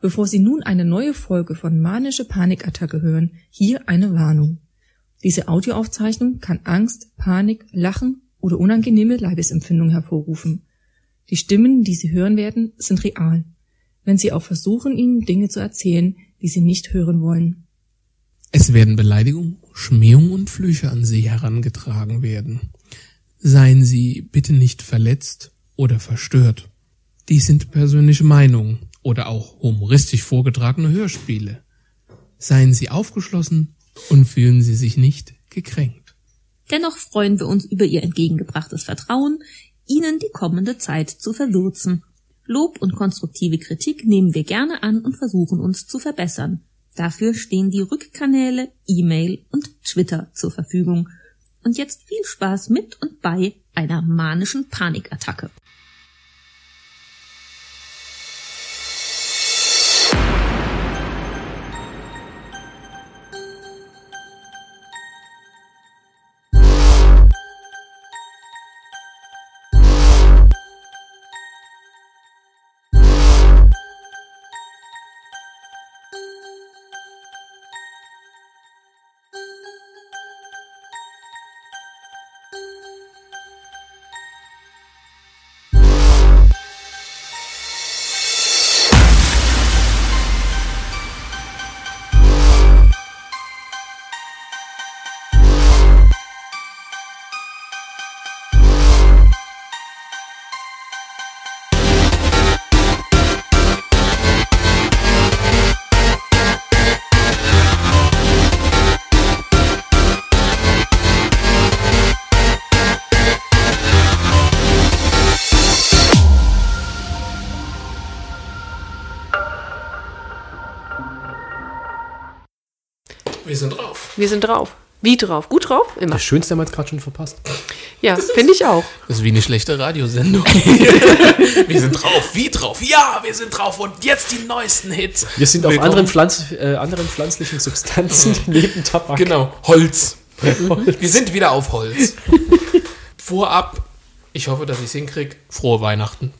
Bevor Sie nun eine neue Folge von Manische Panikattacke hören, hier eine Warnung. Diese Audioaufzeichnung kann Angst, Panik, Lachen oder unangenehme Leibesempfindungen hervorrufen. Die Stimmen, die Sie hören werden, sind real. Wenn Sie auch versuchen, Ihnen Dinge zu erzählen, die Sie nicht hören wollen. Es werden Beleidigungen, Schmähungen und Flüche an Sie herangetragen werden. Seien Sie bitte nicht verletzt oder verstört. Dies sind persönliche Meinungen oder auch humoristisch vorgetragene Hörspiele. Seien Sie aufgeschlossen und fühlen Sie sich nicht gekränkt. Dennoch freuen wir uns über Ihr entgegengebrachtes Vertrauen, Ihnen die kommende Zeit zu verwürzen. Lob und konstruktive Kritik nehmen wir gerne an und versuchen uns zu verbessern. Dafür stehen die Rückkanäle, E-Mail und Twitter zur Verfügung. Und jetzt viel Spaß mit und bei einer manischen Panikattacke. Wir sind drauf. Wie drauf? Gut drauf? Immer. Das Schönste haben wir jetzt gerade schon verpasst. Ja, finde ich auch. Das ist wie eine schlechte Radiosendung. wir sind drauf. Wie drauf? Ja, wir sind drauf. Und jetzt die neuesten Hits. Wir sind auf anderen, Pflanz, äh, anderen pflanzlichen Substanzen neben Tabak. Genau, Holz. Wir sind wieder auf Holz. Vorab, ich hoffe, dass ich es hinkriege. Frohe Weihnachten.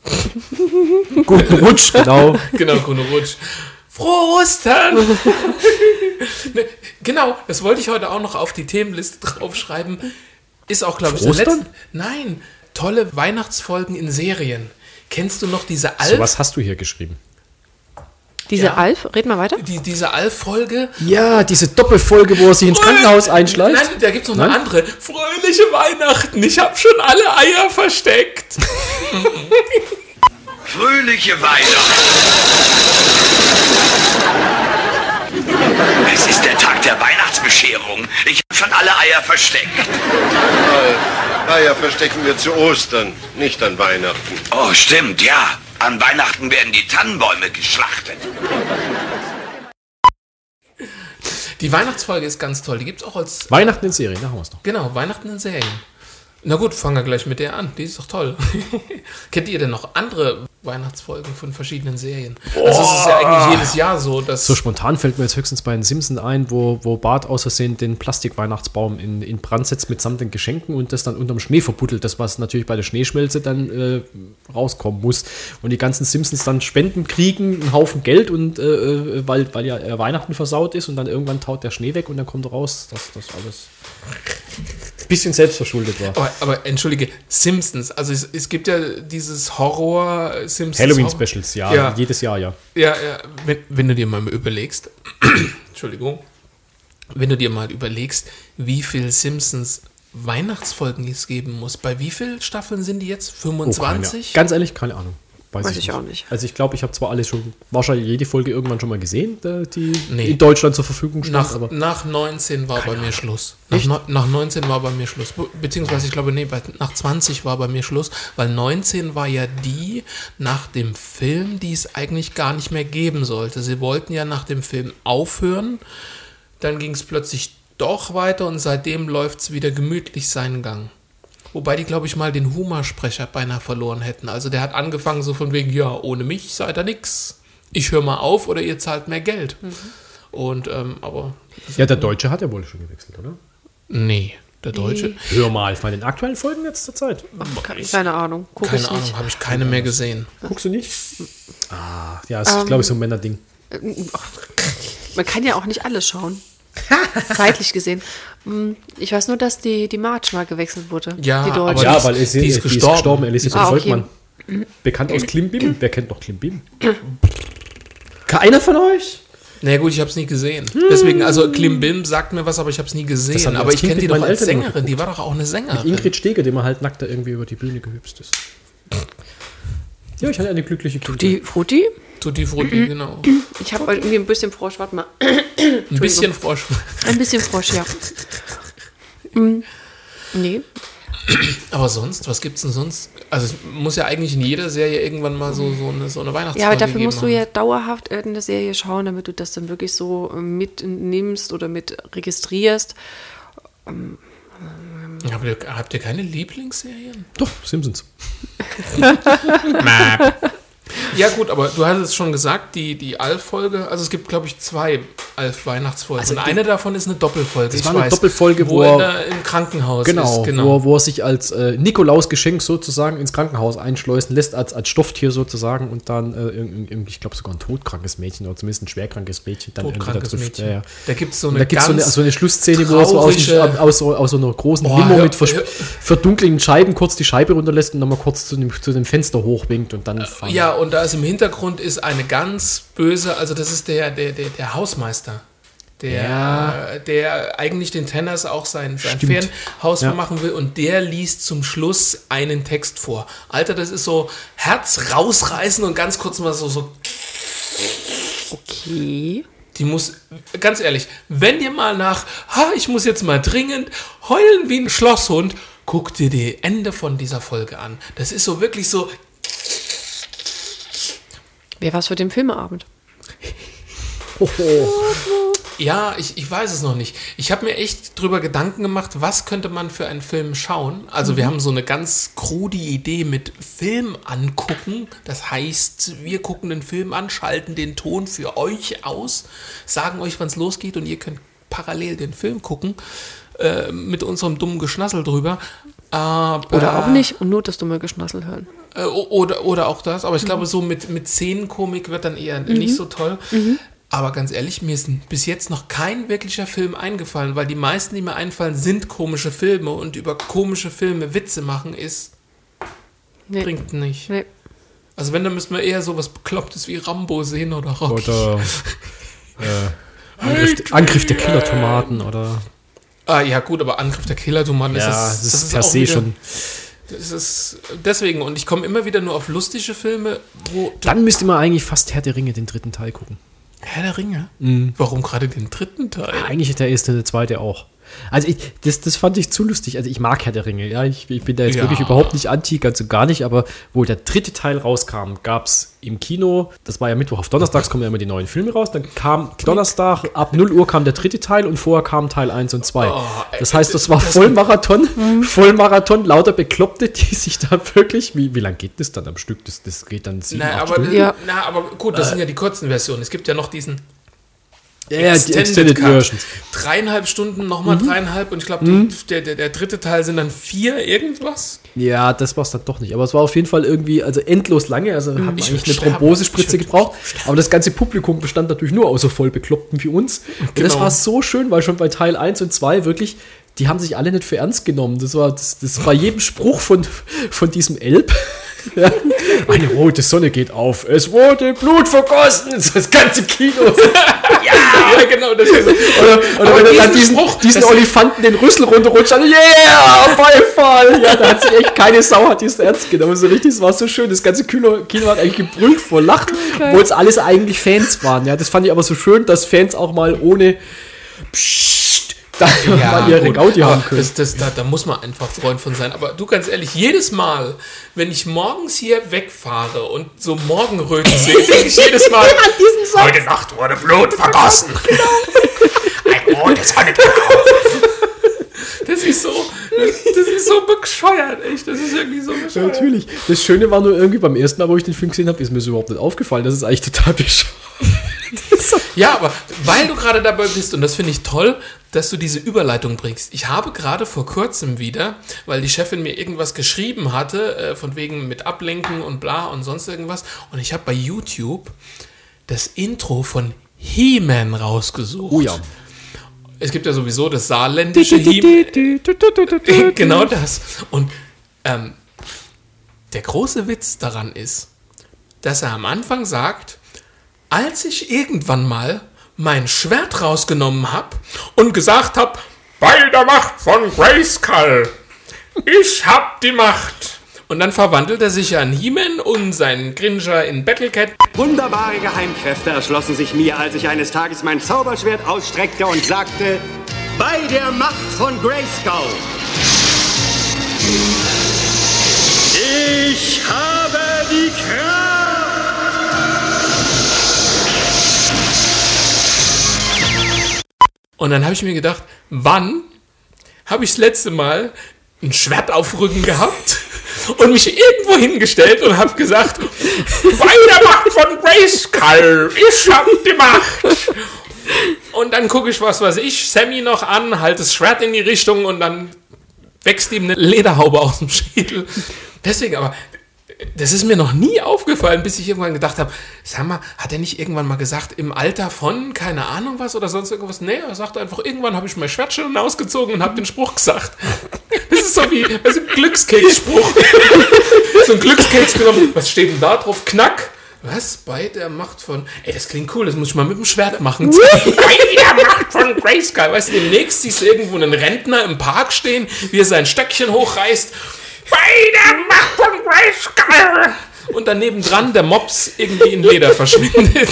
Guten Rutsch, genau. Genau, Grüne Rutsch. Frohe Ostern! ne, genau, das wollte ich heute auch noch auf die Themenliste draufschreiben. Ist auch, glaube ich, der letzte. Nein, tolle Weihnachtsfolgen in Serien. Kennst du noch diese Alf? So was hast du hier geschrieben. Diese Ja. Alf, red mal weiter. die, diese Alf-Folge? Ja, diese Doppelfolge, wo er sich ins Krankenhaus einschleicht. Nein, da gibt es noch eine Nein? andere. Fröhliche Weihnachten, ich habe schon alle Eier versteckt. Fröhliche Weihnachten. Es ist der Tag der Weihnachtsbescherung. Ich habe schon alle Eier versteckt. Eier verstecken wir zu Ostern, nicht an Weihnachten. Oh, stimmt, ja. An Weihnachten werden die Tannenbäume geschlachtet. Die Weihnachtsfolge ist ganz toll. Die gibt es auch als. Weihnachten in Serie, da haben wir es noch. Genau, Weihnachten in Serien. Na gut, fangen wir gleich mit der an. Die ist doch toll. Kennt ihr denn noch andere Weihnachtsfolgen von verschiedenen Serien? Also es ist ja eigentlich jedes Jahr so, dass. So spontan fällt mir jetzt höchstens bei den Simpsons ein, wo, wo Bart aus Versehen den Plastikweihnachtsbaum in, in Brand setzt mitsamt den Geschenken und das dann unterm Schnee verbuddelt. Das, was natürlich bei der Schneeschmelze dann äh, rauskommen muss. Und die ganzen Simpsons dann Spenden kriegen, einen Haufen Geld und äh, äh, weil, weil ja äh, Weihnachten versaut ist und dann irgendwann taut der Schnee weg und dann kommt raus, dass das alles bisschen selbstverschuldet war. aber, aber entschuldige, Simpsons. Also es, es gibt ja dieses Horror Simpsons. Halloween-Specials, ja, Ja. jedes Jahr, ja. Ja, ja wenn, wenn du dir mal überlegst, Entschuldigung, wenn du dir mal überlegst, wie viel Simpsons Weihnachtsfolgen es geben muss, bei wie vielen Staffeln sind die jetzt? Oh, keine, 25? ganz ehrlich, keine Ahnung. Weiß ich auch nicht. Also ich glaube, ich habe zwar alles schon, wahrscheinlich jede Folge irgendwann schon mal gesehen, äh, die Nee. in Deutschland zur Verfügung stand, nach, aber nach 19 war bei mir Schluss. Nach, nach 19 war bei mir Schluss. Be- Beziehungsweise, ich glaube, nee, bei, nach 20 war bei mir Schluss, weil 19 war ja die nach dem Film, die es eigentlich gar nicht mehr geben sollte. Sie wollten ja nach dem Film aufhören, dann ging es plötzlich doch weiter und seitdem läuft es wieder gemütlich seinen Gang. Wobei die, glaube ich, mal den Humor-Sprecher beinahe verloren hätten. Also der hat angefangen so von wegen, ja, ohne mich seid ihr nix. Ich höre mal auf oder ihr zahlt mehr Geld. Und, ähm, aber ja, der Deutsche hat ja wohl schon gewechselt, oder? Nee. Der Deutsche? Hör mal, bei den aktuellen Folgen jetzt zur Zeit. Keine, keine Ahnung. Guck Keine ich Ahnung, habe ich keine mehr gesehen. Guckst du nicht? Ah, ja, ist, glaube ich, so ein Männerding. Man kann ja auch nicht alles schauen. Zeitlich gesehen. Hm, Ich weiß nur, dass die, die March mal gewechselt wurde. Ja, die aber Deutsche. die Ja, ist- weil es die ist gestorben. Elisabeth Ah, okay. Volkmann. Bekannt aus Klimbim. Wer kennt noch Klimbim? Keiner von euch? Na gut, ich habe es nie gesehen. Deswegen, also Klimbim sagt mir was, aber ich habe es nie gesehen. Aber ich kenne die mit doch als Sängerin. Die war doch auch eine Sängerin. Ingrid Steger, die mal halt nackt da irgendwie über die Bühne gehüpst ist. Ja, ich hatte eine glückliche Kindheit. Die Frutti? Tutti Frutti, genau. Ich habe irgendwie ein bisschen Frosch. Warte mal. Ein bisschen Frosch. Ein bisschen Frosch, ja. Hm, Nee. Aber sonst, was gibt's denn sonst? Also es muss ja eigentlich in jeder Serie irgendwann mal so, so eine, so eine Weihnachtsfolge Ja, aber dafür musst du haben. ja dauerhaft irgendeine Serie schauen, damit du das dann wirklich so äh, mitnimmst oder mit registrierst. Habt ihr, habt ihr keine Lieblingsserien? Doch, Simpsons. Ja gut, aber du hast es schon gesagt, die, die Alf-Folge, also es gibt glaube ich zwei Alf-Weihnachtsfolgen. Also Und eine davon ist eine Doppelfolge. Das war eine weiß, Doppelfolge, wo wo er er- in im Krankenhaus Genau, ist. Wo, Genau. er, wo er sich als äh, Nikolausgeschenk sozusagen ins Krankenhaus einschleusen lässt, als, als Stofftier sozusagen und dann, äh, irgend- irgend- ich glaube, sogar ein todkrankes Mädchen oder zumindest ein schwerkrankes Mädchen dann Todkrankes trifft. Mädchen. Ja, ja. Da gibt es so eine so eine, so eine Schlussszene, wo er so aus, aus, so- aus so einer großen Oh, Limo hör- mit vers verdunkelnden Scheiben kurz die Scheibe runterlässt und dann mal kurz zu dem, zu dem Fenster hochwinkt und dann fahren. Ja, und da ist im Hintergrund ist eine ganz böse, also das ist der, der, der, der Hausmeister. Der, Ja. der eigentlich den Tenners auch sein, sein Stimmt. Ferienhaus Ja. machen will und der liest zum Schluss einen Text vor. Alter, das ist so Herz rausreißen und ganz kurz mal so, so Okay. die muss, ganz ehrlich, wenn dir mal nach, ha, ich muss jetzt mal dringend heulen wie ein Schlosshund, guck dir die Ende von dieser Folge an. Das ist so wirklich so, Wäre was für den Filmeabend. Ja, ich, ich weiß es noch nicht. Ich habe mir echt drüber Gedanken gemacht, was könnte man für einen Film schauen. Also wir haben so eine ganz krude Idee mit Film angucken. Das heißt, wir gucken den Film an, schalten den Ton für euch aus, sagen euch, wann es losgeht und ihr könnt parallel den Film gucken äh, mit unserem dummen Geschnassel drüber. Aber, Oder auch nicht und nur das dumme Geschnassel hören. äh, oder, oder auch das, aber ich glaube, so mit, mit Szenenkomik wird dann eher nicht so toll. Aber ganz ehrlich, mir ist bis jetzt noch kein wirklicher Film eingefallen, weil die meisten, die mir einfallen, sind komische Filme und über komische Filme Witze machen ist, Nee. bringt nicht. Nee. Also wenn, dann müssten wir eher sowas Beklopptes wie Rambo sehen oder Rocky. Oder äh, Angriff, Angriff der Killertomaten oder. Ah ja gut, aber Angriff der Killer-Tomaten Ja, ist, das das ist per auch se wieder- schon. Das ist deswegen, und ich komme immer wieder nur auf lustige Filme, wo Dann müsste man eigentlich fast Herr der Ringe, den dritten Teil gucken. Herr der Ringe. Mhm. Warum gerade den dritten Teil? Eigentlich der erste, der zweite auch. Also ich, das, das fand ich zu lustig. Also ich mag Herr der Ringe, ja. Ich, ich bin da jetzt Ja. wirklich überhaupt nicht anti, ganz und gar nicht, aber wo der dritte Teil rauskam, gab es im Kino, das war ja Mittwoch auf Donnerstags kommen ja immer die neuen Filme raus, dann kam Donnerstag, ab 0 Uhr kam der dritte Teil und vorher kamen Teil 1 und 2. Oh, das heißt, das war Vollmarathon, Vollmarathon, lauter Bekloppte, die sich da wirklich, wie, wie lang geht das dann am Stück? Das, das geht dann sieben, Na, acht aber, Stunden. Ja. na, aber gut, das sind ja die kurzen Versionen. Es gibt ja noch diesen Ja, ja, die Extended Cut. Versions. Dreieinhalb Stunden, nochmal dreieinhalb und ich glaube, der, der, der dritte Teil sind dann vier irgendwas. Ja, das war es dann doch nicht. Aber es war auf jeden Fall irgendwie, also endlos lange. Also hat man Ich eigentlich eine sterben. Thrombosespritze gebraucht. Aber das ganze Publikum bestand natürlich nur aus so voll Bekloppten wie uns. Und das Genau. war so schön, weil schon bei Teil 1 und 2 wirklich, die haben sich alle nicht für ernst genommen. Das war das, das bei jedem Spruch von, von diesem Elb. Ja. Eine rote Sonne geht auf. Es wurde Blut vergossen. Das ganze Kino. Ja, genau. Das ist so. Oder, oder wenn diesen dann diesen, Spruch, diesen Olifanten den Rüssel runterrutscht, dann, yeah, Beifall. Ja, da hat sich echt keine Sau hat dies ernst genommen. So richtig, es war so schön. Das ganze Kino, Kino hat eigentlich gebrüllt vor Lachen, obwohl es alles eigentlich Fans waren. Ja, das fand ich aber so schön, dass Fans auch mal ohne Psst, da mal ihre gut, Gaudi haben können. Das, das, da, da muss man einfach Freund von sein. Aber du, ganz ehrlich, jedes Mal, wenn ich morgens hier wegfahre und so Morgenröten sehe, denke ich jedes Mal, Heute Nacht wurde Blut vergossen. Ein rote Sonne geht auf. das ist so, das ist so bescheuert, echt. Das ist irgendwie so Ja, bescheuert. natürlich. Das Schöne war nur irgendwie beim ersten Mal, wo ich den Film gesehen habe, ist mir so überhaupt nicht aufgefallen. Das ist eigentlich total bescheuert. Ja, aber weil du gerade dabei bist, und das finde ich toll, dass du diese Überleitung bringst. Ich habe gerade vor kurzem wieder, weil die Chefin mir irgendwas geschrieben hatte, äh, von wegen mit Ablenken und bla und sonst irgendwas, und ich habe bei YouTube das Intro von He-Man rausgesucht. Oh ja. Es gibt ja sowieso das saarländische He-Man. genau das. Und ähm, der große Witz daran ist, dass er am Anfang sagt, als ich irgendwann mal mein Schwert rausgenommen habe und gesagt habe, bei der Macht von Grayskull, ich hab die Macht. Und dann verwandelt er sich ja in He-Man und seinen Gringer in Battlecat. Wunderbare Geheimkräfte erschlossen sich mir, als ich eines Tages mein Zauberschwert ausstreckte und sagte, bei der Macht von Grayskull. Ich habe die Kraft. Und dann habe ich mir gedacht, wann habe ich das letzte Mal ein Schwert auf Rücken gehabt und mich irgendwo hingestellt und habe gesagt, bei der Macht von Grayskull, ich hab die Macht. Und dann gucke ich, was weiß ich, Sammy noch an, halt das Schwert in die Richtung und dann wächst ihm eine Lederhaube aus dem Schädel. Deswegen aber, das ist mir noch nie aufgefallen, bis ich irgendwann gedacht habe, sag mal, hat er nicht irgendwann mal gesagt, im Alter von, keine Ahnung was oder sonst irgendwas? Nee, er sagt einfach, irgendwann habe ich mein Schwert schon ausgezogen und habe den Spruch gesagt. Das ist so wie ist ein Glückskeksspruch. so ein Glückskeks genommen. Was steht denn da drauf? Knack. Was? Bei der Macht von. Ey, das klingt cool, das muss ich mal mit dem Schwert machen. Bei der Macht von Grayskull. Weißt du, demnächst siehst du irgendwo einen Rentner im Park stehen, wie er sein Stöckchen hochreißt. Bei der Macht von Grayskull. Und daneben dran der Mops irgendwie in Leder verschwindet.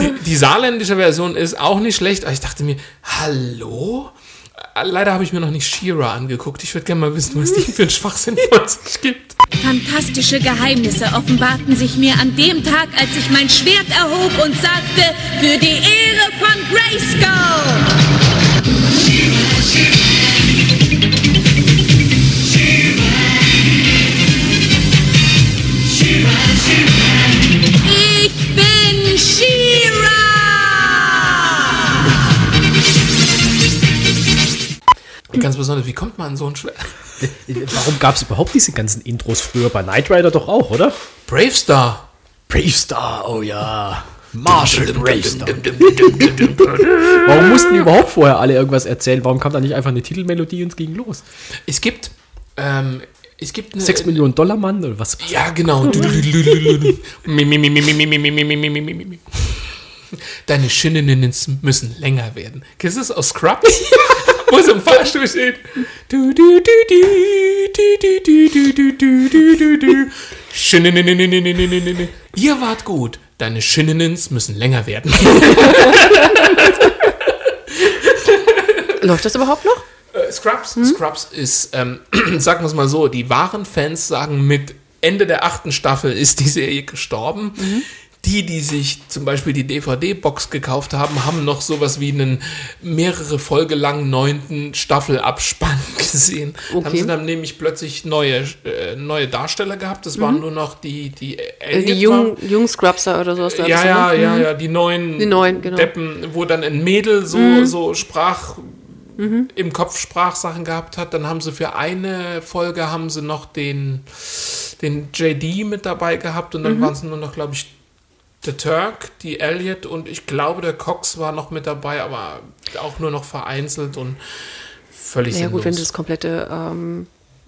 Die, die saarländische Version ist auch nicht schlecht, aber ich dachte mir, hallo? Leider habe ich mir noch nicht Shira angeguckt. Ich würde gerne mal wissen, was die für einen Schwachsinn von sich gibt. Fantastische Geheimnisse offenbarten sich mir an dem Tag, als ich mein Schwert erhob und sagte, für die Ehre von Grayskull! Ganz besonders, wie kommt man an so ein Schwert? Warum gab es überhaupt diese ganzen Intros früher? Bei Knight Rider doch auch, oder? Bravestar. Bravestar, oh ja. Marshall Bravestar. Warum mussten die überhaupt vorher alle irgendwas erzählen? Warum kam da nicht einfach eine Titelmelodie und es ging los? Es gibt, ähm, es gibt eine. 6 Millionen Dollar Mann oder was? Ja, genau. Deine Schinnenen müssen länger werden. Kennst du das aus Scrubs? Wo es im Fahrstuhl steht. Du, du, du, du, du, du, du, du, du, du, du, du. Ihr wart gut. Deine Schinnenens müssen länger werden. Läuft das überhaupt noch? Äh, Scrubs, Scrubs ist, ähm, sagen wir es mal so, die wahren Fans sagen, mit Ende der achten Staffel ist die Serie gestorben. Die, die sich zum Beispiel die DVD-Box gekauft haben, haben noch sowas wie einen mehrere Folge lang neunten Staffelabspann gesehen. Okay. Haben sie dann nämlich plötzlich neue, äh, neue Darsteller gehabt. Das waren nur noch die, die, Äh, Die jungen, jungen Scrubser oder sowas. ja, du, ja, ne? ja, ja, die neuen, Die neuen, genau. Deppen, wo dann ein Mädel so, so sprach, im Kopf Sprachsachen gehabt hat. Dann haben sie für eine Folge haben sie noch den, den JD mit dabei gehabt und dann waren es nur noch, glaube ich, der Turk, die Elliot und ich glaube, der Cox war noch mit dabei, aber auch nur noch vereinzelt und völlig Ja gut, wenn du sinnlos. das komplette ähm,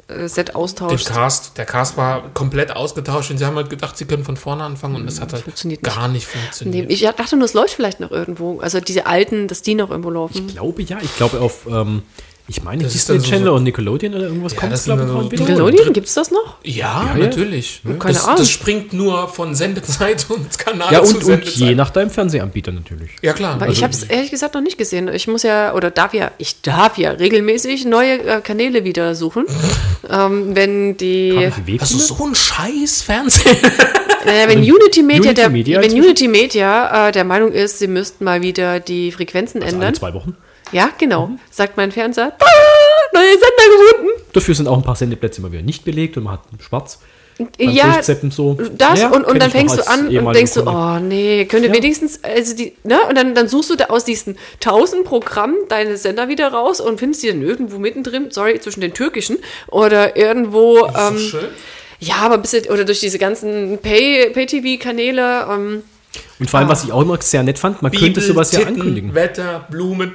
äh, Set Den austauschst. Cast, der Cast war komplett ausgetauscht und sie haben halt gedacht, sie können von vorne anfangen und das hat halt Hm, Funktioniert nicht. gar nicht Nee, funktioniert. ich dachte nur, es läuft vielleicht noch irgendwo. Also diese alten, dass die noch irgendwo laufen. Ich glaube ja. Ich glaube auf, ähm, ich meine Das ist Disney dann so- Channel und Nickelodeon oder irgendwas Ja, kommt es, glaube ich, so- wieder. Nickelodeon, gibt's das noch? Ja, ja. natürlich. Keine das, Ahnung. das springt nur von Sendezeit und Kanal Ja, zu und, und Sendezeit. je nach deinem Fernsehanbieter natürlich. ja, klar. Weil ich habe es ehrlich gesagt noch nicht gesehen. Ich muss ja, oder darf ja, ich darf ja regelmäßig neue äh, Kanäle wieder suchen. ähm, wenn die, Hast du Wegkunde? so ein scheiß Fernsehen? äh, wenn Unity Media, Unity der, Media wenn? Unity Media äh, der Meinung ist, sie müssten mal wieder die Frequenzen Also alle ändern. zwei Wochen. Ja, genau. Mhm. Sagt mein Fernseher, ah, neue Sender gefunden. Dafür sind auch ein paar Sendeplätze immer wieder nicht belegt und man hat schwarz. Beim ja, so. das Ja, und, und dann fängst du an und denkst du, Kunde. oh nee, könnte Ja. wenigstens, also die, ne, und dann, dann suchst du da aus diesen tausend Programmen deine Sender wieder raus und findest die dann irgendwo mittendrin, sorry, zwischen den türkischen oder irgendwo, ähm, Schön. ja, aber ein bisschen, oder durch diese ganzen Pay- Pay-TV-Kanäle, ähm, Und vor allem, was ich auch immer sehr nett fand, man könnte sowas ja Titten, ankündigen. Wetter, Blumen.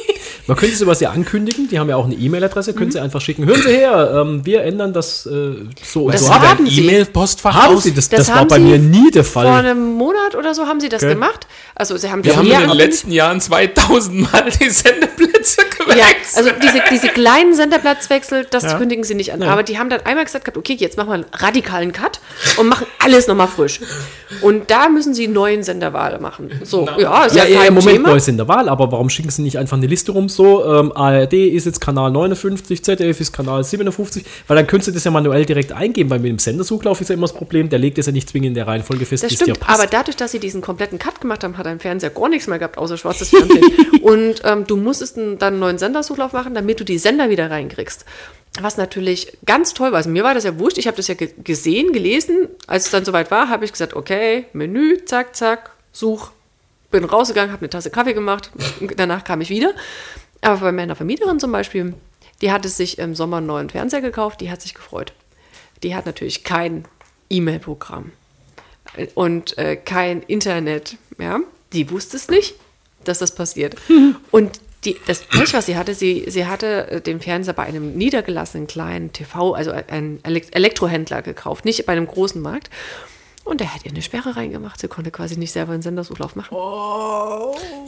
Man könnte sowas ja ankündigen, die haben ja auch eine E-Mail-Adresse, können Mhm. sie einfach schicken. Hören Sie her, ähm, wir ändern das äh, so und Das so. haben Haben, sie. E-Mail-Postfach haben sie, das, Das das, war bei sie mir nie der vor Fall. einem Monat oder so haben sie das Okay. gemacht. Also sie haben Wir haben in den letzten Jahren 2000 Mal die Sendeplätze gewechselt. Ja, also diese, diese kleinen Senderplatzwechsel, das Ja. kündigen sie nicht an. Nein. Aber die haben dann einmal gesagt, gehabt, okay, jetzt machen wir einen radikalen Cut und machen alles nochmal frisch. Und da müssen sie einen neuen Senderwahl machen. So, ja, ist ja, Ja, ja, kein im Moment Thema. der Wahl, aber warum schicken sie nicht einfach eine Liste rum so, ähm, ARD ist jetzt Kanal 59, ZDF ist Kanal 57, weil dann könntest du das ja manuell direkt eingeben, weil mit dem Sendersuchlauf ist ja immer das Problem, der legt es ja nicht zwingend in der Reihenfolge fest, Das stimmt, aber dadurch, dass sie diesen kompletten Cut gemacht haben, hat ein Fernseher gar nichts mehr gehabt, außer schwarzes Fernsehen. und ähm, du musstest dann einen neuen Sendersuchlauf machen, damit du die Sender wieder reinkriegst. Was natürlich ganz toll war. Also mir war das ja wurscht. Ich habe das ja ge gesehen, gelesen. Als es dann soweit war, habe ich gesagt, okay, Menü, zack, zack, such. Bin rausgegangen, habe eine Tasse Kaffee gemacht. Danach kam ich wieder. Aber bei meiner Vermieterin zum Beispiel, die hatte sich im Sommer einen neuen Fernseher gekauft, die hat sich gefreut. Die hat natürlich kein E-Mail-Programm und äh, kein Internet. Ja? Die wusste es nicht, dass das passiert. Und die, das Pech, was sie hatte, sie, sie hatte äh, den Fernseher bei einem niedergelassenen kleinen TV, also einen Elek- Elektrohändler gekauft, nicht bei einem großen Markt. Und der hat ihr eine Sperre reingemacht. Sie konnte quasi nicht selber einen Sendersuchlauf machen.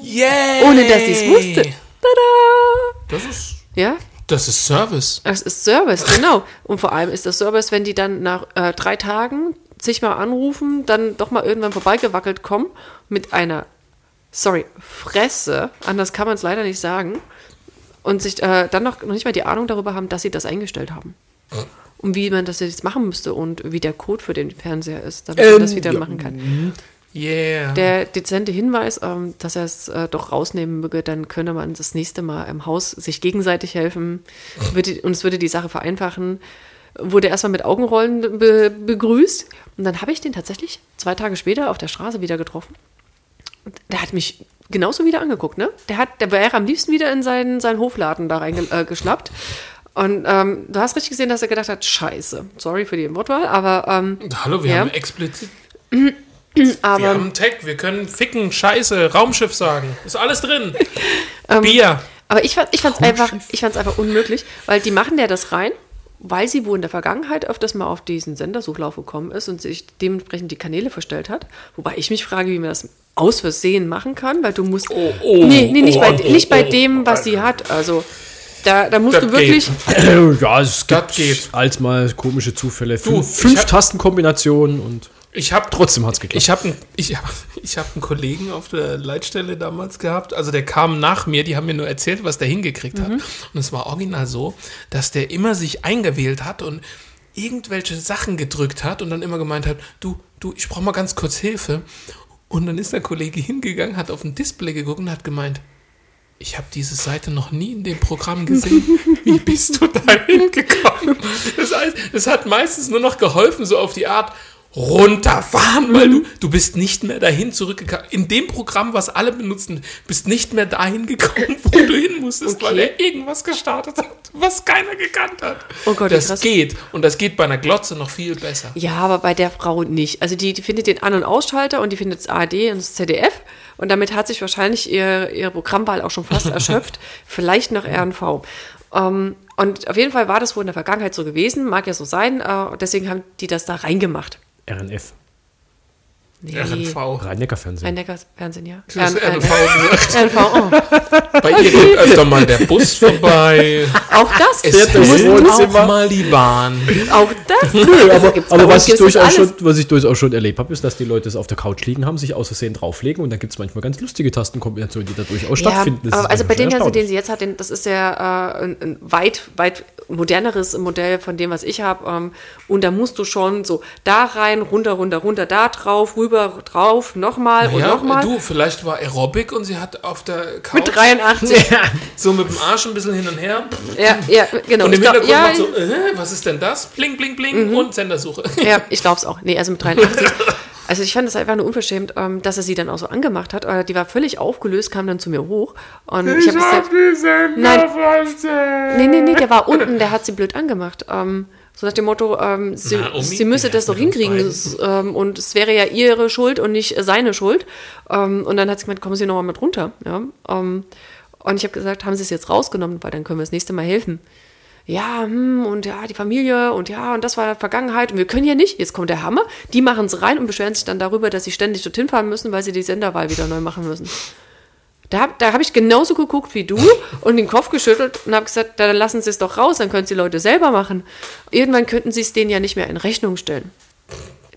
Yay. Ohne dass sie es wusste. Tada! Das ist, Ja, das ist Service. Das ist Service, genau. Und vor allem ist das Service, wenn die dann nach äh, drei Tagen sich mal anrufen, dann doch mal irgendwann vorbeigewackelt kommen mit einer, sorry, Fresse, anders kann man es leider nicht sagen, und sich äh, dann noch, noch nicht mal die Ahnung darüber haben, dass sie das eingestellt haben. Und wie man das jetzt machen müsste und wie der Code für den Fernseher ist, damit man das wieder machen kann. Yeah. Der dezente Hinweis, ähm, dass er es äh, doch rausnehmen möge, dann könne man das nächste Mal im Haus sich gegenseitig helfen würde, und es würde die Sache vereinfachen. Wurde erstmal mit Augenrollen be begrüßt und dann habe ich den tatsächlich zwei Tage später auf der Straße wieder getroffen. Und der hat mich genauso wieder angeguckt, ne? Der hat, der wäre am liebsten wieder in seinen, seinen Hofladen da reingeschnappt. Äh, und ähm, du hast richtig gesehen, dass er gedacht hat, scheiße, sorry für die Wortwahl, aber ähm, Hallo, wir Ja. haben explizit. aber Wir haben Tech, wir können ficken, Scheiße, Raumschiff sagen. Ist alles drin. Ähm, Bier. Aber ich, fand- ich fand es einfach, ich fand's einfach unmöglich, weil die machen ja das rein, weil sie wohl in der Vergangenheit öfters mal auf diesen Sendersuchlauf gekommen ist und sich dementsprechend die Kanäle verstellt hat. Wobei ich mich frage, wie man das aus Versehen machen kann, weil du musst. Oh, oh, nee, nee, nicht, oh, bei, oh, nicht bei oh, dem, was sie hat. Also da, da musst Das du wirklich. ja, es geht. als mal komische Zufälle. Du, Fünf, fünf Tastenkombinationen und Ich habe trotzdem hat's geklappt. Ich habe einen, ich hab, ich hab einen Kollegen auf der Leitstelle damals gehabt, also der kam nach mir, die haben mir nur erzählt, was der hingekriegt hat. Und es war original so, dass der immer sich eingewählt hat und irgendwelche Sachen gedrückt hat und dann immer gemeint hat, du, du, ich brauche mal ganz kurz Hilfe. Und dann ist der Kollege hingegangen, hat auf ein Display geguckt und hat gemeint, ich habe diese Seite noch nie in dem Programm gesehen. Wie bist du da hingekommen? Das heißt, es hat meistens nur noch geholfen, so auf die Art runterfahren, weil du, du bist nicht mehr dahin zurückgekommen. In dem Programm, was alle benutzen, bist nicht mehr dahin gekommen, wo du hin musstest, weil Okay. er irgendwas gestartet hat, was keiner gekannt hat. Oh Gott, das krass. geht. Und das geht bei einer Glotze noch viel besser. Ja, aber bei der Frau nicht. Also die, die findet den An- und Ausschalter und die findet das ARD und das ZDF. Und damit hat sich wahrscheinlich ihr, ihre Programmwahl auch schon fast erschöpft. Vielleicht noch RNV. Ähm, und auf jeden Fall war das wohl in der Vergangenheit so gewesen. Mag ja so sein. Äh, deswegen haben die das da reingemacht. RNF. Nee. RNV. Rhein-Neckar-Fernsehen. Rhein-Neckar-Fernsehen, ja. Du hast RN- RNV gesagt. RNV, oh. Bei ihr geht öfter mal der Bus vorbei. Auch das. Es Fährt das auch mal die Bahn. Auch das. Nö, aber, bei aber was, ich das durchaus schon, was ich durchaus schon erlebt habe, ist, dass die Leute es auf der Couch liegen haben, sich aus Versehen drauflegen und dann gibt es manchmal ganz lustige Tastenkombinationen, die da durchaus stattfinden. Das Ja, ist aber also bei schon also, den sie jetzt hat, den, das ist ja äh, ein, ein weit, weit moderneres Modell von dem, was ich habe. Ähm, und da musst du schon so da rein, runter, runter, runter, da drauf, rüber drüber, drauf, nochmal und Ja, nochmal. du, vielleicht war Aerobic und sie hat auf der Couch Mit 83. so mit dem Arsch ein bisschen hin und her. Ja, ja, genau. Und im Ich glaub- Hintergrund ja, macht so, äh, was ist denn das? Bling, bling, bling und Sendersuche. Ja, ich glaube es auch. Nee, also mit 83. Also ich fand es einfach nur unverschämt, ähm, dass er sie dann auch so angemacht hat. Äh, Die war völlig aufgelöst, kam dann zu mir hoch. Und ich, habe gesagt, nein, nee, nee, nee, der war unten, der hat sie blöd angemacht. So nach dem Motto, ähm, sie, Naomi, sie müsse das doch hinkriegen ähm, und es wäre ja ihre Schuld und nicht seine Schuld. Ähm, und dann hat sie gemeint, kommen Sie noch mal mit runter. Ja? Ähm, und ich habe gesagt, haben Sie es jetzt rausgenommen, weil dann können wir das nächste Mal helfen. Ja, hm, und ja, die Familie und ja, und das war Vergangenheit und wir können ja nicht. Jetzt kommt der Hammer. Die machen es rein und beschweren sich dann darüber, dass sie ständig dorthin fahren müssen, weil sie die Senderwahl wieder neu machen müssen. Da, hab- da habe ich genauso geguckt wie du und den Kopf geschüttelt und habe gesagt, dann lassen Sie es doch raus, dann können es die Leute selber machen. Irgendwann könnten Sie es denen ja nicht mehr in Rechnung stellen.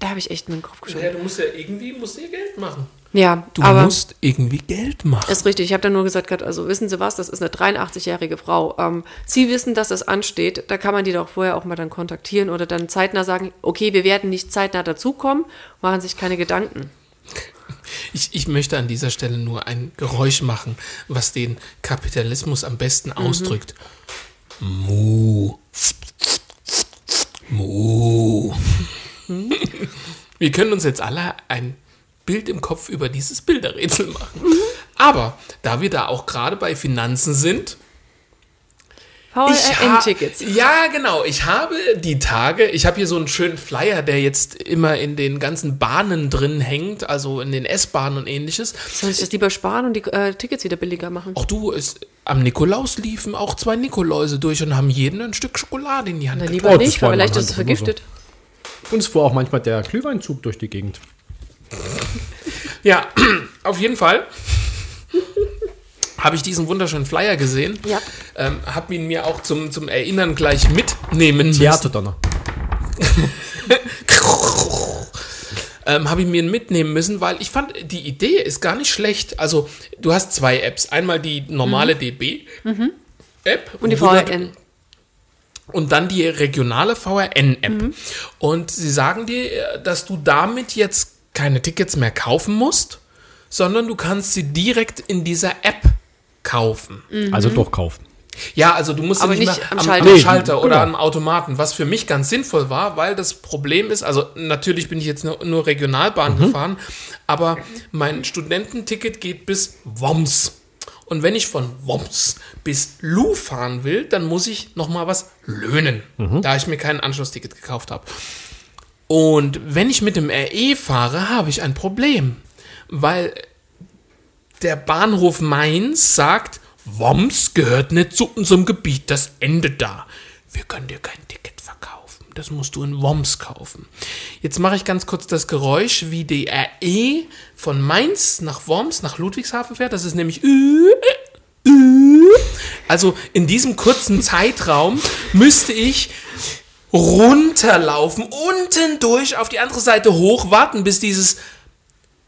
Da habe ich echt mit dem Kopf Ja, geschüttelt. du musst ja irgendwie musst ja Geld machen. Ja, Du aber musst irgendwie Geld machen. ist richtig. Ich habe dann nur gesagt, gehabt, also wissen Sie was, das ist eine 83-jährige Frau. Ähm, Sie wissen, dass das ansteht. Da kann man die doch vorher auch mal dann kontaktieren oder dann zeitnah sagen, okay, wir werden nicht zeitnah dazukommen, machen sich keine Gedanken. Ich, ich möchte an dieser Stelle nur ein Geräusch machen, was den Kapitalismus am besten ausdrückt. Mu. Mu. Wir können uns jetzt alle ein Bild im Kopf über dieses Bilderrätsel machen. Aber da wir da auch gerade bei Finanzen sind, ha- VLN-Tickets. Ja, genau. Ich habe die Tage, ich habe hier so einen schönen Flyer, der jetzt immer in den ganzen Bahnen drin hängt, also in den S-Bahnen und ähnliches. Soll ich das lieber sparen und die äh, Tickets wieder billiger machen? Auch du, es, am Nikolaus liefen auch zwei Nikoläuse durch und haben jeden ein Stück Schokolade in die Hand Na, gedrückt. lieber Oh, nicht, war weil vielleicht ist es Hand immer so. vergiftet. Uns fuhr auch manchmal der Glühweinzug durch die Gegend. Ja, auf jeden Fall habe ich diesen wunderschönen Flyer gesehen. Ja. Ähm, habe ihn mir auch zum, zum Erinnern gleich mitnehmen müssen. Theaterdonner. ähm, habe ich mir mitnehmen müssen, weil ich fand, die Idee ist gar nicht schlecht. Also, du hast zwei Apps. Einmal die normale DB-App. Und die VRN. Und dann die regionale VRN-App. Mhm. Und sie sagen dir, äh, dass du damit jetzt keine Tickets mehr kaufen musst, sondern du kannst sie direkt in dieser App kaufen. Also doch kaufen. Ja, also du musst Mhm. Nicht, nicht mehr am am, Schalter. am Nee, Schalter oder genau. am Automaten, was für mich ganz sinnvoll war, weil das Problem ist, also natürlich bin ich jetzt nur, nur Regionalbahn gefahren, aber mein Studententicket geht bis Worms. Und wenn ich von Worms bis Lu fahren will, dann muss ich noch mal was löhnen, da ich mir kein Anschlussticket gekauft habe. Und wenn ich mit dem RE fahre, habe ich ein Problem, weil der Bahnhof Mainz sagt, Worms gehört nicht zu unserem Gebiet, das endet da. Wir können dir kein Ticket verkaufen. Das musst du in Worms kaufen. Jetzt mache ich ganz kurz das Geräusch, wie die RE von Mainz nach Worms, nach Ludwigshafen fährt. Das ist nämlich. Also in diesem kurzen Zeitraum müsste ich runterlaufen, unten durch, auf die andere Seite hoch, warten, bis dieses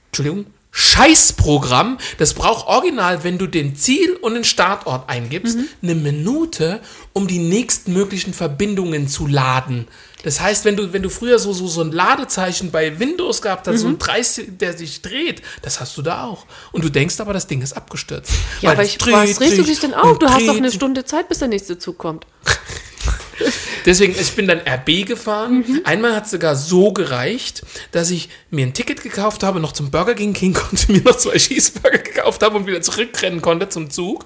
Entschuldigung, Scheißprogramm, das braucht original, wenn du den Ziel und den Startort eingibst, eine Minute, um die nächstmöglichen Verbindungen zu laden. Das heißt, wenn du, wenn du früher so, so, so ein Ladezeichen bei Windows gehabt hast, so ein 30, der sich dreht, das hast du da auch. Und du denkst aber, das Ding ist abgestürzt. Ja, Weil aber ich, dreht was regst du dich denn auf? Du hast doch eine. Stunde Zeit, bis der nächste Zug kommt. Deswegen, ich bin dann RB gefahren. Einmal hat es sogar so gereicht, dass ich mir ein Ticket gekauft habe, noch zum Burger King gehen konnte, mir noch zwei Cheeseburger gekauft habe und wieder zurückrennen konnte zum Zug.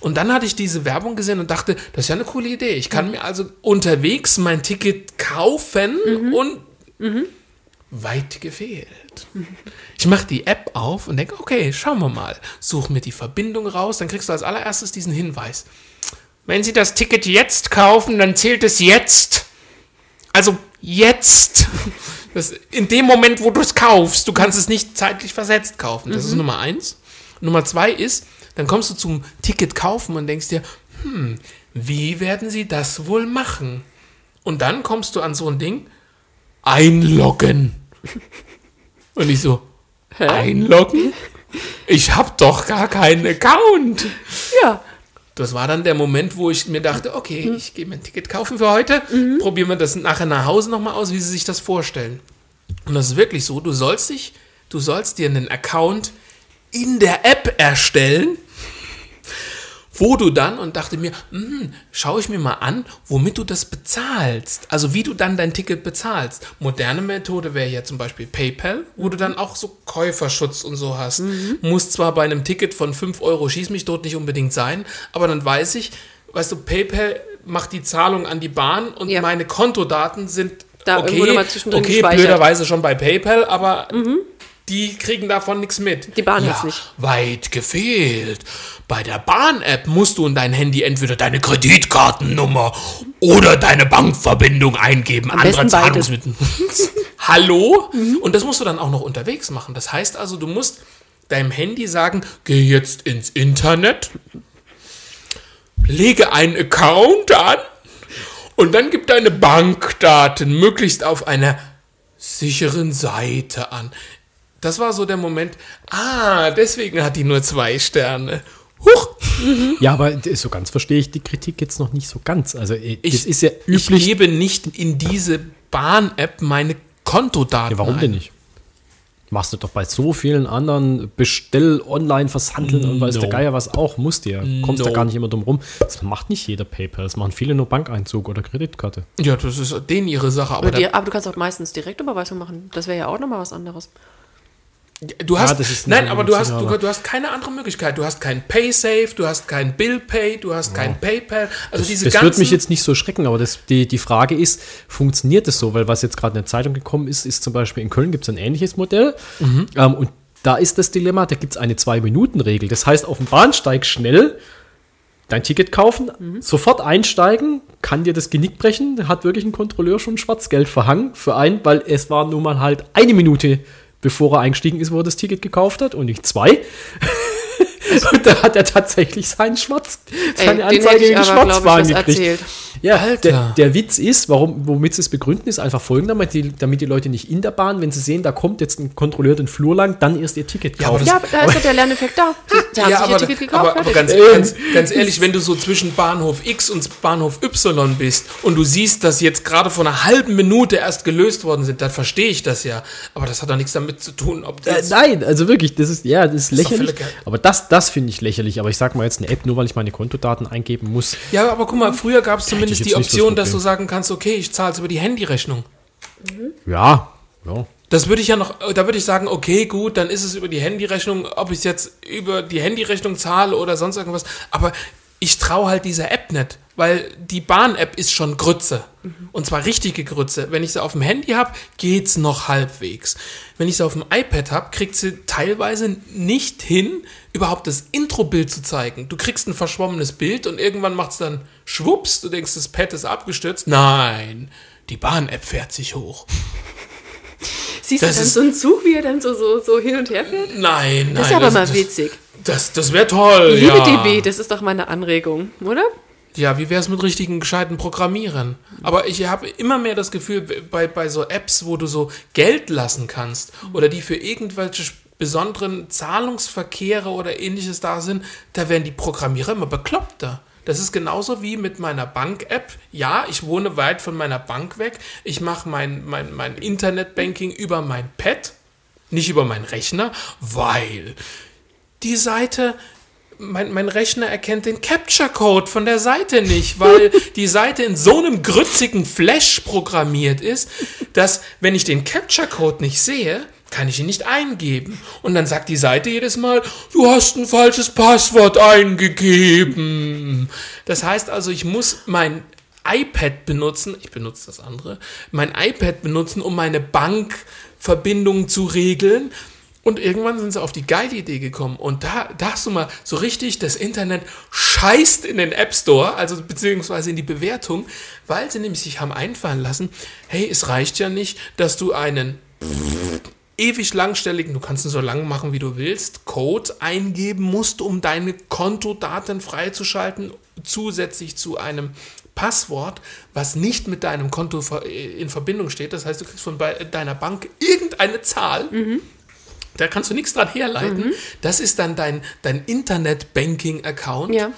Und dann hatte ich diese Werbung gesehen und dachte, das ist ja eine coole Idee. Ich kann mir also unterwegs mein Ticket kaufen und weit gefehlt. Ich mache die App auf und denke, okay, schauen wir mal. Such mir die Verbindung raus, dann kriegst du als allererstes diesen Hinweis. Wenn Sie das Ticket jetzt kaufen, dann zählt es jetzt. Also jetzt. Das, in dem Moment, wo du es kaufst, du kannst es nicht zeitlich versetzt kaufen. Das ist Nummer eins. Nummer zwei ist, dann kommst du zum Ticket kaufen und denkst dir, hm, wie werden sie das wohl machen? Und dann kommst du an so ein Ding, einloggen. Und ich so, einloggen? Ich hab doch gar keinen Account. Ja. Das war dann der Moment, wo ich mir dachte, okay, ich gehe mir ein Ticket kaufen für heute. Probieren wir das nachher nach Hause nochmal aus, wie Sie sich das vorstellen. Und das ist wirklich so, du sollst dich, du sollst dir einen Account in der App erstellen, wo du dann, und dachte mir, hm, schaue ich mir mal an, womit du das bezahlst. Also wie du dann dein Ticket bezahlst. Moderne Methode wäre ja zum Beispiel PayPal, wo du dann auch so Käuferschutz und so hast. Muss zwar bei einem Ticket von 5 Euro schieß mich dort nicht unbedingt sein, aber dann weiß ich, weißt du, PayPal macht die Zahlung an die Bahn und Ja. meine Kontodaten sind Da okay, okay blöderweise schon bei PayPal, aber die kriegen davon nichts mit. Die Bahn ja, jetzt nicht. Weit gefehlt. Bei der Bahn-App musst du in dein Handy entweder deine Kreditkartennummer oder deine Bankverbindung eingeben. Am. Mhm. Zahlungsmittel. Hallo? Und das musst du dann auch noch unterwegs machen. Das heißt also, du musst deinem Handy sagen, geh jetzt ins Internet, lege einen Account an und dann gib deine Bankdaten möglichst auf einer sicheren Seite an. Das war so der Moment, ah, deswegen hat die nur zwei Sterne. Huch, Ja, aber so ganz verstehe ich die Kritik jetzt noch nicht so ganz. Also äh, ich, ist ja ich üblich. gebe nicht in diese Bahn-App meine Kontodaten Ja, warum ein. denn nicht? Machst du doch bei so vielen anderen Bestell-, Online-Vershandeln und weiß No. der Geier was auch, musst du ja. Kommst No. da gar nicht immer drum rum. Das macht nicht jeder PayPal, das machen viele nur Bankeinzug oder Kreditkarte. Ja, das ist denen ihre Sache, aber die, aber du kannst auch meistens Direktüberweisung machen. Das wäre ja auch nochmal was anderes. Du hast, das ist nein, aber du hast, du, du hast keine andere Möglichkeit. Du hast kein PaySafe, du hast kein BillPay, du hast kein PayPal. Also diese Das ganzen, wird mich jetzt nicht so schrecken, aber das, die, die Frage ist, funktioniert das so? Weil was jetzt gerade in der Zeitung gekommen ist, ist zum Beispiel in Köln gibt es ein ähnliches Modell. Mhm. Ähm, und da ist das Dilemma, da gibt es eine Zwei-Minuten-Regel. Das heißt, auf dem Bahnsteig schnell dein Ticket kaufen, Mhm. sofort einsteigen, kann dir das Genick brechen, hat wirklich ein Kontrolleur schon Schwarzgeld verhangen für einen, weil es war nun mal halt eine Minute, bevor er eingestiegen ist, wo er das Ticket gekauft hat und nicht zwei. und da hat er tatsächlich seinen Schwarz, seine den hätte Anzeige ich, Schwarzfahren gekriegt. erzählt. Ja, Alter. der, der Witz ist, warum, womit sie es begründen, ist einfach folgender, damit die, damit die Leute nicht in der Bahn, wenn sie sehen, da kommt jetzt ein Kontrolleur den Flur lang, dann erst ihr Ticket Ja, aber kaufen. Ja, da ist ja der Lerneffekt da. Sie, sie haben ja, sich aber, ihr Ticket gekauft. aber, aber ganz, ganz, ganz ehrlich, wenn du so zwischen Bahnhof X und Bahnhof Y bist und du siehst, dass jetzt gerade vor einer halben Minute erst gelöst worden sind, dann verstehe ich das ja. Aber das hat doch nichts damit zu tun, ob du Äh, nein, also wirklich, das ist, ja, das ist lächerlich. völlig- aber das, das finde ich lächerlich. Aber ich sag mal jetzt eine App, nur weil ich meine Kontodaten eingeben muss. Ja, aber guck mal, früher gab es zumindest jetzt die nicht so das Option, dass du sagen kannst, okay, ich zahle es über die Handyrechnung. Ja, ja. Das würde ich ja noch, da würde ich sagen, okay, gut, dann ist es über die Handyrechnung, ob ich es jetzt über die Handyrechnung zahle oder sonst irgendwas. Aber ich traue halt dieser App nicht, weil die Bahn-App ist schon Grütze. Und zwar richtige Grütze. Wenn ich sie auf dem Handy habe, geht's noch halbwegs. Wenn ich sie auf dem iPad habe, kriegt sie teilweise nicht hin, überhaupt das Intro-Bild zu zeigen. Du kriegst ein verschwommenes Bild und irgendwann macht's dann schwupps, du denkst, das Pad ist abgestürzt. Nein, die Bahn-App fährt sich hoch. Siehst du das dann ist- so einen Zug, wie er dann so, so, so hin und her fährt? Nein, nein. Das ist aber mal das, witzig. Das, das wäre toll. Liebe ja. DB, das ist doch meine Anregung, oder? Ja, wie wäre es mit richtigen, gescheiten Programmieren? Aber ich habe immer mehr das Gefühl, bei, bei so Apps, wo du so Geld lassen kannst oder die für irgendwelche besonderen Zahlungsverkehre oder ähnliches da sind, da werden die Programmierer immer bekloppter. Das ist genauso wie mit meiner Bank-App. Ja, ich wohne weit von meiner Bank weg. Ich mache mein, mein, mein Internetbanking über mein Pad, nicht über meinen Rechner, weil die Seite, mein, mein Rechner erkennt den Capture-Code von der Seite nicht, weil die Seite in so einem grützigen Flash programmiert ist, dass wenn ich den Capture-Code nicht sehe, kann ich ihn nicht eingeben. Und dann sagt die Seite jedes Mal, du hast ein falsches Passwort eingegeben. Das heißt also, ich muss mein iPad benutzen, ich benutze das andere, mein iPad benutzen, um meine Bankverbindung zu regeln. Und irgendwann sind sie auf die geile Idee gekommen. Und da, da hast du mal so richtig, das Internet scheißt in den App Store, also beziehungsweise in die Bewertung, weil sie nämlich sich haben einfallen lassen, hey, es reicht ja nicht, dass du einen ewig langstelligen, du kannst ihn so lang machen, wie du willst, Code eingeben musst, um deine Kontodaten freizuschalten, zusätzlich zu einem Passwort, was nicht mit deinem Konto ver- in Verbindung steht. Das heißt, du kriegst von deiner Bank irgendeine Zahl. Da kannst du nichts dran herleiten. Das ist dann dein, dein Internet-Banking-Account. Ja.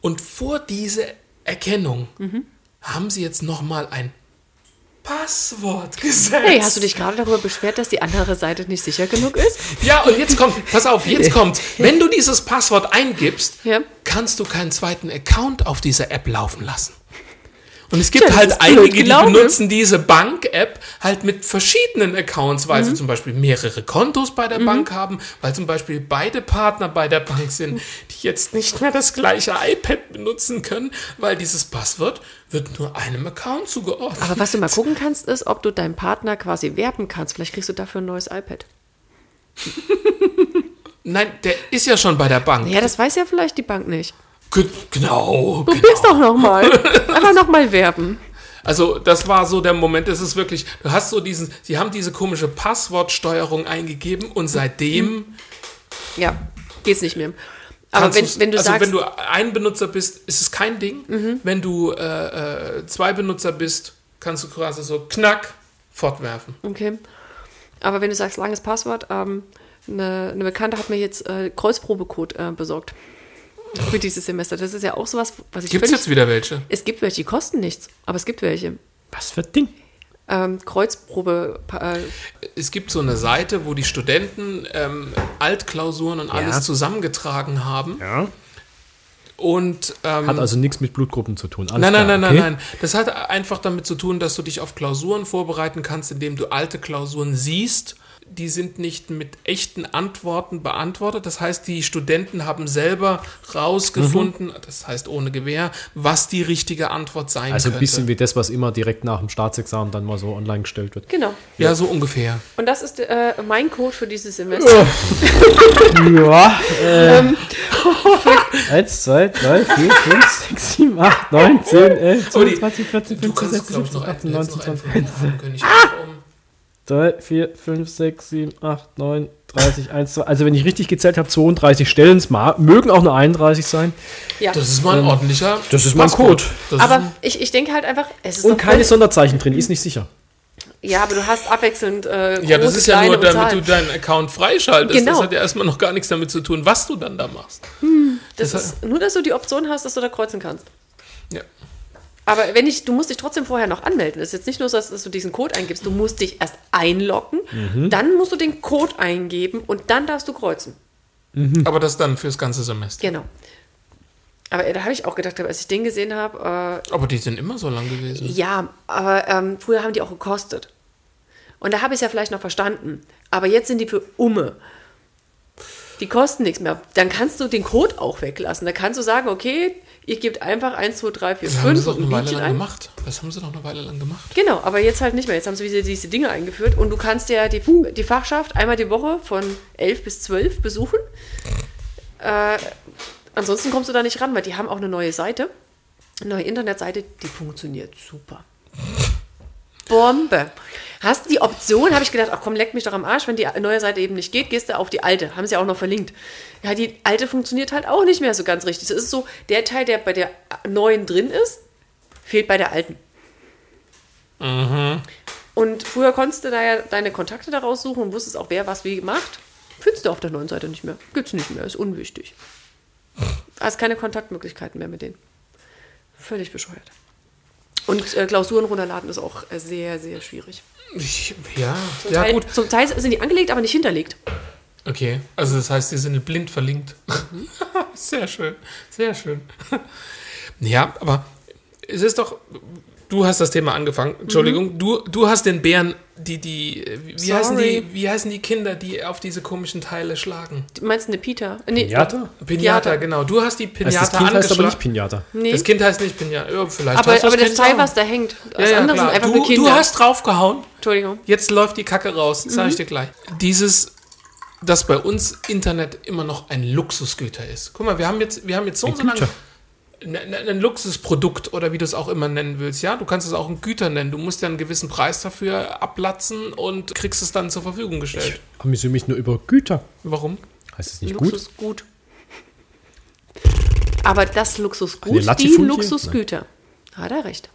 Und vor diese Erkennung haben sie jetzt nochmal ein Passwort gesetzt. Hey, hast du dich gerade darüber beschwert, dass die andere Seite nicht sicher genug ist? Ja, und jetzt kommt, pass auf, jetzt kommt, wenn du dieses Passwort eingibst, Ja. kannst du keinen zweiten Account auf dieser App laufen lassen. Und es gibt das halt einige, die gelaufen. benutzen diese Bank-App halt mit verschiedenen Accounts, weil Mhm. sie zum Beispiel mehrere Kontos bei der Bank haben, weil zum Beispiel beide Partner bei der Bank sind, die jetzt nicht mehr das gleiche iPad benutzen können, weil dieses Passwort wird nur einem Account zugeordnet. Aber was du mal gucken kannst, ist, ob du deinen Partner quasi werben kannst. Vielleicht kriegst du dafür ein neues iPad. Nein, der ist ja schon bei der Bank. Ja, das weiß ja vielleicht die Bank nicht. Ge- Genau, Probier's doch nochmal. Einfach nochmal werben. Also das war so der Moment, es ist wirklich, du hast so diesen, sie haben diese komische Passwortsteuerung eingegeben und seitdem Ja, geht's nicht mehr. Aber wenn, wenn du also sagst, wenn du ein Benutzer bist, ist es kein Ding. Wenn du äh, äh, zwei Benutzer bist, kannst du quasi so knack fortwerfen. okay. Aber wenn du sagst, langes Passwort, ähm, eine, eine Bekannte hat mir jetzt äh, Kreuzprobecode äh, besorgt. Für dieses Semester. Das ist ja auch sowas, was ich Gibt es jetzt wieder welche? Es gibt welche, die kosten nichts, aber es gibt welche. Was für ein Ding? Ähm, Kreuzprobe, äh, Es gibt so eine Seite, wo die Studenten ähm, Altklausuren und alles Ja. zusammengetragen haben. Ja. Und ähm, Hat also nichts mit Blutgruppen zu tun. Alles Nein, nein, klar, nein, nein, okay? nein. Das hat einfach damit zu tun, dass du dich auf Klausuren vorbereiten kannst, indem du alte Klausuren siehst. Die sind nicht mit echten Antworten beantwortet. Das heißt, die Studenten haben selber rausgefunden, das heißt ohne Gewehr, was die richtige Antwort sein Also ein könnte. bisschen wie das, was immer direkt nach dem Staatsexamen dann mal so online gestellt wird. genau. ja, so ungefähr. Und das ist äh, mein Code für dieses Semester. Ja, äh, 1, 2, 3, 4, 5, 6, 7, 8, 9, 10, 11, Aber die- 12, 13, 14, Du 15, kannst, 16, glaube ich, noch 17, einen, 18, jetzt 19, noch einen 20, von den König um. 3, 4, 5, 6, 7, 8, 9, 30, 1, 2. Also wenn ich richtig gezählt habe, 32 Stellen. Es mögen auch nur 31 sein. Ja. Das ist mal ein ordentlicher. Ähm, das ist mein Passcode. Code. Das Aber ein- ich, ich denke halt einfach, es ist Und keine Sonderzeichen drin, ist nicht sicher. Ja, aber du hast abwechselnd äh, ja, das ist ja nur, damit du deinen Account freischaltest. Genau. Das hat ja erstmal noch gar nichts damit zu tun, was du dann da machst. Das das ist nur, dass du die Option hast, dass du da kreuzen kannst. Ja. Aber wenn ich, du musst dich trotzdem vorher noch anmelden. Es ist jetzt nicht nur so, dass, dass du diesen Code eingibst. Du musst dich erst einloggen, Mhm. dann musst du den Code eingeben und dann darfst du kreuzen. Aber das dann fürs ganze Semester. Genau. Aber äh, da habe ich auch gedacht, als ich den gesehen habe, Aber die sind immer so lang gewesen. äh, ja, aber ähm, früher haben die auch gekostet. Und da habe ich es ja vielleicht noch verstanden. Aber jetzt sind die für Umme. Die kosten nichts mehr. Dann kannst du den Code auch weglassen. Da kannst du sagen, okay, ihr gebt einfach 1, 2, 3, 4, Das haben sie 5 doch eine Weile lang ein. gemacht. Das haben sie doch eine Weile lang gemacht. Genau, aber jetzt halt nicht mehr. Jetzt haben sie wieder diese Dinge eingeführt und du kannst ja die, die Fachschaft einmal die Woche von 11 bis 12 besuchen. Äh, ansonsten kommst du da nicht ran, weil die haben auch eine neue Seite, eine neue Internetseite, die funktioniert super. Bombe. Hast du die Option, habe ich gedacht, ach komm, leck mich doch am Arsch, wenn die neue Seite eben nicht geht, gehst du auf die alte. Haben sie auch noch verlinkt. Ja, die alte funktioniert halt auch nicht mehr so ganz richtig. Es ist so, der Teil, der bei der neuen drin ist, fehlt bei der alten. Und früher konntest du da ja deine Kontakte daraus suchen und wusstest auch, wer was wie gemacht. Findest du auf der neuen Seite nicht mehr. Gibt's nicht mehr, ist unwichtig. Hast keine Kontaktmöglichkeiten mehr mit denen. Völlig bescheuert. Und äh, Klausuren runterladen ist auch äh, sehr, sehr schwierig. Ich, ja, Zum, ja Teil, gut. zum Teil sind die angelegt, aber nicht hinterlegt. Okay, also das heißt, die sind blind verlinkt. Mhm. sehr schön, sehr schön. ja, aber es ist doch, du hast das Thema angefangen. Entschuldigung, Mhm. du, du hast den Bären, die, die, wie heißen Sorry. die, wie heißen die Kinder, die auf diese komischen Teile schlagen? Du meinst eine Pita? Nee, Pinata? Pinata, genau. Du hast die Also Pinata das Kind heißt aber nicht Pinata. Nee. Das Kind heißt nicht Pinata. Ja, vielleicht aber aber das Teil, was da hängt, ja, das ja, andere sind klar. einfach du, nur Kinder. du hast draufgehauen. Entschuldigung. Jetzt läuft die Kacke raus, sage Mhm. ich dir gleich. Dieses, dass bei uns Internet immer noch ein Luxusgüter ist. Guck mal, wir haben jetzt, wir haben jetzt so, so lange. Güter. Ein, Luxusprodukt oder wie du es auch immer nennen willst, ja, du kannst es auch ein Güter nennen. Du musst ja einen gewissen Preis dafür ablatzen und kriegst es dann zur Verfügung gestellt. Amüsiere mich nur über Güter. Warum? Heißt es nicht gut? Luxusgut. Aber das Luxusgut, die? Luxusgüter. Hat er recht.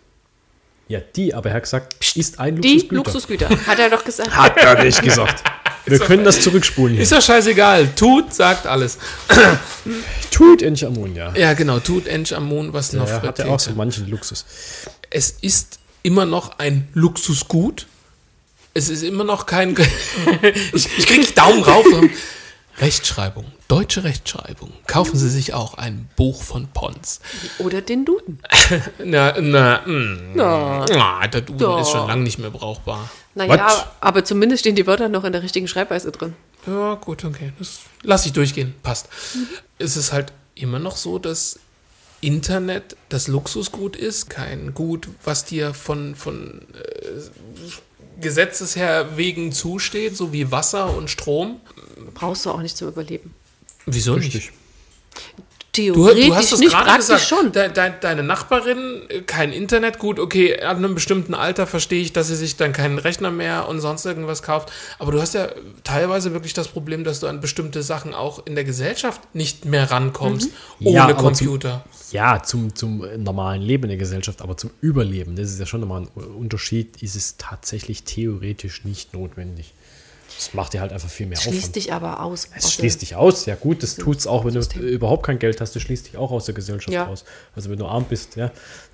Ja, die, aber er hat gesagt, ist ein Die Luxusgüter. Luxusgüter. Hat er doch gesagt. Hat er nicht gesagt. Wir können das zurückspulen hier. Ist ja scheißegal. Tut, sagt alles. Tut Enchamun, ja. Ja, genau. Tut Ench was noch Er hatte auch so manchen Luxus. Es ist immer noch ein Luxusgut. Es ist immer noch kein. ich, ich kriege Daumen rauf. Rechtschreibung, deutsche Rechtschreibung. Kaufen Sie sich auch ein Buch von Pons. Oder den Duden. Na, na, mm, Ja. ah, der Duden Doch. ist schon lange nicht mehr brauchbar. Naja, What? aber zumindest stehen die Wörter noch in der richtigen Schreibweise drin. Ja, gut, okay. Das lass ich durchgehen. Passt. Es ist halt immer noch so, dass Internet das Luxusgut ist, kein Gut, was dir von, von äh, Gesetzes her wegen zusteht, so wie Wasser und Strom. Brauchst du auch nicht zum Überleben. Wieso Richtig. nicht? Du, Theoretisch du hast es nicht, gerade gesagt. schon. De, de, deine Nachbarin, äh, kein Internet, gut, okay, ab einem bestimmten Alter verstehe ich, dass sie sich dann keinen Rechner mehr und sonst irgendwas kauft. Aber du hast ja teilweise wirklich das Problem, dass du an bestimmte Sachen auch in der Gesellschaft nicht mehr rankommst, Mhm. ohne Ja, aber zum- Computer. Ja, zum, zum normalen Leben in der Gesellschaft, aber zum Überleben, das ist ja schon nochmal ein Unterschied, ist es tatsächlich theoretisch nicht notwendig. Das macht dir halt einfach viel mehr Schließt Aufwand. dich aber aus. Es schließt dich aus, ja gut, das tut's auch, wenn du System. äh, überhaupt kein Geld hast, du schließt dich auch aus der Gesellschaft Ja. aus. Also wenn du arm bist, ja.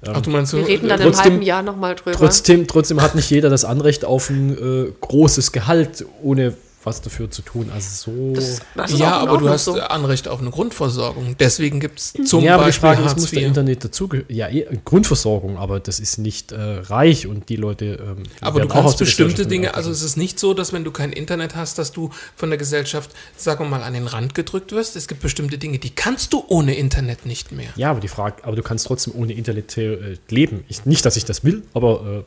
Ähm, Ach, du meinst, Wir so, reden dann äh, im trotzdem- halben Jahr nochmal drüber. trotzdem, trotzdem hat nicht jeder das Anrecht auf ein äh, großes Gehalt, ohne was dafür zu tun. Also so. das, das ja, aber du hast so. Anrecht auf eine Grundversorgung. Deswegen gibt es zum ja, Beispiel Frage Hartz muss der IV. Internet dazugehören? Ja, eh, Grundversorgung, aber das ist nicht äh, reich und die Leute. Ähm, Aber du kannst bestimmte Dinge, also es ist nicht so, dass wenn du kein Internet hast, dass du von der Gesellschaft, sagen wir mal, an den Rand gedrückt wirst. Es gibt bestimmte Dinge, die kannst du ohne Internet nicht mehr. Ja, aber die Frage, aber du kannst trotzdem ohne Internet äh, leben. Ich, nicht, dass ich das will, aber äh,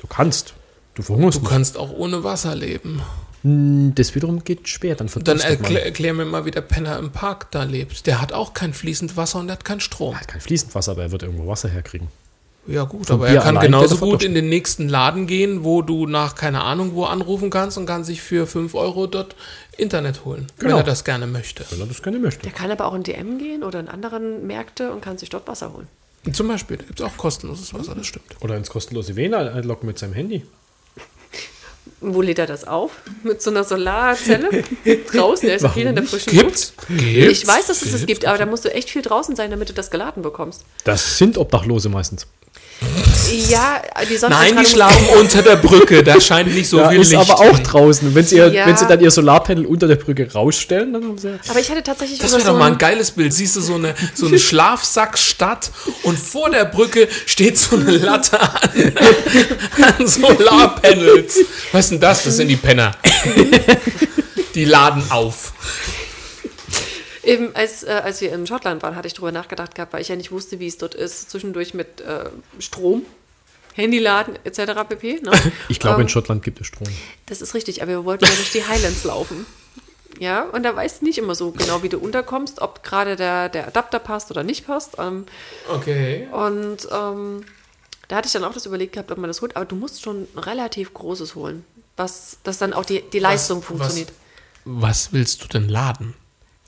du kannst. Du verhungerst Du nicht. kannst auch ohne Wasser leben. Das wiederum geht schwer, dann Dann verdurstet man. erklär, erklär mir mal, wie der Penner im Park da lebt. Der hat auch kein fließend Wasser und der hat keinen Strom. Er hat kein fließend Wasser, aber er wird irgendwo Wasser herkriegen. Ja gut, Von aber er kann allein, genauso gut in den nächsten Laden gehen, wo du nach keine Ahnung wo anrufen kannst und kann sich für 5 Euro dort Internet holen, wenn Genau. er das gerne möchte. Wenn er das gerne möchte. Der kann aber auch in DM gehen oder in anderen Märkte und kann sich dort Wasser holen. Zum Beispiel, da gibt es auch kostenloses Wasser, das stimmt. Oder ins kostenlose WLAN einloggen mit seinem Handy. Wo lädt er das auf? Mit so einer Solarzelle? draußen, der ist viel in der frischen Gibt's? Luft. Gibt's? Ich weiß, dass es das gibt, aber da musst du echt viel draußen sein, damit du das geladen bekommst. Das sind Obdachlose meistens. Ja, die Nein, die schlafen unter der Brücke, da scheint nicht so ja, viel ist Licht. aber auch draußen. Wenn sie, ihr, Ja. wenn sie dann ihr Solarpanel unter der Brücke rausstellen, dann haben sie. Aber ich hatte tatsächlich Das wäre doch so mal ein ein- geiles Bild. Siehst du so eine, so eine Schlafsackstadt und vor der Brücke steht so eine Latte an, an Solarpanels. Was ist denn das? Das sind die Penner. Die laden auf. Eben als, äh, als wir in Schottland waren, hatte ich darüber nachgedacht gehabt, weil ich ja nicht wusste, wie es dort ist, zwischendurch mit äh, Strom, Handyladen etc. pp. Ne? Ich glaube, Ähm, in Schottland gibt es Strom. Das ist richtig, aber wir wollten ja durch die Highlands laufen. Ja, und da weißt du nicht immer so genau, wie du unterkommst, ob gerade der, der Adapter passt oder nicht passt. Ähm, Okay. und ähm, da hatte ich dann auch das überlegt gehabt, ob man das holt, aber du musst schon ein relativ großes holen, was, dass dann auch die, die Leistung funktioniert. Was willst du denn laden?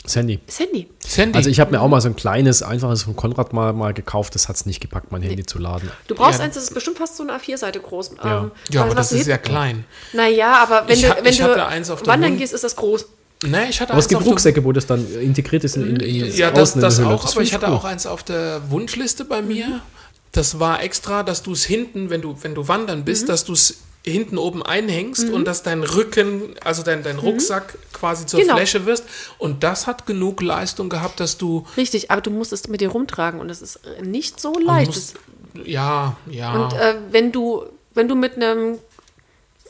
Das Handy. Das Handy. Das Handy. Also ich habe mir auch mal so ein kleines, einfaches von Konrad mal, mal gekauft. Das hat es nicht gepackt, mein Handy zu laden. Du brauchst Ja. eins, das ist bestimmt fast so eine A4-Seite groß. Ja. Ähm, ja, aber das ist ja hinten- klein. Naja, aber wenn Ich du, wenn ich du wandern Hund- gehst, ist das groß. Nee, ich hatte Aber es gibt Rucksäcke, wo das dann integriert ist in, in, in Ja, das, das Hülle. auch, Das aber ich hatte cool. auch eins auf der Wunschliste bei mir. Das war extra, dass du es hinten, wenn du, wenn du wandern bist, dass du es hinten oben einhängst und dass dein Rücken, also dein, dein Rucksack quasi zur Genau. Fläche wirst. Und das hat genug Leistung gehabt, dass du. Richtig, aber du musst es mit dir rumtragen und das ist nicht so leicht. musst, ja, ja. Und äh, wenn du, wenn du mit einem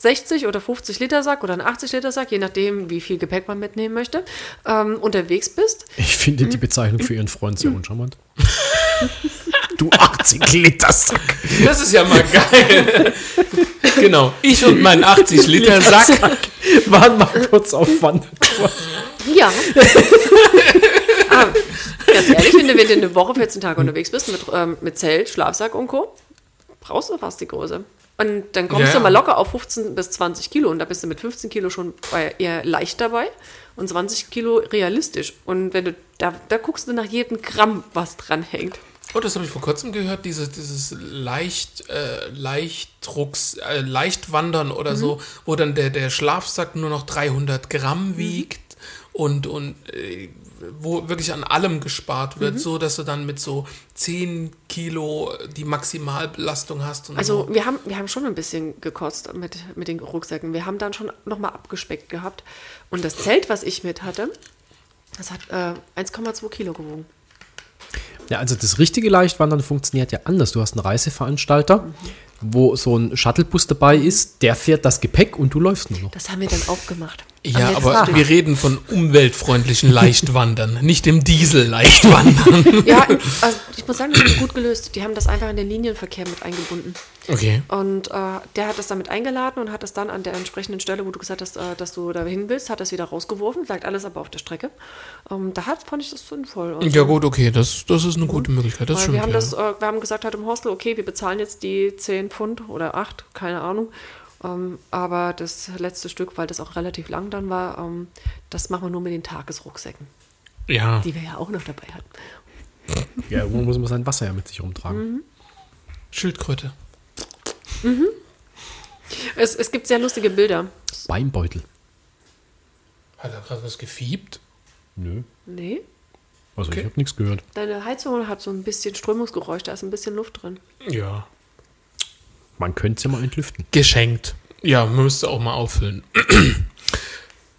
60 oder 50 Liter Sack oder einem 80 Liter Sack, je nachdem, wie viel Gepäck man mitnehmen möchte, ähm, unterwegs bist, Ich finde die Bezeichnung für ihren Freund sehr uncharmant. du 80 Liter Sack. das ist ja mal geil. genau. Ich und mein 80 Liter Sack. Waren mal kurz auf Wandertour. ja. ah, ganz ehrlich, wenn du, wenn du eine Woche, 14 Tage unterwegs bist mit, ähm, mit Zelt, Schlafsack und Co., brauchst du fast die Größe. Und dann kommst Ja, du mal locker auf 15 bis 20 Kilo und da bist du mit 15 Kilo schon bei eher leicht dabei und 20 Kilo realistisch. Und wenn du, da, da guckst du nach jedem Gramm, was dran hängt. Oh, das habe ich vor kurzem gehört, dieses, dieses leicht, äh, Leichtdrucks, äh, Leichtwandern oder so, wo dann der, der Schlafsack nur noch 300 Gramm wiegt und, und äh, wo wirklich an allem gespart wird, Mhm. so dass du dann mit so 10 Kilo die Maximalbelastung hast. Und Also so. wir haben, wir haben schon ein bisschen gekotzt mit, mit den Rucksäcken. Wir haben dann schon nochmal abgespeckt gehabt. Und das Zelt, was ich mit hatte, das hat äh, 1,2 Kilo gewogen. Ja, also das richtige Leichtwandern funktioniert ja anders. Du hast einen Reiseveranstalter, wo so ein Shuttlebus dabei ist, der fährt das Gepäck und du läufst nur noch. Das haben wir dann auch gemacht. Ja, aber Stück. wir reden von umweltfreundlichen Leichtwandern, nicht dem Diesel-Leichtwandern. Ja, also ich muss sagen, das ist gut gelöst. Die haben das einfach in den Linienverkehr mit eingebunden. Okay. Und äh, der hat das damit eingeladen und hat das dann an der entsprechenden Stelle, wo du gesagt hast, äh, dass du da hin willst, hat das wieder rausgeworfen. Lag alles aber auf der Strecke. Ähm, da hat, fand ich das sinnvoll. Also, Ja gut, okay, das, das ist eine gute Möglichkeit. Das stimmt, wir haben ja. das, äh, wir haben gesagt halt im Hostel, okay, wir bezahlen jetzt die 10 Pfund oder 8, keine Ahnung. Ähm, aber das letzte Stück, weil das auch relativ lang dann war, ähm, das machen wir nur mit den Tagesrucksäcken, ja. die wir ja auch noch dabei hatten. Ja, irgendwo muss man sein Wasser ja mit sich rumtragen. Schildkröte. Es, es gibt sehr lustige Bilder. Beinbeutel. Hat er gerade was gefiebt? Nö. Nee, Also Okay. ich habe nichts gehört. deine Heizung hat so ein bisschen Strömungsgeräusch, da ist ein bisschen Luft drin. Ja. Man könnte es ja mal entlüften. Geschenkt. Ja, man müsste auch mal auffüllen.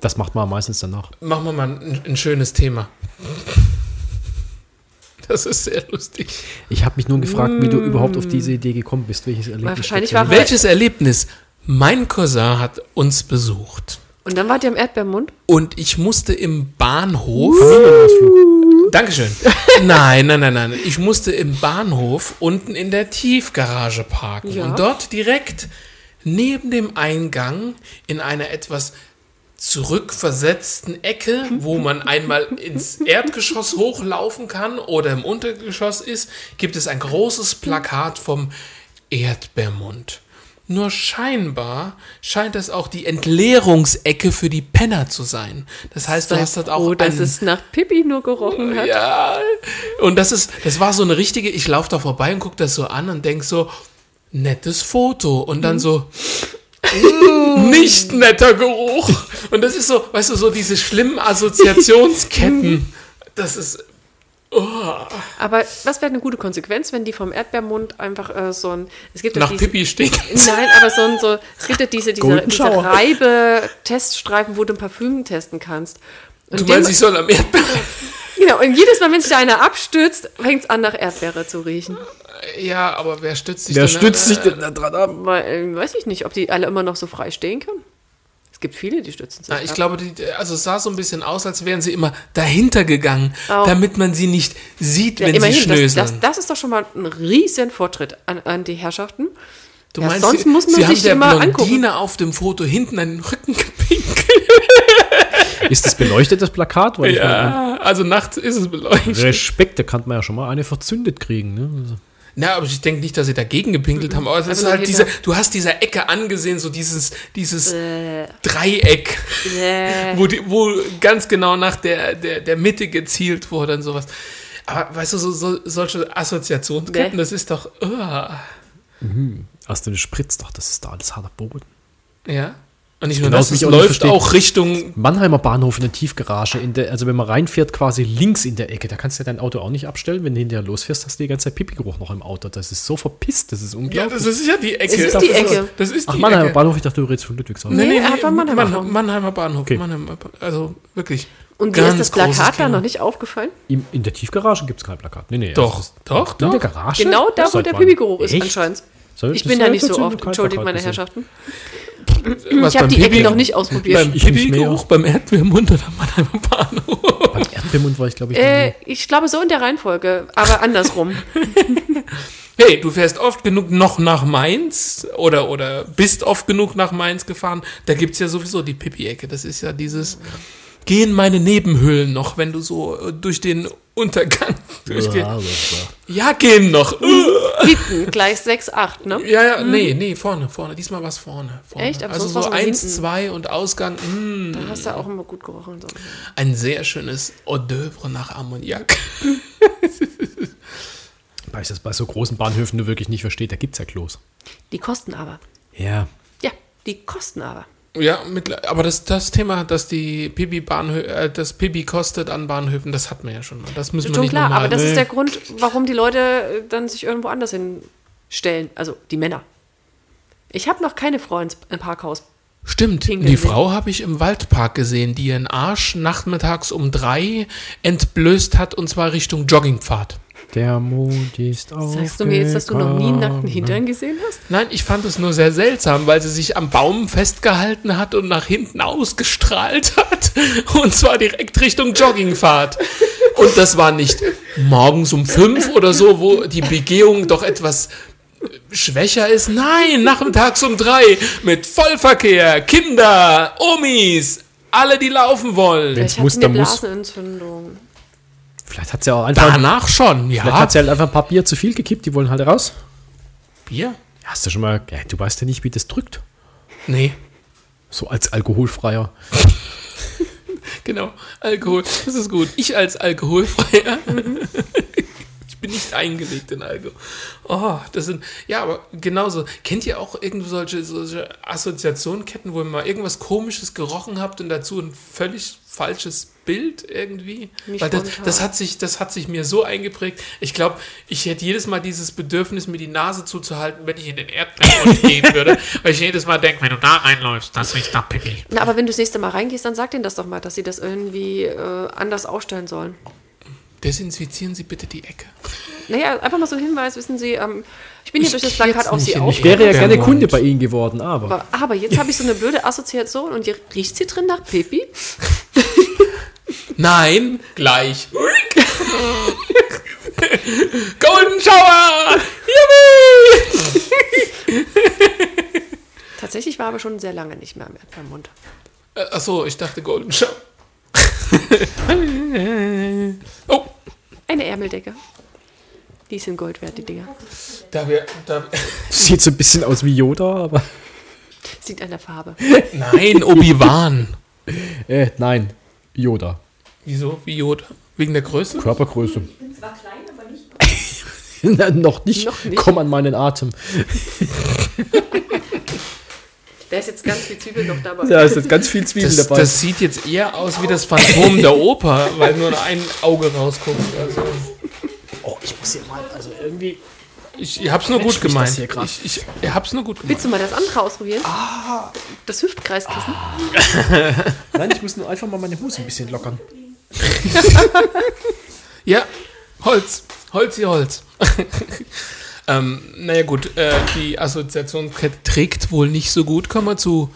Das macht man meistens danach. Machen wir mal ein, ein schönes Thema. Das ist sehr lustig. Ich habe mich nur gefragt, wie du überhaupt auf diese Idee gekommen bist. Welches Erlebnis? wahrscheinlich war-? Welches Erlebnis? Mein Cousin hat uns besucht. Und dann wart ihr am Erdbeermund? Und ich musste im Bahnhof. Dankeschön. Nein, nein, nein, nein. Ich musste im Bahnhof unten in der Tiefgarage parken. Ja. Und dort direkt neben dem Eingang in einer etwas zurückversetzten Ecke, wo man einmal ins Erdgeschoss hochlaufen kann oder im Untergeschoss ist, gibt es ein großes Plakat vom Erdbeermund. Nur scheinbar scheint es auch die Entleerungsecke für die Penner zu sein. Das heißt, du hast dort auch oh, dass es nach Pipi nur gerochen hat. ja. Und das ist, das war so eine richtige, ich laufe da vorbei und gucke das so an und denk so, nettes Foto. Und dann so, nicht netter Geruch. Und das ist so, weißt du, so diese schlimmen Assoziationsketten. Das ist, Aber was wäre eine gute Konsequenz, wenn die vom Erdbeermund einfach äh, so ein. Es gibt ja nach diese, Pipi stinkt. Nein, aber so ein, so, es gibt ja diese, diese, diese. Reibe-Teststreifen, wo du ein Parfüm testen kannst. Und Du dem- meinst, ich soll am Erdbeer? genau, und jedes Mal, wenn sich da einer abstürzt, fängt es an, nach Erdbeere zu riechen. Ja, aber wer stützt sich Wer denn stützt sich äh, denn da dran ab? Weil, äh, weiß ich nicht, ob die alle immer noch so frei stehen können. Es gibt viele, die stützen sich Na, ich ab. glaube, die, also es sah so ein bisschen aus, als wären sie immer dahinter gegangen, Auch. damit man sie nicht sieht, Ja, wenn sie immerhin, das, schnöseln. das, das ist doch schon mal ein riesen Fortschritt an, an die Herrschaften. Du Ja, meinst, sonst sie, muss man sie haben sich der immer Blondine auf dem Foto hinten an den Rücken gepinkelt. Ist das beleuchtet, das Plakat? Weil ich meine, Ja, also nachts ist es beleuchtet. Respekt, da kann man ja schon mal eine verzündet kriegen. Ne? Also, Na, aber ich denke nicht, dass sie dagegen gepinkelt haben. Aber es ist Also halt diese, du hast dieser Ecke angesehen, so dieses, dieses Dreieck, Äh, wo, die, wo ganz genau nach der, der, der Mitte gezielt wurde und sowas. Aber weißt du, so, so, solche Assoziationsketten, Nee. das ist doch, uh, hast du eine Spritz doch, das ist da alles harter Boden. ja. Und nicht nur Genau, das, was es auch läuft auch Richtung Mannheimer Bahnhof in der Tiefgarage, in der, also wenn man reinfährt, quasi links in der Ecke, da kannst du ja dein Auto auch nicht abstellen. Wenn du hinterher losfährst, hast du die ganze Zeit Pipi-Geruch noch im Auto. Das ist so verpisst, das ist Ja, unglaublich. das ist ja die Ecke. Es ist Doch, die das Ecke. Das ist die Ach, Mannheimer Ecke. Bahnhof, ich dachte, du redest von Ludwigshafen. Nee, nee, Nee, nee, einfach Mannheimer Mann- Bahnhof. Mannheimer Bahnhof. Okay. Mannheimer, also wirklich. und dir ist das Plakat da noch nicht aufgefallen? Im, in der Tiefgarage gibt es kein Plakat. Nee, nee. Doch, das ist- doch, In der doch. Garage? Genau da, wo der? Pipi-Geruch ist anscheinend. Ich das bin da nicht so oft, entschuldigt meine. Herrschaften. Was Ich habe beim die Ecke Pipi- noch nicht ausprobiert. Beim Ich nicht mehr. Pipi-Geruch, beim Erdbeermund oder Mannheimer Bahnhof. Beim Erdbeermund war ich, glaube ich, Äh, ich glaube so in der Reihenfolge, aber andersrum. Hey, du fährst oft genug noch nach Mainz oder, oder bist oft genug nach Mainz gefahren. Da gibt's ja sowieso die Pipi-Ecke. Das ist ja dieses, gehen meine Nebenhöhlen noch, wenn du so äh, durch den Untergang durchgehst. Ja, gehen noch. Hinten, gleich 6, 8, ne? Ja, ja, nee, nee, vorne, vorne. Diesmal war's vorne. vorne. Echt? Aber also so war's immer eins, hinten. zwei und Ausgang. mm. Da hast du auch immer gut gerochen. So. Ein sehr schönes Hors d'oeuvre nach Ammoniak. Weil ich das bei so großen Bahnhöfen nur wirklich nicht verstehe, da gibt es ja Klos. Die kosten aber. Ja. Ja, die kosten aber. Ja, mit, aber das, das Thema, dass die Pipi Bahnhö äh, das Pipi kostet an Bahnhöfen, das hatten wir ja schon mal. Das müssen wir Schon nicht klar, aber das ist der Grund, warum die Leute äh, dann sich irgendwo anders hinstellen. Also die Männer. Ich habe noch keine Frau ins im Parkhaus. Stimmt, die sehen. Frau habe ich im Waldpark gesehen, die ihren Arsch nachmittags um drei entblößt hat und zwar Richtung Joggingpfad. Der Mond ist auf. Sagst du mir jetzt, dass du noch nie einen nackten Hintern gesehen hast? Nein, ich fand es nur sehr seltsam, weil sie sich am Baum festgehalten hat und nach hinten ausgestrahlt hat. Und zwar direkt Richtung Joggingpfad. Und das war nicht morgens um fünf oder so, wo die Begehung doch etwas schwächer ist. Nein, nachmittags um drei mit Vollverkehr, Kinder, Omis, alle, die laufen wollen. Wenn's Vielleicht hat muss, sie eine dann muss. Vielleicht hat sie auch einfach. Danach schon, Vielleicht ja. hat sie halt einfach ein paar Bier zu viel gekippt, die wollen halt raus. Bier? Hast du schon mal. Ja, du weißt ja nicht, wie das drückt. Nee. So als alkoholfreier. Genau, Alkohol. Das ist gut. Ich als Alkoholfreier. bin nicht eingelegt in Alkohol. Oh, das sind, ja, aber genauso. Kennt ihr auch irgendwo solche, solche Assoziationenketten, wo ihr mal irgendwas Komisches gerochen habt und dazu ein völlig falsches Bild irgendwie? Nicht Weil das, das, hat sich, das hat sich mir so eingeprägt. Ich glaube, ich hätte jedes Mal dieses Bedürfnis, mir die Nase zuzuhalten, wenn ich in den Erdbeermund gehen würde. Weil ich jedes Mal denke, wenn du da reinläufst, das riecht nach Pipi. Na, aber wenn du das nächste Mal reingehst, dann sag denen das doch mal, dass sie das irgendwie äh, anders ausstellen sollen. Desinfizieren Sie bitte die Ecke. Naja, einfach mal so ein Hinweis, wissen Sie, ähm, ich bin hier Ich durch das Plakat auf Sie auf. Ich wäre ja gerne. Kunde bei Ihnen geworden, aber. Aber, aber jetzt habe ich so eine blöde Assoziation und hier riecht sie drin nach Pipi. Nein, gleich. Golden Shower! Yippie! Tatsächlich war aber schon sehr lange nicht mehr im Erdbeermund. Äh, Achso, ich dachte Golden Shower. oh, Eine Ärmeldecke. Die sind Gold wert, die Dinger. da wir, da, Sieht so ein bisschen aus wie Yoda, aber. Sieht an der Farbe. nein, Obi-Wan. Äh, nein. Yoda. Wieso? Wie Yoda? Wegen der Größe? Körpergröße. Zwar klein, aber nicht. noch nicht. Noch nicht. Komm an meinen Atem. Da ist jetzt ganz viel Zwiebel noch dabei. Da ist jetzt ganz viel Zwiebeln Das, dabei. das sieht jetzt eher aus wie das Phantom der Oper, weil nur ein Auge rausguckt. Also, oh, ich muss hier mal, also irgendwie. ich, ich hab's nur gut gemeint. hier. Ich, ich, ich hab's nur gut gemeint. Willst du mal das andere ausprobieren? Das Hüftkreiskissen. Nein, ich muss nur einfach mal meine Hose ein bisschen lockern. Ja, Holz. Holz hier Holz. ähm, naja gut, äh, die Assoziationskette trägt wohl nicht so gut. Kommen wir zu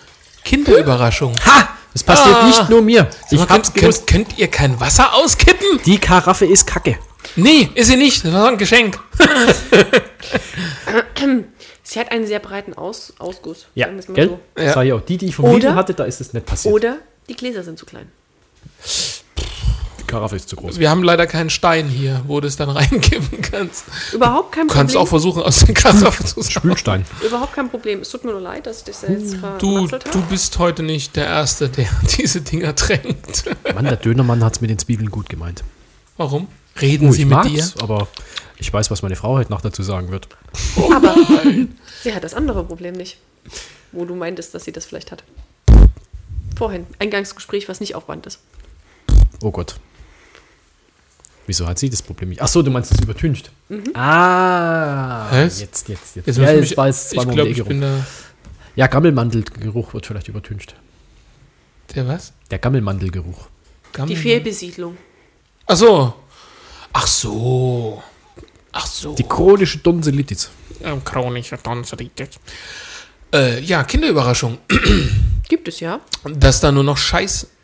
Kinderüberraschung. Ha! Das passiert Ah. nicht nur mir. Ich mal, hab's könnt, gewusst. könnt, könnt ihr kein Wasser auskippen? Die Karaffe ist kacke. Nee, ist sie nicht. Das war ein Geschenk. Sie hat einen sehr breiten Aus Ausguss. Ja, sagen wir es mal gell? so. Ja. Sag ich auch. Die, die ich vom Lidl hatte, da ist es nicht passiert. Oder die Gläser sind zu klein. Karaffe ist zu groß. Wir haben leider keinen Stein hier, wo du es dann reinkippen kannst. Überhaupt kein Du kannst Problem. auch versuchen, aus der Karaffe zu. Spülstein. Überhaupt kein Problem. Es tut mir nur leid, dass ich das jetzt Du, vermatzelt du habe. bist heute nicht der Erste, der diese Dinger tränkt. Mann, der Dönermann hat's mit den Zwiebeln gut gemeint. Warum? Reden Oh, Sie mit dir? aber ich weiß, was meine Frau heute noch dazu sagen wird. Aber sie hat das andere Problem nicht. Wo du meintest, dass sie das vielleicht hat. Vorhin. Eingangsgespräch, was nicht Aufwand ist. Oh Gott. Wieso hat sie das Problem nicht? Ach so, du meinst es übertüncht. Ah, Was? jetzt, jetzt, jetzt. Jetzt ja, jetzt mich, war es ich die ich bin da. Ja, Gammelmandelgeruch wird vielleicht übertüncht. Der was? Der Gammelmandelgeruch. Die Fehlbesiedlung. Ach so. Ach so. Ach so. Die chronische Tonsilitis. ähm, chronische Tonsillitis. Äh, ja, Kinderüberraschung. Gibt es ja. Dass da nur noch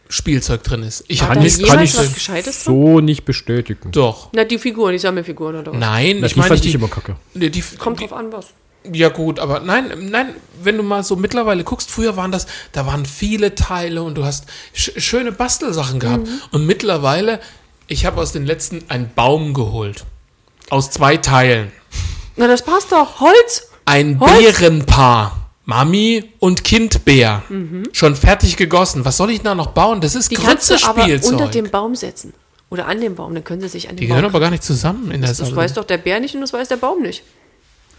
Scheiß-Spielzeug drin ist. Ich habe nichts jemals ich was Gescheites drin? so nicht bestätigen. Doch. Na, die Figuren, die Sammelfiguren oder was? Nein, Na, ich die meine fand die, ich immer kacke. die, die, Kommt die, drauf an, was. Ja gut, aber nein, nein, wenn du mal so mittlerweile guckst, früher waren das, da waren viele Teile und du hast sch schöne Bastelsachen gehabt. Mhm. Und mittlerweile, ich habe aus den letzten einen Baum geholt. Aus zwei Teilen. Na, das passt doch. Holz! Ein Holz? Bärenpaar. Mami und Kindbär. Schon fertig gegossen. Was soll ich da noch bauen? Das ist Mhm. Die kannst du aber unter dem Baum setzen. Oder an dem Baum. Dann können sie sich an den Die gehören Baum. aber gar nicht zusammen in der das Sammlung. weiß doch der Bär nicht und das weiß der Baum nicht.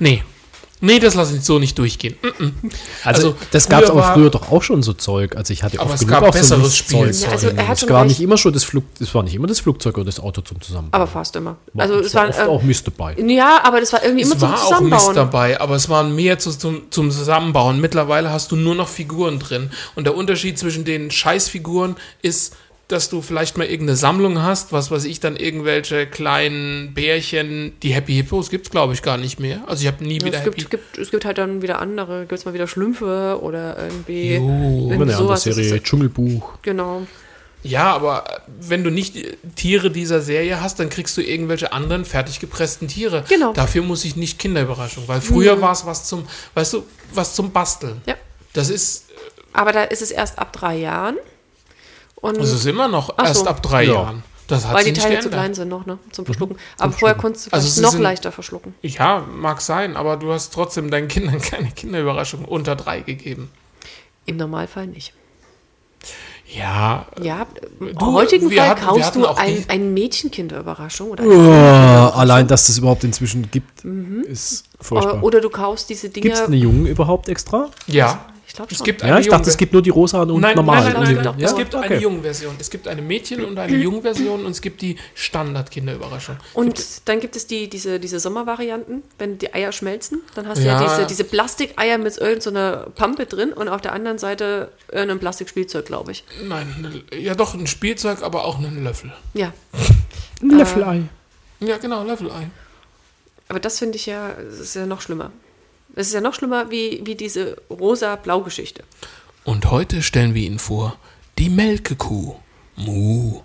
Nee. Nee, das lasse ich so nicht durchgehen. Mm -mm. Also, das gab es früher aber war- früher doch auch schon so Zeug. Also ich hatte Aber oft es genug gab auch so besseres Mistzeug. Spielzeug. Ja, also er hat es war nicht immer schon das Flug, es war nicht immer das Flugzeug oder das Auto zum Zusammenbauen. Aber fast immer. War- Also es war war oft ähm, auch Mist dabei. Ja, aber das war irgendwie immer Es zum war auch Zusammenbauen. Mist dabei, aber es waren mehr zu, zum, zum Zusammenbauen. Mittlerweile hast du nur noch Figuren drin. Und der Unterschied zwischen den Scheißfiguren ist, dass du vielleicht mal irgendeine Sammlung hast, was weiß ich, dann irgendwelche kleinen Bärchen. Die Happy Hippos gibt's glaube ich, gar nicht mehr. Also ich habe nie Ja, wieder es, Happy gibt, gibt, es gibt halt dann wieder andere, gibt es mal wieder Schlümpfe oder irgendwie, Jo. Immer irgendwie eine andere sowas. Das Serie, ist- Dschungelbuch. Genau. Ja, aber wenn du nicht Tiere dieser Serie hast, dann kriegst du irgendwelche anderen fertig gepressten Tiere. Genau. Dafür muss ich nicht Kinderüberraschung, weil früher war es was zum, weißt du, was zum Basteln. Ja. Das ist, Aber da ist es erst ab drei Jahren. Und das ist immer noch Ach erst so. ab drei Ja. Jahren. Das hat weil die Teile zu klein sind noch, ne? Zum Verschlucken. Aber vorher konntest du Also noch sind- leichter verschlucken. Ja, mag sein, aber du hast trotzdem deinen Kindern keine Kinderüberraschung unter drei gegeben. Im Normalfall nicht. Ja, Ja, im Du, heutigen Fall hatten- kaufst du ein, ein Mädchenkinderüberraschung oder, Oh, allein, dass das überhaupt inzwischen gibt, ist furchtbar. oder, oder du kaufst diese Gibt es eine Jungen überhaupt extra? ja. Ich glaube Es schon. gibt Ja, ich dachte, es gibt nur die rosa und Nein, normalen. nein, nein, nein, nein, ja? Es gibt Okay. eine Jungversion. Es gibt eine Mädchen- und eine Jungversion und es gibt die Standard-Kinderüberraschung. Und dann gibt es die, diese, diese Sommervarianten, wenn die Eier schmelzen, dann hast du ja, Ja. diese, diese Plastikeier mit irgendeiner Pampe drin und auf der anderen Seite irgendein Plastikspielzeug, glaube ich. Nein, ja doch, ein Spielzeug, aber auch einen Löffel. Ja, Ein Löffelei. Ja, genau, Löffelei. aber das finde ich ja, das ist ja noch schlimmer. Das ist ja noch schlimmer wie, wie diese rosa-blau-Geschichte. Und heute stellen wir Ihnen vor, die Melkekuh. Mu.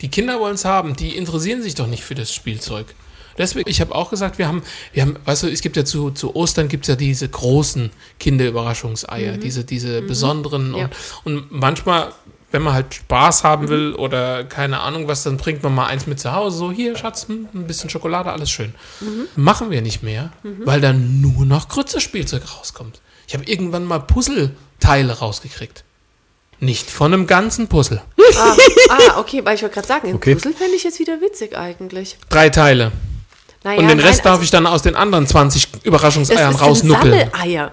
Die Kinder wollen es haben, die interessieren sich doch nicht für das Spielzeug. Deswegen, ich habe auch gesagt, wir haben, wir haben, weißt du, es gibt ja zu, zu Ostern gibt es ja diese großen Kinderüberraschungseier, diese, diese besonderen Ja. und, und manchmal, wenn man halt Spaß haben will oder keine Ahnung was, dann bringt man mal eins mit zu Hause, so hier, Schatz, hm, ein bisschen Schokolade, alles schön. Machen wir nicht mehr, weil dann nur noch Grütze-Spielzeug rauskommt. Ich habe irgendwann mal Puzzleteile rausgekriegt. Nicht von einem ganzen Puzzle. Ah, ah okay, weil ich wollte gerade sagen, Okay. Puzzle fände ich jetzt wieder witzig eigentlich. Drei Teile. Naja, Und den Rest nein, darf also, ich dann aus den anderen 20 Überraschungseiern rausnuckeln. Sammeleier.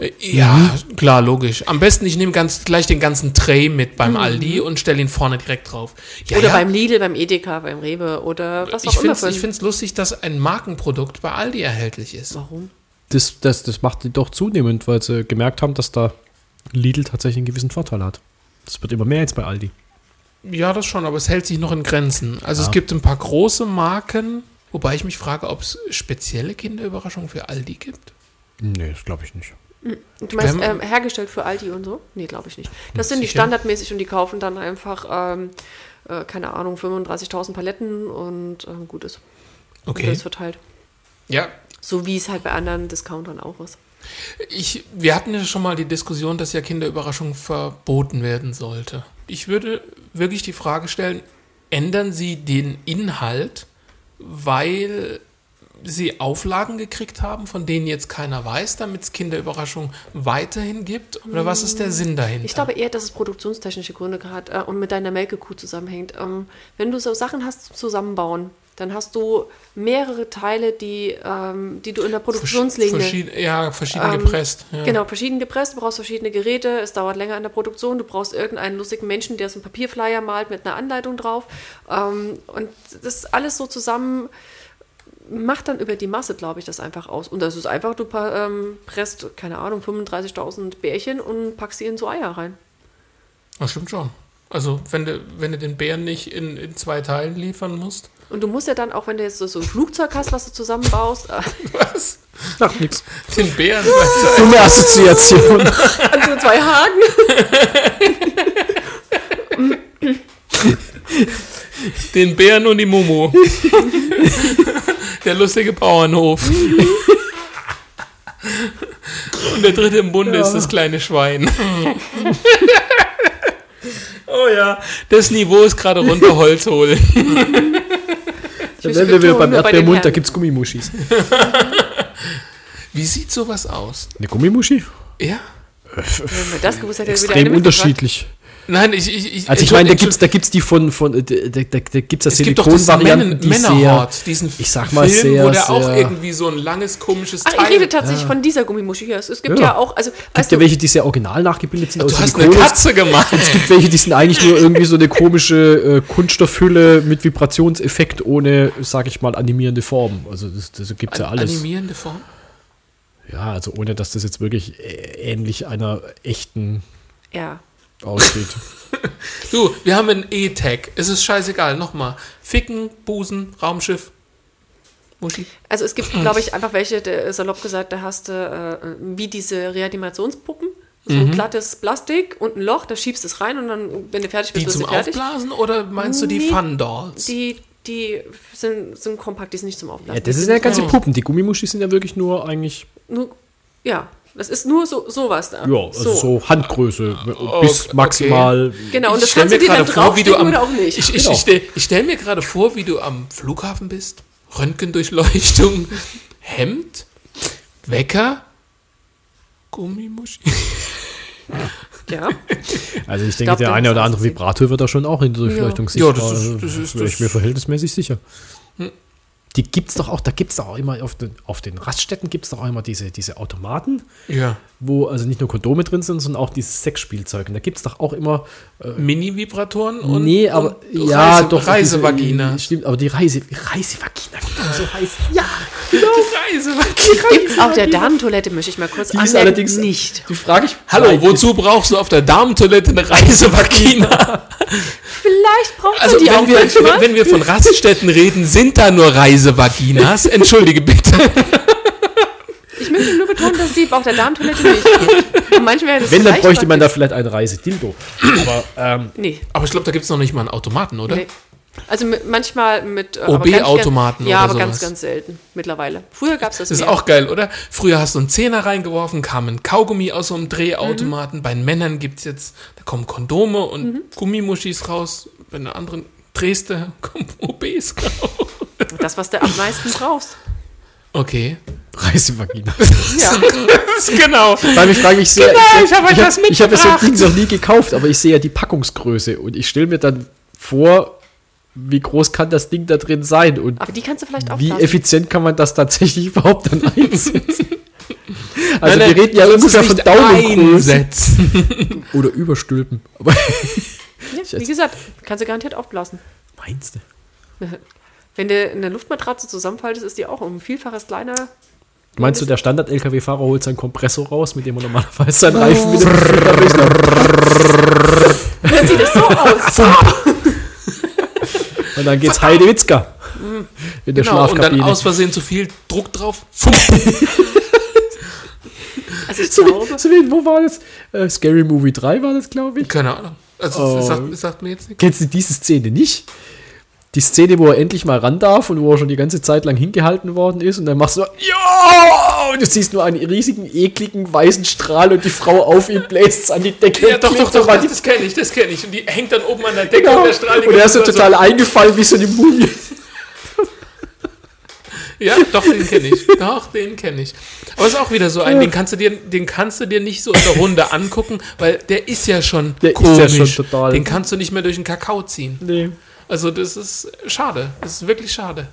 Äh, Ja, klar, logisch. Am besten, ich nehme ganz, gleich den ganzen Tray mit beim Aldi und stelle ihn vorne direkt drauf. Ja, Mhm. Oder ja. beim Lidl, beim Edeka, beim Rewe oder was auch ich immer. finde für es ein- ich lustig, dass ein Markenprodukt bei Aldi erhältlich ist. Warum? Das, das, das macht die doch zunehmend, weil sie gemerkt haben, dass da Lidl tatsächlich einen gewissen Vorteil hat. Das wird immer mehr jetzt bei Aldi. Ja, das schon, aber es hält sich noch in Grenzen. Also es gibt ein paar große Marken, wobei ich mich frage, ob es spezielle Kinderüberraschungen für Aldi gibt. Nee, das glaube ich nicht. Du meinst Wenn- ähm, hergestellt für Aldi und so? Nee, glaube ich nicht. Das sind die Sicher? standardmäßig und die kaufen dann einfach, ähm, äh, keine Ahnung, 35.000 Paletten und ähm, gut ist. Und Okay. das verteilt. Ja, So wie es halt bei anderen Discountern auch ist. Ich, wir hatten ja schon mal die Diskussion, dass ja Kinderüberraschung verboten werden sollte. Ich würde wirklich die Frage stellen, ändern Sie den Inhalt, weil Sie Auflagen gekriegt haben, von denen jetzt keiner weiß, damit es Kinderüberraschung weiterhin gibt? Oder was ist der Sinn dahinter? Ich glaube eher, dass es produktionstechnische Gründe hat äh, und mit deiner Melkekuh zusammenhängt. Ähm, wenn du so Sachen hast zum Zusammenbauen, dann hast du mehrere Teile, die, ähm, die du in der Produktionslinie... Verschied ja, verschieden Ähm, gepresst. Ja. Genau, verschieden gepresst, du brauchst verschiedene Geräte, es dauert länger in der Produktion, du brauchst irgendeinen lustigen Menschen, der so einen Papierflyer malt mit einer Anleitung drauf. Ähm, und das alles so zusammen macht dann über die Masse, glaube ich, das einfach aus. Und das ist einfach, du ähm, presst, keine Ahnung, 35.000 Bärchen und packst sie in so Eier rein. Das stimmt schon. Also, wenn du, wenn du den Bären nicht in, in zwei Teilen liefern musst. Und du musst ja dann, auch wenn du jetzt so so ein Flugzeug hast, was du zusammenbaust, äh, Was? Ach, nix. Den Bären. Dumme Assoziation. also zwei Haken. den Bären und die Momo. Der lustige Bauernhof. und der dritte im Bunde ist das kleine Schwein. oh ja, das Niveau ist gerade runter Holz holen. Dann wären wir wieder beim nur bei Erdbeermund, da es Gummimuschis. Wie sieht sowas aus? Eine Gummimuschi? Ja? Wenn man das gewusst hätte, Extrem unterschiedlich. Nein, ich, ich, ich Also ich meine, da gibt's, da gibt's die von, von äh, da, da, da gibt's ja es gibt diesen Silikonvarianten, die sehr, Männerhort, diesen ich sag mal Film, sehr, wo der auch sehr- irgendwie so ein langes, komisches Ach, ich Teil... rede tatsächlich von dieser Gummimuschi hier. Es es gibt ja, Ja. auch, also, gibt weißt ja du, welche, die sehr original nachgebildet sind. du aus hast eine Silikon. Katze gemacht. Es gibt welche, die sind eigentlich nur irgendwie so eine komische äh, Kunststoffhülle mit Vibrationseffekt ohne, sag ich mal, animierende Form. Also das, das gibt's ja alles. Animierende Form? Ja, also ohne, dass das jetzt wirklich äh, ähnlich einer echten ja. Aussieht. Du, wir haben einen E-Tag. Es ist scheißegal. Nochmal. Ficken, Busen, Raumschiff. Muschi. Also es gibt, glaube ich, einfach welche, der, salopp gesagt, da hast du äh, wie diese Reanimationspuppen. So Mhm. ein glattes Plastik und ein Loch, da schiebst du es rein und dann, wenn du fertig bist, Die bist zum du fertig. Aufblasen oder meinst du die Nee, Fun-Dolls? Die, die sind, sind kompakt, die sind nicht zum Aufblasen. ja, das sind ja ganze. Puppen. Die Gummimuschis sind ja wirklich nur eigentlich, Nur, ja, das ist nur so sowas da. ja, also so, Handgröße bis okay. maximal. Genau, und das stell kannst du mir dir dann gerade vor, wie du draufstecken am, oder auch nicht. Ich, ich, Genau. ich stell, ich stell mir gerade vor, wie du am Flughafen bist. Röntgendurchleuchtung, Hemd, Wecker, Gummimuschi. ja. Also ich denke, glaub, der eine oder andere. Vibrator wird da schon auch in der Durchleuchtung Ja, sichtbar. das ist- Also, das ist- wäre ich das- mir verhältnismäßig sicher. Die gibt's doch auch, da gibt's doch auch immer, auf den, auf den Raststätten gibt's doch auch immer diese, diese Automaten, Ja. wo also nicht nur Kondome drin sind, sondern auch dieses Sexspielzeug. Und da gibt's doch auch immer Mini-Vibratoren und, nee, aber und ja, Reise, doch Reisevagina. Diese, stimmt, aber die Reise Reisevagina, genau so heißt. Ja, Reisevagina. Gibt's auf der Damentoilette, möchte ich mal kurz die ist anmerken, allerdings nicht. Die frage ich. Hallo, wozu brauchst du auf der Damentoilette eine Reisevagina? Vielleicht braucht Also man die wenn auch wir, manchmal. wenn wir von Raststätten reden, sind da nur Reisevaginas? Entschuldige bitte. Ich möchte nur betonen, dass die auf der Damentoilette nicht geht. Und manchmal das Wenn, dann bräuchte man da vielleicht ein Reisedildo. Aber ähm, Nee, Aber ich glaube, da gibt es noch nicht mal einen Automaten, oder? nee. Also mit, manchmal mit äh, ganz OB-Automaten gern- Ja, oder aber ganz, sowas. ganz selten mittlerweile. Früher gab es das Das ist mehr. auch geil, oder? Früher hast du einen Zehner reingeworfen, kam ein Kaugummi aus so einem Drehautomaten. Bei den Männern gibt es jetzt, da kommen Kondome und Mhm. Gummimuschis raus. Bei den anderen drehst du, kommen OBs raus. Das, was du am meisten brauchst. Okay. Reisevagina. Ja. genau. Weil ich frage mich sehr, Genau, ich hab euch ich, das hab, ich habe so. Ding noch nie gekauft, aber ich sehe ja die Packungsgröße und ich stelle mir dann vor, wie groß kann das Ding da drin sein und Aber die kannst du vielleicht auch wie effizient kann man das tatsächlich überhaupt dann einsetzen? Also Nein, wir reden ja ungefähr von nicht Daumengröße einsetzen. oder überstülpen. Aber Ja, wie gesagt, kannst du garantiert aufblasen. meinst du? Wenn du eine Luftmatratze zusammenfaltest, ist die auch um ein Vielfaches kleiner. Meinst du, der Standard-LKW-Fahrer holt seinen Kompressor raus, mit dem er normalerweise seinen Reifen durchläuft? Dann sieht es so aus. Und dann geht's Heide Witzka in der Genau, und dann Schlafkabine. aus Versehen zu viel Druck drauf. Also ich so, glaube, wie, so wie, wo war das? Äh, Scary Movie 3 war das, glaube ich. Keine Ahnung. Also, Oh. das sagt, das sagt mir jetzt nichts. Kennst du diese Szene nicht? Die Szene, wo er endlich mal ran darf und wo er schon die ganze Zeit lang hingehalten worden ist und dann machst du so, ja, und du siehst nur einen riesigen, ekligen, weißen Strahl und die Frau auf ihm bläst an die Decke. Ja, doch, doch, so doch, weit- das, kenne ich, das kenne ich. Und die hängt dann oben an der Decke Genau. und der Strahl Und er ist so total Zeit eingefallen wie so eine Mumie. Ja, doch, den kenne ich. Doch, den kenne ich. Aber es ist auch wieder so ein, den kannst du dir, den kannst du dir nicht so in der Runde angucken, weil der ist ja schon Der ist komisch. ja schon total- Den kannst du nicht mehr durch den Kakao ziehen. Nee. Also das ist schade. Das ist wirklich schade.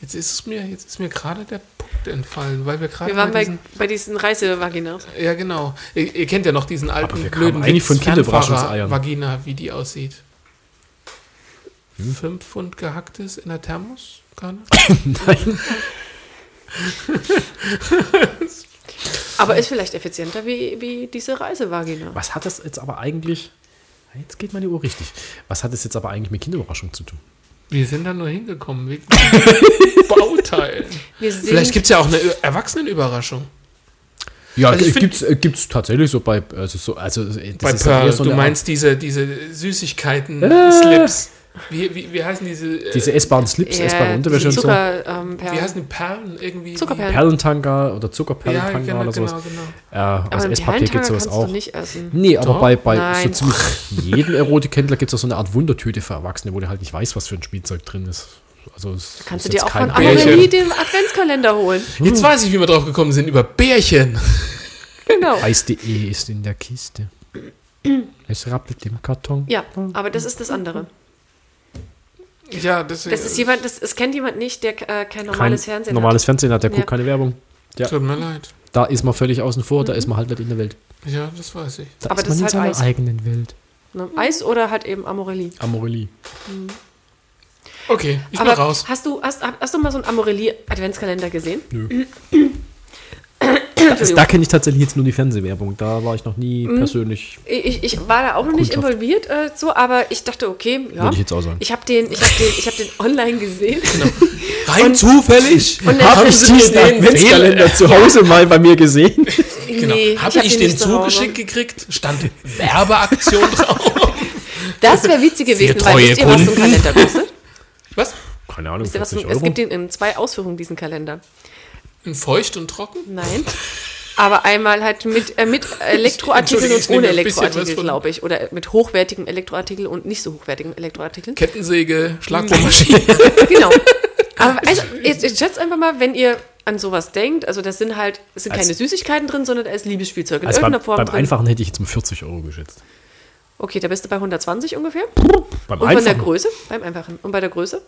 Jetzt ist es mir, jetzt ist mir gerade der Punkt entfallen, weil wir gerade wir waren bei, diesen, bei diesen Reisevaginas. ja genau. Ihr, ihr kennt ja noch diesen alten wir kamen blöden eigentlich von Kinderüberraschungseiern. Vagina, wie die aussieht. Hm? Fünf Pfund gehacktes in der Thermoskanne? Nein. Aber ist vielleicht effizienter wie, wie diese Reisevagina. Was hat das jetzt aber eigentlich. Jetzt geht meine Uhr richtig. Was hat das jetzt aber eigentlich mit Kinderüberraschung zu tun? Wir sind da nur hingekommen wegen Bauteilen. Vielleicht gibt es ja auch eine Erwachsenenüberraschung. Ja, Also ich find- gibt's, äh, gibt's tatsächlich so bei. Also, so, also das Bei Pearl, so du meinst diese, diese Süßigkeiten, Äh. Slips. Wie, wie, wie heißen diese? äh, diese essbaren Slips, ja, essbare Unterwäsche und so. Ähm, wie heißen die Perlen? Irgendwie. Zuckerperlen. Perlentanga oder Ja, Zuckerperlentanga genau, oder sowas. genau, genau. Ja, aus Aber einen Esspapier gibt es sowas auch. du nicht essen. Nee, aber Doch? bei, bei so Nein. ziemlich jedem Erotikhändler gibt es so eine Art Wundertüte für Erwachsene, wo du halt nicht weißt, was für ein Spielzeug drin ist. Also es Kannst du dir auch von. Annemarie den Adventskalender holen. Jetzt weiß ich, wie wir drauf gekommen sind, über Bärchen. Genau. Eis.de ist in der Kiste. Es rappelt im Karton. Ja, aber das ist das andere. Ja, das, Das ist jemand, das, es kennt jemand nicht, der äh, kein Kein normales Fernsehen normales hat. Fernsehen hat, der Ja. guckt keine Werbung. Ja. Tut mir leid. Da ist man völlig außen vor, da ist man halt nicht in der Welt. Ja, das weiß ich. Da Aber ist das man ist in halt seiner Eis. eigenen Welt. Ne? Eis oder halt eben Amorelli. Amorelie. Okay, ich bin Aber raus. hast du, hast, hast du mal so einen Amorelli-Adventskalender gesehen? Nö. Das, da kenne ich tatsächlich jetzt nur die Fernsehwerbung. Da war ich noch nie Mhm. persönlich. Ich, ich war da auch noch nicht involviert, äh, so, aber ich dachte, okay, ja. Würde ich jetzt auch sagen. Ich habe den, ich hab den, ich hab den online gesehen. Rein zufällig. Und der- Habe ich diesen den Adventskalender zu Hause mal bei mir gesehen? Genau. Nee, Habe hab ich, den Hause. zugeschickt gekriegt? Stand Werbeaktion drauf. Das wäre witzig gewesen, weil wisst ihr, was so ein. Kalender kostet? Was? Keine Ahnung, Wisst ihr, was so, 40 es gibt den in zwei Ausführungen, diesen Kalender. In feucht und trocken? Nein. Aber einmal halt mit, äh, mit Elektroartikeln und ich ohne Elektroartikel, glaube ich. Oder mit hochwertigem Elektroartikel und nicht so hochwertigem Elektroartikel. Kettensäge, Schlagbohrmaschine. genau. Aber also, jetzt, jetzt schätzt einfach mal, wenn ihr an sowas denkt, also das sind halt, es sind Als- keine Süßigkeiten drin, sondern da ist Liebesspielzeug in Also beim, irgendeiner Form beim drin. Einfachen hätte ich jetzt um 40 Euro geschätzt. Okay, da bist du bei 120 ungefähr. Beim Und von der Einfachen. Größe? Beim Einfachen. Und bei der Größe?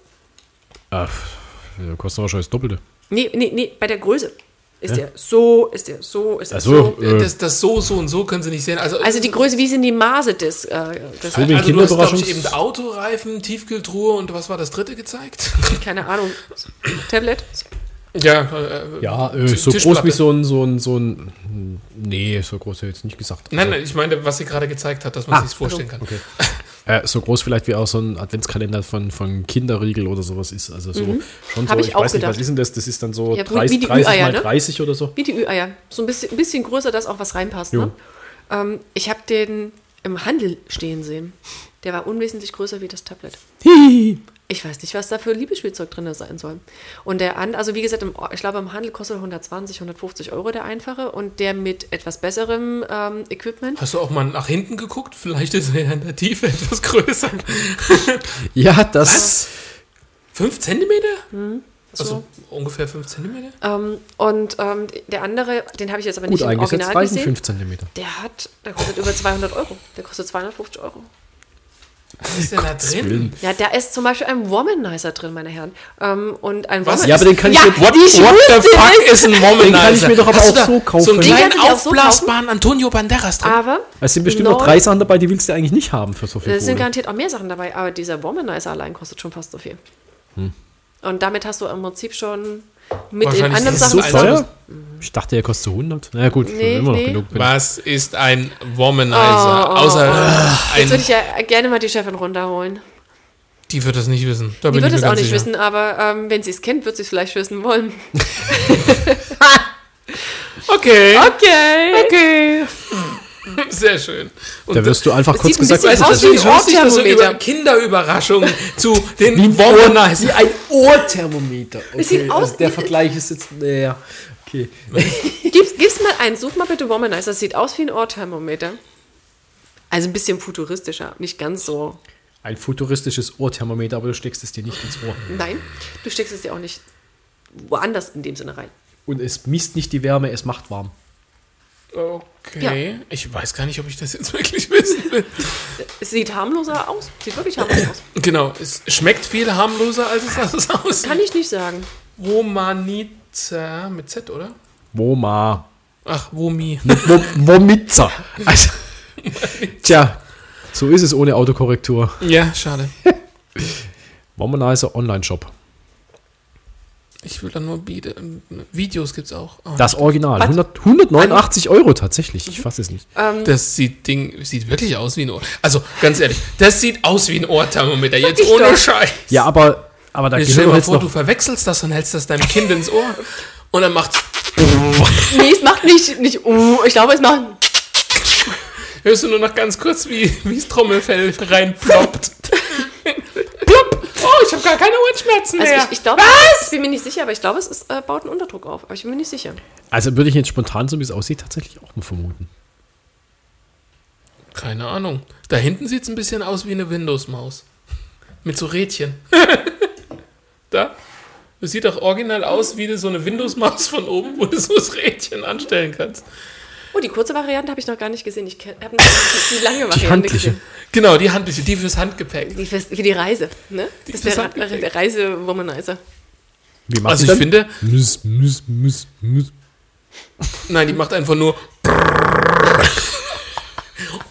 Pff, der kostet wahrscheinlich das Doppelte. Nee, nee, nee, bei der Größe. Ist der so, ist der so, ist der Ach so, so? äh, Das, das so, so und so können Sie nicht sehen. Also, Also die Größe, wie sind die Maße des, äh, des So wie also du hast, glaube ich, eben Autoreifen, Tiefkühltruhe und was war das dritte gezeigt? keine Ahnung, Tablet? Ja, äh, ja, äh, so groß wie so ein, so ein, so ein... Nee, so groß hätte ich jetzt nicht gesagt. Nein, nein, ich meine, was sie gerade gezeigt hat, dass man Ah, sich's vorstellen kann. Okay. Äh, so groß vielleicht wie auch so ein Adventskalender von, von Kinderriegel oder sowas ist. Also so schon so, Hab ich, ich auch weiß nicht, was gedacht. ist denn das? Das ist dann so Ja, wie- 30, wie die 30 Ü-Eier, mal ne? 30 oder so. Wie die Ü-Eier. So ein bisschen, ein bisschen größer, dass auch was reinpasst. Ne? Ähm, ich habe den im Handel stehen sehen. Der war unwesentlich größer wie das Tablet. Ich weiß nicht, was da für Liebesspielzeug drin sein soll. Und der an, also wie gesagt, im, ich glaube, im Handel kostet er 120, 150 Euro der einfache und der mit etwas besserem ähm, Equipment. Hast du auch mal nach hinten geguckt? Vielleicht ist er ja in der Tiefe etwas größer. Ja, das... Was? Fünf Zentimeter? Mhm. Also ungefähr fünf Zentimeter? Ähm, und ähm, der andere, den habe ich jetzt aber Gut nicht im eingesetzt, Original gesehen. 5 Zentimeter. Der hat, der kostet über 200 Euro. Der kostet 250 Euro. Was ist denn da drin? Willen. Ja, da ist zum Beispiel ein Womanizer drin, meine Herren. Ähm, und ein Was? Womanizer. Ja, aber den kann ich ja, mir- What, ich what the fuck ist ein Womanizer? Den kann ich mir doch aber Hast auch so kaufen. So einen kleinen auch so aufblasbaren Antonio Banderas drin. Aber Es sind bestimmt noch drei Sachen dabei, die willst du eigentlich nicht haben für so viel Es sind garantiert auch mehr Sachen dabei, aber dieser Womanizer allein kostet schon fast so viel. Hm. Und damit hast du im Prinzip schon mit den anderen ist Sachen So Also- teuer? Ich dachte, er kostet 100. Na gut, Nee, immer noch nee. genug. Was ist ein Womanizer? Oh, oh, Außer oh. Jetzt würde ich ja gerne mal die Chefin runterholen. die wird das nicht wissen. Da Die bin wird es auch nicht sicher. wissen, aber ähm, wenn sie es kennt, wird sie es vielleicht wissen wollen. Okay. Okay. Okay. Sehr schön. Und Da wirst du einfach kurz gesagt, Weißt du, aus das wie ich lustig, dass so über Ohrthermometer. Kinderüberraschungen zu den Wie Womanizer. ein Ohrthermometer. Okay, also der wie- Vergleich ist jetzt. Ja, okay. Gib's, gib's mal ein, such mal bitte Womanizer. Das sieht aus wie ein Ohrthermometer. Also ein bisschen futuristischer, nicht ganz so. Ein futuristisches Ohrthermometer, aber du steckst es dir nicht ins Ohr. Nein, du steckst es dir auch nicht woanders in dem Sinne rein. Und es misst nicht die Wärme, es macht warm. Okay. Ich weiß gar nicht, ob ich das jetzt wirklich wissen will. Es sieht harmloser aus. Sieht wirklich harmlos aus. Genau. Es schmeckt viel harmloser, als es aussieht. Kann ich nicht sagen. Womanizer mit Z, oder? Woma. Ach, Womi. Wo, Womitzer. Also, tja, so ist es ohne Autokorrektur. Ja, schade. Womanizer Online-Shop. Ich will dann nur Biete. Videos gibt's auch. Oh. Das Original. 100, 189 Euro tatsächlich. Ich fasse es nicht. Das sieht Ding sieht wirklich aus wie ein Ohr. Also ganz ehrlich, das sieht aus wie ein Ohrthermometer. Jetzt ohne doch. Scheiß. Ja, aber, aber da stell gehört dir mal jetzt vor, du verwechselst das und hältst das deinem Kind ins Ohr und dann macht Nee, es macht nicht, nicht uh, ich glaube, es macht. hörst du nur noch ganz kurz, wie wie das Trommelfell reinploppt. Oh, ich habe gar keine Ohrenschmerzen Also mehr. ich, ich glaube, ich bin mir nicht sicher, aber ich glaube, es ist, äh, baut einen Unterdruck auf. Aber ich bin mir nicht sicher. Also würde ich jetzt spontan, so wie es aussieht, tatsächlich auch mal vermuten. Keine Ahnung. Da hinten sieht es ein bisschen aus wie eine Windows-Maus. Mit so Rädchen. da. Das sieht doch original aus wie so eine Windows-Maus von oben, wo du so das Rädchen anstellen kannst. Oh, die kurze Variante habe ich noch gar nicht gesehen. Ich habe die, die lange Variante handliche. gesehen. Genau, die handliche, die fürs Handgepäck. Die für, für die Reise, ne? Das ist der, fürs Handgepäck. der Reise-Womanizer. Wie macht Also die ich dann? finde, Müs, müs, müs, müs. nein, die macht einfach nur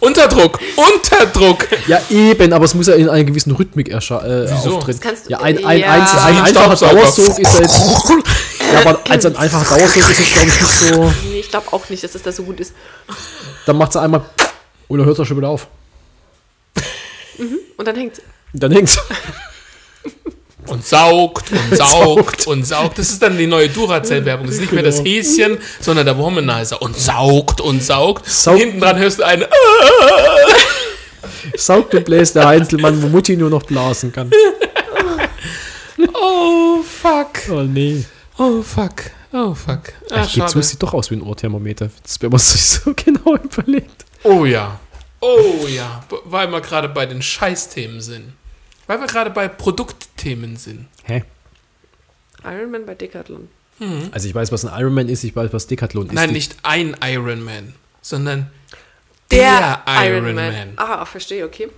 Unterdruck, Unterdruck. Ja, eben, aber es muss ja in einer gewissen Rhythmik äh, Wieso? auftreten. Das kannst du- ja, ein, ein, ja. ein, ein, wie ein einfacher. Dauersog ist ja jetzt. ja, aber als ein einfacher Dauersog ist es, glaube ich, nicht so. Nee, ich glaube auch nicht, dass das da so gut ist. Dann macht sie einmal. Oder hört er schon wieder auf. Und dann hängt dann hängt's. Und saugt und saugt und saugt. Das ist dann die neue Duracell-Werbung. Das ist nicht mehr das Häschen, sondern der Womanizer. Und saugt und saugt. Saugt. Und hinten dran hörst du eine. Saugt und bläst der Heinzelmann, wo Mutti nur noch blasen kann. Oh, fuck. Oh nee. Oh, fuck. Oh, fuck. Ah, zu, es sieht doch aus wie ein Ohrthermometer, das, wenn man sich so genau überlegt. Oh ja. Oh ja. Weil wir gerade bei den Scheißthemen sind. Weil wir gerade bei Produktthemen sind. Hä? Iron Man bei Decathlon. Also ich weiß, was ein Ironman ist, ich weiß, was Decathlon ist. Nein, nicht ein Iron Man, sondern Der, der, Iron, Iron Man. Man. Ah, verstehe, okay.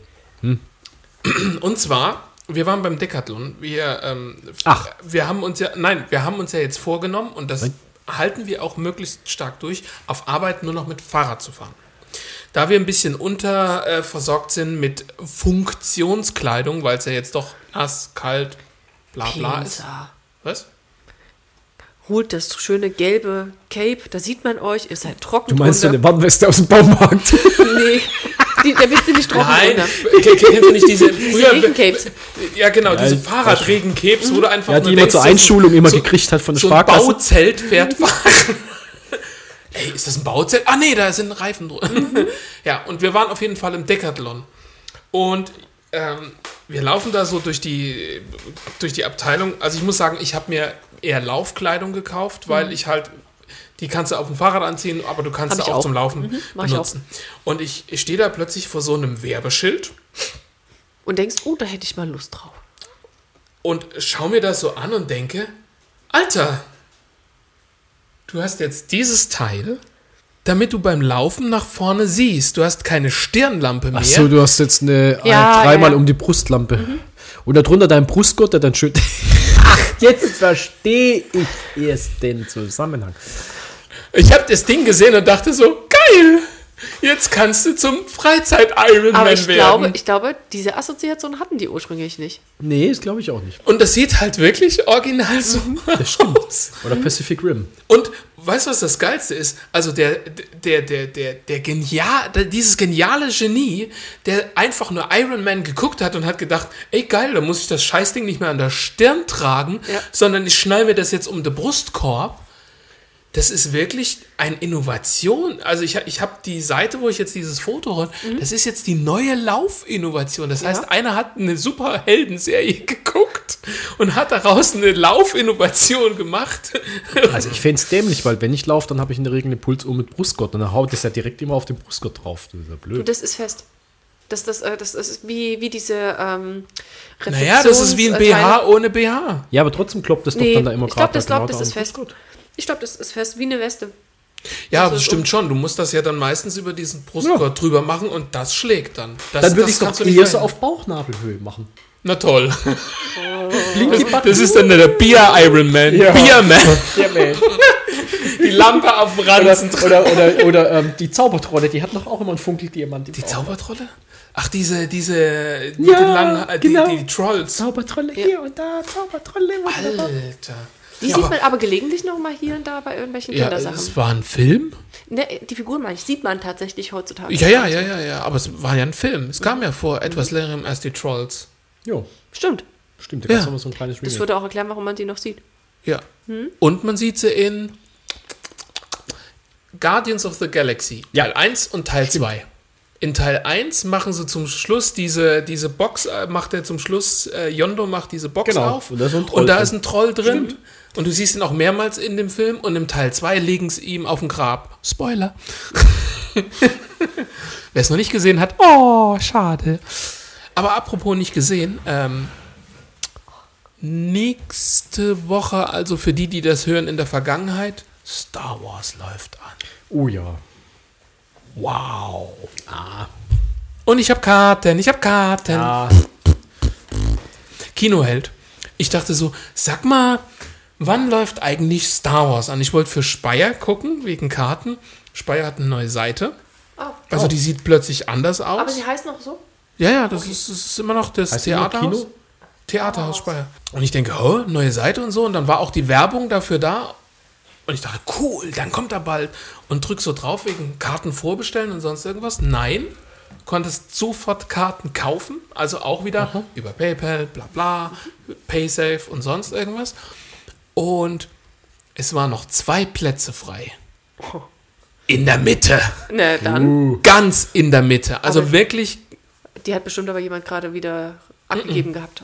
Und zwar, wir waren beim Decathlon. Wir, ähm, Ach. wir haben uns ja, nein, wir haben uns ja jetzt vorgenommen und das halten wir auch möglichst stark durch, auf Arbeit nur noch mit Fahrrad zu fahren. Da wir ein bisschen unterversorgt äh, sind mit Funktionskleidung, weil es ja jetzt doch nass, kalt, bla bla ist. Was? Holt das schöne gelbe Cape, da sieht man euch, ihr seid trocken Du meinst so eine Warnweste aus dem Baumarkt? Nee, die, da bist du nicht trocken Nein, drunter. kennst du nicht diese Diese früher, Regencapes. ja genau, diese Ja, Fahrradregencapes, wo du einfach Ja, nur die immer denkst, zur so ein- Einschulung immer so- gekriegt hat von der so ein Sparkasse. Bauzelt fährt fahren. Ey, ist das ein Bauzelt? Ah nee, da sind Reifen drin. ja, und wir waren auf jeden Fall im Decathlon. Und ähm, wir laufen da so durch die, durch die Abteilung. Also ich muss sagen, ich habe mir eher Laufkleidung gekauft, weil ich halt, die kannst du auf dem Fahrrad anziehen, aber du kannst sie auch, auch. zum Laufen Mhm, mach ich benutzen. Und ich, ich stehe da plötzlich vor so einem Werbeschild Und denkst, oh, da hätte ich mal Lust drauf. und schau mir das so an und denke, Alter, du hast jetzt dieses Teil, damit du beim Laufen nach vorne siehst. Du hast keine Stirnlampe mehr. Ach so, du hast jetzt eine, Ja, dreimal ja. um die Brustlampe. Und darunter dein Brustgurt, der dann schön. Ach, jetzt verstehe ich erst den Zusammenhang. Ich habe das Ding gesehen und dachte so, geil, jetzt kannst du zum Freizeit-Ironman Aber ich werden. glaube, ich glaube, diese Assoziation hatten die ursprünglich nicht. Nee, das glaube ich auch nicht. und das sieht halt wirklich original so Das stimmt. aus. Oder Pacific Rim. Und weißt du, was das Geilste ist? Also der, der, der, der, der genial, dieses geniale Genie, der einfach nur Iron Man geguckt hat und hat gedacht, ey geil, da muss ich das Scheißding nicht mehr an der Stirn tragen, Ja. sondern ich schnall mir das jetzt um den Brustkorb. Das ist wirklich eine Innovation. Also ich, ich habe die Seite, wo ich jetzt dieses Foto habe, das ist jetzt die neue Laufinnovation. Das heißt, einer hat eine Superheldenserie geguckt und hat daraus eine Laufinnovation gemacht. Also ich fände es dämlich, weil wenn ich laufe, dann habe ich in der Regel eine Puls um mit Brustgurt. Und dann haut das ja direkt immer auf den Brustgurt drauf. Das ist ja Und blöd. das ist fest. Das, das, äh, das, ist wie, wie diese ähm, Naja, das ist wie ein. BH ohne BH. Ja, aber trotzdem kloppt das doch Nee, dann da immer ich glaube, gerade das, glaub, genau das da ist fest. Brustgurt. Ich glaube, das ist fest, wie eine Weste. Ja, Das das ist stimmt um- schon. Du musst das ja dann meistens über diesen Brustgurt drüber machen und das schlägt dann. Das, Dann würde das ich es doch eher so auf Bauchnabelhöhe machen. Na toll. Blinky Das ist dann der Bier Iron Man. Ja. Bierman. Ja, man. Die Lampe auf dem Ranzen. Oder, oder, oder ähm, die Zaubertrolle, die hat noch auch immer einen Funkeldiamant. Die Bauch. Zaubertrolle? Ach, diese, diese, mit Ja, den langen, äh, die, genau. die Trolls. Zaubertrolle hier und da, Zaubertrolle. und da. Alter. Die sieht man aber gelegentlich noch mal hier und da bei irgendwelchen Ja, Kindersachen. es war ein Film? Ne, die Figur meine ich, sieht man tatsächlich heutzutage. Ja, ja, ja, ja, ja. Aber es war ja ein Film. Es kam ja vor etwas längerem als die Trolls. Jo, Stimmt. stimmt, da gab es Ja. so ein kleines Das Remake. würde auch erklären, warum man die noch sieht. Ja. Und man sieht sie in Guardians of the Galaxy. Ja. Teil 1 und Teil 2. In Teil 1 machen sie zum Schluss diese, diese Box, äh, macht er zum Schluss, äh, Yondo macht diese Box Genau, auf. und da ist ein Troll und da drin. ist ein Troll drin. Und du siehst ihn auch mehrmals in dem Film. Und im Teil 2 legen sie ihm auf dem Grab. Spoiler. Wer es noch nicht gesehen hat, oh, schade. Aber apropos nicht gesehen, ähm, nächste Woche, also für die, die das hören in der Vergangenheit, Star Wars läuft an. Oh ja. Wow. Und ich habe Karten, ich habe Karten. Kinoheld. Ich dachte so, sag mal, wann läuft eigentlich Star Wars an? Ich wollte für Speyer gucken, wegen Karten. Speyer hat eine neue Seite. Oh. Also die sieht plötzlich anders aus. Aber sie heißt noch so? Ja, ja, das, ist, das ist immer noch das Heißt Theaterhaus. Kino? Theaterhaus Speyer. Und ich denke, oh, neue Seite und so. Und dann war auch die Werbung dafür da. Und ich dachte, cool, dann kommt er bald. Und drück so drauf wegen Karten vorbestellen und sonst irgendwas. Nein, konntest sofort Karten kaufen. Also auch wieder über PayPal, bla bla, PaySafe und sonst irgendwas. Und es waren noch zwei Plätze frei. In der Mitte. Ne, dann. Ganz in der Mitte. Also Aber- wirklich Die hat bestimmt aber jemand gerade wieder abgegeben gehabt.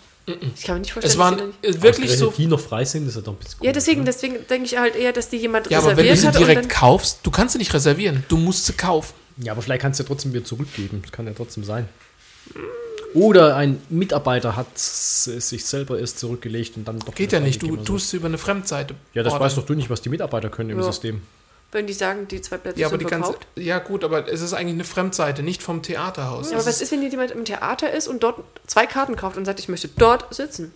Ich kann mir nicht vorstellen, Es dass waren die nicht- äh, wirklich so. Die noch frei sind, ist ja doch ein bisschen Ja, komisch, deswegen, ne? deswegen denke ich halt eher, dass die jemand Ja, aber wenn du reserviert sie hat direkt kaufst, du kannst sie nicht reservieren. Du musst sie kaufen. Ja, aber vielleicht kannst du ja trotzdem wieder zurückgeben. Das kann ja trotzdem sein. Oder ein Mitarbeiter hat es sich selber erst zurückgelegt und dann doch. Geht ja nicht. Du so. tust sie über eine Fremdseite. Ja, das ordern. weißt doch du nicht, was die Mitarbeiter können im Ja. System. wenn die sagen, die zwei Plätze Ja, aber sind die ganze. verkauft. Ja, gut, aber es ist eigentlich eine Fremdseite, nicht vom Theaterhaus. Ja, Es aber was ist, wenn jemand im Theater ist und dort zwei Karten kauft und sagt, ich möchte dort sitzen?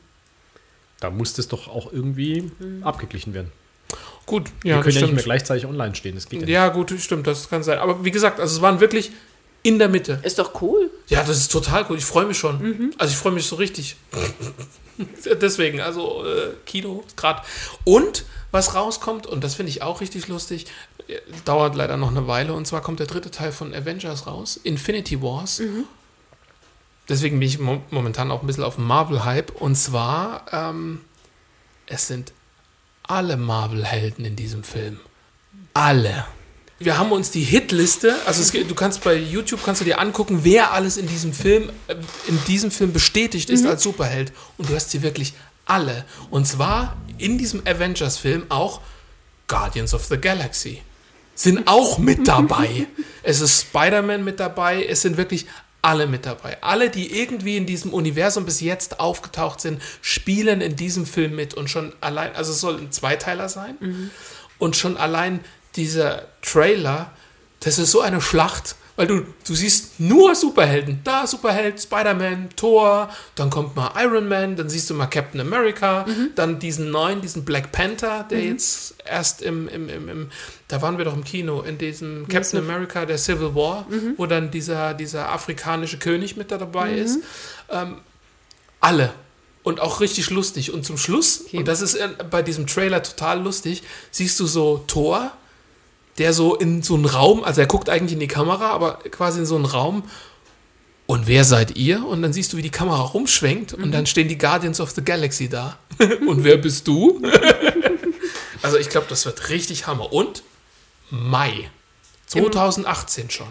Da muss das doch auch irgendwie abgeglichen werden. Gut, Wir ja, können das ja nicht mehr gleichzeitig online stehen. Das geht ja, nicht. Ja, gut, stimmt, das kann sein. Aber wie gesagt, also es waren wirklich in der Mitte. Ist doch cool. Ja, das ist total cool. Ich freue mich schon. Mhm. Also ich freue mich so richtig. Deswegen, also äh, Kino gerade. Und was rauskommt, und das finde ich auch richtig lustig, äh, dauert leider noch eine Weile, und zwar kommt der dritte Teil von Avengers raus, Infinity Wars. Deswegen bin ich mo momentan auch ein bisschen auf dem Marvel-Hype. Und zwar, ähm, es sind alle Marvel-Helden in diesem Film. Alle. Wir haben uns die Hitliste, also es, du kannst bei YouTube kannst du dir angucken, wer alles in diesem Film, äh, in diesem Film bestätigt ist als Superheld. Und du hast sie wirklich alle. Und zwar in diesem Avengers-Film auch Guardians of the Galaxy sind auch mit dabei. es ist Spider-Man mit dabei, es sind wirklich alle mit dabei. Alle, die irgendwie in diesem Universum bis jetzt aufgetaucht sind, spielen in diesem Film mit und schon allein, also es soll ein Zweiteiler sein und schon allein dieser Trailer, das ist so eine Schlacht, weil du, du siehst nur Superhelden. Da Superheld, Spider-Man, Thor, dann kommt mal Iron Man, dann siehst du mal Captain America, dann diesen neuen, diesen Black Panther, der jetzt erst im, im, im, im, da waren wir doch im Kino, in diesem Captain America, der Civil War, wo dann dieser, dieser afrikanische König mit da dabei ist. Ähm, alle. Und auch richtig lustig. Und zum Schluss, und das ist äh, bei diesem Trailer total lustig, siehst du so Thor, der so in so einen Raum, also er guckt eigentlich in die Kamera, aber quasi in so einen Raum. Und wer seid ihr? Und dann siehst du, wie die Kamera rumschwenkt und dann stehen die Guardians of the Galaxy da. und wer bist du? also ich glaube, das wird richtig Hammer. Und Mai 2018 schon.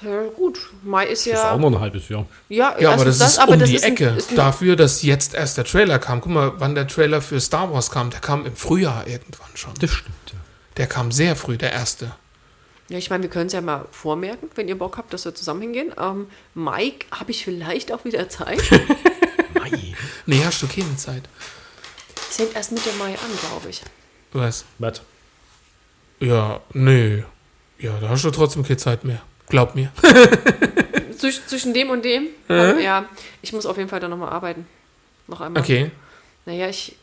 Ja, gut. Mai ist Das ist ja. auch noch ein halbes Jahr. Ja, Ja, aber erstens das ist aber um das die ist ein- Ecke. ist ein- Dafür, dass jetzt erst der Trailer kam. Guck mal, wann der Trailer für Star Wars kam. Der kam im Frühjahr irgendwann schon. Das stimmt, ja. Der kam sehr früh, der erste. Ja, ich meine, wir können es ja mal vormerken, wenn ihr Bock habt, dass wir zusammen hingehen. Ähm, Mike, habe ich vielleicht auch wieder Zeit? Mai. Nee, hast du keine Zeit. Es fängt erst Mitte Mai an, glaube ich. Was? Was? Ja, nee. Ja, da hast du trotzdem keine Zeit mehr. Glaub mir. Zwisch, zwischen dem und dem? Ähm, ja, ich muss auf jeden Fall da nochmal arbeiten. Noch einmal. Okay. Naja, ich.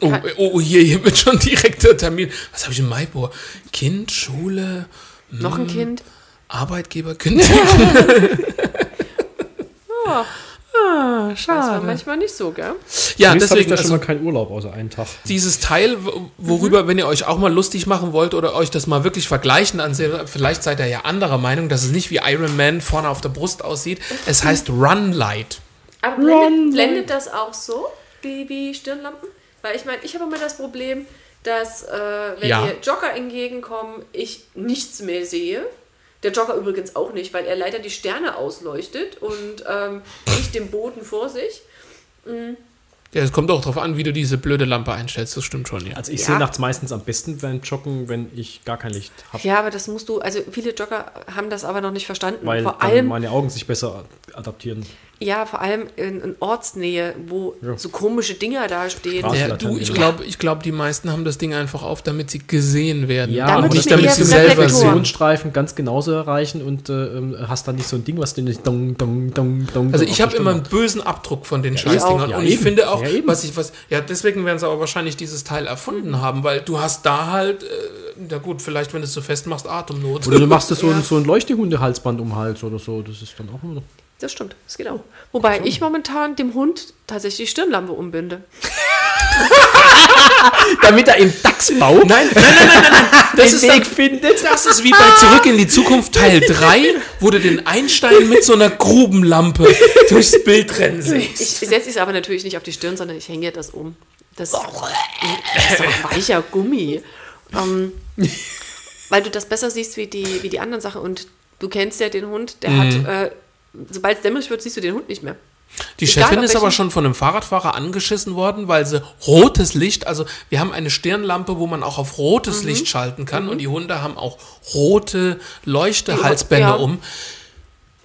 Oh, Kann- oh, hier, hier wird schon direkt der Termin. Was habe ich im Mai vor? Kind, Schule, Noch Hm. ein Kind. Arbeitgeber, Kind. Ah, ah, das war schade. manchmal nicht so, gell? Ja, Zumindest habe ich deswegen, da schon also, mal keinen Urlaub außer einen Tag. dieses Teil, wo- worüber, wenn ihr euch auch mal lustig machen wollt oder euch das mal wirklich vergleichen ansehen, vielleicht seid ihr ja anderer Meinung, dass es nicht wie Iron Man vorne auf der Brust aussieht. Es heißt Run Light. Aber blendet, blendet das auch so, wie, wie Stirnlampen? Weil ich meine, ich habe immer das Problem, dass äh, wenn Ja. mir Jogger entgegenkommen, ich nichts mehr sehe. Der Jogger übrigens auch nicht, weil er leider die Sterne ausleuchtet und ähm, nicht den Boden vor sich. Ja, es kommt auch darauf an, wie du diese blöde Lampe einstellst. Das stimmt schon, ja. Also ich Ja. sehe nachts meistens am besten beim Joggen, wenn ich gar kein Licht habe. Ja, aber das musst du, also viele Jogger haben das aber noch nicht verstanden. Weil Vor dann allem, meine Augen sich besser adaptieren. Ja, vor allem in, in Ortsnähe, wo so komische Dinger da stehen. Ja, du, ich ja. glaube, ich glaub, die meisten haben das Ding einfach auf, damit sie gesehen werden. Ja, Damit aber nicht ich damit sie selber. Visionsstreifen ganz genauso erreichen und äh, ähm, hast dann nicht so ein Ding, was du nicht dong, dong, dong, dong. Also ich habe immer einen bösen Abdruck von den Scheißdingern. Ja, und ich eben. finde auch, Ja, eben. was ich, was, ja, deswegen werden sie aber wahrscheinlich dieses Teil erfunden haben, weil du hast da halt, äh, na gut, vielleicht, wenn du es so festmachst, Atemnot. Oder du machst das so, Ja. ein, so ein Leuchtehunde-Halsband um den Hals oder so. Das ist dann auch immer. Das stimmt, das geht auch. Wobei ich momentan dem Hund tatsächlich die Stirnlampe umbinde. Damit er im Dachsbau Nein, nein, nein, nein, nein, nein. Das den ist Weg dann, findet. Das ist wie bei Zurück in die Zukunft Teil 3, wo du den Einstein mit so einer Grubenlampe durchs Bild rennen siehst. Ich setze es aber natürlich nicht auf die Stirn, sondern ich hänge das um. Das, das ist doch weicher Gummi. Ähm, weil du das besser siehst wie die, wie die anderen Sachen. Und du kennst ja den Hund, der hat, äh, sobald es dämmerig wird, siehst du den Hund nicht mehr. Die Egal, Chefin ist aber schon von einem Fahrradfahrer angeschissen worden, weil sie rotes Licht, also wir haben eine Stirnlampe, wo man auch auf rotes Mhm. Licht schalten kann und die Hunde haben auch rote Leuchtehalsbänder Ja. um.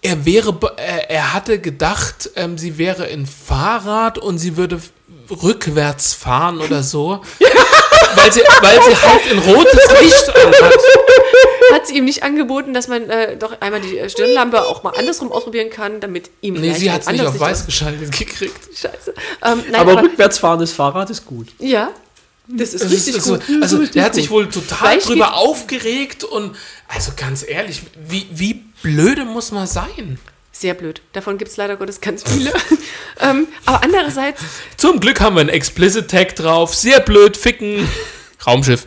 Er wäre, er, hatte gedacht, ähm, sie wäre in Fahrrad und sie würde rückwärts fahren oder so, weil sie, weil sie halt ein rotes Licht anhat. Hat sie ihm nicht angeboten, dass man äh, doch einmal die äh, Stirnlampe auch mal andersrum ausprobieren kann, damit ihm Nee, sie ein hat es nicht auf weiß geschaltet gekriegt. Scheiße. Ähm, nein, Aber rückwärts fahrendes Fahrrad ist gut. Ja, das ist Das richtig ist gut. so, also der hat sich wohl total Vielleicht drüber aufgeregt und also ganz ehrlich, wie, wie blöde muss man sein? Sehr blöd. Davon gibt es leider Gottes ganz viele. ähm, aber andererseits, Zum Glück haben wir einen Explicit Tag drauf. Sehr blöd, ficken. Raumschiff.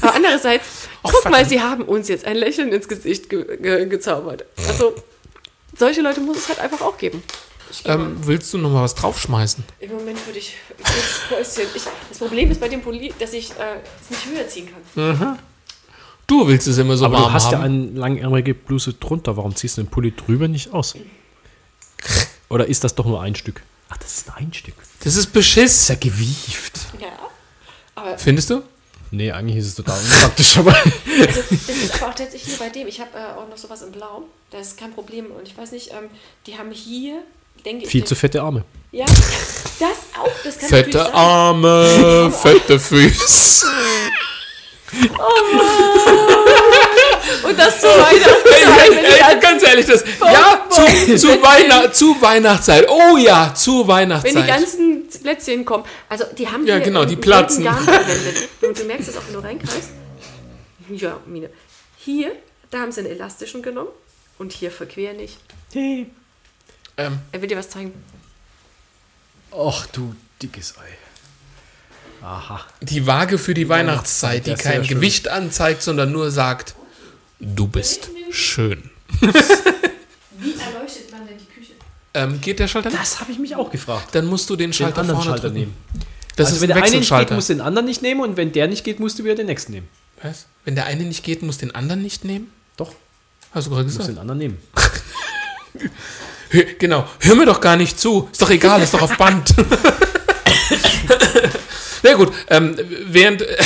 aber andererseits, Och, guck mal, sie haben uns jetzt ein Lächeln ins Gesicht ge ge gezaubert. Also, solche Leute muss es halt einfach auch geben. Ähm, willst du noch mal was draufschmeißen? Im Moment würde ich. Ich, das Problem ist bei dem Pulli, dass ich äh, es nicht höher ziehen kann. Du willst es immer so Aber warm du hast haben. ja eine langärmelige Bluse drunter. Warum ziehst du den Pulli drüber nicht aus? Oder ist das doch nur ein Stück? Ach, das ist ein Stück. das ist Beschiss. Ist ja gewieft. Ja. Findest du? Nee, eigentlich ist es total unpraktisch, aber. Also, das ist aber auch tatsächlich nur bei dem. Ich habe äh, auch noch sowas in Blau. Das ist kein Problem. Und ich weiß nicht, ähm, die haben hier, denke ich. Viel zu fette Arme. Ja, das auch. Das kann natürlich Fette sein. Arme, fette Füße. Und das zu Weihnachten. Ey, ganz ehrlich, das. Ja, zu, zu, Weihnacht, zu Weihnachtszeit. Oh ja, zu Wenn die Weihnachtszeit. ganzen Plätzchen kommen. Also, die haben Ja, genau, die platzen. verwendet. Und du merkst es auch, wenn du reinkreist. Ja, Mine. Hier, da haben sie einen elastischen genommen. Und hier verquer nicht. Ähm, Er will dir was zeigen. Ach du dickes Ei. Aha. die Waage für die Weihnachtszeit, die kein schön. Gewicht anzeigt, sondern nur sagt, du bist schön. Wie erleuchtet man denn die Küche? Ähm, geht der Schalter nicht? Das habe ich mich auch gefragt. Dann musst du den Den Schalter anderen vorne Schalter drücken. nehmen. Das also ist wenn ein der eine nicht geht, musst du den anderen nicht nehmen und wenn der nicht geht, musst du wieder den nächsten nehmen. Was? Wenn der eine nicht geht, muss den anderen nicht nehmen? Doch, Hast du gerade du musst gesagt? den anderen nehmen. Genau. Hör mir doch gar nicht zu. Ist doch egal, ist doch auf Band. Sehr gut. Ähm, während äh,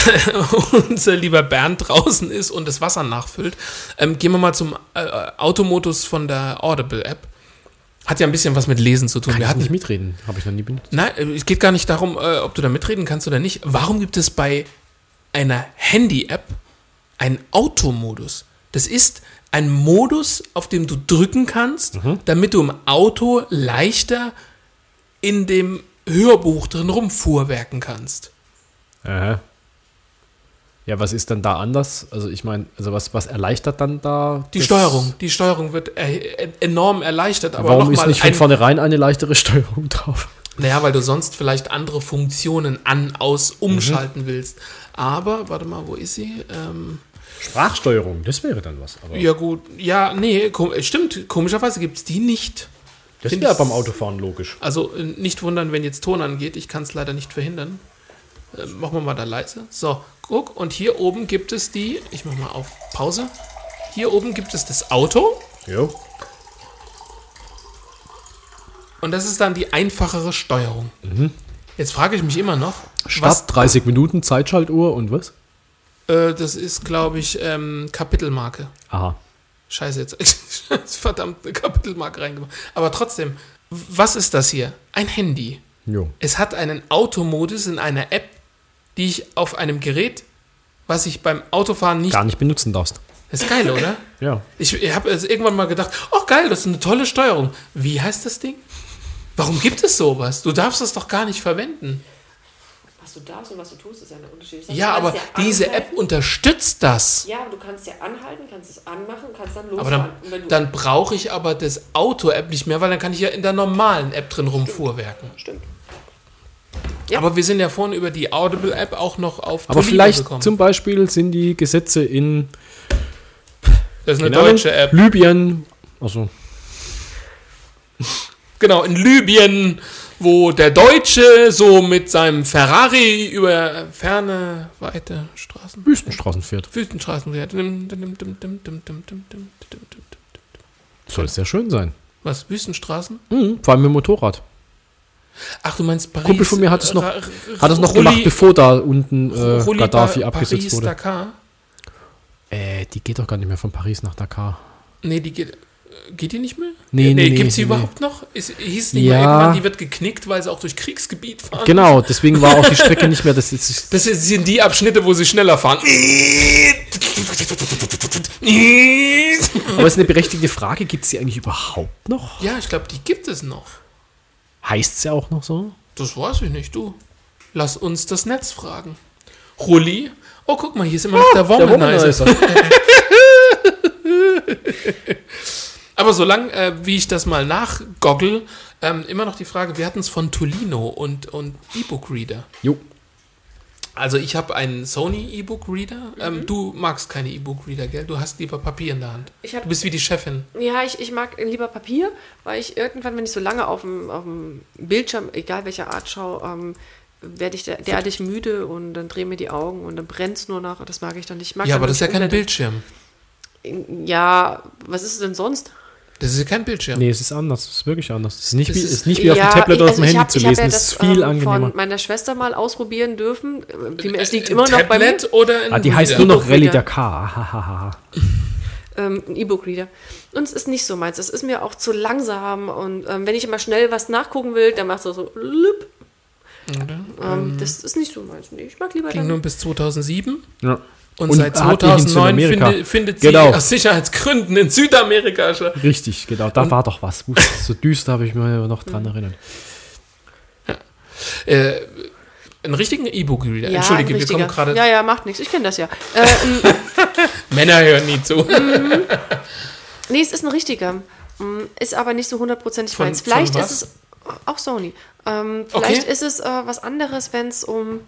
unser lieber Bernd draußen ist und das Wasser nachfüllt, ähm, gehen wir mal zum äh, Automodus von der Audible-App. Hat ja ein bisschen was mit Lesen zu tun. Kann wir ich hatten nicht mitreden. Habe ich noch nie benutzt. Nein, äh, es geht gar nicht darum, äh, ob du da mitreden kannst oder nicht. Warum gibt es bei einer Handy-App einen Automodus? Das ist ein Modus, auf dem du drücken kannst, damit du im Auto leichter in dem Hörbuch drin rumfuhrwerken kannst. Aha. Ja, was ist dann da anders? Also ich meine, also was, was erleichtert dann da? Die Steuerung. Die Steuerung wird äh, enorm erleichtert. Aber Warum ist nicht von ein, vornherein eine leichtere Steuerung drauf? Naja, weil du sonst vielleicht andere Funktionen an, aus, Mhm. umschalten willst. Aber, warte mal, wo ist sie? Ähm, Sprachsteuerung, das wäre dann was. Aber Ja, gut. Ja, nee, kom stimmt. Komischerweise gibt es die nicht. Das wäre ich- beim Autofahren logisch. Also äh, nicht wundern, wenn jetzt Ton angeht. Ich kann es leider nicht verhindern. Äh, machen wir mal da leise. So, guck. Und hier oben gibt es die. Ich mach mal auf Pause. Hier oben gibt es das Auto. Jo. Und das ist dann die einfachere Steuerung. Jetzt frage ich mich immer noch, Start 30 Minuten, Zeitschaltuhr und was? was, äh, das ist, glaube ich, ähm, Kapitelmarke. Aha. Scheiße, jetzt das verdammte Kapitelmark reingemacht. Aber trotzdem, was ist das hier? Ein Handy. Jo. Es hat einen Automodus in einer App, die ich auf einem Gerät, was ich beim Autofahren nicht. Gar nicht benutzen darfst. Ist geil, oder? Ja. Ich, ich habe irgendwann mal gedacht, oh geil, das ist eine tolle Steuerung. Wie heißt das Ding? Warum gibt es sowas? Du darfst das doch gar nicht verwenden. Was du darfst und was du tust, ist ja ein Unterschied. Ich sag, Ja, aber ja diese anhalten. App unterstützt das. Ja, aber du kannst ja anhalten, kannst es anmachen, kannst dann losfahren. Aber dann, dann brauche ich aber das Auto-App nicht mehr, weil dann kann ich ja in der normalen App drin rumfuhrwerken. Stimmt. Aber wir sind ja vorhin über die Audible-App auch noch auf Aber Tolino vielleicht gekommen. zum Beispiel sind die Gesetze in das ist eine Ahnung, deutsche App. Libyen, also Genau, in Libyen, wo der Deutsche so mit seinem Ferrari über ferne, weite Straßen. Wüstenstraßen fährt. Wüstenstraßen fährt. Soll es sehr schön sein. Was? Wüstenstraßen? Mhm, vor allem mit dem Motorrad. Ach, du meinst Paris. Kumpel von mir hat es noch, hat es noch gemacht, bevor da unten äh, Gaddafi abgesetzt wurde. Dakar? Äh, die geht doch gar nicht mehr von Paris nach Dakar. Nee, die geht. Geht die nicht mehr? Nee, nee, nee, Gibt sie nee. überhaupt noch? Ist, hieß nicht Ja. mal irgendwann, die wird geknickt, weil sie auch durch Kriegsgebiet fahren? Genau, deswegen war auch die Strecke nicht mehr. Das ist, Das sind die Abschnitte, wo sie schneller fahren. aber es ist eine berechtigte Frage. Gibt es die eigentlich überhaupt noch? Ja, ich glaube, die gibt es noch. Heißt es ja auch noch so? Das weiß ich nicht, du. Lass uns das Netz fragen. Rulli? Oh, guck mal, hier ist immer noch der Womanizer. Aber solange, äh, wie ich das mal nachgoggle, ähm, immer noch die Frage, wir hatten es von Tolino und, und E-Book-Reader. Jo. Also ich habe einen Sony E-Book-Reader. Ähm, du magst keine E-Book-Reader, gell? Du hast lieber Papier in der Hand. Ich hab- du bist wie die Chefin. Ja, ich, ich mag lieber Papier, weil ich irgendwann, wenn ich so lange auf dem, auf dem Bildschirm, egal welcher Art schaue, ähm, werde ich der- derartig müde und dann drehen mir die Augen und dann brennt es nur noch. Das mag ich dann nicht. Ich mag Ja, dann aber das ist ja kein. Bildschirm. Ja, was ist es denn sonst? Das ist kein Bildschirm. Nee, es ist anders. Es ist wirklich anders. Es ist nicht, Das wie, ist- es nicht wie auf dem Ja, Tablet oder auf dem also Handy hab- zu lesen. ja es ist viel ähm, angenehmer. von meiner Schwester mal ausprobieren dürfen. Die ist, liegt immer noch bei mir. Tablet oder ein Ah, die heißt Reader? nur noch Rallye Reader. Dakar. Ähm, ein E-Book-Reader. Und es ist nicht so meins. Es ist mir auch zu langsam. Und ähm, wenn ich immer schnell was nachgucken will, dann macht es so lüpp. Ähm, das ist nicht so meins. Nee, ich mag lieber Ging dann. nur bis 2007. Ja. Und, Und seit hat die in 2009 Südamerika. findet, findet sie Genau. aus Sicherheitsgründen in Südamerika schon. Richtig, genau. Da war doch was. So düster habe ich mich noch dran erinnert. Äh, einen richtigen E-Book-Reader. Ja, Entschuldige, wir kommen gerade. Ja, ja, macht nichts. Ich kenne das ja. Äh, ein, Männer hören nie zu. nee, es ist ein richtiger. Mm, Ist aber nicht so hundertprozentig meins. Vielleicht von ist es auch Sony. Ähm, Okay. vielleicht ist es äh, was anderes, wenn es um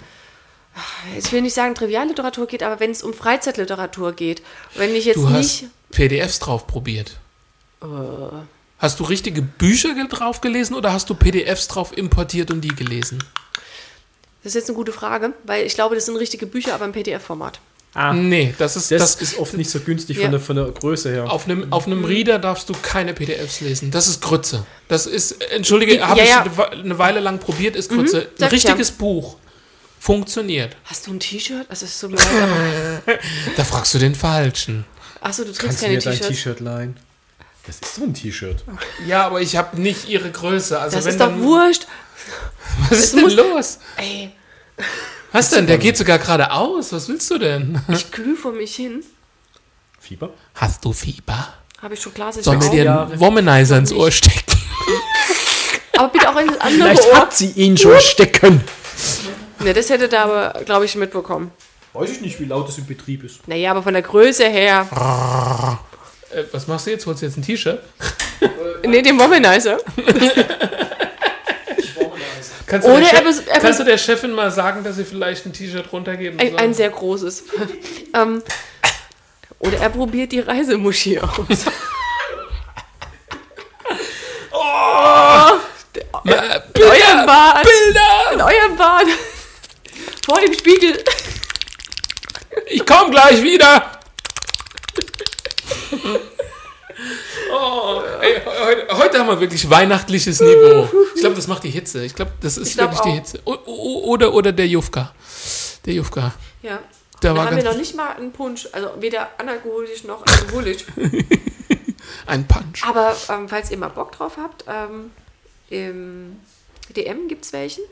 ich will nicht sagen Trivialliteratur geht, aber wenn es um Freizeitliteratur geht. Wenn ich jetzt Du hast nicht PDFs drauf probiert. Äh. Hast du richtige Bücher drauf gelesen oder hast du PDFs drauf importiert und die gelesen? Das ist jetzt eine gute Frage, weil ich glaube, das sind richtige Bücher, aber im PDF-Format. Nee, das ist Ah. Das, das, ist oft nicht so günstig Ja. von, der, von der Größe her. auf einem auf einem Reader darfst du keine PDFs lesen. Das ist Grütze. Das ist entschuldige, Ja, habe ich ja. eine We- eine Weile lang probiert, ist Grütze. Ein sag ich ja. richtiges Buch funktioniert. Hast du ein T-Shirt? Also, es ist so leid, Da fragst du den falschen. Achso, du trägst Kannst du keine T-Shirts. T-Shirt leihen? Das ist so ein T-Shirt. Ja, aber ich habe nicht ihre Größe. Also Das wenn ist doch dann, wurscht. Was ist denn los? Ey, Was denn? Der geht sogar geradeaus. Was willst du denn? ich glühe vor mich hin. Fieber? Hast du Fieber? Habe ich schon klar, Sollen wir dir Jahre. einen Womanizer ins Ohr stecken? Aber bitte auch in das andere Vielleicht Ohr. hat sie ihn schon stecken. Ne, das hätte da aber, glaube ich, mitbekommen. Weiß ich nicht, wie laut es im Betrieb ist. Naja, aber von der Größe her. Äh, was machst du jetzt? Holst du jetzt ein T-Shirt? Ne, den Womanizer. Kannst, du Oder der er Chef, bes- er kannst bes- du der Chefin mal sagen, dass sie vielleicht ein T-Shirt runtergeben Ein, soll? ein sehr großes. ähm, oder er probiert die Reisemuschi aus. Äh, In eurem Bad. Bilder! In eurem Bad. Vor dem Spiegel. Ich komm gleich wieder! Oh, ey, heute, heute haben wir wirklich weihnachtliches Niveau. Ich glaube, das macht die Hitze. Ich glaube, das ist glaub wirklich die auch. Hitze. O o oder, oder der Jufka. Der Jufka. Ja. Da war haben wir noch nicht mal einen Punsch. Also weder analkoholisch noch alkoholisch. Ein Punch. Aber ähm, falls ihr mal Bock drauf habt, ähm, im DM gibt es welchen.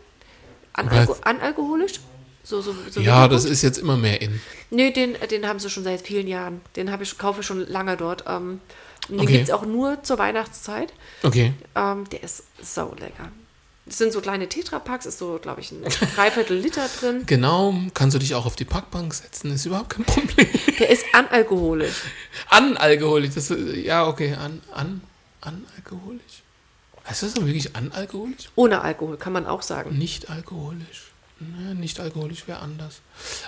Analko Was? analkoholisch. So, so, so Ja, das ist jetzt immer mehr in. Nee, den, den haben sie schon seit vielen Jahren. Den ich, kaufe ich schon lange dort. Ähm, und den Okay. gibt es auch nur zur Weihnachtszeit. Okay. Ähm, der ist sau lecker. Das sind so kleine Tetrapacks, ist so, glaube ich, ein Dreiviertel Liter drin. Genau, kannst du dich auch auf die Parkbank setzen, ist überhaupt kein Problem. Der ist analkoholisch. Analkoholisch, das ist, ja, okay, an, an, analkoholisch. Heißt das dann wirklich analkoholisch? Ohne Alkohol, kann man auch sagen. Nicht alkoholisch. Nicht alkoholisch wäre anders.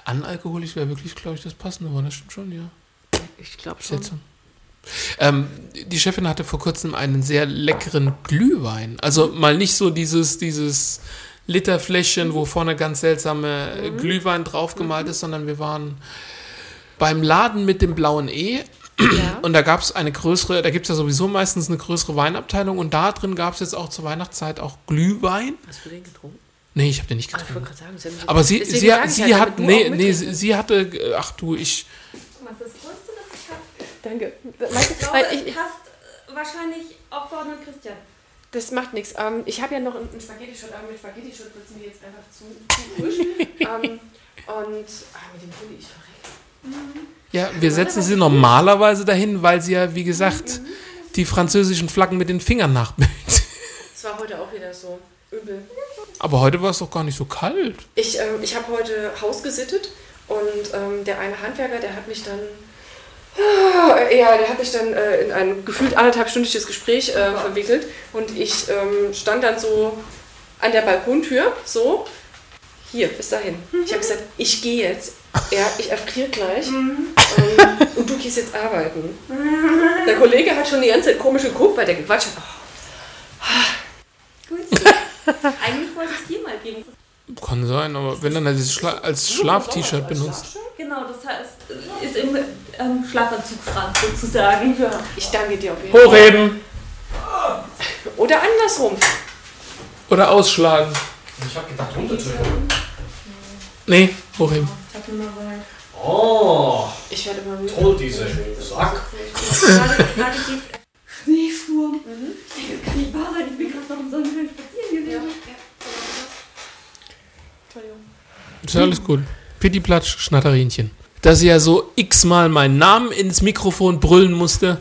Analkoholisch wäre wirklich, glaube ich, das passende Wort. Das stimmt schon, ja. Ich glaube schon. Schätzung. Ähm, die Chefin hatte vor kurzem einen sehr leckeren Glühwein. Also mal nicht so dieses, dieses Literfläschchen, wo vorne ganz seltsame äh, Glühwein draufgemalt ist, sondern wir waren beim Laden mit dem blauen E. Ja. Und da gab es eine größere, da gibt es ja sowieso meistens eine größere Weinabteilung und da drin gab es jetzt auch zur Weihnachtszeit auch Glühwein. Hast du den getrunken? Nee, ich habe den nicht Ah, ich getrunken. wollte gerade sagen, Sie Aber sie, sie, ich sie halt, hat, nee, nee, sie, sie hatte, äh, ach du, ich, Was ist das Größte, das ich habe? Danke. Ich Weißt du, glaube, weil ich, passt äh, wahrscheinlich auch vorne Christian. das macht nichts. Ähm, ich habe ja noch einen Spaghetti-Shot, aber mit Spaghetti-Shot wird es mir jetzt einfach zu, zu frisch. ähm, und ah, mit dem Pulli, ich verrecke. Ja, wir setzen sie normalerweise dahin, weil sie ja, wie gesagt, die französischen Flaggen mit den Fingern nachbildet. Es war heute auch wieder so übel. Aber heute war es doch gar nicht so kalt. Ich, ähm, ich habe heute Haus gesittet und ähm, der eine Handwerker, der hat mich dann. Ah, Ja, der hat mich dann äh, in ein gefühlt anderthalbstündiges Gespräch äh, verwickelt und ich ähm, stand dann so an der Balkontür, so, hier, bis dahin. Ich habe gesagt, ich gehe jetzt. Ja, ich erfriere gleich ähm, und du gehst jetzt arbeiten. Der Kollege hat schon die ganze Zeit komisch geguckt, weil der gequatscht hat. Oh, Eigentlich wollte ich dir mal geben. Kann sein, aber wenn dann als, Schla als Schlaf-T-Shirt benutzt. Genau, das heißt, ist im ähm, Schlafanzugschrank sozusagen. Ja. ich danke dir auf jeden Fall. Hochheben Oder andersrum. oder ausschlagen. Ich habe gedacht, runterzücken. Nee, hochheben. Oh, Ich werde immer müde. toll diese Sack. Ich denke, das kann nicht wahr sein. Ich bin gerade noch im Sonnenschein spazieren gewesen. Entschuldigung. Ist ja alles cool. Pittiplatsch, Schnatterinchen. Dass sie ja so x-mal meinen Namen ins Mikrofon brüllen musste.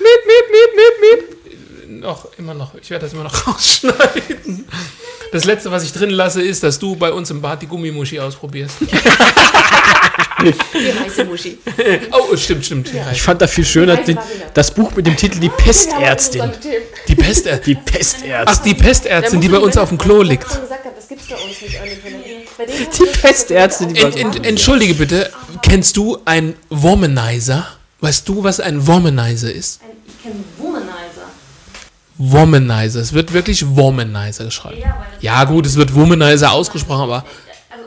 Miep, miep, miep, miep, miep. Noch, immer noch. Ich werde das immer noch rausschneiden. Das letzte, was ich drin lasse, ist, dass du bei uns im Bad die Gummimuschi ausprobierst. Die heiße Muschi. Oh, stimmt, stimmt. Ja. Ich fand da viel schöner den, das Buch mit dem Titel Die Pestärztin. Die Pestärztin. Die Pestärztin. Ach, die Pestärztin, die bei uns auf dem Klo liegt. habe, das gibt's bei uns nicht. Bei denen Die Pestärztin, die En, en, entschuldige bitte, kennst du ein Womanizer? Weißt du, was ein Womanizer ist? Ich kenne Womanizer. Es wird wirklich Womanizer geschrieben. Ja, Ja, gut, es wird Womanizer ausgesprochen, aber Also,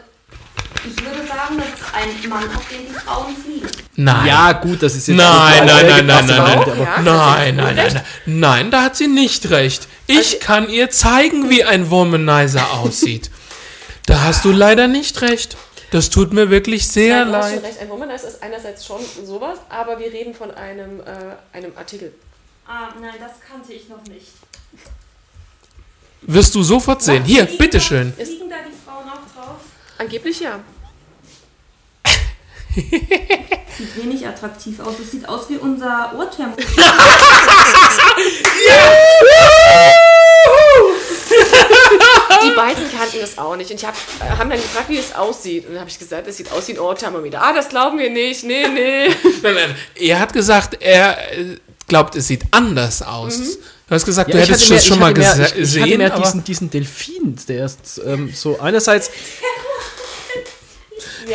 ich würde sagen, das ist ein Mann, auf den die Frauen fliegen. nein. Ja, gut, das ist jetzt. Nein, nein, nein, nein, nein, nein. Nein, nein, nein, nein. Nein, da hat sie nicht recht. Ich kann ihr zeigen, wie ein Womanizer aussieht. Da hast du leider nicht recht. Das tut mir wirklich sehr Nein, du hast schon leid. recht. Ein Womanizer ist einerseits schon sowas, aber wir reden von einem, äh, einem Artikel. Ah, nein, das kannte ich noch nicht. Wirst du sofort sehen. Hier, Liegen bitteschön. Da, liegen da die Frauen auch drauf? Angeblich ja. Sieht wenig attraktiv aus. Es sieht aus wie unser Ohrthermometer. Die beiden kannten das auch nicht. Und ich hab, äh, haben dann gefragt, wie es aussieht. Und dann habe ich gesagt, es sieht aus wie ein Ohrthermometer. Ah, das glauben wir nicht. Nee, nee. Nein, nein. Er hat gesagt, er äh, glaubt, es sieht anders aus. Du hast gesagt, Ja, du hättest es schon ich mal hatte mehr, gese- ich, ich gesehen. hatte mehr aber- diesen, diesen Delfin, der ist ähm, so einerseits,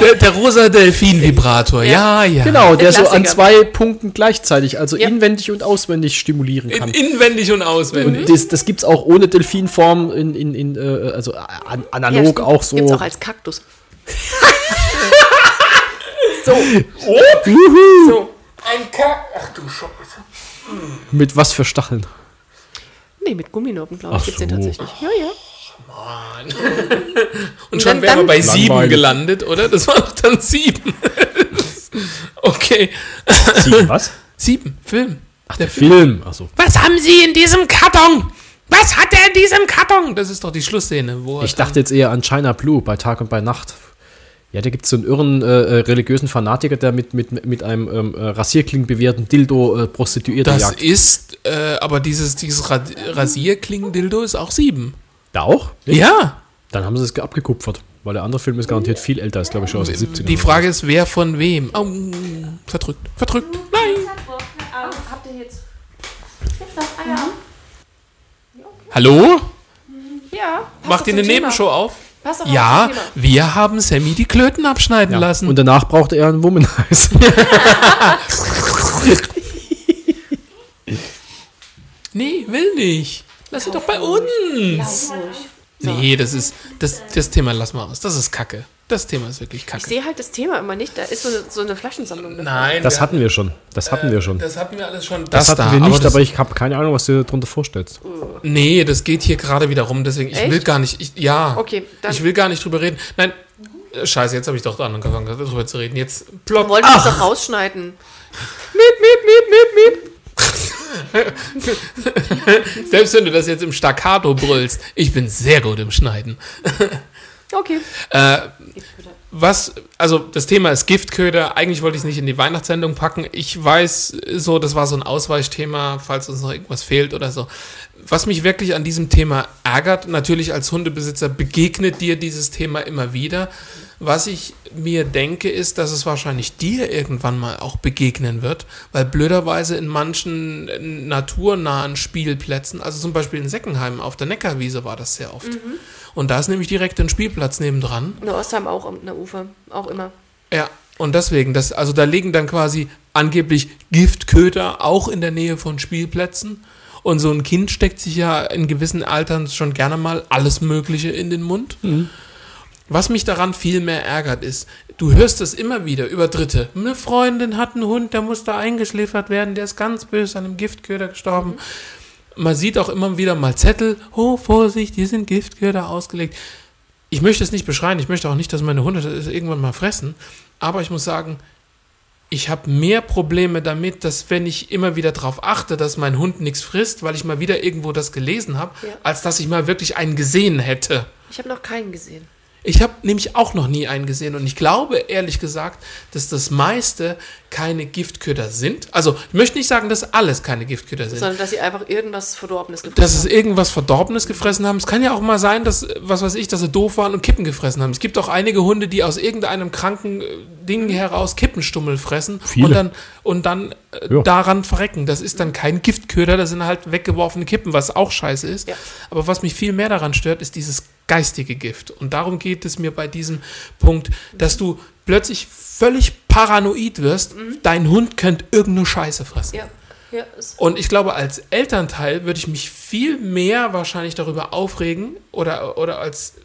der, der rosa Delfin-Vibrator, ja, ja. genau, der so an zwei Punkten gleichzeitig, also Ja. inwendig und auswendig stimulieren In, kann. inwendig und auswendig. Und das, das gibt es auch ohne Delfinform, in, in, in, äh, also an, analog auch so. Gibt's auch als Kaktus. so, Juhu. so. Ein Kack. Ach du Scheiße. Mit was für Stacheln? Nee, mit Gumminoppen, glaube ich, Ach gibt's den so. tatsächlich. Ja, ja. Und schon dann- wären wir dann- bei sieben Langweilig. gelandet, oder? Das war doch dann sieben. okay. Sieben was? Sieben, Film. der Film. Also, Was haben Sie in diesem Karton? Was hat er in diesem Karton? Das ist doch die Schlussszene, wo ich dachte jetzt eher an China Blue bei Tag und bei Nacht. Ja, da gibt es so einen irren äh, äh, religiösen Fanatiker, der mit, mit, mit einem ähm, äh, rasierklingenbewehrten Dildo äh, Prostituierte das jagt. ist, äh, aber dieses, dieses Ra Rasierklingen-Dildo ist auch sieben. Da auch? Ja. Dann haben sie es abgekupfert, weil der andere Film ist garantiert viel älter, ist glaube ich schon aus den 70ern. Die Frage ist, wer von wem? Au, verdrückt, verdrückt. Nein. Habt ihr jetzt. Hallo? Ja. Macht ihr eine Nebenshow auf? Passt doch Ja, wir haben Sammy die Klöten abschneiden ja. lassen. Und danach brauchte er einen Womanizer. nee, will nicht. Lass sie doch bei uns. Nee, das ist, das, das Thema lass mal aus. Das ist Kacke. Das Thema ist wirklich Ich Kacke. sehe halt das Thema immer nicht. Da ist so eine, so eine Flaschensammlung. davon. Nein, Das wir- hatten wir schon. Das hatten wir schon. das hatten wir alles schon. Das, hatten da, wir nicht, das, aber, ich habe keine Ahnung, was du dir darunter vorstellst. Nee, das geht hier gerade wieder rum, deswegen, ich Echt? will gar nicht, ich, ja. Okay, dann- Ich will gar nicht drüber reden. Nein, äh, scheiße, jetzt habe ich doch angefangen, darüber zu reden. Jetzt plopp. Wollen wir das doch rausschneiden? Selbst wenn du das jetzt im Staccato brüllst, ich bin sehr gut im Schneiden. Okay. Äh, was, also das Thema ist Giftköder. Eigentlich wollte ich es nicht in die Weihnachtssendung packen. Ich weiß so, das war so ein Ausweichthema, falls uns noch irgendwas fehlt oder so. Was mich wirklich an diesem Thema ärgert, natürlich als Hundebesitzer begegnet dir dieses Thema immer wieder. Was ich mir denke, ist, dass es wahrscheinlich dir irgendwann mal auch begegnen wird, weil blöderweise in manchen äh, naturnahen Spielplätzen, also zum Beispiel in Seckenheim auf der Neckarwiese war das sehr oft. Und da ist nämlich direkt ein Spielplatz nebendran. In Ostheim auch am Ufer. Auch immer. Ja, und deswegen, das, also da liegen dann quasi angeblich Giftköder auch in der Nähe von Spielplätzen. Und so ein Kind steckt sich ja in gewissen Altern schon gerne mal alles Mögliche in den Mund. Was mich daran viel mehr ärgert ist, du hörst es immer wieder über Dritte. Eine Freundin hat einen Hund, der musste eingeschläfert werden, der ist ganz böse an einem Giftköder gestorben. Man sieht auch immer wieder mal Zettel, oh Vorsicht, hier sind Giftköder ausgelegt. Ich möchte es nicht beschreien, ich möchte auch nicht, dass meine Hunde das irgendwann mal fressen, aber ich muss sagen, ich habe mehr Probleme damit, dass wenn ich immer wieder darauf achte, dass mein Hund nichts frisst, weil ich mal wieder irgendwo das gelesen habe, Ja. als dass ich mal wirklich einen gesehen hätte. Ich habe noch keinen gesehen. Ich habe nämlich auch noch nie einen gesehen und ich glaube ehrlich gesagt, dass das meiste keine Giftköder sind. Also ich möchte nicht sagen, dass alles keine Giftköder sind. Sondern dass sie einfach irgendwas Verdorbenes gefressen Dass es irgendwas Verdorbenes gefressen haben. Es kann ja auch mal sein, dass, was weiß ich, dass sie doof waren und Kippen gefressen haben. Es gibt auch einige Hunde, die aus irgendeinem kranken äh, Ding heraus Kippenstummel fressen Viele. und dann, und dann äh, Ja. daran verrecken. Das ist dann kein Giftköder, das sind halt weggeworfene Kippen, was auch scheiße ist. Ja. Aber was mich viel mehr daran stört, ist dieses geistige Gift. Und darum geht es mir bei diesem Punkt, dass du plötzlich völlig paranoid wirst, dein Hund könnte irgendeine Scheiße fressen. Ja. Ja, Und ich glaube, als Elternteil würde ich mich viel mehr wahrscheinlich darüber aufregen oder, oder als,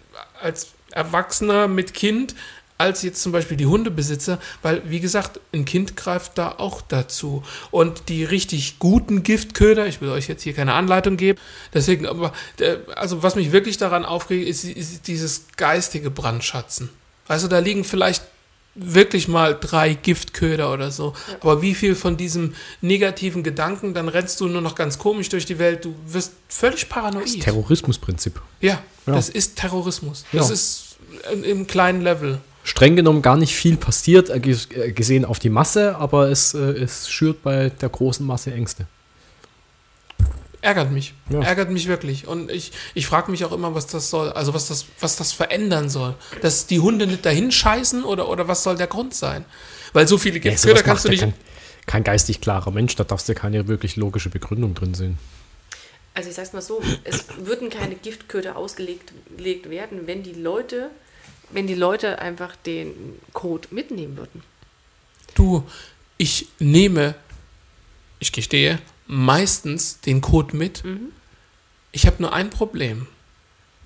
als Erwachsener mit Kind, als jetzt zum Beispiel die Hundebesitzer, weil, wie gesagt, ein Kind greift da auch dazu. Und die richtig guten Giftköder, ich will euch jetzt hier keine Anleitung geben, deswegen, aber, äh, also was mich wirklich daran aufregt, ist, ist dieses geistige Brandschatzen. Also da liegen vielleicht wirklich mal drei Giftköder oder so. Aber wie viel von diesem negativen Gedanken, dann rennst du nur noch ganz komisch durch die Welt, du wirst völlig paranoid. Terrorismusprinzip. ja, Ja. das ist Terrorismus. Das Ja. ist im, kleinen Level. Streng genommen gar nicht viel passiert, äh, äh, gesehen auf die Masse, aber es, äh, es schürt bei der großen Masse Ängste. Ärgert mich. Ja. Ärgert mich wirklich. Und ich, ich frage mich auch immer, was das soll. Also was das, was das verändern soll. Dass die Hunde nicht dahin scheißen oder, oder was soll der Grund sein? Weil so viele Ja, Giftköder sowas kannst du ja nicht. Kein, kein geistig klarer Mensch, da darfst du keine wirklich logische Begründung drin sehen. Also ich sag's mal so, es würden keine Giftköder ausgelegt gelegt werden, wenn die Leute, wenn die Leute einfach den Code mitnehmen würden. Du, ich nehme, ich gestehe, meistens den Code mit. Ich habe nur ein Problem.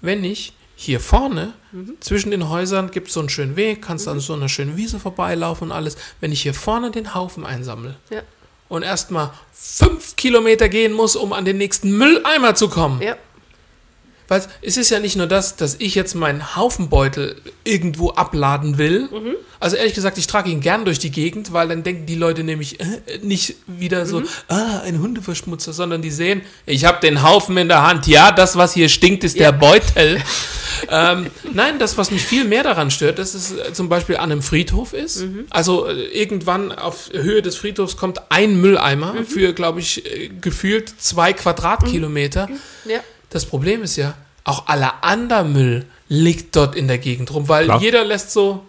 Wenn ich hier vorne zwischen den Häusern gibt es so einen schönen Weg, kannst an so einer schönen Wiese vorbeilaufen und alles. Wenn ich hier vorne den Haufen einsammle Ja. und erstmal fünf Kilometer gehen muss, um an den nächsten Mülleimer zu kommen, Ja. Weil es ist ja nicht nur das, dass ich jetzt meinen Haufenbeutel irgendwo abladen will. Mhm. Also ehrlich gesagt, ich trage ihn gern durch die Gegend, weil dann denken die Leute nämlich äh, nicht wieder so, Mhm. ah, ein Hundeverschmutzer, sondern die sehen, ich habe den Haufen in der Hand. Ja, das, was hier stinkt, ist der Beutel. ähm, nein, das, was mich viel mehr daran stört, dass es äh, zum Beispiel an einem Friedhof ist. Mhm. Also äh, irgendwann auf Höhe des Friedhofs kommt ein Mülleimer Mhm. für, glaube ich, äh, gefühlt zwei Quadratkilometer. Ja. Das Problem ist ja, auch aller anderer Müll liegt dort in der Gegend rum, weil Klar. jeder lässt so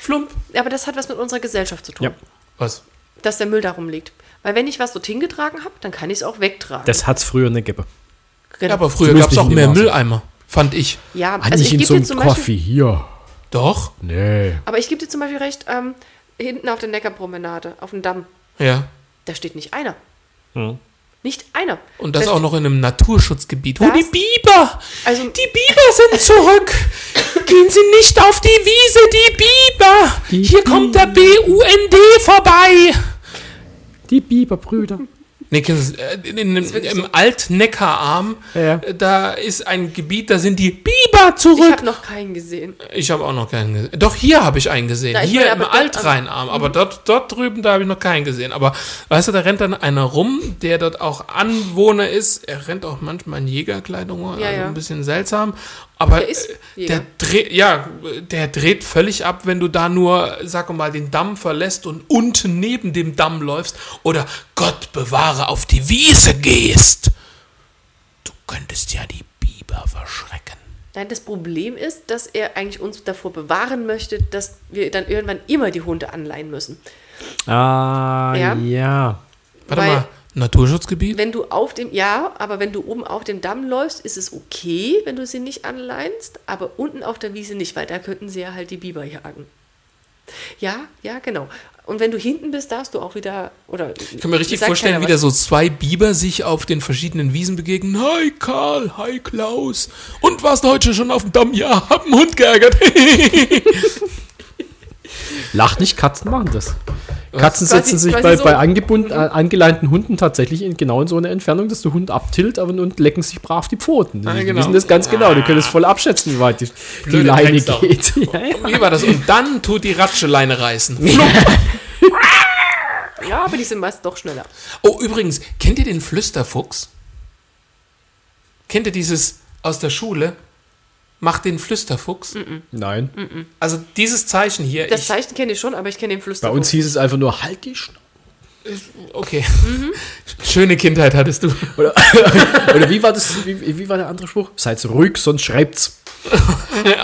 flump. Aber das hat was mit unserer Gesellschaft zu tun, Ja. Was? dass der Müll darum liegt. Weil wenn ich was dorthin getragen habe, dann kann ich es auch wegtragen. Das hat's früher nicht gegeben. Genau. Ja, aber früher gab es auch mehr. Mülleimer, fand ich. ja, Ah, also nicht ich in gebe so dir einem zum Beispiel, Coffee hier. Doch? Nee. aber ich gebe dir zum Beispiel recht, ähm, hinten auf der Neckarpromenade, auf dem Damm, Ja. da steht nicht einer. Hm. Nicht einer. Und das Da auch noch in einem Naturschutzgebiet, wo Das- die Biber, Also- die Biber sind zurück. Gehen Sie nicht auf die Wiese, die Biber. Die Hier kommt der BUND vorbei. Die Biberbrüder. Nee, kennen Sie, äh, in, in, im so. Altneckararm, Ja. äh, da ist ein Gebiet, da sind die Biber Ich zurück. habe noch keinen gesehen. Ich habe auch noch keinen gesehen. Doch, hier habe ich einen gesehen. Na, ich hier im Altrheinarm. Aber dort, dort drüben, da habe ich noch keinen gesehen. Aber weißt du, da rennt dann einer rum, der dort auch Anwohner ist. Er rennt auch manchmal in Jägerkleidung, also ja. ein bisschen seltsam. Aber Der ist äh, Jäger. der dreht, ja, der dreht völlig ab, wenn du da nur, sag mal, den Damm verlässt und unten neben dem Damm läufst oder Gott bewahre auf die Wiese gehst. Du könntest ja die Biber verschrecken. Nein, das Problem ist, dass er eigentlich uns davor bewahren möchte, dass wir dann irgendwann immer die Hunde anleihen müssen. Ah, Ja. ja. Warte Weil- mal, Naturschutzgebiet? Wenn du auf dem, ja, aber wenn du oben auf dem Damm läufst, ist es okay, wenn du sie nicht anleinst, aber unten auf der Wiese nicht, weil da könnten sie ja halt die Biber jagen. Ja, ja, genau. Und wenn du hinten bist, darfst du auch wieder, oder. Ich kann mir richtig vorstellen, wie da so zwei Biber sich auf den verschiedenen Wiesen begegnen. Hi Karl, hi Klaus. Und warst du heute schon auf dem Damm? Ja, hab einen Hund geärgert. Lach nicht, Katzen machen das. Katzen setzen sich bei, so- bei angebunden, äh, angeleinten Hunden tatsächlich in, genau in so eine Entfernung, dass der Hund abtilt aber, und lecken sich brav die Pfoten. Ah, Die genau. wissen das ganz genau. Die können es voll abschätzen, wie weit die, die Leine Drecksau. geht. Ja, ja. wie war das? Und dann tut die Ratscheleine reißen. Ja, aber die sind meist doch schneller. Oh, übrigens, kennt ihr den Flüsterfuchs? Kennt ihr dieses aus der Schule? Macht den Flüsterfuchs. Nein. Also dieses Zeichen hier. Das ich, Zeichen kenne ich schon, aber ich kenne den Bei Flüsterfuchs. uns hieß es einfach nur, halt die Schnauze. okay. Schöne Kindheit hattest du. Oder, oder wie war das, wie, wie war der andere Spruch? Seid ruhig, sonst schreibt's.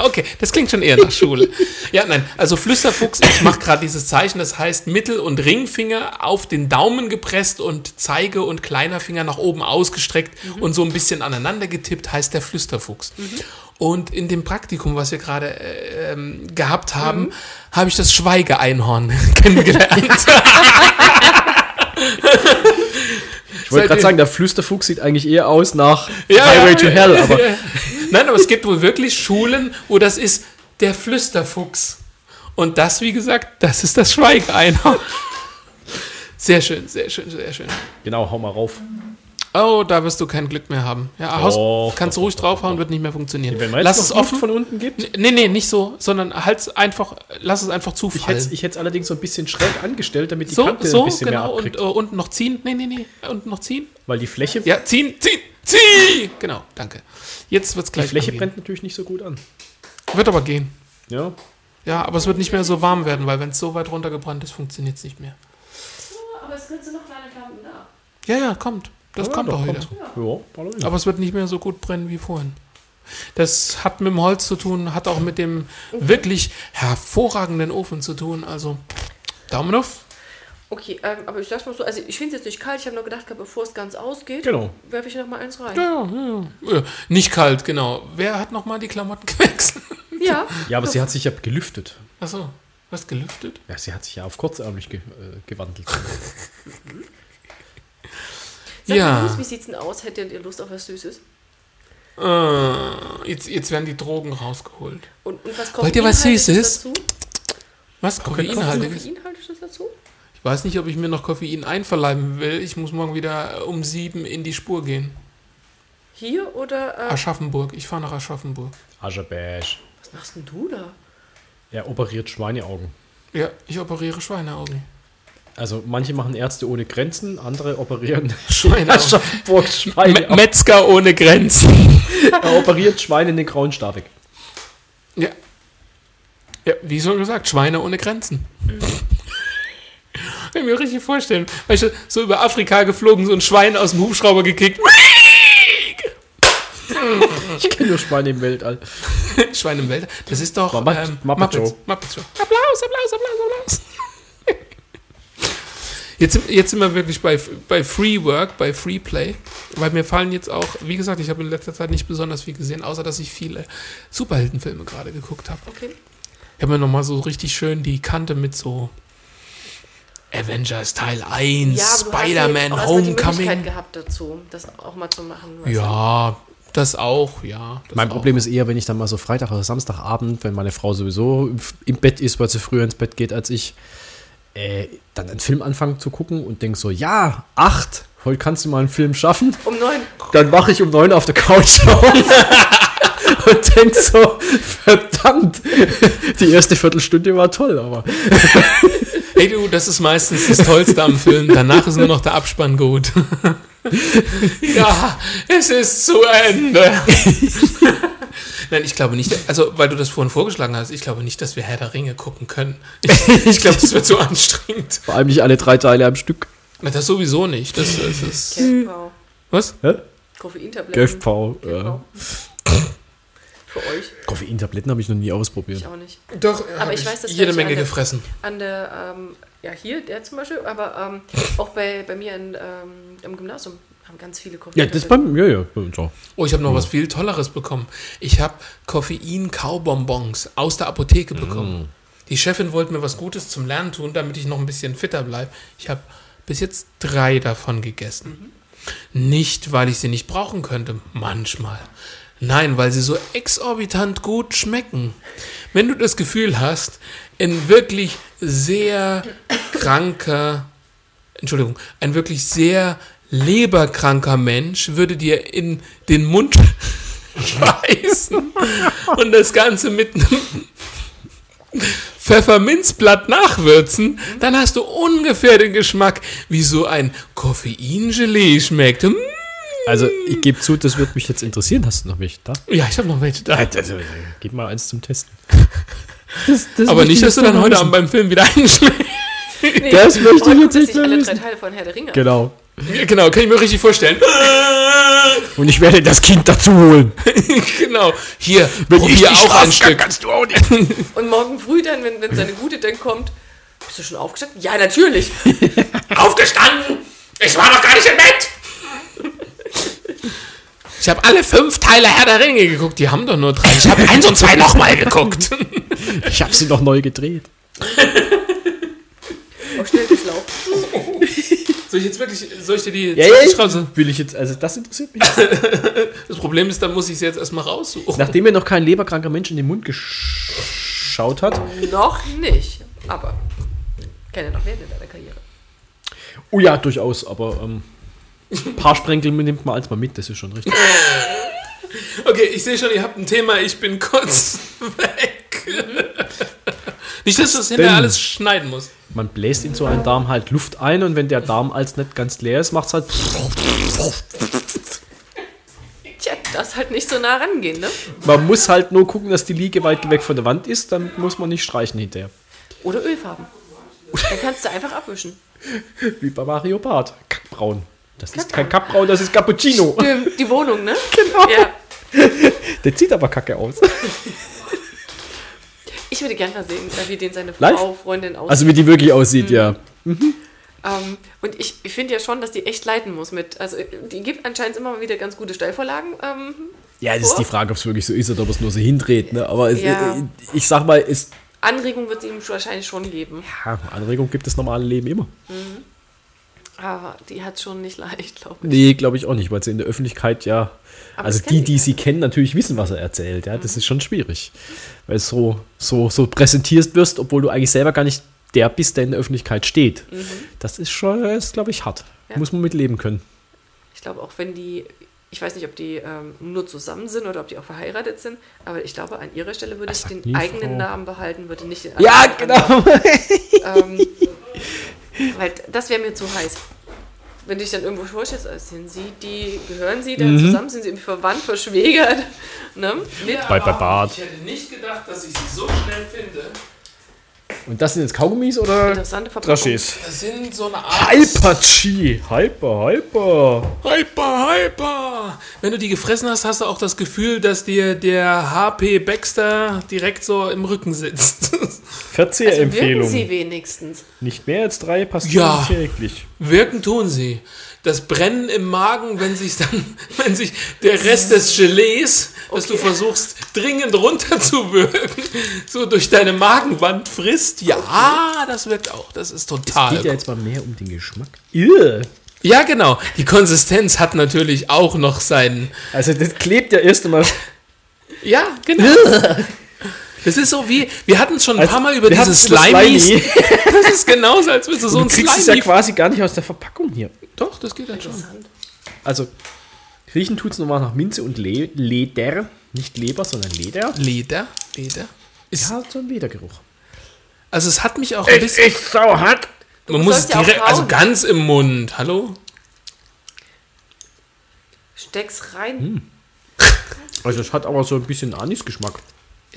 Okay, das klingt schon eher nach Schule. Ja, nein, also Flüsterfuchs, ich mache gerade dieses Zeichen, das heißt Mittel- und Ringfinger auf den Daumen gepresst und Zeige- und kleiner Finger nach oben ausgestreckt und so ein bisschen aneinander getippt, heißt der Flüsterfuchs. Und in dem Praktikum, was wir gerade äh, ähm, gehabt haben, habe ich das Schweigeeinhorn kennengelernt. Ich wollte gerade sagen, der Flüsterfuchs sieht eigentlich eher aus nach Ja, Highway ja, to Hell, aber ja. Nein, aber es gibt wohl wirklich Schulen, wo das ist der Flüsterfuchs. Und das, wie gesagt, das ist das Schweigeeinhorn. Sehr schön, sehr schön, sehr schön. genau, hau mal rauf. Oh, da wirst du kein Glück mehr haben. Ja, haus, Doch, kannst du ruhig draufhauen, wird nicht mehr funktionieren. Wenn man jetzt Lass es offen. von unten gibt. Nee, nee, nicht so, sondern halt einfach, lass es einfach Ich zufallen. hätte es allerdings so ein bisschen schräg angestellt, damit die so, Kante so, ein bisschen genau. mehr Und abkriegt. äh, unten noch ziehen. Nee, nee, nee. Unten noch ziehen. weil die Fläche, Ja, ziehen, ziehen, ziehen. Genau, danke. Jetzt wird's die gleich Fläche angehen. brennt natürlich nicht so gut an. Wird aber gehen. Ja. Ja, aber es wird nicht mehr so warm werden, weil wenn es so weit runtergebrannt ist, funktioniert es nicht mehr. Aber es sind noch kleine Klampen da. Ja, ja, kommt. Das kommt auch wieder. Ja. Aber es wird nicht mehr so gut brennen wie vorhin. Das hat mit dem Holz zu tun, hat auch mit dem wirklich hervorragenden Ofen zu tun. Also Daumen auf. Okay, ähm, aber ich sag's mal so, also ich finde es jetzt nicht kalt, ich habe nur gedacht, bevor es ganz ausgeht, Genau. werfe ich noch mal eins rein. Ja, ja, ja. Nicht kalt, genau. Wer hat nochmal die Klamotten gewechselt? Ja. Ja, aber sie hat sich ja gelüftet. Achso, was gelüftet? Ja, sie hat sich ja auf kurzärmlich ge äh, gewandelt. Sag Ja. mal, wie sieht's denn aus? Hättet ihr Lust auf was Süßes? Äh, jetzt, jetzt werden die Drogen rausgeholt. Und, und was Wollt ihr was Süßes? Dazu? Was? Koffeinhaltiges? Koffeinhaltiges dazu? Ich weiß nicht, ob ich mir noch Koffein einverleiben will. Ich muss morgen wieder um sieben in die Spur gehen. Hier oder. Äh, Aschaffenburg. Ich fahre nach Aschaffenburg. Aschebash. was machst denn du da? Er operiert Schweineaugen. Ja, ich operiere Schweineaugen. Also manche machen Ärzte ohne Grenzen, andere operieren Schweineaugen. Aschaffenburg Schweine. Me Metzger ohne Grenzen. er operiert Schweine in den grauen Stavik. Ja. Ja, wie schon gesagt, Schweine ohne Grenzen. Kann ich mir richtig vorstellen. Weißt du, so über Afrika geflogen, so ein Schwein aus dem Hubschrauber gekickt. Ich kenne nur Schweine im Weltall. Schwein im Welt. Das ist doch Muppet- ähm, Muppet Muppets. Show. Muppet Show. Applaus, Applaus, Applaus, Applaus. Jetzt, sind- jetzt sind wir wirklich bei, bei Free Work, bei Free Play, weil mir fallen jetzt auch, wie gesagt, ich habe in letzter Zeit nicht besonders viel gesehen, außer dass ich viele Superheldenfilme gerade geguckt habe. Okay. Ich habe mir nochmal so richtig schön die Kante mit so Avengers Teil 1, Ja, ja Spider-Man, auch erstmal die Möglichkeit Homecoming. gehabt dazu, das auch mal zu machen. Ja, das auch, ja. Das Mein auch. Problem ist eher, wenn ich dann mal so Freitag oder Samstagabend, wenn meine Frau sowieso im Bett ist, weil sie früher ins Bett geht als ich, äh, dann einen Film anfangen zu gucken und denke so, ja, acht, heute kannst du mal einen Film schaffen. Um neun. Dann wache ich um neun auf der Couch auf und denk so, verdammt, die erste Viertelstunde war toll, aber Hey du, das ist meistens das Tollste am Film. Danach ist nur noch der Abspann gut. ja, es ist zu Ende. Nein, ich glaube nicht, also weil du das vorhin vorgeschlagen hast, ich glaube nicht, dass wir Herr der Ringe gucken können. Ich, ich glaube, das wird zu anstrengend. vor allem nicht alle drei Teile am Stück. Na, Das sowieso nicht. Das, das ist. Was? Hä? Koffeintabletten. Gevpau, ja. Für euch. Koffeintabletten habe ich noch nie ausprobiert. Ich auch nicht. Doch, Aber hab ich weiß, dass jede Menge an der- gefressen. An der, ähm, ja, hier, der zum Beispiel, aber ähm, auch bei, bei mir in, ähm, im Gymnasium haben ganz viele Koffein. Ja, das beim, ja, ja, bei uns auch. Oh, ich habe noch was viel Tolleres bekommen. Ich habe Koffein-Kaubonbons aus der Apotheke bekommen. Die Chefin wollte mir was Gutes zum Lernen tun, damit ich noch ein bisschen fitter bleibe. Ich habe bis jetzt drei davon gegessen. Nicht, weil ich sie nicht brauchen könnte, manchmal. Nein, weil sie so exorbitant gut schmecken. Wenn du das Gefühl hast, ein wirklich sehr kranker, Entschuldigung, ein wirklich sehr leberkranker Mensch würde dir in den Mund schmeißen und das Ganze mit einem Pfefferminzblatt nachwürzen, dann hast du ungefähr den Geschmack, wie so ein Koffeingelee schmeckt. Mm. Also, ich gebe zu, das würde mich jetzt interessieren. Hast du noch welche da? Ja, ich habe noch welche da. Also, gib mal eins zum Testen. Aber nicht, dass du dann heute Abend beim Film wieder einschlägst. Nee, Das möchte ich jetzt nicht alle drei. Teile von Herr der Ringe. Genau. Genau, kann ich mir richtig vorstellen. Und ich werde das Kind dazu holen. genau. Hier, ich probier die auch ein Stück. kannst du auch nicht. Und morgen früh dann, wenn, wenn seine Gute dann kommt, bist du schon aufgestanden? Ja, natürlich. Aufgestanden! Ich war noch gar nicht im Bett! Ich habe alle fünf Teile Herr der Ringe geguckt. Die haben doch nur drei. Ich habe eins und zwei nochmal geguckt. Ich habe sie noch neu gedreht. Auf Schnellbeschlauf. Soll ich jetzt wirklich, soll ich dir die Ja, ja, will ich jetzt, also das interessiert mich. Das Problem ist, dann muss ich sie jetzt erstmal raussuchen. Nachdem mir noch kein leberkranker Mensch in den Mund geschaut hat. Noch nicht. Aber kann ja noch werden in deiner Karriere. Oh ja, durchaus, aber ähm, ein paar Sprenkel nimmt man als mal mit, das ist schon richtig. Okay, ich sehe schon, ihr habt ein Thema. Ich bin kurz weg. Nicht, dass du das hinterher alles schneiden musst. Man bläst in so einen Darm halt Luft ein und wenn der Darm als nicht ganz leer ist, macht es halt. Tja, das halt nicht so nah rangehen, ne? Man muss halt nur gucken, dass die Liege weit weg von der Wand ist, dann muss man nicht streichen hinterher. Oder Ölfarben. Dann kannst du einfach abwischen. Wie bei Mario Bart. Kackbraun. Das ist kein Kackbraun, das ist Cappuccino. Die, die Wohnung, ne? Genau. Ja. Der sieht aber kacke aus. Ich würde gerne mal sehen, wie den seine Live? Frau, Freundin aussieht. Also wie die wirklich aussieht, ja. Ähm, und ich, ich finde ja schon, dass die echt leiten muss mit. Also die gibt anscheinend immer mal wieder ganz gute Steilvorlagen. Ähm, Ja, das ist die Frage, ob es wirklich so ist oder ob es nur so hindreht. Ne? Aber es, Ja. äh, ich sag mal, es, Anregung wird sie ihm wahrscheinlich schon geben. ja, Anregung gibt das normale Leben immer. Aber die hat schon nicht leicht, glaube ich. Nee, glaube ich auch nicht, weil sie in der Öffentlichkeit ja. Aber also die, die sie kennen, natürlich wissen, was er erzählt. Ja, das ist schon schwierig. Weil so, so, so präsentierst wirst, obwohl du eigentlich selber gar nicht der bist, der in der Öffentlichkeit steht. Das ist schon, ist, glaube ich, hart. Ja. Muss man mit leben können. Ich glaube, auch wenn die Ich weiß nicht, ob die ähm, nur zusammen sind oder ob die auch verheiratet sind, aber ich glaube, an ihrer Stelle würde ich den eigenen Frau. Namen behalten, würde nicht den Ja, anderen genau. ähm, weil das wäre mir zu heiß. Wenn du dich dann irgendwo vorstellst, äh, sind sie die, gehören sie dann Mhm. zusammen, sind sie irgendwie verwandt, verschwägert? Ne? Mit, Bei- bei Bart. Ich hätte nicht gedacht, dass ich sie so schnell finde. Und das sind jetzt Kaugummis oder Interessante? Das sind so eine Art. Hyper-Chi. Hyper, hyper. Hyper, hyper! Wenn du die gefressen hast, hast du auch das Gefühl, dass dir der HP Baxter direkt so im Rücken sitzt. Also wirken Verzehrempfehlung. sie wenigstens. Nicht mehr als drei Pastillen Ja. täglich. Wirken tun sie. Das Brennen im Magen, wenn sich dann, wenn sich der Rest des Gelees, das du versuchst dringend runterzuwirken, so durch deine Magenwand frisst, ja, das wirkt auch. Das ist total. Geht ja jetzt mal mehr um den Geschmack. Irr. Ja, genau. Die Konsistenz hat natürlich auch noch seinen. Also das klebt ja erst einmal. Ja, genau. Das ist so wie, wir hatten es schon ein Also, paar Mal über diese Slimies. Slimy. Das ist genauso, als würdest du so Du ein kriegst es Slimy. ja quasi gar nicht aus der Verpackung hier. Doch, das geht dann schon. Also, riechen tut es nochmal nach Minze und Le Leder. Nicht Leber, sondern Leder. Leder, Leder. Ist, Ja, so ein Ledergeruch. Also es hat mich auch ein bisschen. ist so hart. Man muss es direkt, also ganz im Mund. Hallo? Steck's rein. Hm. Also es hat aber so ein bisschen Anisgeschmack.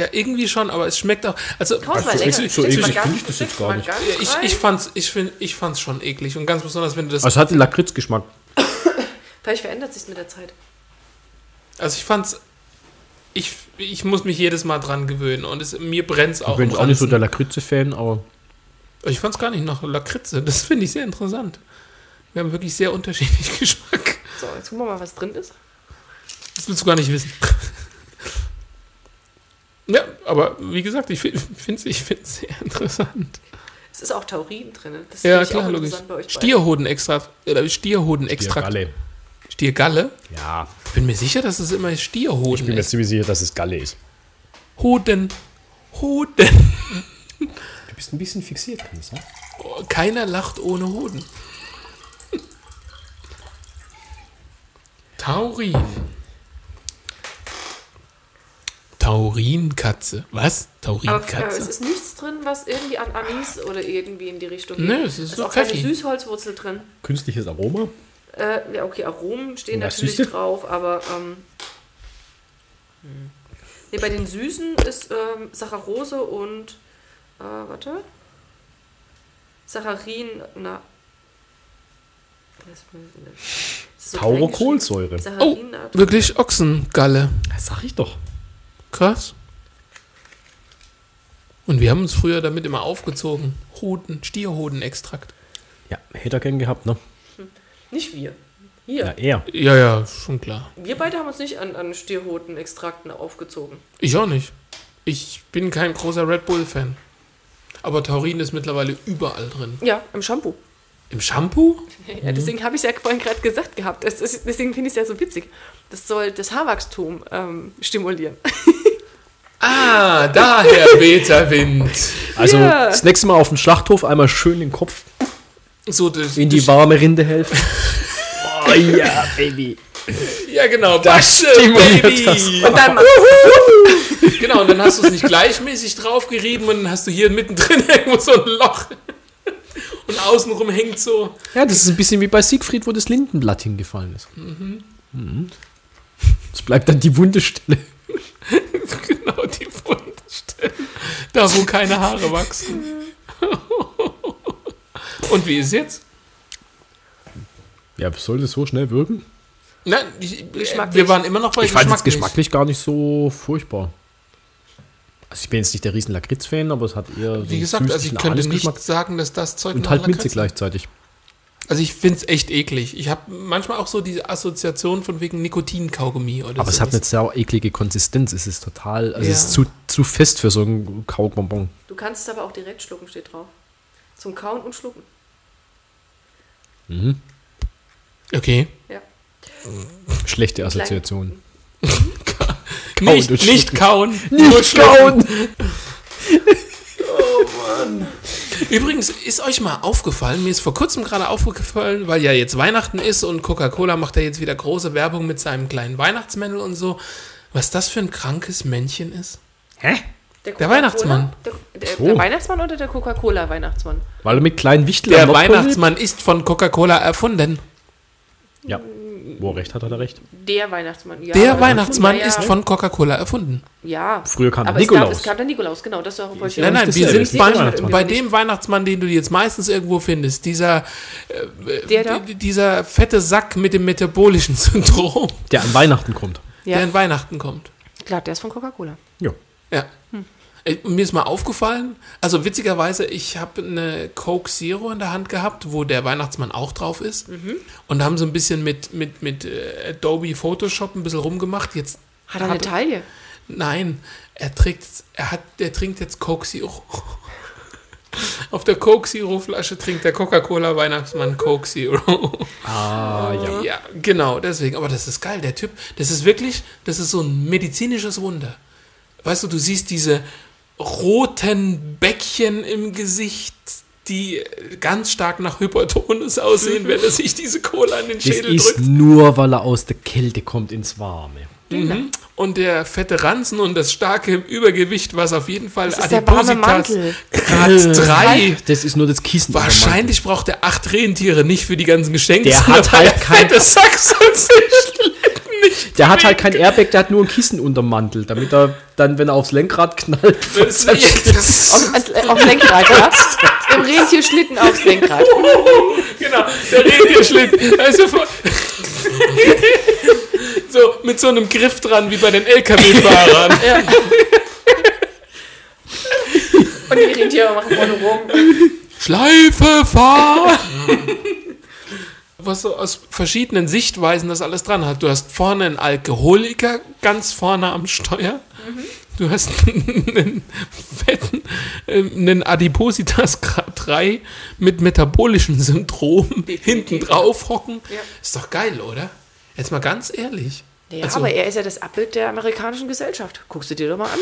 Ja, irgendwie schon, aber es schmeckt auch. Also Kauf's mal so länger. eklig- so finde ich das jetzt gar nicht. ich, fand's, ich find, ich fand's schon eklig und ganz besonders, wenn du das. Also es hat den Lakritzgeschmack. Vielleicht verändert sich's mit der Zeit. Also ich fand's. Ich, ich muss mich jedes Mal dran gewöhnen und es, mir brennt's auch. Ich bin auch nicht so der. Lakritze-Fan, aber Ich fand's gar nicht nach Lakritze. Das finde ich sehr interessant. Wir haben wirklich sehr unterschiedlichen Geschmack. So, jetzt gucken wir mal, was drin ist. Das willst du gar nicht wissen. Ja, aber wie gesagt, ich finde es ich find's sehr interessant. Es ist auch Taurin drin. Das Ja, klar, auch logisch. Stierhodenextrakt. Oder Stierhodenextrakt. Galle. Stiergalle? Ja, Ich bin mir sicher, dass es immer Stierhoden ich bin mir ist. ziemlich sicher, dass es Galle ist. Hoden. Hoden. Du bist ein bisschen fixiert, kann das sein? Oh, Keiner lacht ohne Hoden. Taurin. Taurinkatze. Was? Aber äh, es Taurinkatze? ist nichts drin, was irgendwie an Anis oder irgendwie in die Richtung geht. Nö, es ist ist so auch keine Pfeffi. Süßholzwurzel drin. Künstliches Aroma. Äh, ja, okay, Aromen stehen Was natürlich du? drauf, aber ähm, hm. nee, bei den Süßen ist ähm, Saccharose und äh, warte. Saccharin, na. Das ist so geschrieben. Kohlsäure. Oh, wirklich Ochsengalle. Das sag ich doch. Krass. Und wir haben uns früher damit immer aufgezogen. Hoden, Stierhodenextrakt. Ja, hätte er gern gehabt, ne? Nicht wir. Hier. Ja, er. Ja, ja, schon klar. Wir beide haben uns nicht an, an Stierhodenextrakten aufgezogen. Ich auch nicht. Ich bin kein großer Red Bull-Fan. Aber Taurin ist mittlerweile überall drin. Ja, im Shampoo. Im Shampoo? Ja, deswegen habe ich es ja vorhin gerade gesagt gehabt. Das ist, deswegen finde ich es ja so witzig. Das soll das Haarwachstum ähm, stimulieren. Ah, daher weht Wind. Also Ja. das nächste Mal auf dem Schlachthof einmal schön den Kopf So, das, in die warme Rinde helfen. oh ja, Baby. Ja, genau. Das stimuliert Baby. das. Und dann Genau, und dann hast du es nicht gleichmäßig draufgerieben und dann hast du hier mittendrin irgendwo so ein Loch. Und außenrum hängt so. Ja, das ist ein bisschen wie bei Siegfried, wo das Lindenblatt hingefallen ist. Mhm. Es bleibt dann die wunde Stelle. Genau die Wundstelle. Da, wo keine Haare wachsen. Und wie ist jetzt? Ja, soll das so schnell wirken? Nein, ich, Geschmacklich. wir waren immer noch bei Ich fand es geschmacklich gar nicht so furchtbar. Also ich bin jetzt nicht der riesen Lakritz-Fan, aber es hat eher so Wie gesagt, also ich könnte nicht Anisgeschmack sagen, dass das Zeug und halt Minze gleichzeitig. Also ich finde es echt eklig. Ich habe manchmal auch so diese Assoziation von wegen Nikotinkaugummi oder Aber es sowas. hat eine sehr eklige Konsistenz. Es ist total, also Ja. es ist zu, zu fest für so einen Kaubonbon. du kannst es aber auch direkt schlucken, steht drauf. Zum Kauen und Schlucken. Okay. Ja. Schlechte Assoziation. Nicht, und nicht schlucken. kauen. nur schlucken. Übrigens, ist euch mal aufgefallen, mir ist vor kurzem gerade aufgefallen, weil ja jetzt Weihnachten ist und Coca-Cola macht ja jetzt wieder große Werbung mit seinem kleinen Weihnachtsmännel und so, was das für ein krankes Männchen ist. Hä? Der, Der? Weihnachtsmann. Der, der, So. der Weihnachtsmann oder der Coca-Cola-Weihnachtsmann? Weil er mit kleinen Wichteln Der Weihnachtsmann ist von Coca-Cola erfunden. Ja. Wo er recht hat, hat er recht. Der Weihnachtsmann, ja. Der Weihnachtsmann ja, ja. ist von Coca-Cola erfunden. Ja. Früher kam der Nikolaus. Es gab, es gab der Nikolaus, genau, das ist auch voll schön. Nein, nein, wir sind Ist bei, der dem Weihnachtsmann, den du jetzt meistens irgendwo findest. Dieser, Der d- dieser fette Sack mit dem metabolischen Syndrom, Der an Weihnachten kommt. der Ja, an Weihnachten kommt. klar, der ist von Coca-Cola. Ja. Ja. Und Mir ist mal aufgefallen, also witzigerweise, ich habe eine Coke Zero in der Hand gehabt, wo der Weihnachtsmann auch drauf ist. Und da haben sie ein bisschen mit, mit, mit äh, Adobe Photoshop ein bisschen rumgemacht. Jetzt Hat er eine Taille? Nein, er trägt, er hat, der trinkt jetzt Coke Zero. Auf der Coke Zero Flasche trinkt der Coca-Cola Weihnachtsmann Coke Zero. Ah, ja. Ja, genau, deswegen. Aber das ist geil, der Typ. Das ist wirklich, das ist so ein medizinisches Wunder. Weißt du, du siehst diese roten Bäckchen im Gesicht, die ganz stark nach Hypertonus aussehen, wenn er sich diese Cola in den Das Schädel ist drückt. nur, weil er aus der Kälte kommt ins Warme. Mhm. Und der fette Ranzen und das starke Übergewicht, was auf jeden Fall Das ist Mantel. Grad 3. Das ist nur das Kissen. Wahrscheinlich braucht er acht Rentiere nicht für die ganzen Geschenke. Der hat halt kein- fette Sack sonst nicht nicht Der hat halt kein Airbag, der hat nur ein Kissen unterm Mantel, damit er dann, wenn er aufs Lenkrad knallt, Das, das, Auf, als, äh, aufs Lenkrad, ja? Im Rentierschlitten aufs Lenkrad. genau, der Rentierschlitten. Also so, mit so einem Griff dran, wie bei den LKW-Fahrern. Und die Rentiere machen vorne rum. Schleife fahren! Was so aus verschiedenen Sichtweisen das alles dran hat. Du hast vorne einen Alkoholiker ganz vorne am Steuer. Du hast einen fetten, äh, einen Adipositas Grad 3 mit metabolischem Syndrom hinten drauf hocken. Ja. Ist doch geil, oder? Jetzt mal ganz ehrlich. Ja, Also- aber er ist ja das Abbild der amerikanischen Gesellschaft. Guckst du dir doch mal an.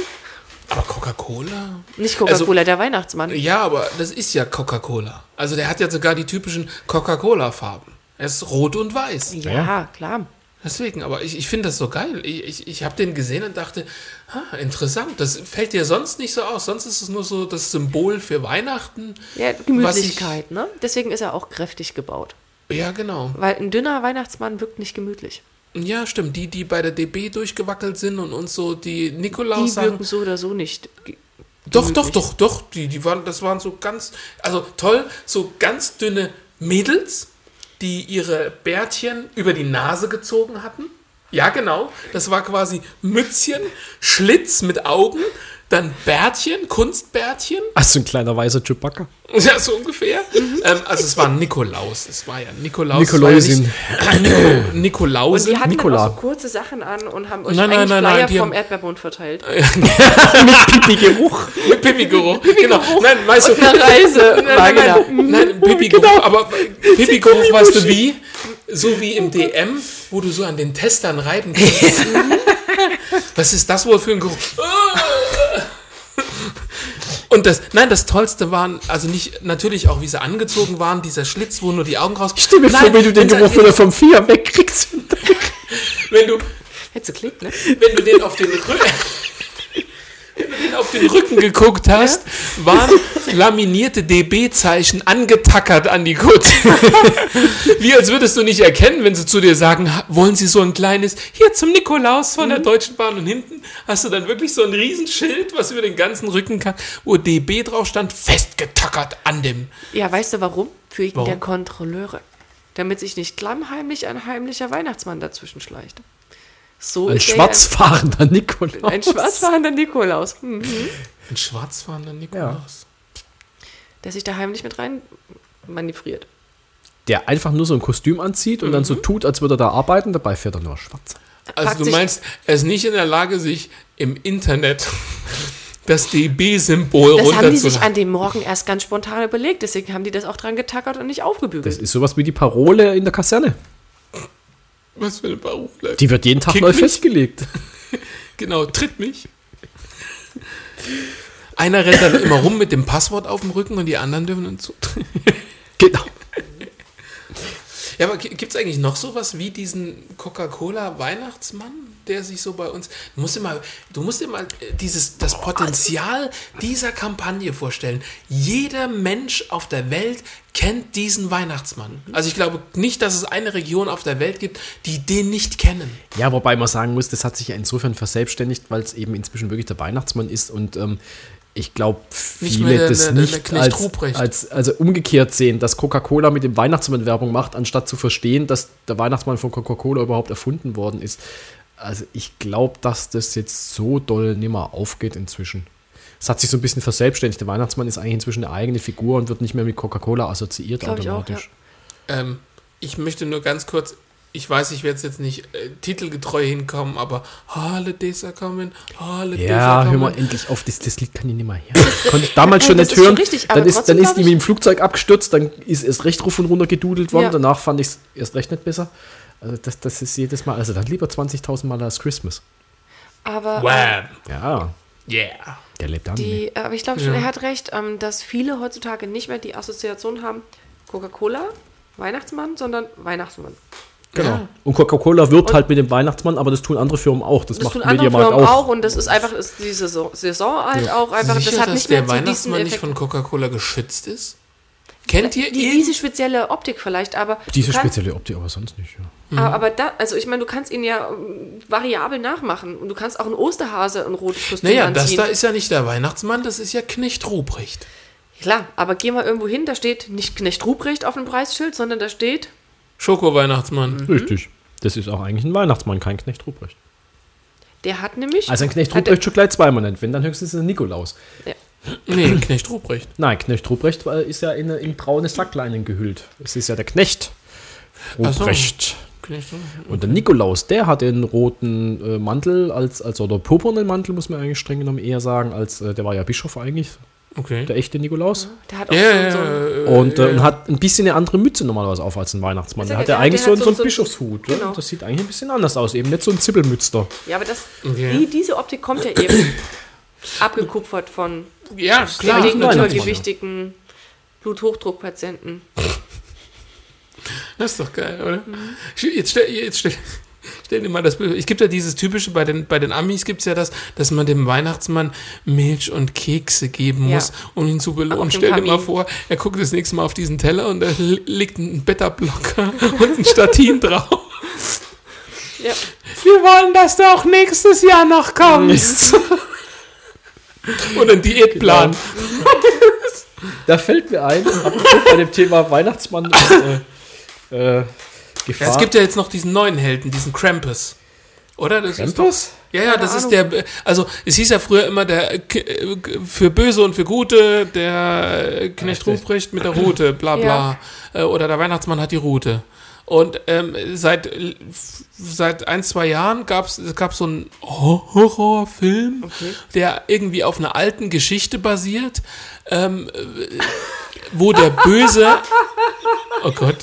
Aber Coca-Cola? Nicht Coca-Cola, der Weihnachtsmann. Ja, aber das ist ja Coca-Cola. Also der hat ja sogar die typischen Coca-Cola-Farben. Er ist rot und weiß. Ja, klar. Deswegen, aber ich, ich finde das so geil. Ich, ich, ich habe den gesehen und dachte, ha, interessant. Das fällt dir sonst nicht so aus. Sonst ist es nur so das Symbol für Weihnachten. Ja, was Gemütlichkeit, ne? Deswegen ist er auch kräftig gebaut. Ich, ja, genau. Weil ein dünner Weihnachtsmann wirkt nicht gemütlich. Ja, stimmt. Die, die bei der DB durchgewackelt sind und uns so die Die Nikolaus sagen. wirken so oder so nicht. Doch, doch, doch, doch. Die, die waren, das waren so ganz, also toll, so ganz dünne Mädels, die ihre Bärtchen über die Nase gezogen hatten. Ja, genau. Das war quasi Mützchen, Schlitz mit Augen, dann Bärtchen, Kunstbärtchen. Ach, so ein kleiner weißer Chewbacca. Ja, so ungefähr. ähm, also es war Nikolaus. Es war ja Nikolaus. War ja nicht, Nico, Und Nikolaus. die hatten Nikola. dann auch so kurze Sachen an und haben euch Nein, nein, eigentlich nein, nein, Flyer die vom haben- Erdbeerbund verteilt. Die Geruch. Mit Pipi-Geruch. Genau. Nein, weißt du, Eine Reise. Nein, nein, nein, nein Pipi-Geruch, Genau. aber Pipi-Geruch, weißt du wie? So wie im DM, wo du so an den Testern reiben kannst. Was ist das wohl für ein Geruch? Und das, nein, das Tollste waren, also nicht, natürlich auch, wie sie angezogen waren, dieser Schlitz, wo nur die Augen raus. Stell mir vor, Nein, wenn du den Geruch wieder vom Vier wegkriegst. Wenn du, Hätte klingt, ne? wenn du den auf den Rücken, du den auf den Rücken geguckt hast, waren laminierte DB-Zeichen angetackert an die Kutte. Wie als würdest du nicht erkennen, wenn sie zu dir sagen, "Ha- wollen sie so ein kleines, hier zum Nikolaus von der Deutschen Bahn und hinten hast du dann wirklich so ein Riesenschild, was über den ganzen Rücken kann, wo DB drauf stand, festgetackert an dem. Ja, weißt du warum? Für Warum? der Kontrolleure. Damit sich nicht klammheimlich ein heimlicher Weihnachtsmann dazwischen schleicht. So Ein er schwarzfahrender Nikolaus. Ja ein schwarzfahrender Nikolaus, mhm. Ein schwarzfahrender Nikolaus. der sich da heimlich mit rein manövriert. Der einfach nur so ein Kostüm anzieht und dann so tut, als würde er da arbeiten, dabei fährt er nur schwarz. Also du meinst, er ist nicht in der Lage, sich im Internet das DB-Symbol Das haben die sich runterzuladen. an dem Morgen erst ganz spontan überlegt, deswegen haben die das auch dran getackert und nicht aufgebügelt. Das ist sowas wie die Parole in der Kaserne. Was für eine Parole. Die wird jeden Tag Kick neu mich. festgelegt. Genau, tritt mich. einer rennt dann immer rum mit dem Passwort auf dem Rücken und die anderen dürfen dann zu. Genau. Ja, aber gibt es eigentlich noch sowas wie diesen Coca-Cola-Weihnachtsmann, der sich so bei uns. Du musst dir mal, du musst dir mal äh, dieses, das Potenzial dieser Kampagne vorstellen. Jeder Mensch auf der Welt kennt diesen Weihnachtsmann. Also ich glaube nicht, dass es eine Region auf der Welt gibt, die den nicht kennen. Ja, wobei man sagen muss, das hat sich ja insofern verselbstständigt, weil es eben inzwischen wirklich der Weihnachtsmann ist und ähm, ich glaube, Nicht viele der- das der nicht Knecht als, als also umgekehrt sehen, dass Coca-Cola mit dem Weihnachtsmann Werbung macht, anstatt zu verstehen, dass der Weihnachtsmann von Coca-Cola überhaupt erfunden worden ist. Also ich glaube, dass das jetzt so doll nimmer aufgeht inzwischen. Es hat sich so ein bisschen verselbstständigt. Der Weihnachtsmann ist eigentlich inzwischen eine eigene Figur und wird nicht mehr mit Coca-Cola assoziiert Glaub ich auch, automatisch. Ähm, ich möchte nur ganz kurz, ich weiß, ich werde es jetzt nicht äh, titelgetreu hinkommen, aber Holidays are coming, Holidays Ja, are hör coming. mal endlich auf, das, das Lied kann ich nicht mehr her. Konnte ich damals schon nicht hören. richtig, dann ist, dann ist die mit dem Flugzeug abgestürzt, dann ist erst recht ruf und runter gedudelt worden. Ja. Danach fand ich es erst recht nicht besser. Also das, das ist jedes Mal, also dann lieber 20.000 Mal als Christmas. Aber, Wham! Ja, Yeah. der lebt an. die, aber ich glaube schon, er hat recht, ähm, dass viele heutzutage nicht mehr die Assoziation haben, Coca-Cola, Weihnachtsmann, sondern Weihnachtsmann. Genau. Und Coca-Cola wirbt halt mit dem Weihnachtsmann, aber das tun andere Firmen auch. Das, Das macht tun andere Mediamarkt Firmen auch. auch. und das ist einfach ist die Saison, Saison halt auch einfach. Sicher, das hat dass nicht der mehr Weihnachtsmann nicht von Coca-Cola geschützt ist? Kennt ihr die, ihn? diese spezielle Optik vielleicht, aber Diese kannst, spezielle Optik, aber sonst nicht. Ja. aber, aber da, also ich meine, du kannst ihn ja ähm, variabel nachmachen und du kannst auch einen Osterhase ein rotes Kostüm Naja, das anziehen. da ist ja nicht der Weihnachtsmann, das ist ja Knecht Ruprecht. Klar, aber geh mal irgendwo hin, da steht nicht Knecht Ruprecht auf dem Preisschild, sondern da steht Schoko-Weihnachtsmann. Mhm. Richtig. Das ist auch eigentlich ein Weihnachtsmann, kein Knecht Ruprecht. Der hat nämlich. Also ein Knecht hat Ruprecht schon gleich zweimal nennt, wenn dann höchstens ein Nikolaus. Ja. Nee, Knecht Ruprecht. Nein, Knecht Ruprecht ist ja in, in braune Sackleinen gehüllt. Es ist ja der so. Knecht Ruprecht. Und der Nikolaus, der hat den roten äh, Mantel, als, als oder purpurnen Mantel, muss man eigentlich streng genommen eher sagen, als äh, der war ja Bischof eigentlich, Okay. der echte Nikolaus. Der hat auch Ja, so, so ja, Und, ja, äh, und ja. hat ein bisschen eine andere Mütze normalerweise auf als ein Weihnachtsmann. Ja Der hat der- ja eigentlich der so, hat einen- so so- einen so- Bischofshut. genau. Ja? Das sieht eigentlich ein bisschen anders aus, eben nicht so ein Zippelmützer. Ja, aber das, Okay. die, diese Optik kommt ja eben abgekupfert von Ja, klar. Weihnachtsmann, übergewichtigen Bluthochdruckpatienten. Das ist doch geil, oder? Jetzt stell, jetzt stell, stell dir mal das Bild. Es gibt ja dieses typische, bei den, bei den Amis gibt es ja das, dass man dem Weihnachtsmann Milch und Kekse geben Ja. muss, um ihn zu belohnen. Stell dir mal Kamin. vor, er guckt das nächste Mal auf diesen Teller und da li- liegt ein Beta-Blocker und ein Statin drauf. Ja. Wir wollen, dass du auch nächstes Jahr noch kommst. Oder ein Diätplan. Da fällt mir ein, bei dem Thema Weihnachtsmann und äh, äh, Gefahr. Ja, es gibt ja jetzt noch diesen neuen Helden, diesen Krampus. Oder? Das ist Krampus? doch, ja, ja, das ist der, also es hieß ja früher immer der äh, für Böse und für Gute, der äh, Knecht Richtig. Ruprecht mit der Rute, bla bla. Äh, Oder der Weihnachtsmann hat die Rute. Und ähm, seit, seit ein, zwei Jahren gab es gab so einen Ho- Horrorfilm, der irgendwie auf einer alten Geschichte basiert, ähm, äh, wo der Böse. Oh Gott.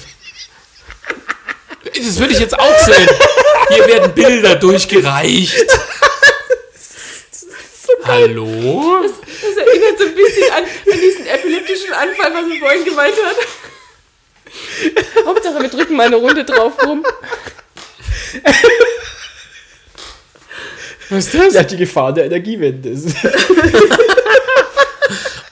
Das würde ich jetzt auch sehen. Hier werden Bilder durchgereicht. Hallo? Das erinnert so ein bisschen an, an diesen epileptischen Anfall, was wir vorhin gemeint hat. Hauptsache, wir drücken mal eine Runde drauf rum. Was ist das? ja, die Gefahr der Energiewende.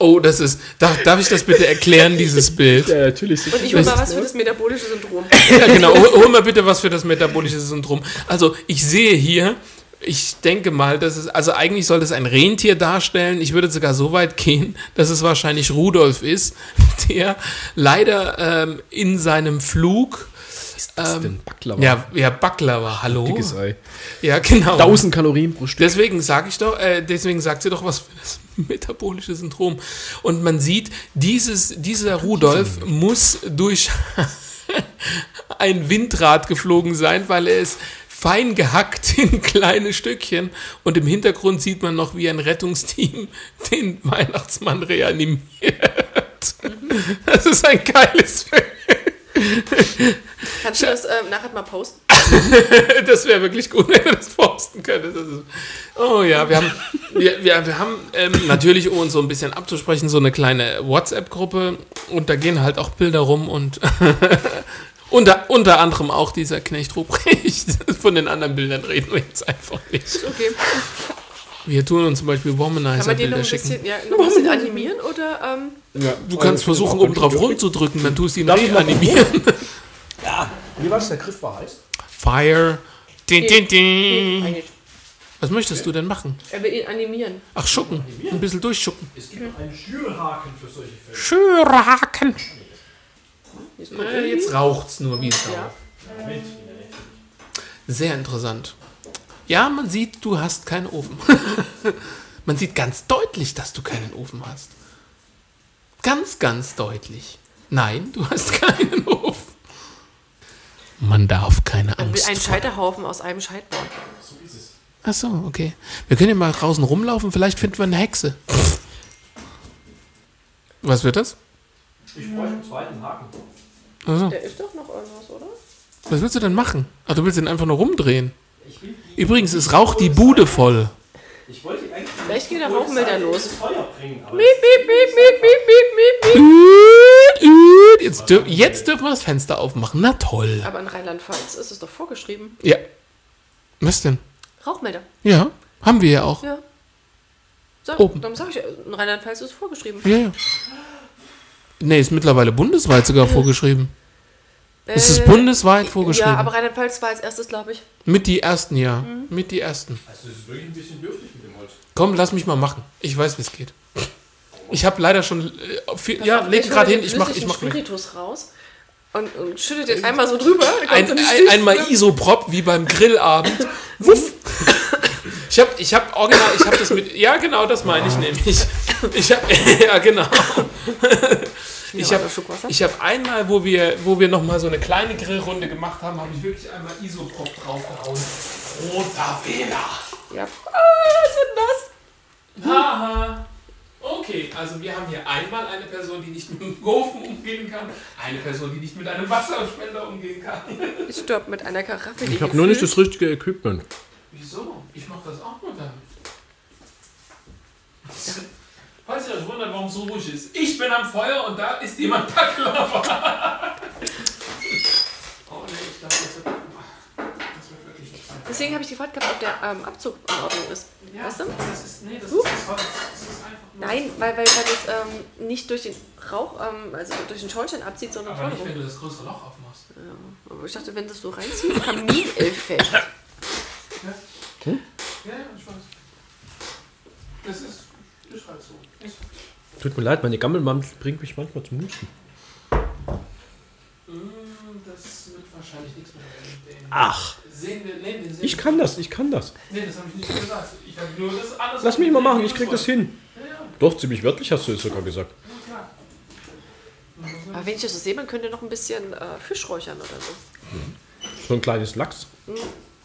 ist- Oh, das ist. Darf, darf ich das bitte erklären, dieses Bild? ja, natürlich. Und ich hol mal was für das metabolische Syndrom. Ja, genau. Hol, hol mal bitte was für das metabolische Syndrom. Also, ich sehe hier, ich denke mal, dass es, also eigentlich soll das ein Rentier darstellen. Ich würde sogar so weit gehen, dass es wahrscheinlich Rudolf ist, der leider ähm, in seinem Flug. Das denn Baklava? Ja, ja, Baklava, hallo. Dickes Ei. Ja, genau. 1000 Kalorien pro Stück. Deswegen sage ich doch, äh, deswegen sagt sie doch was für das metabolische Syndrom. Und man sieht, dieses, dieser Rudolf muss durch ein Windrad geflogen sein, weil er ist fein gehackt in kleine Stückchen und im Hintergrund sieht man noch, wie ein Rettungsteam den Weihnachtsmann reanimiert. Das ist ein geiles Bild. Kannst du das ähm, nachher mal posten? das wäre wirklich gut, wenn du das posten ist, oh ja, wir haben, wir, wir, wir haben ähm, natürlich, um uns so ein bisschen abzusprechen, so eine kleine WhatsApp-Gruppe und da gehen halt auch Bilder rum und unter, unter anderem auch dieser Knecht Ruprecht. Von den anderen Bildern reden wir jetzt einfach nicht. Okay. Wir tun uns zum Beispiel Kann man den noch Womanizer-Bilder ein schicken. bisschen, ja, noch ein bisschen animieren oder ähm, Du kannst versuchen, oben drauf rumzudrücken, dann tust du ihn reanimieren. Wie war das, der Griff war heiß? Fire. Din, din, din. Was möchtest du denn machen? Er will ihn animieren. Ach, schucken. Ein bisschen durchschucken. Es gibt noch einen Schürhaken für solche Fälle. Schürhaken. Jetzt Äh, jetzt raucht's nur wie Sau. Ja. Sehr interessant. Ja, man sieht, du hast keinen Ofen. man sieht ganz deutlich, dass du keinen Ofen hast. Ganz, ganz deutlich. Nein, du hast keinen Ofen. Man darf keine will Angst einen vor Scheiterhaufen aus einem Scheit bauen. Ach so, okay. Wir können ja mal draußen rumlaufen, vielleicht finden wir eine Hexe. Was wird das? Ich bräuchte einen zweiten Haken. Also, Der ist doch noch irgendwas, oder? was willst du denn machen? Ach, du willst ihn einfach nur rumdrehen. Übrigens, es raucht die Bude voll. Ich wollte Vielleicht geht der Rauchmelder los. Piep, piep, piep, piep, piep, piep, piep. Jetzt, dür jetzt dürfen wir das Fenster aufmachen. Na toll. Aber in Rheinland-Pfalz ist es doch vorgeschrieben. Ja. Was denn? Rauchmelder. Ja, haben wir ja auch. Ja. Sag, Oben. Dann sag ich, in Rheinland-Pfalz ist es vorgeschrieben. Ja, ja. Nee, ist mittlerweile bundesweit sogar vorgeschrieben. Ist es Äh, bundesweit vorgeschrieben? Ja, aber Rheinland-Pfalz war als erstes, glaube ich. Mit die ersten, ja. Mit die ersten. Also das ist wirklich ein bisschen dürftig mit dem Holz. Komm, lass mich mal machen. Ich weiß, wie es geht. Ich habe leider schon. Äh, viel, ja, leg ich gerade hin. Ich mach, ich mach mit. Spiritus raus und, und schüttet den einmal so drüber. Ein, ein einmal. Isoprop wie beim Grillabend. Wuff. Ich habe ich hab original, ich habe das mit. Ja, genau, das meine ich nämlich. Ich habe. Ja, genau. Ich habe hab einmal, wo wir, wo wir nochmal so eine kleine Grillrunde gemacht haben, habe ich wirklich einmal Isoprop draufgehauen. Roter Fehler. Ja. Ah, was wird das? Haha. Okay, also wir haben hier einmal eine Person, die nicht mit dem Ofen umgehen kann, eine Person, die nicht mit einem Wasserspender umgehen kann. Ich stirb mit einer Karaffe. Ich habe nur nicht das richtige Equipment. Wieso? Ich mache das auch nur damit. Falls ihr euch wundert, warum es so ruhig ist. Ich bin am Feuer und da ist jemand Baklava. oh nee, ich glaube, das wird, das wird wirklich nicht sein. Deswegen habe ich gefragt gehabt, ob der ähm, Abzug in Ordnung ist. weißt du? Das ist, nee, das ist das Holz. Das ist einfach nur. Nein, weil, weil, weil das ähm, nicht durch den Rauch, ähm, also durch den Schornstein abzieht, sondern Aber nicht, wenn du das größere Loch aufmachst. Aber ich dachte, wenn das so reinzieht, Kamineffekt. Ja, ja, ich weiß. Das ist, ist halt so. Tut mir leid, meine Gammelmam bringt mich manchmal zum Husten. Mm, das wird wahrscheinlich nichts mehr. Ach, Sehen wir, nee, wir sehen ich kann das, ich kann das. Nee, das habe ich nicht gesagt. Ich habe nur das alles. Lass mich mal machen, ich krieg das hin. Ja, ja, Doch, ziemlich wörtlich hast du es sogar gesagt. klar. Aber wenn ich das so sehe, man könnte noch ein bisschen äh, Fisch räuchern oder so. So ein kleines Lachs.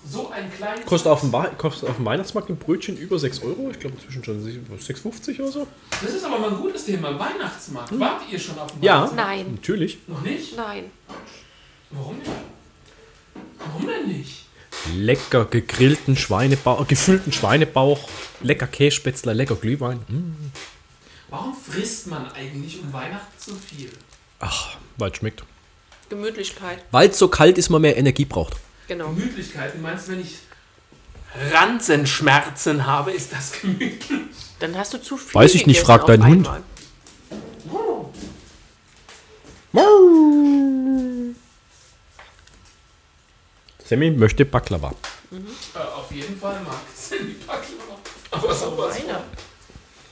So ein kleines. Kostet auf dem, kostet auf dem Weihnachtsmarkt ein Brötchen über 6 Euro. Ich glaube inzwischen schon 6,50 oder so. Das ist aber mal ein gutes Thema. Weihnachtsmarkt. Wartet ihr schon auf den Ja, Weihnachtsmarkt? Nein, natürlich. Noch nicht? nein. Warum nicht? Warum denn nicht? Lecker gegrillten Schweinebauch, gefüllten Schweinebauch, lecker Kässpätzler, lecker Glühwein. Mm. Warum frisst man eigentlich um Weihnachten so viel? Ach, weil es schmeckt. Gemütlichkeit, Weil es so kalt ist, man mehr Energie braucht. Genau. Gemütlichkeit. Du meinst, wenn ich Ranzenschmerzen habe, ist das gemütlich? Dann hast du zu viel. Weiß ich nicht, frag deinen Hund. Sammy möchte Baklava. Äh, auf jeden Fall mag es die Baklava. Aber sowas von. Einer.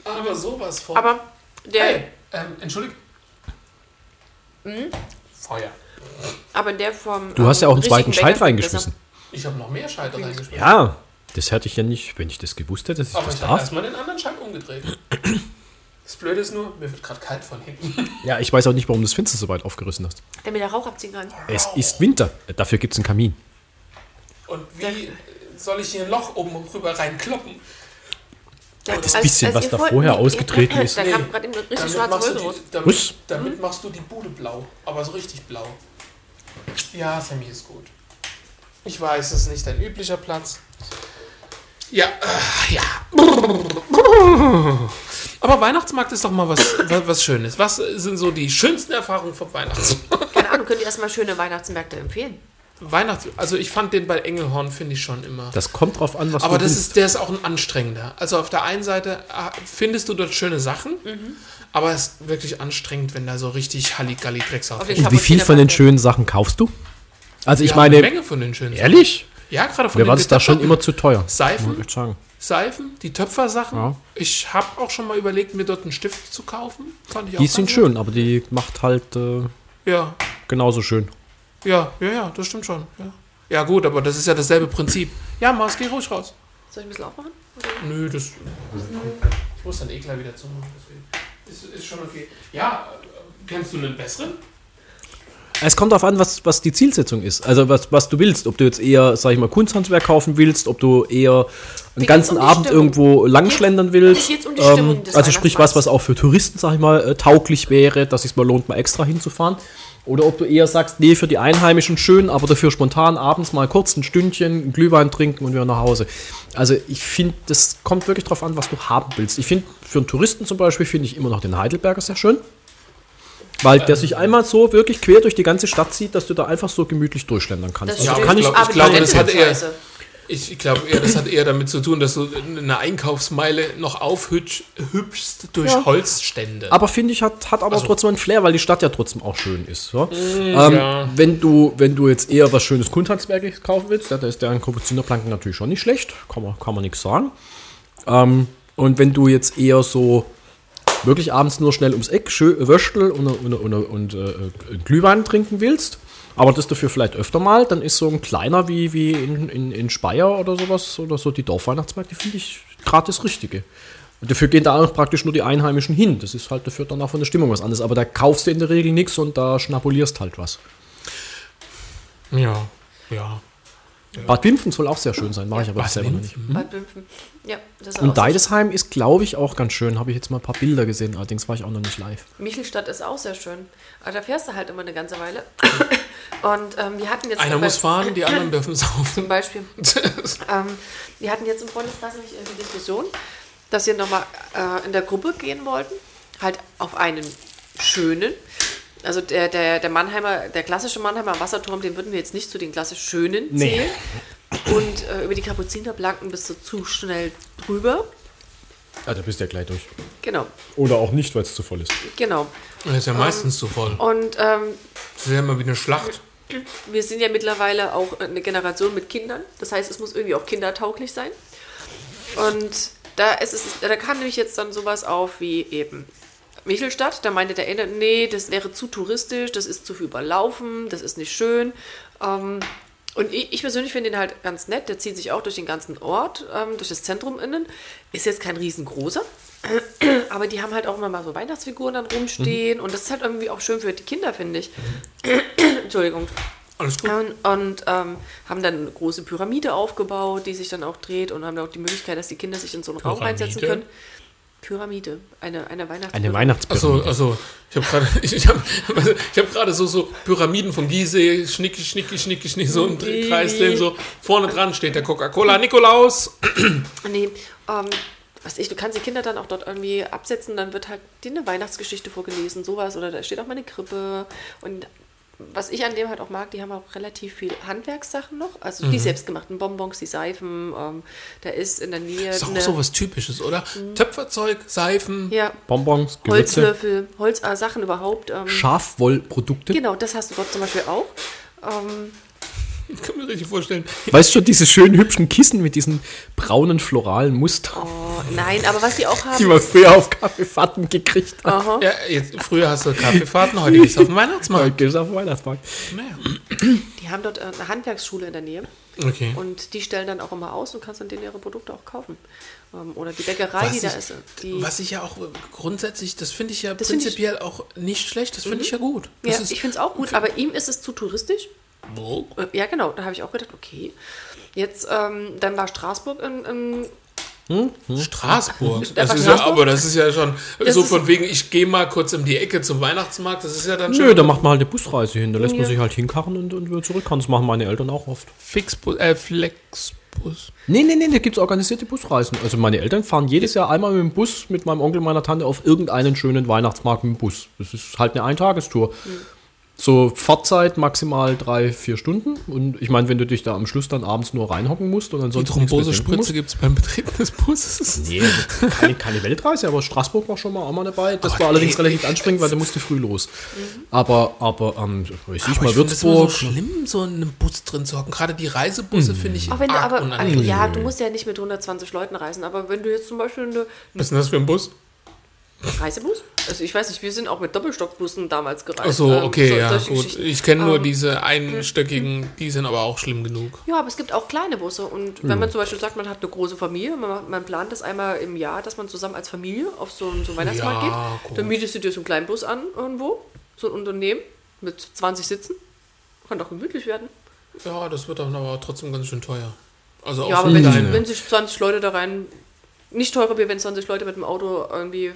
Aber sowas von. Aber der, hey, ähm, entschuldigt. Hm? Feuer. Aber der vom. Du hast ja auch einen ähm, zweiten Scheit reingeschmissen. Ich habe noch mehr Scheiter reingeschmissen. Ja, das hätte ich ja nicht, wenn ich das gewusst hätte, dass ich Aber das ich habe darf. erstmal den anderen Schein umgedreht. Das Blöde ist nur, mir wird gerade kalt von hinten. Ja, ich weiß auch nicht, warum du das Fenster so weit aufgerissen hast. besser. Der Rauch abziehen kann. Es ist Winter. Dafür gibt es einen Kamin. Und wie soll ich hier ein Loch oben rüber reinkloppen? Der, das bisschen, was da vorher ausgetreten ist. Da Nee. kam gerade eben eine richtig Damit schwarze Wolke raus. die, damit, damit machst du die Bude blau. Aber so richtig blau. Ja, Sammy ist gut. Ich weiß, es ist nicht dein üblicher Platz. Ja, äh, ja. Aber Weihnachtsmarkt ist doch mal was, was, was Schönes. Was sind so die schönsten Erfahrungen vom Weihnachtsmarkt? Keine Ahnung, könnt ihr erstmal schöne Weihnachtsmärkte empfehlen? Weihnachts also ich fand den bei Engelhorn, finde ich schon immer. Das kommt drauf an, was Aber du das willst. ist, der ist auch ein anstrengender. Also auf der einen Seite ah, findest du dort schöne Sachen, aber es ist wirklich anstrengend, wenn da so richtig Halligalli Drecksauf Auf den ist. Und wie viel von den schönen Sachen kaufst du? Also ich Wir haben eine meine, Menge von den schönen ehrlich? Sachen. Ja, gerade von Mir den war das da schon immer zu teuer. Seifen? Ich sagen. Seifen, die Töpfersachen. Ja. Ich habe auch schon mal überlegt, mir dort einen Stift zu kaufen. Fand ich auch Die sind schön, aber die macht halt äh. Ja, genauso schön. ja, ja, ja, das stimmt schon. Ja. ja, gut, aber das ist ja dasselbe Prinzip. Ja, Mars, geh ruhig raus. Soll ich ein bisschen aufmachen? Nö, das. Ich muss dann eh gleich wieder zumachen. Deswegen. Ist, ist schon okay. Ja, kennst du einen besseren? Es kommt darauf an, was, was die Zielsetzung ist. Also was, was du willst. Ob du jetzt eher, sag ich mal, Kunsthandwerk kaufen willst, ob du eher einen geht's ganzen um Abend Stimmung. irgendwo langschlendern willst. Um des also sprich was, was auch für Touristen, sag ich mal, äh, tauglich wäre, dass es mal lohnt, mal extra hinzufahren. Oder ob du eher sagst, nee, für die Einheimischen schön, aber dafür spontan abends mal kurz ein Stündchen, Glühwein trinken und wieder nach Hause. Also ich finde, das kommt wirklich drauf an, was du haben willst. Ich finde, für einen Touristen zum Beispiel, finde ich immer noch den Heidelberger sehr schön. Weil der sich einmal so wirklich quer durch die ganze Stadt zieht, dass du da einfach so gemütlich durchschlendern kannst. Das Also kann ich, glaub- Aber die glaube, das hat scheiße. Ich glaube eher, das hat eher damit zu tun, dass du eine Einkaufsmeile noch aufhübschst durch Ja. Holzstände. aber finde ich, hat, hat aber Also- trotzdem einen Flair, weil die Stadt ja trotzdem auch schön ist. So. ähm, ja. wenn, du, wenn du jetzt eher was schönes Kunsthandwerkliches kaufen willst, ja, da ist der an Kapuzinerplanken natürlich schon nicht schlecht, kann man, kann man nichts sagen. Ähm, und wenn du jetzt eher so wirklich abends nur schnell ums Eck schön Würstel und, und, und, und äh, äh, Glühwein trinken willst, aber das dafür vielleicht öfter mal, dann ist so ein kleiner wie, wie in, in, in Speyer oder sowas oder so die Dorfweihnachtsmärkte, finde ich gerade das Richtige. Und dafür gehen da auch praktisch nur die Einheimischen hin. Das ist halt dafür dann auch von der Stimmung was anderes. Aber da kaufst du in der Regel nichts und da schnapulierst halt was. ja, ja. Bad Wimpfen soll auch sehr schön sein, mache ich aber Bad selber noch nicht. Bad Wimpfen. Ja, das ist auch Und Deidesheim ist, glaube ich, auch ganz schön. Habe ich jetzt mal ein paar Bilder gesehen, allerdings war ich auch noch nicht live. Michelstadt ist auch sehr schön. Aber da fährst du halt immer eine ganze Weile. Und ähm, wir hatten jetzt Einer muss fahren, die anderen dürfen Zum saufen. Beispiel. ähm, wir hatten jetzt im Freundeskreis nämlich die Diskussion, dass wir nochmal äh, in der Gruppe gehen wollten. Halt auf einen schönen. Also der, der, der Mannheimer, der klassische Mannheimer Wasserturm, den würden wir jetzt nicht zu den klassisch schönen Nee. zählen. Und äh, über die Kapuzinerblanken bist du zu schnell drüber. Ja, da bist du ja gleich durch. Genau, Oder auch nicht, weil es zu voll ist. genau. Das ist ja meistens so voll. Und ähm, Das ist ja immer wie eine Schlacht. wir sind ja mittlerweile auch eine Generation mit Kindern. Das heißt, es muss irgendwie auch kindertauglich sein. Und da ist es, da kam nämlich jetzt dann sowas auf wie eben Michelstadt. Da meinte der eine, nee, das wäre zu touristisch, das ist zu viel überlaufen, das ist nicht schön. Ähm, und ich, ich persönlich finde ihn halt ganz nett. Der zieht sich auch durch den ganzen Ort, ähm, durch das Zentrum innen. Ist jetzt kein riesengroßer. Aber die haben halt auch immer mal so Weihnachtsfiguren dann rumstehen. Und das ist halt irgendwie auch schön für die Kinder, finde ich. Entschuldigung. Alles gut. Und, und ähm, haben dann eine große Pyramide aufgebaut, die sich dann auch dreht und haben dann auch die Möglichkeit, dass die Kinder sich in so einen Raum Pyramide? reinsetzen können. Pyramide, eine, eine Weihnachtspyramide. Eine Weihnachtspyramide. Also, also ich habe gerade ich, ich hab, ich hab gerade so, so Pyramiden von Gizeh, schnicki, schnicki, schnicki, schnicki, so im Kreis drin, so vorne dran steht der Coca-Cola Nikolaus. Nee, ähm, was ich, du kannst die Kinder dann auch dort irgendwie absetzen, dann wird halt dir eine Weihnachtsgeschichte vorgelesen, sowas, oder da steht auch mal eine Krippe. Und was ich an dem halt auch mag, die haben auch relativ viel Handwerkssachen noch, also Mhm. die selbstgemachten Bonbons, die Seifen, ähm, da ist in der Nähe Ist auch eine- so was Typisches, oder? Töpferzeug, Seifen. ja, Bonbons, Gewürze, Holzlöffel, Holzsachen äh, Sachen überhaupt. Ähm, Schafwollprodukte. Genau, das hast du dort zum Beispiel auch. Ähm, Ich kann mir richtig vorstellen. Weißt du schon, diese schönen hübschen Kissen mit diesen braunen floralen Mustern, oh, nein, aber was die auch haben. die man früher auf Kaffeefahrten gekriegt hat. Aha. Ja, jetzt, früher hast du Kaffeefahrten, heute gehst du auf den Weihnachtsmarkt. Heute gehst du auf den Weihnachtsmarkt. Naja. Die haben dort äh, eine Handwerksschule in der Nähe. Okay. Und die stellen dann auch immer aus und kannst dann denen ihre Produkte auch kaufen. Ähm, oder die Bäckerei, die Was da ich, ist. Die, was ich ja auch grundsätzlich, das finde ich ja Das find ich- prinzipiell auch nicht schlecht, das finde ich ja gut. ja, Das ist, ich finde es auch gut, aber ihm ist es zu touristisch. Oh. Äh, Ja, genau. Da habe ich auch gedacht, okay. Jetzt, ähm, dann war Straßburg in, in, Straßburg. Das ist ja, Straßburg? aber das ist ja schon Das so von wegen, ich gehe mal kurz um die Ecke zum Weihnachtsmarkt. Das ist ja dann schon Nö, da macht man halt eine Busreise hin. Da lässt man Ja. sich halt hinkarren und, und wieder zurückkarren. Das machen meine Eltern auch oft. Fixbus, äh, Flexbus. Nee, nee, nee, da gibt es organisierte Busreisen. Also meine Eltern fahren jedes Jahr einmal mit dem Bus mit meinem Onkel und meiner Tante auf irgendeinen schönen Weihnachtsmarkt mit dem Bus. Das ist halt eine Eintagestour. So Fahrzeit maximal drei, vier Stunden. Und ich meine, wenn du dich da am Schluss dann abends nur reinhocken musst und Die ansonsten trinken Thrombosespritze gibt es beim Betreten des Busses. Nee, keine, keine Weltreise, aber Straßburg war schon mal auch mal dabei. Das Aber war allerdings nee, relativ anstrengend, weil du musste früh los. Aber, aber, ähm, weiß ich Aber mal, ich finde es immer so Würzburg. schlimm, so in einem Bus drin zu hocken. Gerade die Reisebusse finde ich Auch wenn du arg aber, unangenehm. ja, du musst ja nicht mit 120 Leuten reisen, aber wenn du jetzt zum Beispiel eine, Was ist denn das für ein Bus? Reisebus? Also ich weiß nicht, wir sind auch mit Doppelstockbussen damals gereist. Ach so, Ähm, okay, so- ja, gut. Ich kenne nur Ähm, diese einstöckigen, die sind aber auch schlimm genug. Ja, aber es gibt auch kleine Busse. Und wenn man zum Beispiel sagt, man hat eine große Familie, man, man plant das einmal im Jahr, dass man zusammen als Familie auf so einen, so Weihnachtsmarkt Ja, geht, gut. dann mietest du dir so einen kleinen Bus an irgendwo, so ein Unternehmen mit 20 Sitzen. Kann doch gemütlich werden. Ja, das wird dann aber trotzdem ganz schön teuer. Also auch ja, aber wenn, wenn sich 20 Leute da rein. Nicht teurer, wie wenn 20 Leute mit dem Auto irgendwie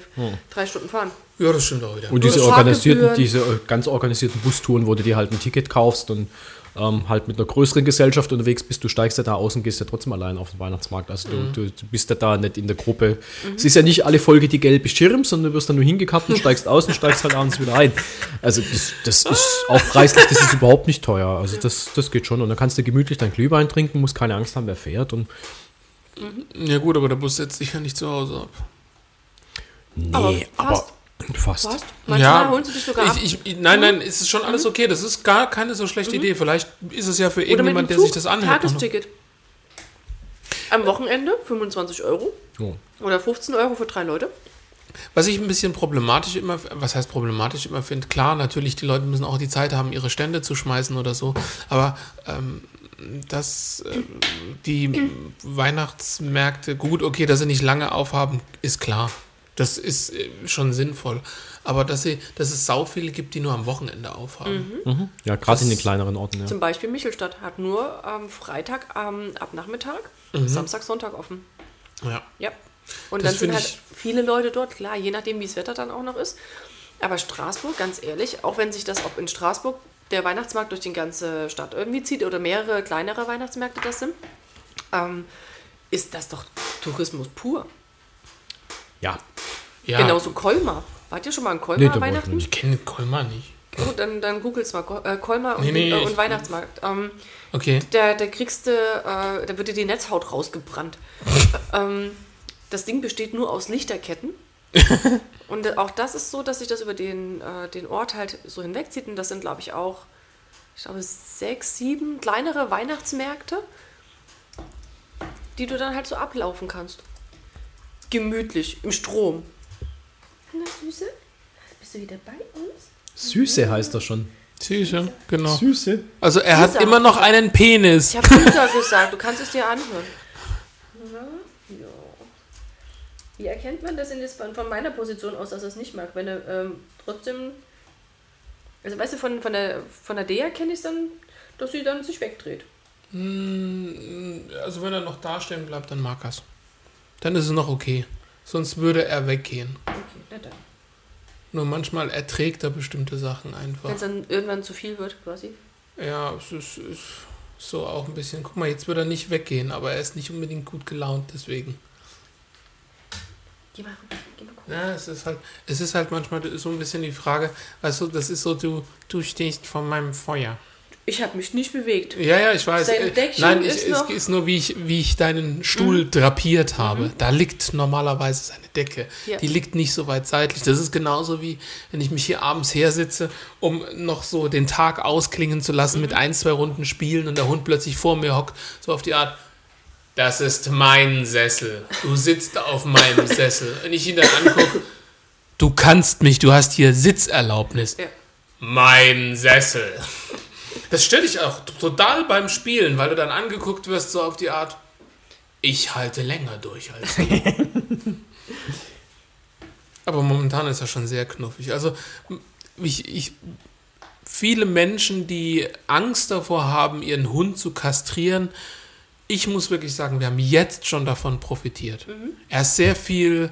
drei Stunden fahren. Ja, das stimmt auch wieder. Und diese organisierten, diese äh, ganz organisierten Bustouren, wo du dir halt ein Ticket kaufst und ähm, halt mit einer größeren Gesellschaft unterwegs bist, du steigst ja da aus und gehst ja trotzdem allein auf den Weihnachtsmarkt. Also Mhm. du, du, bist ja da nicht in der Gruppe. Es ist ja nicht alle Folge die gelbe Schirm, sondern du wirst dann nur hingekappt und steigst aus und steigst halt abends wieder ein. Also das, das ist auch preislich, das ist überhaupt nicht teuer. Also das, das geht schon. Und dann kannst du gemütlich dein Glühwein trinken, musst keine Angst haben, wer fährt. Und Ja gut, aber der Bus setzt sich ja nicht zu Hause ab. nee, Aber aber fast. fast. Was? Manchmal holen sie dich sogar ab. ich, ich, Nein, nein, es ist schon alles okay. Das ist gar keine so schlechte Idee. Vielleicht ist es ja für irgendjemand, der sich das anhört. Tagesticket. Am Wochenende 25 Euro. Oh. Oder 15 Euro für drei Leute. Was ich ein bisschen problematisch immer, was heißt problematisch immer finde, klar, natürlich, die Leute müssen auch die Zeit haben, ihre Stände zu schmeißen oder so, aber ähm, dass ähm, die Weihnachtsmärkte, gut, okay, dass sie nicht lange aufhaben, ist klar. Das ist äh, schon sinnvoll. Aber dass, sie, dass es sau viele gibt, die nur am Wochenende aufhaben. Ja, gerade in den kleineren Orten. Ja. Zum Beispiel Michelstadt hat nur am Freitag ähm, ab Nachmittag, Samstag, Sonntag offen. Ja. Ja. Und Das dann sind halt viele Leute dort, klar, je nachdem, wie das Wetter dann auch noch ist. Aber Straßburg, ganz ehrlich, auch wenn sich das, ob in Straßburg der Weihnachtsmarkt durch die ganze Stadt irgendwie zieht oder mehrere kleinere Weihnachtsmärkte das sind, ähm, ist das doch Tourismus pur. ja. ja. Genauso Colmar. Wart ihr schon mal in Colmar Nee, Weihnachten? Ich kenne Colmar nicht. Gut, dann, dann googelt's mal. Ko- Äh, Colmar und, Nee, nee, und Weihnachtsmarkt. Ähm, Okay. da, da kriegst du, äh, da wird dir die Netzhaut rausgebrannt. ähm, das Ding besteht nur aus Lichterketten. und auch das ist so, dass sich das über den, äh, den Ort halt so hinwegzieht. Und das sind, glaube ich, auch, ich glaube, sechs, sieben kleinere Weihnachtsmärkte, die du dann halt so ablaufen kannst. Gemütlich, im Strom. Na, Süße? Bist du wieder bei uns? Süße heißt das schon. Süße, genau. Süße. Also er hat Süßer. immer noch einen Penis. Ich habe Süßer gesagt, du kannst es dir anhören. Ja, ja. Wie erkennt man das jetzt von, von meiner Position aus, dass er es nicht mag? Wenn er ähm, trotzdem. Also weißt du, von, von der von der Dea kenne ich es dann, dass sie dann sich wegdreht. Also wenn er noch dastehen bleibt, dann mag er's. Dann ist es noch okay. Sonst würde er weggehen. Okay, na dann. Nur manchmal erträgt er bestimmte Sachen einfach. Wenn es dann irgendwann zu viel wird, quasi. Ja, es ist, ist so auch ein bisschen. Guck mal, jetzt wird er nicht weggehen, aber er ist nicht unbedingt gut gelaunt deswegen. Geh mal geh mal gucken. Ja, es ist halt, es ist halt manchmal so ein bisschen die Frage, weißt du, das ist so, du, du stehst vor meinem Feuer. Ich habe mich nicht bewegt. Ja, ja, ich weiß. Sein Äh, Deckchen Nein, ich, ist es noch- Mhm. ist nur, wie ich, wie ich deinen Stuhl drapiert habe. Da liegt normalerweise seine Decke. Ja. Die liegt nicht so weit seitlich. Das ist genauso wie, wenn ich mich hier abends hersitze, um noch so den Tag ausklingen zu lassen Mhm. mit ein, zwei Runden Spielen und der Hund plötzlich vor mir hockt, so auf die Art. Das ist mein Sessel. Du sitzt auf meinem Sessel. Und ich ihn dann angucke. Du kannst mich, du hast hier Sitzerlaubnis. Ja. Mein Sessel. Das stört dich auch total beim Spielen, weil du dann angeguckt wirst, so auf die Art, ich halte länger durch als du. Aber momentan ist er schon sehr knuffig. Also, ich, ich, viele Menschen, die Angst davor haben, ihren Hund zu kastrieren, ich muss wirklich sagen, wir haben jetzt schon davon profitiert. Mhm. Er ist sehr viel,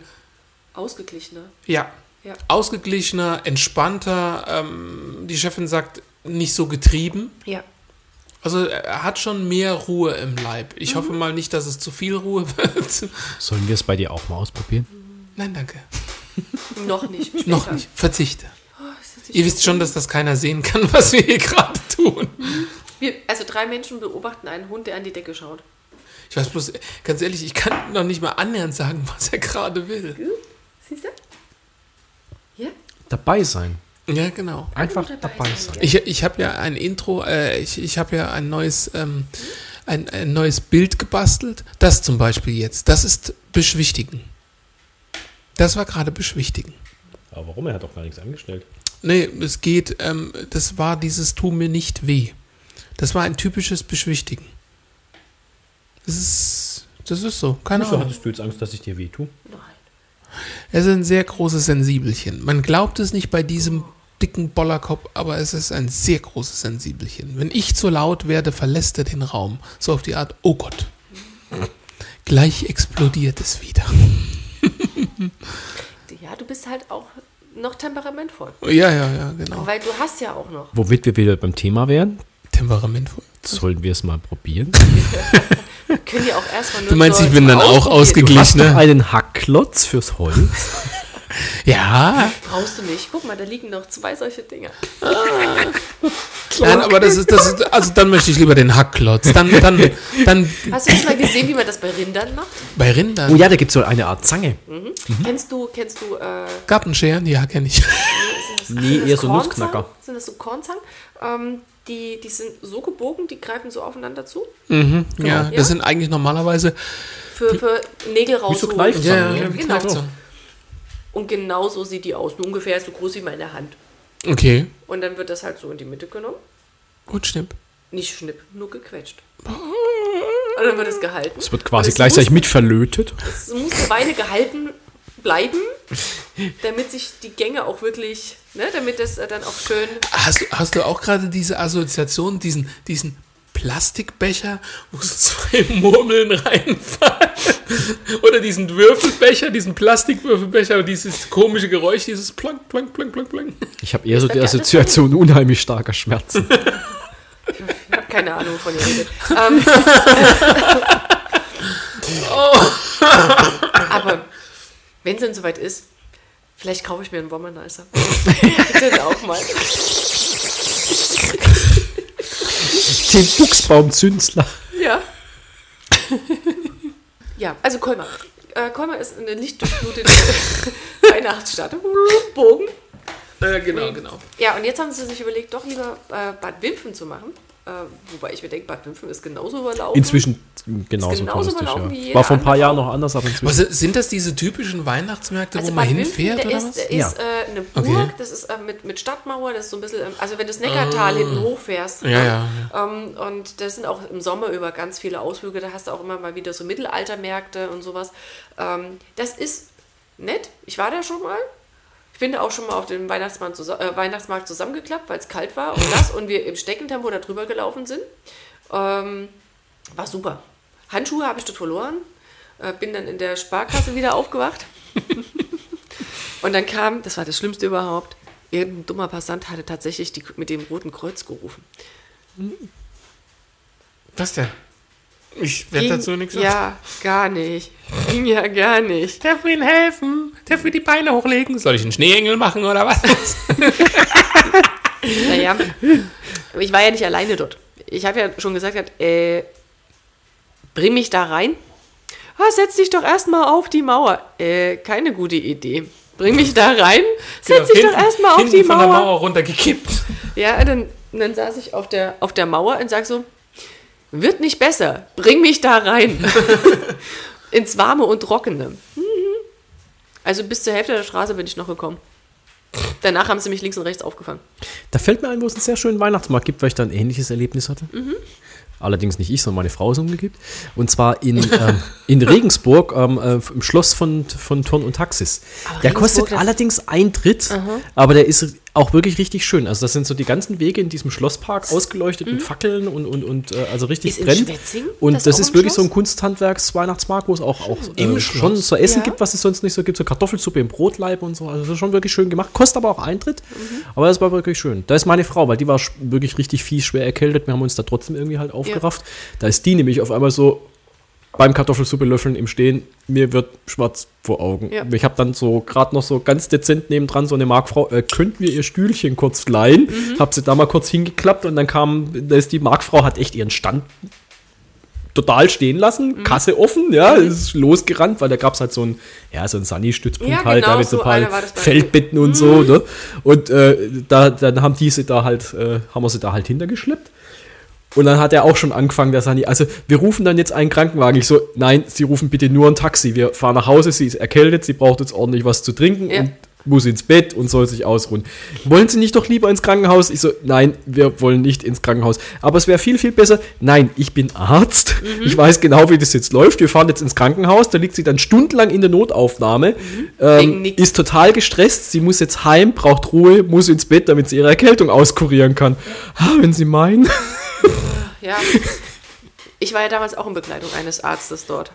Ausgeglichener. ja, Ja. ausgeglichener, entspannter. Ähm, die Chefin sagt, nicht so getrieben. Ja. Also er hat schon mehr Ruhe im Leib. Ich Mhm. hoffe mal nicht, dass es zu viel Ruhe wird. Sollen wir es bei dir auch mal ausprobieren? Nein, danke. Noch nicht. Später. Noch nicht. Verzichte. Oh, Ihr wisst schon, dass das keiner sehen kann, was wir hier gerade tun. Wir, also drei Menschen beobachten einen Hund, der an die Decke schaut. Ich weiß bloß, ganz ehrlich, ich kann noch nicht mal annähernd sagen, was er gerade will. Siehst du? Ja? Dabei sein. Ja, genau. Einfach dabei sein. Ich, ich habe ja ein Intro, äh, ich, ich habe ja ein neues, ähm, ein, ein neues Bild gebastelt. Das zum Beispiel jetzt. Das ist beschwichtigen. Das war gerade beschwichtigen. Aber warum? Er hat doch gar nichts angestellt. Nee, es geht, ähm, das war dieses Tu mir nicht weh. Das war ein typisches Beschwichtigen. Das ist, das ist so, keine Wieso Ahnung. hattest du jetzt Angst, dass ich dir weh tue? Er ist ein sehr großes Sensibelchen. Man glaubt es nicht bei diesem dicken Bollerkopf, aber es ist ein sehr großes Sensibelchen. Wenn ich zu laut werde, verlässt er den Raum. So auf die Art, oh Gott. Gleich explodiert es wieder. Ja, du bist halt auch noch temperamentvoll. Ja, ja, ja, genau. Weil du hast ja auch noch. Womit wir wieder beim Thema wären, Temperamentvoll. sollen wir es mal probieren. Können ja auch erstmal nur Du meinst, ich bin dann auch Ausprobieren. Du hast ausgeglichen, doch ne? einen Hackklotz fürs Holz. Ja, Brauchst du nicht. Guck mal, da liegen noch zwei solche Dinger. nein, aber das ist, das ist, also dann möchte ich lieber den Hackklotz. Dann, dann, dann Hast du schon mal gesehen, wie man das bei Rindern macht? bei Rindern. Oh ja, da gibt es so eine Art Zange. Kennst du, kennst du, äh, Gartenscheren, ja, kenne ich. Nee, das eher so? Nussknacker. Sind das so Kornzangen? Ähm, die, die sind so gebogen, die greifen so aufeinander zu. Ja, Ja? das sind eigentlich normalerweise. Für, für Nägel Wie so. Kneifzangen. Ja, Ja, ja, wie Genau. Kneifzangen. Und genau so sieht die aus. Nur ungefähr so groß wie meine Hand. Okay, Und dann wird das halt so in die Mitte genommen. gut, Schnipp. Nicht schnipp, nur gequetscht. Und dann wird es gehalten. Es wird quasi Und es gleichzeitig muss, mit verlötet. Es muss eine Weile gehalten bleiben, damit sich die Gänge auch wirklich, ne, damit das äh, dann auch schön. Hast, du- hast du auch gerade diese Assoziation, diesen, diesen Plastikbecher, wo so zwei Murmeln reinfallen? Oder diesen Würfelbecher, diesen Plastikwürfelbecher und dieses komische Geräusch, dieses Plank, Plank, Plank, Plank, Plank. Ich habe eher so die Assoziation unheimlich starker Schmerzen. Ich habe keine Ahnung von ihr redet. Ähm, Aber wenn es dann soweit ist, vielleicht kaufe ich mir einen Womanizer. Bitte auch mal. Den Buchsbaumzünsler. Ja. ja, also Kolmar. Äh, Kolmar ist eine lichtdurchflutete Weihnachtsstadt. Bogen. Äh, genau, genau. Ja, und jetzt haben sie sich überlegt, doch lieber äh, Bad Wimpfen zu machen. Äh, wobei ich mir denke, Bad Wimpfen ist genauso überlaufen. Inzwischen genauso, genauso touristisch, überlaufen ja. War vor ein paar Jahren noch anders, aber inzwischen. Was, sind das diese typischen Weihnachtsmärkte, wo man Also Bad Wimpfen, hinfährt oder ist, was? der Ja. ist äh, eine Burg, Okay. das ist äh, mit, mit Stadtmauer, das ist so ein bisschen, ähm, also wenn du das Neckartal hinten hochfährst. Ja, ja, Ähm, und das sind auch im Sommer über ganz viele Ausflüge, da hast du auch immer mal wieder so Mittelaltermärkte und sowas. Ähm, das ist nett, ich war da schon mal. Da auch schon mal auf dem Weihnachtsmarkt, zusa- äh, Weihnachtsmarkt zusammengeklappt, weil es kalt war und das und wir im Steckentempo da drüber gelaufen sind. Ähm, war super. Handschuhe habe ich dort verloren. Äh, bin dann in der Sparkasse wieder aufgewacht. und dann kam, das war das Schlimmste überhaupt, irgendein dummer Passant hatte tatsächlich die, mit dem Roten Kreuz gerufen. Was denn? Ich werde dazu nichts sagen. Ja, gar nicht. Ging ja gar nicht. Darf mir Ihnen helfen? Darf mir die Beine hochlegen? Soll ich einen Schneeengel machen oder was? Naja, ich war ja nicht alleine dort. Ich habe ja schon gesagt, äh, bring mich da rein. Ah, setz dich doch erstmal auf die Mauer. Äh, keine gute Idee. Bring mich da rein. Setz dich Hinten- doch erstmal auf die von Mauer. der Mauer runtergekippt. Ja, dann, dann saß ich auf der, auf der Mauer und sag so, wird nicht besser. Bring mich da rein. Ins Warme und Trockene. Mhm. Also bis zur Hälfte der Straße bin ich noch gekommen. Danach haben sie mich links und rechts aufgefangen. Da fällt mir ein, wo es einen sehr schönen Weihnachtsmarkt gibt, weil ich da ein ähnliches Erlebnis hatte. Allerdings nicht ich, sondern meine Frau ist umgekippt. Und zwar in, ähm, in Regensburg, ähm, äh, im Schloss von, von Turn und Taxis. der Regensburg, kostet allerdings Eintritt, aber der ist auch wirklich richtig schön. Also das sind so die ganzen Wege in diesem Schlosspark ausgeleuchtet mit Fackeln und, und, und äh, also richtig Ist brennt. Und das das, ist wirklich so ein Schloss? Kunsthandwerks-Weihnachtsmarkt, wo es auch, auch äh, Schloss? schon so Essen Ja. gibt, was es sonst nicht so gibt. So Kartoffelsuppe im Brotleib und so. Also das ist schon wirklich schön gemacht. Kostet aber auch Eintritt. Mhm. Aber das war wirklich schön. Da ist meine Frau, weil die war wirklich richtig fies, schwer erkältet. Wir haben uns da trotzdem irgendwie halt aufgerafft. Da ist die nämlich auf einmal so beim Kartoffelsuppe löffeln im Stehen, mir wird schwarz vor Augen. Ja. Ich habe dann so gerade noch so ganz dezent nebendran so eine Markfrau, äh, könnten wir ihr Stühlchen kurz leihen? Mhm. Hab sie da mal kurz hingeklappt und dann kam, da ist die Markfrau, hat echt ihren Stand total stehen lassen, Mhm. Kasse offen, ja, ist losgerannt, weil da gab es halt so ein, ja, so ein Sunny-Stützpunkt Ja, halt, genau, da mit so so ein paar. Feldbetten und so, ne? Und äh, da, dann haben diese da halt, äh, haben wir sie da halt hintergeschleppt. Und dann hat er auch schon angefangen, der Sani, also wir rufen dann jetzt einen Krankenwagen. Ich so, nein, Sie rufen bitte nur ein Taxi. Wir fahren nach Hause, sie ist erkältet, sie braucht jetzt ordentlich was zu trinken Ja. und muss ins Bett und soll sich ausruhen. Wollen Sie nicht doch lieber ins Krankenhaus? Ich so, nein, wir wollen nicht ins Krankenhaus. Aber es wäre viel, viel besser. Nein, ich bin Arzt. Mhm. Ich weiß genau, wie das jetzt läuft. Wir fahren jetzt ins Krankenhaus. Da liegt sie dann stundenlang in der Notaufnahme. Wegen Ähm, ist total gestresst. Sie muss jetzt heim, braucht Ruhe, muss ins Bett, damit sie ihre Erkältung auskurieren kann. Ah, wenn Sie meinen. Ja. Ich war ja damals auch in Begleitung eines Arztes dort.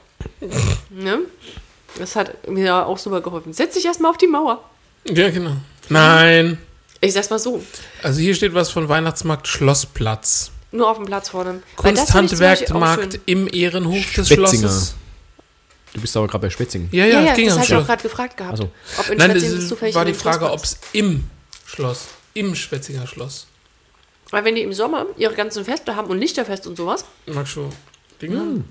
Ne? Das hat mir auch super geholfen. Setz dich erstmal auf die Mauer. Ja, genau. Nein. Ich sag's mal so. Also hier steht was von Weihnachtsmarkt Schlossplatz. Nur auf dem Platz vorne. Das Kunsthandwerkmarkt im Ehrenhof des. Schlosses. Du bist aber gerade bei Schwetzingen. Ja, Ja, ja, ja, ging das habe ich auch gerade gefragt gehabt. Also. Ob in Nein, das Schwetzingen ist, zufällig war die Frage, ob es im Schloss, im Schwetzinger Schloss. Weil wenn die im Sommer ihre ganzen Feste haben und Lichterfest und sowas, Magst du Dinge?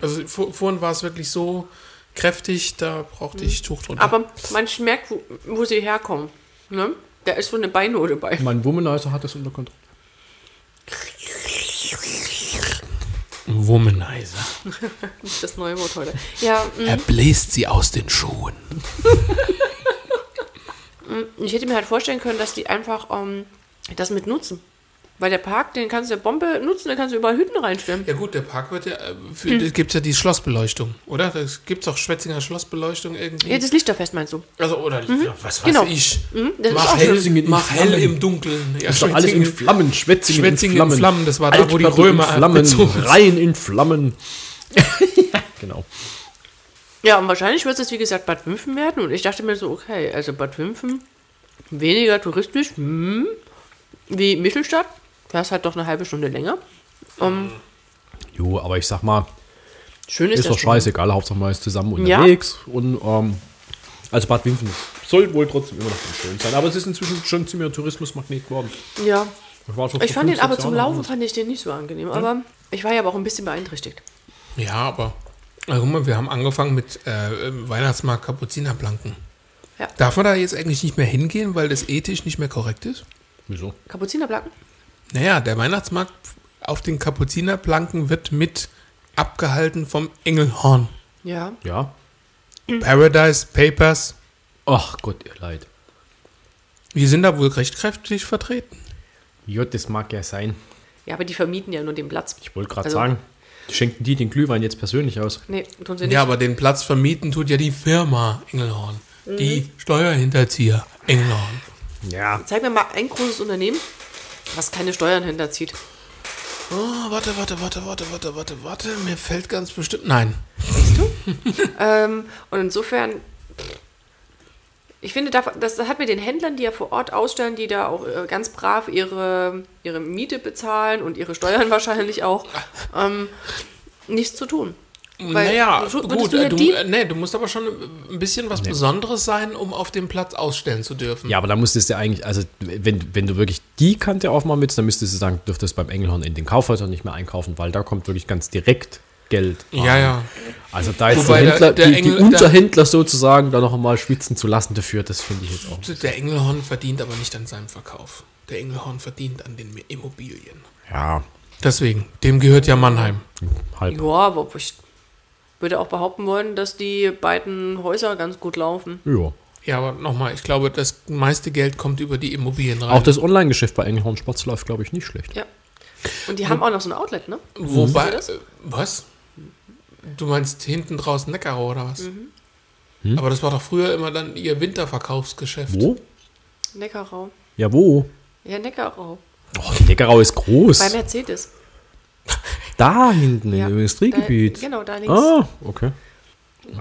Also vor, vorhin war es wirklich so kräftig, da brauchte ich Tuch drunter. aber man schmeckt, wo, wo sie herkommen. Ne? Da ist so eine Beinote bei. Mein Womanizer hat das unter Kontrolle. Womanizer. Das neue Wort heute. Ja, mm, Er bläst sie aus den Schuhen. ich hätte mir halt vorstellen können, dass die einfach ähm, das mit nutzen. Weil der Park, den kannst du ja Bombe nutzen, da kannst du überall Hütten reinstellen. Ja gut, der Park wird ja, äh, für, da gibt es ja die Schlossbeleuchtung, oder? Da gibt es auch Schwetzinger Schlossbeleuchtung irgendwie. Ja, das Lichterfest meinst du? also, oder, ja, was weiß Genau. ich. das ist mach hell, in mach hell Flammen. im Dunkeln. Ja, Das ist doch alles in Flammen. Schwetzingen, Schwetzingen in Flammen, das war da, wo die Römer in Flammen. Rhein in Flammen. genau. Ja, und wahrscheinlich wird es, wie gesagt, Bad Wimpfen werden. Und ich dachte mir so, okay, also Bad Wimpfen, weniger touristisch, hm, wie Mittelstadt. Da ist halt doch eine halbe Stunde länger. Um, Jo, aber ich sag mal, schön ist, ist doch scheißegal, Hauptsache man ist zusammen Ja. unterwegs. Und ähm, also Bad Wimpfen soll wohl trotzdem immer noch schön sein. Aber es ist inzwischen schon ziemlich ein Tourismusmagnet geworden. Ja, Ich, war schon ich fand den aber zum Laufen fand ich den nicht so angenehm. Aber ich war ja aber auch ein bisschen beeinträchtigt. Ja, aber also, mal, wir haben angefangen mit äh, Weihnachtsmarkt Kapuzinerplanken. Ja. Darf man da jetzt eigentlich nicht mehr hingehen, weil das ethisch nicht mehr korrekt ist? Wieso? Kapuzinerplatten? Naja, der Weihnachtsmarkt auf den Kapuzinerplanken wird mit abgehalten vom Engelhorn. Ja. Ja. Paradise Papers, Ach Gott, ihr Leid. wir sind da wohl recht kräftig vertreten. Ja, das mag ja sein. Ja, aber die vermieten ja nur den Platz. Ich wollte gerade Also- sagen, schenken die den Glühwein jetzt persönlich aus? Nee, tun sie nicht. Ja, aber den Platz vermieten tut ja die Firma Engelhorn. Die Mhm. Steuerhinterzieher Engelhorn. Ja. Zeig mir mal ein großes Unternehmen, was keine Steuern hinterzieht. Oh, warte, warte, warte, warte, warte, warte, warte. Mir fällt ganz bestimmt. Nein. Ähm, und insofern, ich finde, da- das hat mit den Händlern, die ja vor Ort ausstellen, die da auch äh, ganz brav ihre, ihre Miete bezahlen und ihre Steuern wahrscheinlich auch, ähm, nichts zu tun. Weil naja, du- gut, du äh, du, äh, nee, du musst aber schon ein bisschen was Besonderes sein, um auf dem Platz ausstellen zu dürfen. Ja, aber da müsstest du eigentlich, also wenn, wenn du wirklich die Kante aufmachen willst, dann müsstest du sagen, du dürftest beim Engelhorn in den Kaufhäusern nicht mehr einkaufen, weil da kommt wirklich ganz direkt Geld. rein. ja. ja. Also da ist Wobei die, der- Händler, der die, Engel- die Unterhändler sozusagen da noch einmal schwitzen zu lassen dafür, das finde ich jetzt auch. Der Engelhorn verdient aber nicht an seinem Verkauf. Der Engelhorn verdient an den Immobilien. Ja, Deswegen, dem gehört ja Mannheim. halb. Ja, aber ich würde auch behaupten wollen, dass die beiden Häuser ganz gut laufen. Ja. Ja, aber nochmal, ich glaube, das meiste Geld kommt über die Immobilien rein. Auch das Online-Geschäft bei Engelhorn Sports läuft, glaube ich, nicht schlecht. Ja. Und die haben auch noch so ein Outlet, ne? Wobei, das? äh, was? Du meinst hinten draußen Neckarau oder was? Mhm. Aber das war doch früher immer dann ihr Winterverkaufsgeschäft. Wo? Neckarau. Ja, wo? Ja, Neckarau. Oh, Neckarau ist groß. Bei Mercedes. Da hinten Ja, im Industriegebiet. Da, genau, da links. Ah, okay.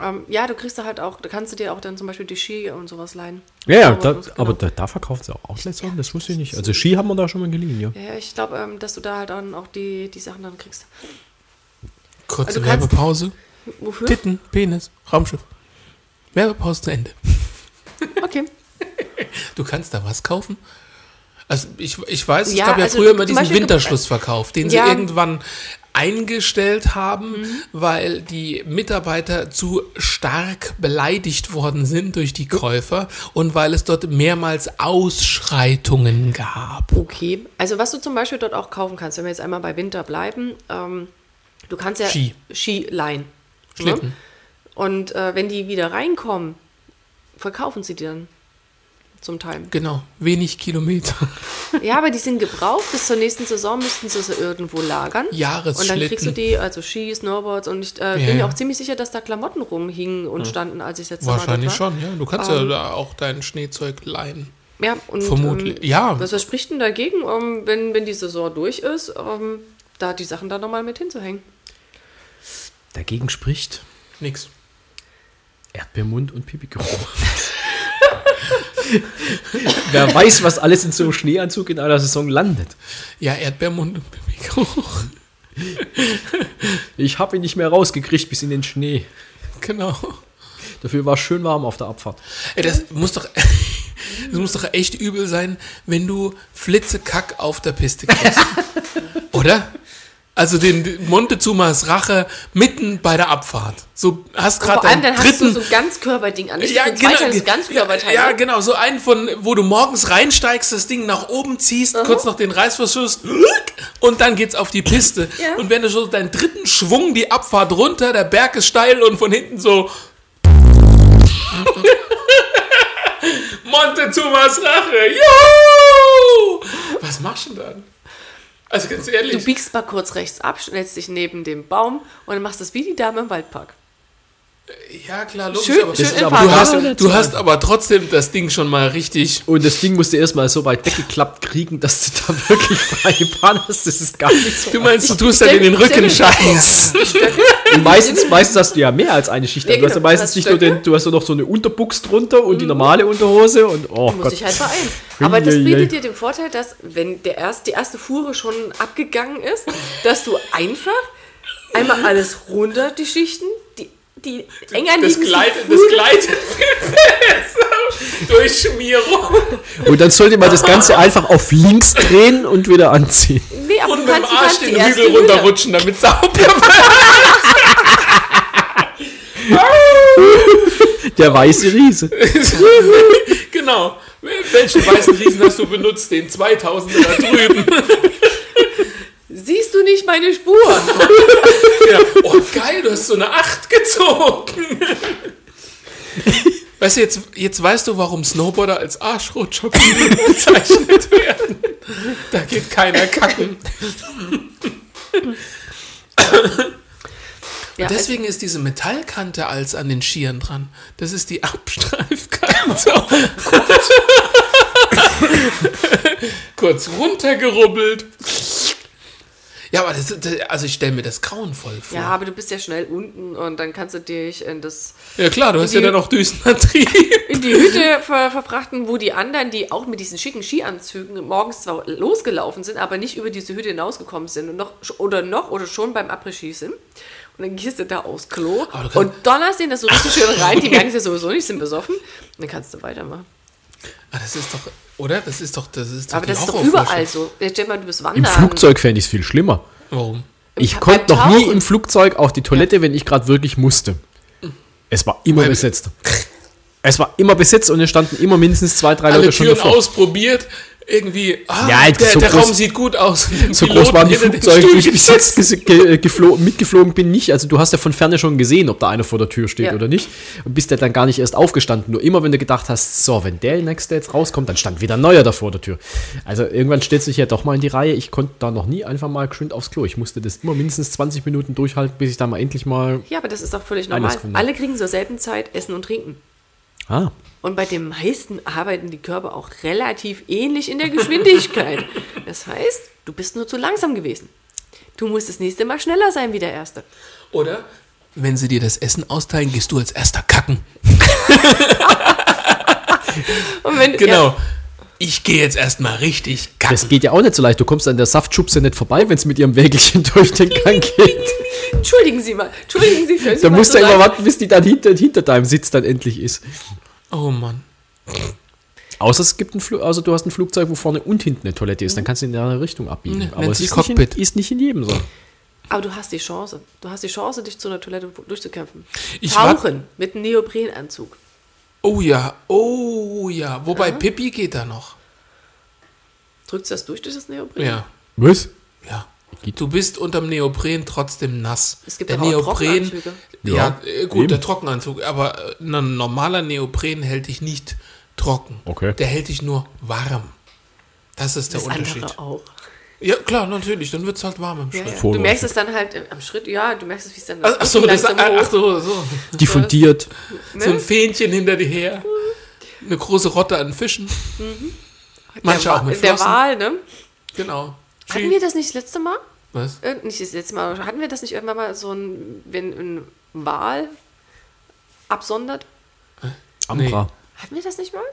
Ähm, ja, du kriegst da halt auch, da kannst du dir auch dann zum Beispiel die Ski und sowas leihen. Ja, ja, da, genau. aber da, da verkauft sie auch Outlets Das wusste ich nicht. Also Ski haben wir da schon mal geliehen, ja. Ja, ich glaube, ähm, dass du da halt dann auch die, die Sachen dann kriegst. Kurze Also Werbepause. Wofür? Titten, Penis, Raumschiff. Werbepause zu Ende. Okay. Du kannst da was kaufen? Also ich, ich weiß, es Ja, gab ja also früher immer diesen Winterschlussverkauf, den Ja. sie irgendwann eingestellt haben, Mhm. weil die Mitarbeiter zu stark beleidigt worden sind durch die Käufer und weil es dort mehrmals Ausschreitungen gab. Okay. Also was du zum Beispiel dort auch kaufen kannst, wenn wir jetzt einmal bei Winter bleiben, ähm, du kannst ja Ski. Ski leihen. Schlitten. Ne? Und äh, wenn die wieder reinkommen, verkaufen sie die dann zum Teil. Genau, wenig Kilometer. Ja, aber die sind gebraucht. Bis zur nächsten Saison müssten sie sie irgendwo lagern. Jahresschlitten. Und dann kriegst du die, also Ski, Snowboards und ich äh, Ja, bin mir ja. auch ziemlich sicher, dass da Klamotten rumhingen und standen, als ich jetzt Wahrscheinlich war. schon, ja. Du kannst ja da auch dein Schneezeug leihen. Ja, und Vermutlich. Ähm, Ja. Was, was spricht denn dagegen, ähm, wenn, wenn die Saison durch ist, ähm, da die Sachen dann nochmal mit hinzuhängen? Dagegen spricht Nix. Erdbeermund und Pipigeruch. Wer weiß, was alles in so einem Schneeanzug in einer Saison landet. Ja, Erdbeermund und Pipi-Geruch. Ich habe ihn nicht mehr rausgekriegt bis in den Schnee. Genau. Dafür war es schön warm auf der Abfahrt. Ey, das muss doch, das muss doch echt übel sein, wenn du Flitzekack auf der Piste kriegst. Oder? Also den Montezumas Rache mitten bei der Abfahrt. So hast gerade deinen dann hast du dritten so ein Ganzkörperding an. Nicht ja, so genau, zweiteiliges Ganzkörperteil. ja, ne? genau, so einen von, wo du morgens reinsteigst, das Ding nach oben ziehst, kurz noch den Reißverschluss und dann geht's auf die Piste. Ja. Und wenn du so deinen dritten Schwung die Abfahrt runter, der Berg ist steil und von hinten so Montezumas Rache. Juhu! Was machst du denn dann? Also ganz ehrlich. Du biegst mal kurz rechts ab, stellst dich neben dem Baum und machst das wie die Dame im Waldpark. Ja, klar, logisch, Schön- aber, schön du, in hast, du hast aber trotzdem das Ding schon mal richtig Und das Ding musst du erstmal so weit weggeklappt kriegen, dass du da wirklich freie Bahn hast. Das ist gar nicht so. Du meinst, du tust dann in den Rücken Scheiß. Und meistens, meistens hast du ja mehr als eine Schicht. Ja, an. du hast ja genau. meistens Du nicht hast nur den, du hast ja noch so eine Unterbuchs drunter und die normale Unterhose und oh Muss Gott. ich halt beeilen. Aber das bietet dir den Vorteil, dass wenn der erst, die erste Fuhre schon abgegangen ist, dass du einfach einmal alles runter, die Schichten, die, die enger Das gleitet, das Fuhren- gleitet durch Schmierung. Und dann sollte man das Ganze einfach auf links drehen und wieder anziehen. Nee, aber Und du mit dem Arsch den Hügel runterrutschen, damit es sauber wird. Der weiße Riese. genau. Welchen weißen Riesen hast du benutzt? Den 2000 da drüben. Siehst du nicht meine Spur? Ja. Oh, geil, du hast so eine 8 gezogen. Weißt du, jetzt, jetzt weißt du, warum Snowboarder als Arschrutscher bezeichnet werden. Da geht keiner kacken. Ja, Und deswegen ist diese Metallkante als an den Skiern dran. Das ist die Abstreifkante. Kurz runtergerubbelt. Ja, aber das, also ich stelle mir das grauenvoll vor. ja, aber du bist ja schnell unten und dann kannst du dich in das Ja, klar, du hast ja Die- dann auch Düsenantrieb. in die Hütte ver verfrachten, wo die anderen, die auch mit diesen schicken Skianzügen morgens zwar losgelaufen sind, aber nicht über diese Hütte hinausgekommen sind und noch oder noch oder schon beim Après-Ski sind. Und dann gehst du da aufs Klo und donnerst denen das so richtig schön rein. Die merken es ja sowieso nicht, sind besoffen. Und dann kannst du weitermachen. Ah, das ist doch, oder? Das ist doch, das ist doch Aber das ist doch überall so. Jetzt stell mal, du bist Im wandern. Flugzeug fände ich es viel schlimmer. Warum? Ich konnte noch nie im Flugzeug auf die Toilette, wenn ich gerade wirklich musste. Es war immer Weil- besetzt. Es war immer besetzt und es standen immer mindestens zwei, drei Alle Leute schon Türen davor. ausprobiert. Irgendwie, ah, Ja, der, so der groß- Raum sieht gut aus. So Piloten groß waren die Flugzeuge, die ich bis jetzt ge ge geflo mitgeflogen bin, nicht. Also du hast ja von Ferne schon gesehen, ob da einer vor der Tür steht Ja. oder nicht. Und bist ja dann gar nicht erst aufgestanden. Nur immer, wenn du gedacht hast, so, wenn der nächste jetzt rauskommt, dann stand wieder ein neuer da vor der Tür. Also irgendwann stellt sich ja doch mal in die Reihe. Ich konnte da noch nie einfach mal geschwind aufs Klo. Ich musste das immer mindestens 20 Minuten durchhalten, bis ich da mal endlich mal... Ja, aber das ist doch völlig normal. Alle kriegen zur selben Zeit Essen und Trinken. Ah, Und bei den meisten arbeiten die Körper auch relativ ähnlich in der Geschwindigkeit. Das heißt, du bist nur zu langsam gewesen. Du musst das nächste Mal schneller sein wie der Erste. Oder wenn sie dir das Essen austeilen, gehst du als erster kacken. Und wenn, Genau. Ja, Ich gehe jetzt erstmal richtig kacken. das geht ja auch nicht so leicht. Du kommst an der Saftschubse nicht vorbei, wenn es mit ihrem Wägelchen durch den Gang geht. entschuldigen Sie mal. Entschuldigen Sie. Da musst so du immer sagen? warten, bis die dann hinter, hinter deinem Sitz dann endlich ist. Oh Mann. Außer es gibt ein Flug, also du hast ein Flugzeug, wo vorne und hinten eine Toilette ist, dann kannst du in der Richtung abbiegen. Nee, Aber es ist nicht, in, Cockpit. ist nicht in jedem so. Aber du hast die Chance. Du hast die Chance, dich zu einer Toilette durchzukämpfen. Ich Tauchen mit einem Neoprenanzug. Oh ja, oh ja. Wobei Pippi geht da noch. Drückst du das durch, durch das Neopren? Ja. Was? Ja. Du bist unterm Neopren trotzdem nass. Es gibt der aber auch Neopren, Trockenanzüge. ja, Ja, äh, gut, eben. der Trockenanzug, aber äh, ein normaler Neopren hält dich nicht trocken. Okay. Der hält dich nur warm. Das ist der Das Unterschied. andere auch. Ja, klar, natürlich. Dann wird es halt warm im Ja, Schritt. ja. Voll Du merkst es dann halt am Schritt, ja, du merkst es, wie es dann Ach, ach so, das, ach so, so. Diffundiert. So ein Fähnchen hinter dir her. Eine große Rotte an Fischen. Manche der, auch mit Der Flossen. Wahl, ne? Genau. Hatten wir das nicht das letzte Mal? Was? Äh, nicht das letzte Mal, aber hatten wir das nicht irgendwann mal so ein, wenn ein Wal absondert? Ambra. Hatten wir das nicht mal?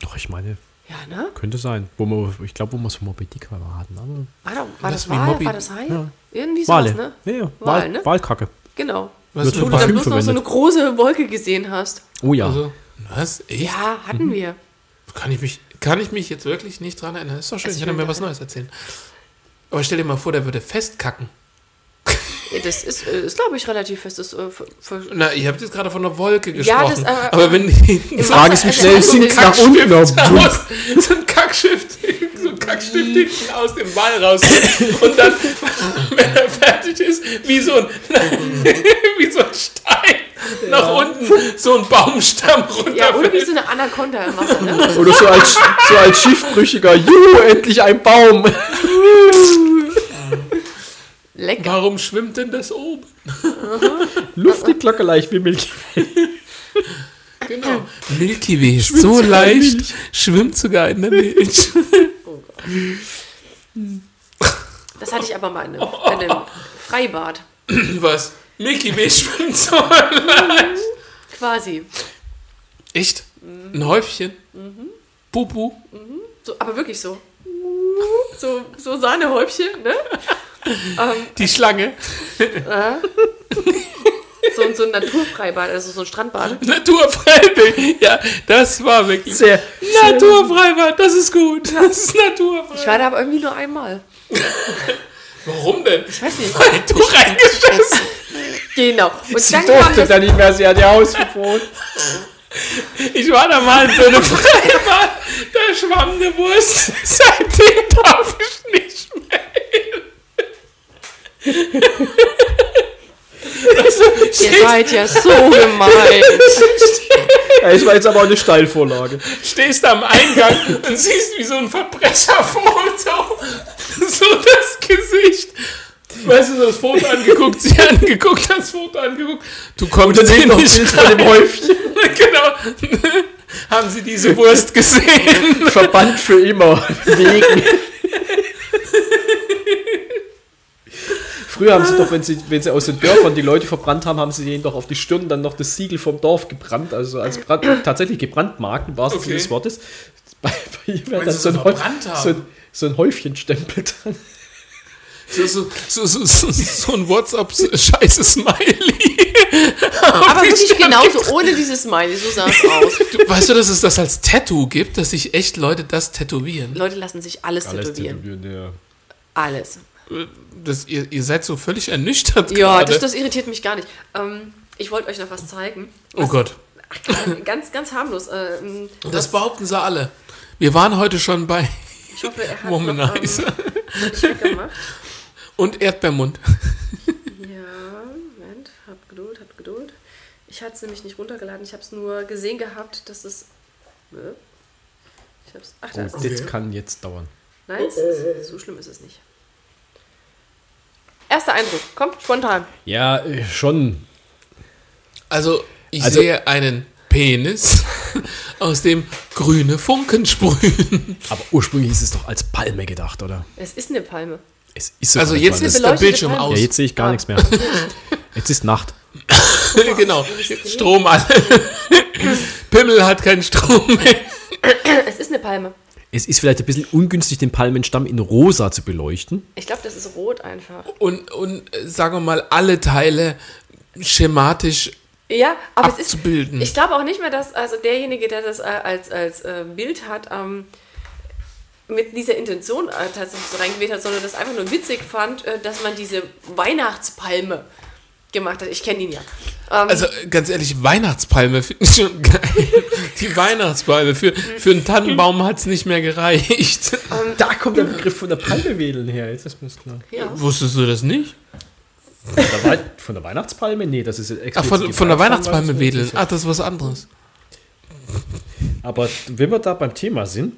Doch, ich meine, Ja, ne? könnte sein. Wo wir, ich glaube, wo wir es von Moby Dick hatten. Aber War, doch, war Das das, Wal? Moby- War das Hai? Ja. Irgendwie Wale. sowas, ne? Ja, ja. Wal, Wal, ne? Walkacke. Genau. Was du dann bloß noch so eine große Wolke gesehen hast. Oh ja. Also, was? Echt? Ja, hatten wir. Kann ich mich, kann ich mich jetzt wirklich nicht dran erinnern? Ist doch schön, Also ich will mir was Neues erzählen. Aber stell dir mal vor, der würde festkacken. Ja, Das ist, äh, ist glaube ich, relativ fest. Das, äh, Na, ihr habt jetzt gerade von einer Wolke Ja, gesprochen. das, aber- aber wenn die Die Frage ist, wie schnell es nach unten? da muss so ein Kackschiff, so Kackstift hinten aus dem Wal raus und dann, wenn er fertig ist, wie so ein, wie so ein Stein nach unten, so ein Baumstamm Ja, oder wie so eine Anaconda im Wasser, ne? Oder so als, so als Schiffbrüchiger. Juhu, endlich ein Baum. Lecker. Warum schwimmt denn das oben? Luftig glockerleicht wie Milch. Genau. Milky Way ist so sogar in leicht, schwimmt sogar in der Milch. Das hatte ich aber mal in einem, in einem Freibad. Was? Milky Way schwimmt so leicht. Quasi. Echt? Ein Häufchen? Pupu? So, aber wirklich so. So, so Sahnehäubchen, ne? Die Schlange? So, so ein Naturfreibad, also so ein Strandbad. Naturfreibad. Ja, das war wirklich. Sehr. Naturfreibad, das ist gut. Das ist Naturfreibad. Ich war da aber irgendwie nur einmal. Warum denn? Ich weiß nicht. Weil du reingeschissen. Genau. Und Sie dann kam durfte dann nicht mehr, sie hat ihr Haus. Ich war da mal in so einem Freibad, da schwamm eine Wurst. Seitdem darf ich nicht mehr hin. Ihr seid ja so gemein. Ja, das war jetzt aber auch eine Steilvorlage. stehst am Eingang und siehst, wie so ein Verbrecherfoto, so das Gesicht. Weißt du, das Foto angeguckt, sie angeguckt, das Foto angeguckt. Du kommst Dann sehen noch nicht Bild von dem. Häufchen. genau. Haben Sie diese Wurst gesehen? Verbannt für immer. Wegen. Früher haben sie doch, wenn sie, wenn sie aus den Dörfern die Leute verbrannt haben, haben sie denen doch auf die Stirn dann noch das Siegel vom Dorf gebrannt, also als Brand, tatsächlich gebrandmarkt, im wahrsten Sinne Okay. des Wortes. Bei, bei ihm wäre dann sie so ein, so, ein, so ein Häufchenstempel dran. So, so, so, so, ein WhatsApp-Scheiße-Smiley. Aber wirklich genauso, ohne dieses Smiley, so sah es aus. Du, weißt du, dass es das als Tattoo gibt, dass sich echt Leute das tätowieren? Leute lassen sich alles, tätowieren. ja. Alles. Das, ihr, ihr seid so völlig ernüchtert Ja, gerade. das, das irritiert mich gar nicht. Ähm, ich wollte euch noch was zeigen. oh Gott. Ganz, ganz harmlos. Ähm, Das behaupten sie alle. Wir waren heute schon bei ich hoffe, er hat noch, ähm, und Erdbeermund. Ja, Moment, hab Geduld, hab Geduld. Ich hatte es nämlich nicht runtergeladen, ich habe es nur gesehen gehabt, dass es. Ne? Ich hab's. Ach, da Oh, ist es. das kann jetzt dauern. Nein, es ist, so schlimm ist es nicht. Erster Eindruck, komm, spontan. Ja, äh, schon. Also, ich Also- sehe einen Penis, aus dem grüne Funken sprühen. Aber ursprünglich ist es doch als Palme gedacht, oder? Es ist eine Palme. Es ist Also jetzt Palme. ist der Bildschirm Palme. aus. Ja, jetzt sehe ich gar nichts mehr. Jetzt ist Nacht. genau. Strom alle. Pimmel hat keinen Strom mehr. Es ist eine Palme. Es ist vielleicht ein bisschen ungünstig, den Palmenstamm in rosa zu beleuchten. Ich glaube, das ist rot einfach. Und, und äh, sagen wir mal, alle Teile schematisch Ja, aber es Abzubilden. ist. Ich glaube auch nicht mehr, dass also derjenige, der das äh, als, als äh, Bild hat, ähm, mit dieser Intention äh, tatsächlich so reingewählt hat, sondern das einfach nur witzig fand, äh, dass man diese Weihnachtspalme gemacht hat. Ich kenne ihn ja. Ähm, Also ganz ehrlich, Weihnachtspalme finde ich schon geil. Die Weihnachtspalme. Für, für einen Tannenbaum hat es nicht mehr gereicht. Da kommt der Begriff von der Palme wedeln her. Jetzt ist mir klar. ja. Wusstest du das nicht? Von der, Wei- von der Weihnachtspalme? Nee, das ist Ach, explizit von, von der Weihnachtspalme, wedeln. Ach, das ist was anderes. Aber wenn wir da beim Thema sind,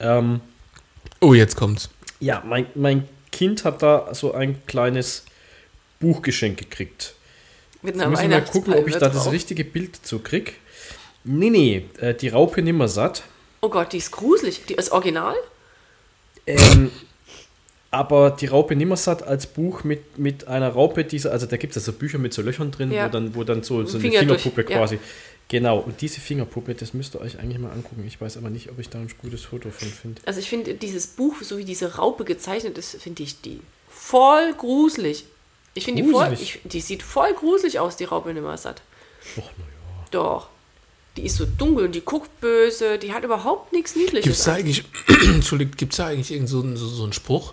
ähm, Oh, jetzt kommt's. ja, mein, mein Kind hat da so ein kleines Buchgeschenk gekriegt. Mit einer muss ich mal gucken, ob ich da Weihnachtspalme das drauf. richtige Bild zu krieg. Nee, nee, äh, die Raupe Nimmersatt. Oh Gott, die ist gruselig. Die ist original? Ähm, aber die Raupe Nimmersatt als Buch mit, mit einer Raupe, diese, also da gibt es also Bücher mit so Löchern drin, Ja. wo dann, wo dann so, so eine Finger durch, Fingerpuppe ja. quasi. Genau, und diese Fingerpuppe, das müsst ihr euch eigentlich mal angucken. Ich weiß aber nicht, ob ich da ein gutes Foto von finde. Also ich finde dieses Buch, so wie diese Raupe gezeichnet ist, finde ich die voll gruselig. Ich finde die voll, ich, die sieht voll gruselig aus, die Raupe Nimmersatt. Och, naja. Doch. Die ist so dunkel und die guckt böse, die hat überhaupt nichts Niedliches. Gibt es da eigentlich, Entschuldigung, gibt es da eigentlich irgend so, so, so einen Spruch?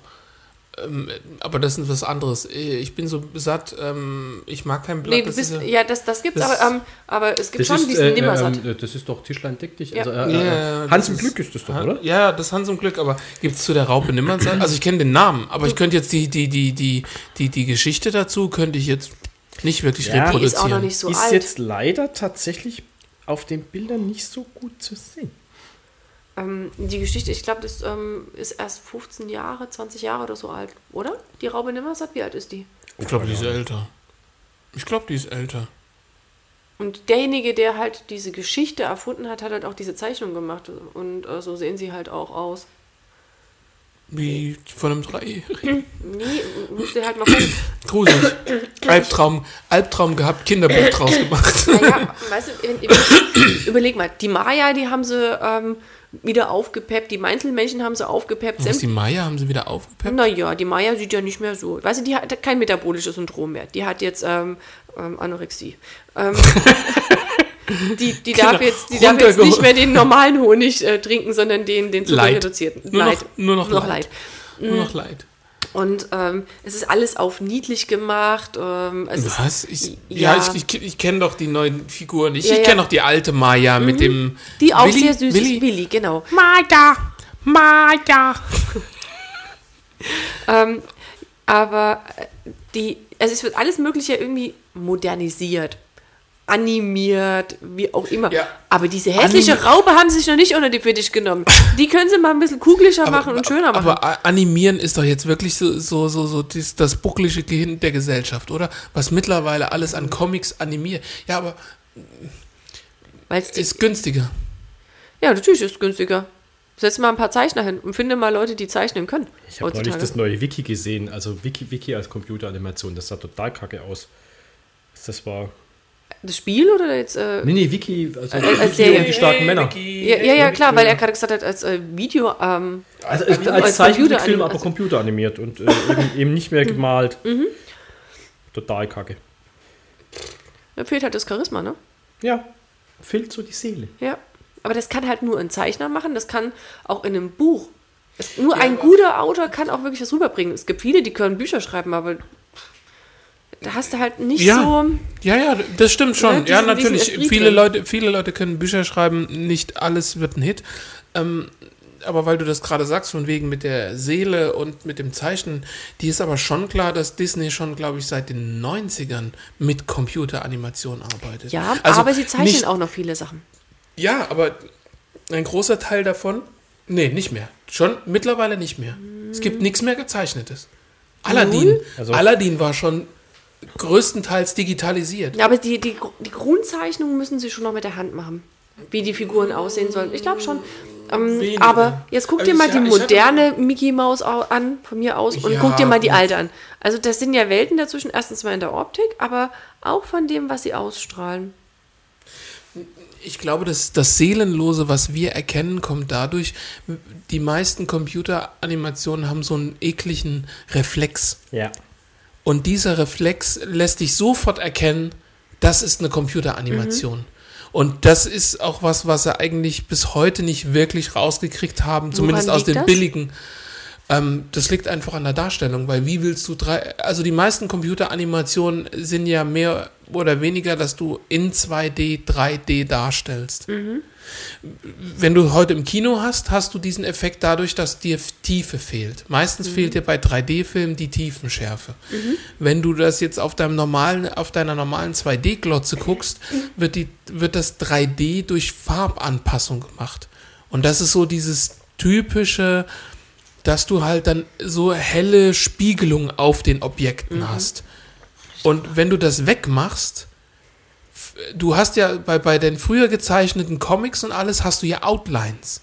Ähm, aber das ist was anderes. Ich bin so satt, ähm, ich mag kein Blatt. Nee, du das bist, ist ja, das, das gibt's, das- aber, ähm, aber es gibt schon ist, diesen äh, Nimmersatt. ähm, das ist doch Tischlein deck dich. Ja. Also, äh, Ja, äh, Hans im ist- Glück ist das doch, Ja, oder? Ja, das Hans im Glück, aber gibt es zu der Raupe Nimmersatt? Also ich kenne den Namen, aber ich könnte jetzt die, die, die, die, die, die Geschichte dazu, könnte ich jetzt nicht wirklich Ja, ist Die ist reproduzieren. auch noch nicht so ist alt. jetzt leider tatsächlich auf den Bildern nicht so gut zu sehen. Ähm, die Geschichte, ich glaube, das ähm, ist erst 15 Jahre, 20 Jahre oder so alt, oder? Die Raupe Nimmersatt, wie alt ist die? ich glaube, die ist älter. Ich glaube, die ist älter. Und derjenige, der halt diese Geschichte erfunden hat, hat halt auch diese Zeichnung gemacht. Und äh, so sehen sie halt auch aus. Wie von einem Dreijährigen. Nee, musst du halt mal gucken. Gruselig. Albtraum, Albtraum gehabt, Kinderbuch draus gemacht. Naja, weißt du, wenn- wenn- überleg mal, die Maya, die haben sie ähm, wieder aufgepeppt, die Mainzelmännchen haben sie aufgepeppt. Was, die Maya haben sie wieder aufgepeppt? Naja, die Maya sieht ja nicht mehr so. Weißt du, die hat kein metabolisches Syndrom mehr. Die hat jetzt ähm, ähm, Anorexie. Ähm, die die, darf, Genau. jetzt, die darf jetzt nicht mehr den normalen Honig äh, trinken, sondern den, den Leid. zuckerreduzierten. Nur noch- Leid. nur noch noch Leid. Leid. Nur noch leid. Und ähm, es ist alles auf niedlich gemacht. Ähm, es ist- Was? Ich, ja, ja. ich, ich, ich kenne doch die neuen Figuren. Ich, Ja, ich ja. kenne doch die alte Maya mit dem. Die auch Willi? sehr süß Willi? ist. Willi, genau. Maya! Maya! Ähm, aber äh, die, also es wird alles Mögliche irgendwie modernisiert, animiert, wie auch immer. Ja. Aber diese hässliche Anim- Raupe haben sie sich noch nicht unter die Fittiche genommen. Die können sie mal ein bisschen kuglicher machen und schöner machen. Aber animieren ist doch jetzt wirklich so, so, so, so das, das bucklige Gehirn der Gesellschaft, oder? Was mittlerweile alles an Comics animiert. Ja, aber Weil's die, ist günstiger. ja, natürlich ist es günstiger. Setz mal ein paar Zeichner hin und finde mal Leute, die zeichnen können. Ich habe neulich das neue Wiki gesehen, also Wiki, Wiki als Computeranimation, das sah total kacke aus. Das war. Das Spiel oder jetzt? Äh, Nee, nee, Wiki, also Als- als Wiki Serie. und die starken Männer. ja, ja, ja, klar, weil er gerade gesagt hat, als äh, Video. Ähm, Also als, als als Zeichentrickfilm, aber computeranimiert und äh, eben, eben nicht mehr gemalt. Total kacke. da fehlt halt das Charisma, ne? Ja, fehlt so die Seele. Ja, aber das kann halt nur ein Zeichner machen, das kann auch in einem Buch. Es, nur ein guter Autor kann auch wirklich was rüberbringen. Es gibt viele, die können Bücher schreiben, aber da hast du halt nicht Ja. so. Ja, ja, das stimmt schon. Ja, diesen- ja, diesen natürlich. Viele. Leute, viele Leute können Bücher schreiben, nicht alles wird ein Hit. Ähm, aber weil du das gerade sagst, von wegen mit der Seele und mit dem Zeichnen, die ist aber schon klar, dass Disney schon, glaube ich, seit den 90ern mit Computeranimation arbeitet. Ja, Also aber sie zeichnen nicht, auch noch viele Sachen. Ja, aber ein großer Teil davon, nee, nicht mehr. Schon mittlerweile nicht mehr. Es gibt nichts mehr gezeichnetes. Aladdin, Also- Aladdin war schon größtenteils digitalisiert. Ja, aber die, die, die Grundzeichnungen müssen sie schon noch mit der Hand machen. Wie die Figuren aussehen sollen. Ich glaube schon. Ähm, aber jetzt guck dir Also mal ich- die moderne Mickey Maus au- an, von mir aus, und Ja, guck dir mal die alte an. Also das sind ja Welten dazwischen, erstens mal in der Optik, aber auch von dem, was sie ausstrahlen. Ich glaube, dass das Seelenlose, was wir erkennen, kommt dadurch, die meisten Computeranimationen haben so einen ekligen Reflex. Ja. Und dieser Reflex lässt dich sofort erkennen, das ist eine Computeranimation. Und das ist auch was, was sie eigentlich bis heute nicht wirklich rausgekriegt haben, zumindest aus den das? billigen. Ähm, das liegt einfach an der Darstellung, weil wie willst du drei, also die meisten Computeranimationen sind ja mehr oder weniger, dass du in 2D, 3D darstellst. Wenn du heute im Kino hast, hast du diesen Effekt dadurch, dass dir Tiefe fehlt. Meistens fehlt dir bei 3D-Filmen die Tiefenschärfe. Wenn du das jetzt auf deinem normalen, auf deiner normalen 2D-Glotze guckst, wird die, wird das 3D durch Farbanpassung gemacht. Und das ist so dieses typische, dass du halt dann so helle Spiegelung auf den Objekten hast. Und wenn du das wegmachst, du hast ja bei, bei den früher gezeichneten Comics und alles, hast du ja Outlines.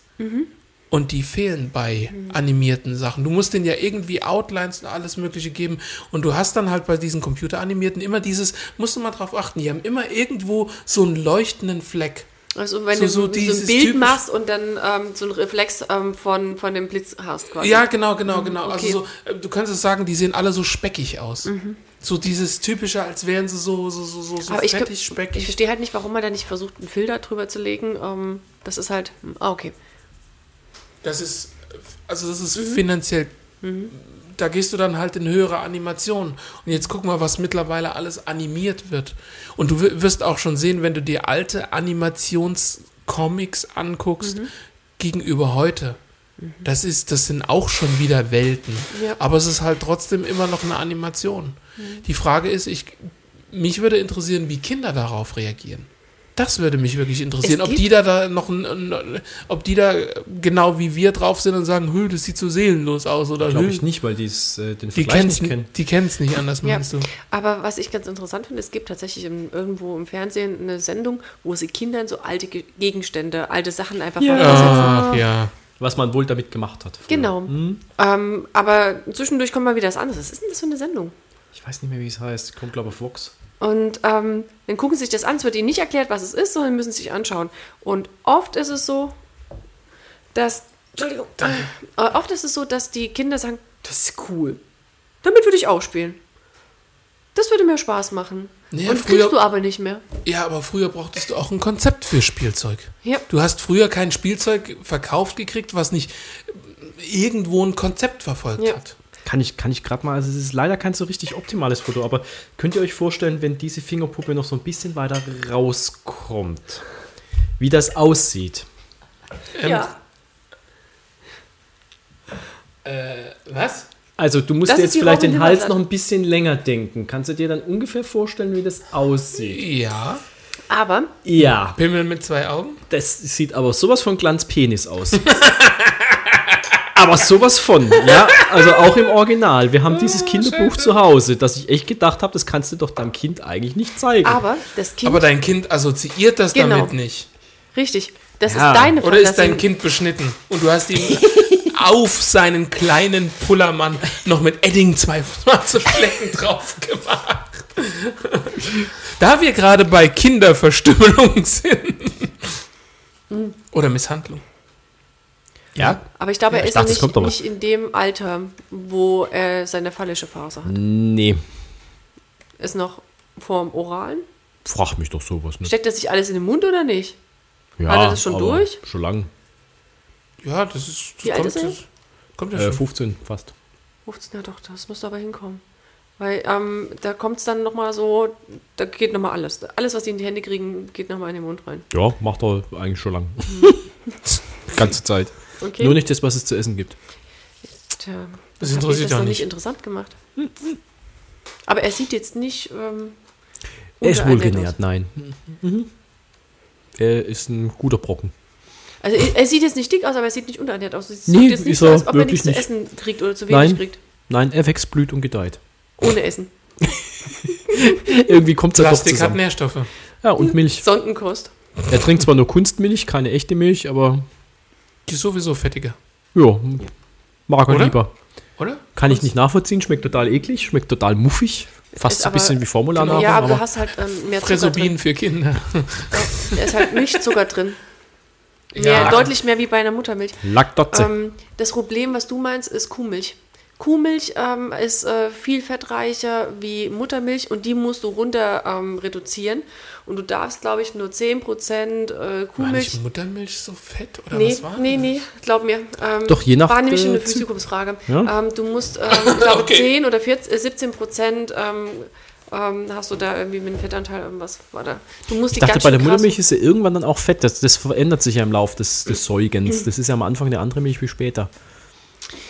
Und die fehlen bei animierten Sachen. Du musst denen ja irgendwie Outlines und alles Mögliche geben. Und du hast dann halt bei diesen computeranimierten immer dieses, musst du mal drauf achten, die haben immer irgendwo so einen leuchtenden Fleck. Also wenn So- du so ein Bild machst und dann ähm, so einen Reflex ähm, von, von dem Blitz hast quasi. Ja, genau, genau, genau. okay. Also so, äh, du kannst es sagen, die sehen alle so speckig aus. So dieses typische, als wären sie so, so, so, so, Aber ich, fettig, ich speckig. verstehe halt nicht, warum man da nicht versucht, einen Filter drüber zu legen. Ähm, das ist halt, hm, ah, okay. Das ist, also das ist finanziell, da gehst du dann halt in höhere Animationen. Und jetzt guck mal, was mittlerweile alles animiert wird. Und du wi- wirst auch schon sehen, wenn du dir alte Animationscomics anguckst, gegenüber heute. Das ist, das sind auch schon wieder Welten. Ja. Aber es ist halt trotzdem immer noch eine Animation. Die Frage ist, ich, mich würde interessieren, wie Kinder darauf reagieren. Das würde mich wirklich interessieren, Es ob die da, da noch, ein, ein, ob die da genau wie wir drauf sind und sagen, Hö, das sieht so seelenlos aus oder Glaube ich nicht, weil die es, äh, den die Vergleich nicht kennen. die kennen's nicht anders, Ja. meinst du? Aber was ich ganz interessant finde, es gibt tatsächlich im, irgendwo im Fernsehen eine Sendung, wo sie Kindern so alte Ge Gegenstände, alte Sachen einfach Ja. vorsetzen. Ach ja. Was man wohl damit gemacht hat. früher. Genau. Ähm, aber zwischendurch kommt mal wieder was anderes. Was ist denn das für eine Sendung? Ich weiß nicht mehr, wie es heißt. Kommt, glaube ich, auf Vox. Und ähm, dann gucken sie sich das an. Es wird ihnen nicht erklärt, was es ist, sondern müssen sich anschauen. Und oft ist es so, dass. Entschuldigung. Äh, oft ist es so, dass die Kinder sagen: Das ist cool. Damit würde ich auch spielen. Das würde mir Spaß machen. Ja, Und früher- kriegst du aber nicht mehr. Ja, aber früher brauchtest du auch ein Konzept für Spielzeug. Ja. Du hast früher kein Spielzeug verkauft gekriegt, was nicht irgendwo ein Konzept verfolgt Ja. hat. Kann ich, kann ich gerade mal, also es ist leider kein so richtig optimales Foto, aber könnt ihr euch vorstellen, wenn diese Fingerpuppe noch so ein bisschen weiter rauskommt, wie das aussieht? Ähm, ja. Was? Also du musst Das dir jetzt vielleicht Robin den Hals noch ein bisschen länger denken. Kannst du dir dann ungefähr vorstellen, wie das aussieht? Ja. Aber Ja, Pimmel mit zwei Augen? das sieht aber sowas von Glanzpenis aus. aber sowas von, ja. Also auch im Original. Wir haben dieses Kinderbuch zu Hause, dass ich echt gedacht habe, das kannst du doch deinem Kind eigentlich nicht zeigen. Aber das Kind. Aber dein Kind assoziiert das Genau. damit nicht. richtig. Das Ja. ist deine Oder ist dein Kind beschnitten und du hast ihm auf seinen kleinen Pullermann noch mit Edding zwei schwarze Flecken drauf gemacht? Da wir gerade bei Kinderverstümmelung sind. Oder Misshandlung. Ja, Aber ich glaube, Ja, er ich ist dachte, nicht, nicht in dem Alter, wo er seine phallische Phase hat. nee. Ist noch vorm Oralen. Frag mich doch sowas nicht. Steckt er sich alles in den Mund oder nicht? Ja, Hat er das schon aber durch? Schon lang. Ja, das ist. Das Wie alt kommt, ist er? das kommt ja Äh, schon. 15 fast. 15, ja doch, das müsste aber hinkommen. Weil ähm, da kommt es dann nochmal so, da geht nochmal alles. Alles, was die in die Hände kriegen, geht nochmal in den Mund rein. Ja, macht er eigentlich schon lang. Ganze Zeit. Okay. Nur nicht das, was es zu essen gibt. Tja, Das interessiert ich das auch noch nicht. nicht interessant gemacht. Aber er sieht jetzt nicht. Ähm, Er ist wohlgenährt, aus. nein. Mhm. Er ist ein guter Brocken. Also er, sieht jetzt nicht dick aus, aber er sieht nicht unterernährt aus. Es Nee, sieht jetzt nicht ist so, er als ob er wirklich nichts zu nicht. essen kriegt oder zu wenig Nein. kriegt. Nein, er wächst, blüht und gedeiht. Ohne Essen. Irgendwie kommt es ja doch Plastik hat zusammen. Nährstoffe. Ja, und Milch. Sondenkost. Er trinkt zwar nur Kunstmilch, keine echte Milch, aber Die ist sowieso fettiger, ja, mag er Oder? lieber. oder? Kann ich nicht nachvollziehen, schmeckt total eklig, schmeckt total muffig. Fast so ein bisschen wie Formula Ja, aber aber du hast halt ähm, mehr Zucker drin. für Kinder. Da ist halt Milchzucker drin. Mehr, Ja. Deutlich mehr wie bei einer Muttermilch. Lactotze. Ähm, das Problem, was du meinst, ist Kuhmilch. Kuhmilch ähm, ist äh, viel fettreicher wie Muttermilch und die musst du runter ähm, reduzieren. Und du darfst, glaube ich, nur 10% äh, War Kuhmilch. nicht Muttermilch so fett oder Nee, was war? nee, nee, glaub mir. Ähm, Doch, je nach, War nämlich äh, eine Physikumsfrage. Ja? Ähm, du musst, ähm, ich glaube, Okay. 10 oder 14, äh, 17 Prozent ähm, ähm, hast du da irgendwie mit dem Fettanteil irgendwas. War da. Du musst Ich die dachte, bei der Muttermilch ist ja irgendwann dann auch Fett. Das, das verändert sich ja im Lauf des, des Säugens. Das ist ja am Anfang eine andere Milch wie später.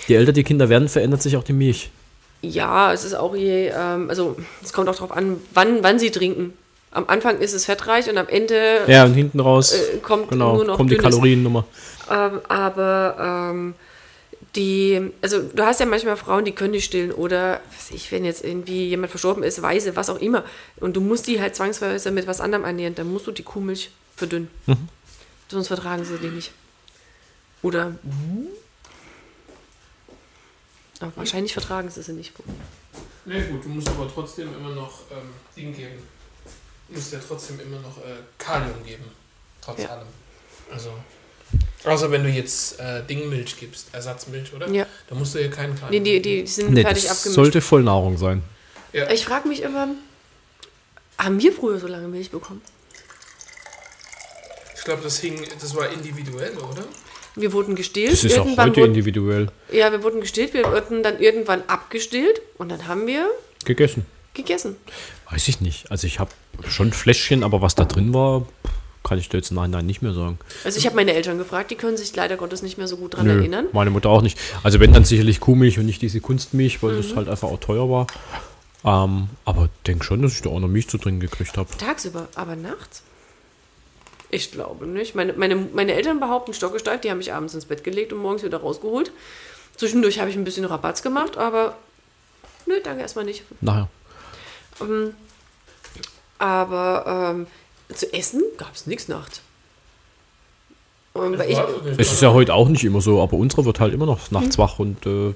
Je älter die Kinder werden, verändert sich auch die Milch. Ja, es ist auch je, ähm, also es kommt auch darauf an, wann, wann sie trinken. Am Anfang ist es fettreich und am Ende Ja, und hinten raus äh, kommt genau, nur noch kommt die. Kaloriennummer. Ähm, aber ähm, die, also du hast ja manchmal Frauen, die können nicht stillen oder, was weiß ich, wenn jetzt irgendwie jemand verstorben ist, Weise, was auch immer, und du musst die halt zwangsweise mit was anderem ernähren, dann musst du die Kuhmilch verdünnen. Mhm. Sonst vertragen sie die nicht. Oder. Aber wahrscheinlich vertragen sie sie nicht. Nee, gut, du musst aber trotzdem immer noch ähm, Ding geben. Du musst ja trotzdem immer noch äh, Kalium geben. Trotz Ja. allem. Also. Außer wenn du jetzt äh, Dingmilch gibst, Ersatzmilch, oder? Ja. Da musst du ja keinen Kalium Nee, die, geben. die sind Nee, fertig das abgemischt. sollte Vollnahrung sein. Ja. Ich frage mich immer, haben wir früher so lange Milch bekommen? Ich glaube, das hing, das war individuell, oder? Wir wurden gestillt. Das ist auch irgendwann heute wurden, individuell Ja, wir wurden gestillt, wir wurden dann irgendwann abgestillt und dann haben wir gegessen. Gegessen. Weiß ich nicht. Also ich habe schon Fläschchen, aber was da drin war, kann ich dir jetzt nein, nein nicht mehr sagen. Also ich habe meine Eltern gefragt, die können sich leider Gottes nicht mehr so gut dran Nö, erinnern. meine Mutter auch nicht. Also wenn dann sicherlich Kuhmilch und nicht diese Kunstmilch, weil Mhm. das halt einfach auch teuer war. Ähm, aber denk schon, dass ich da auch noch Milch zu trinken gekriegt habe. Tagsüber, aber nachts? Ich glaube nicht. Meine, meine, meine Eltern behaupten stockesteif, die haben mich abends ins Bett gelegt und morgens wieder rausgeholt. Zwischendurch habe ich ein bisschen Rabatz gemacht, aber nö, danke erstmal nicht. Nachher. Ähm, aber ähm, zu essen gab es nichts nachts. Ich, Es ist ja heute auch nicht immer so, aber unsere wird halt immer noch Mhm. nachts wach und äh,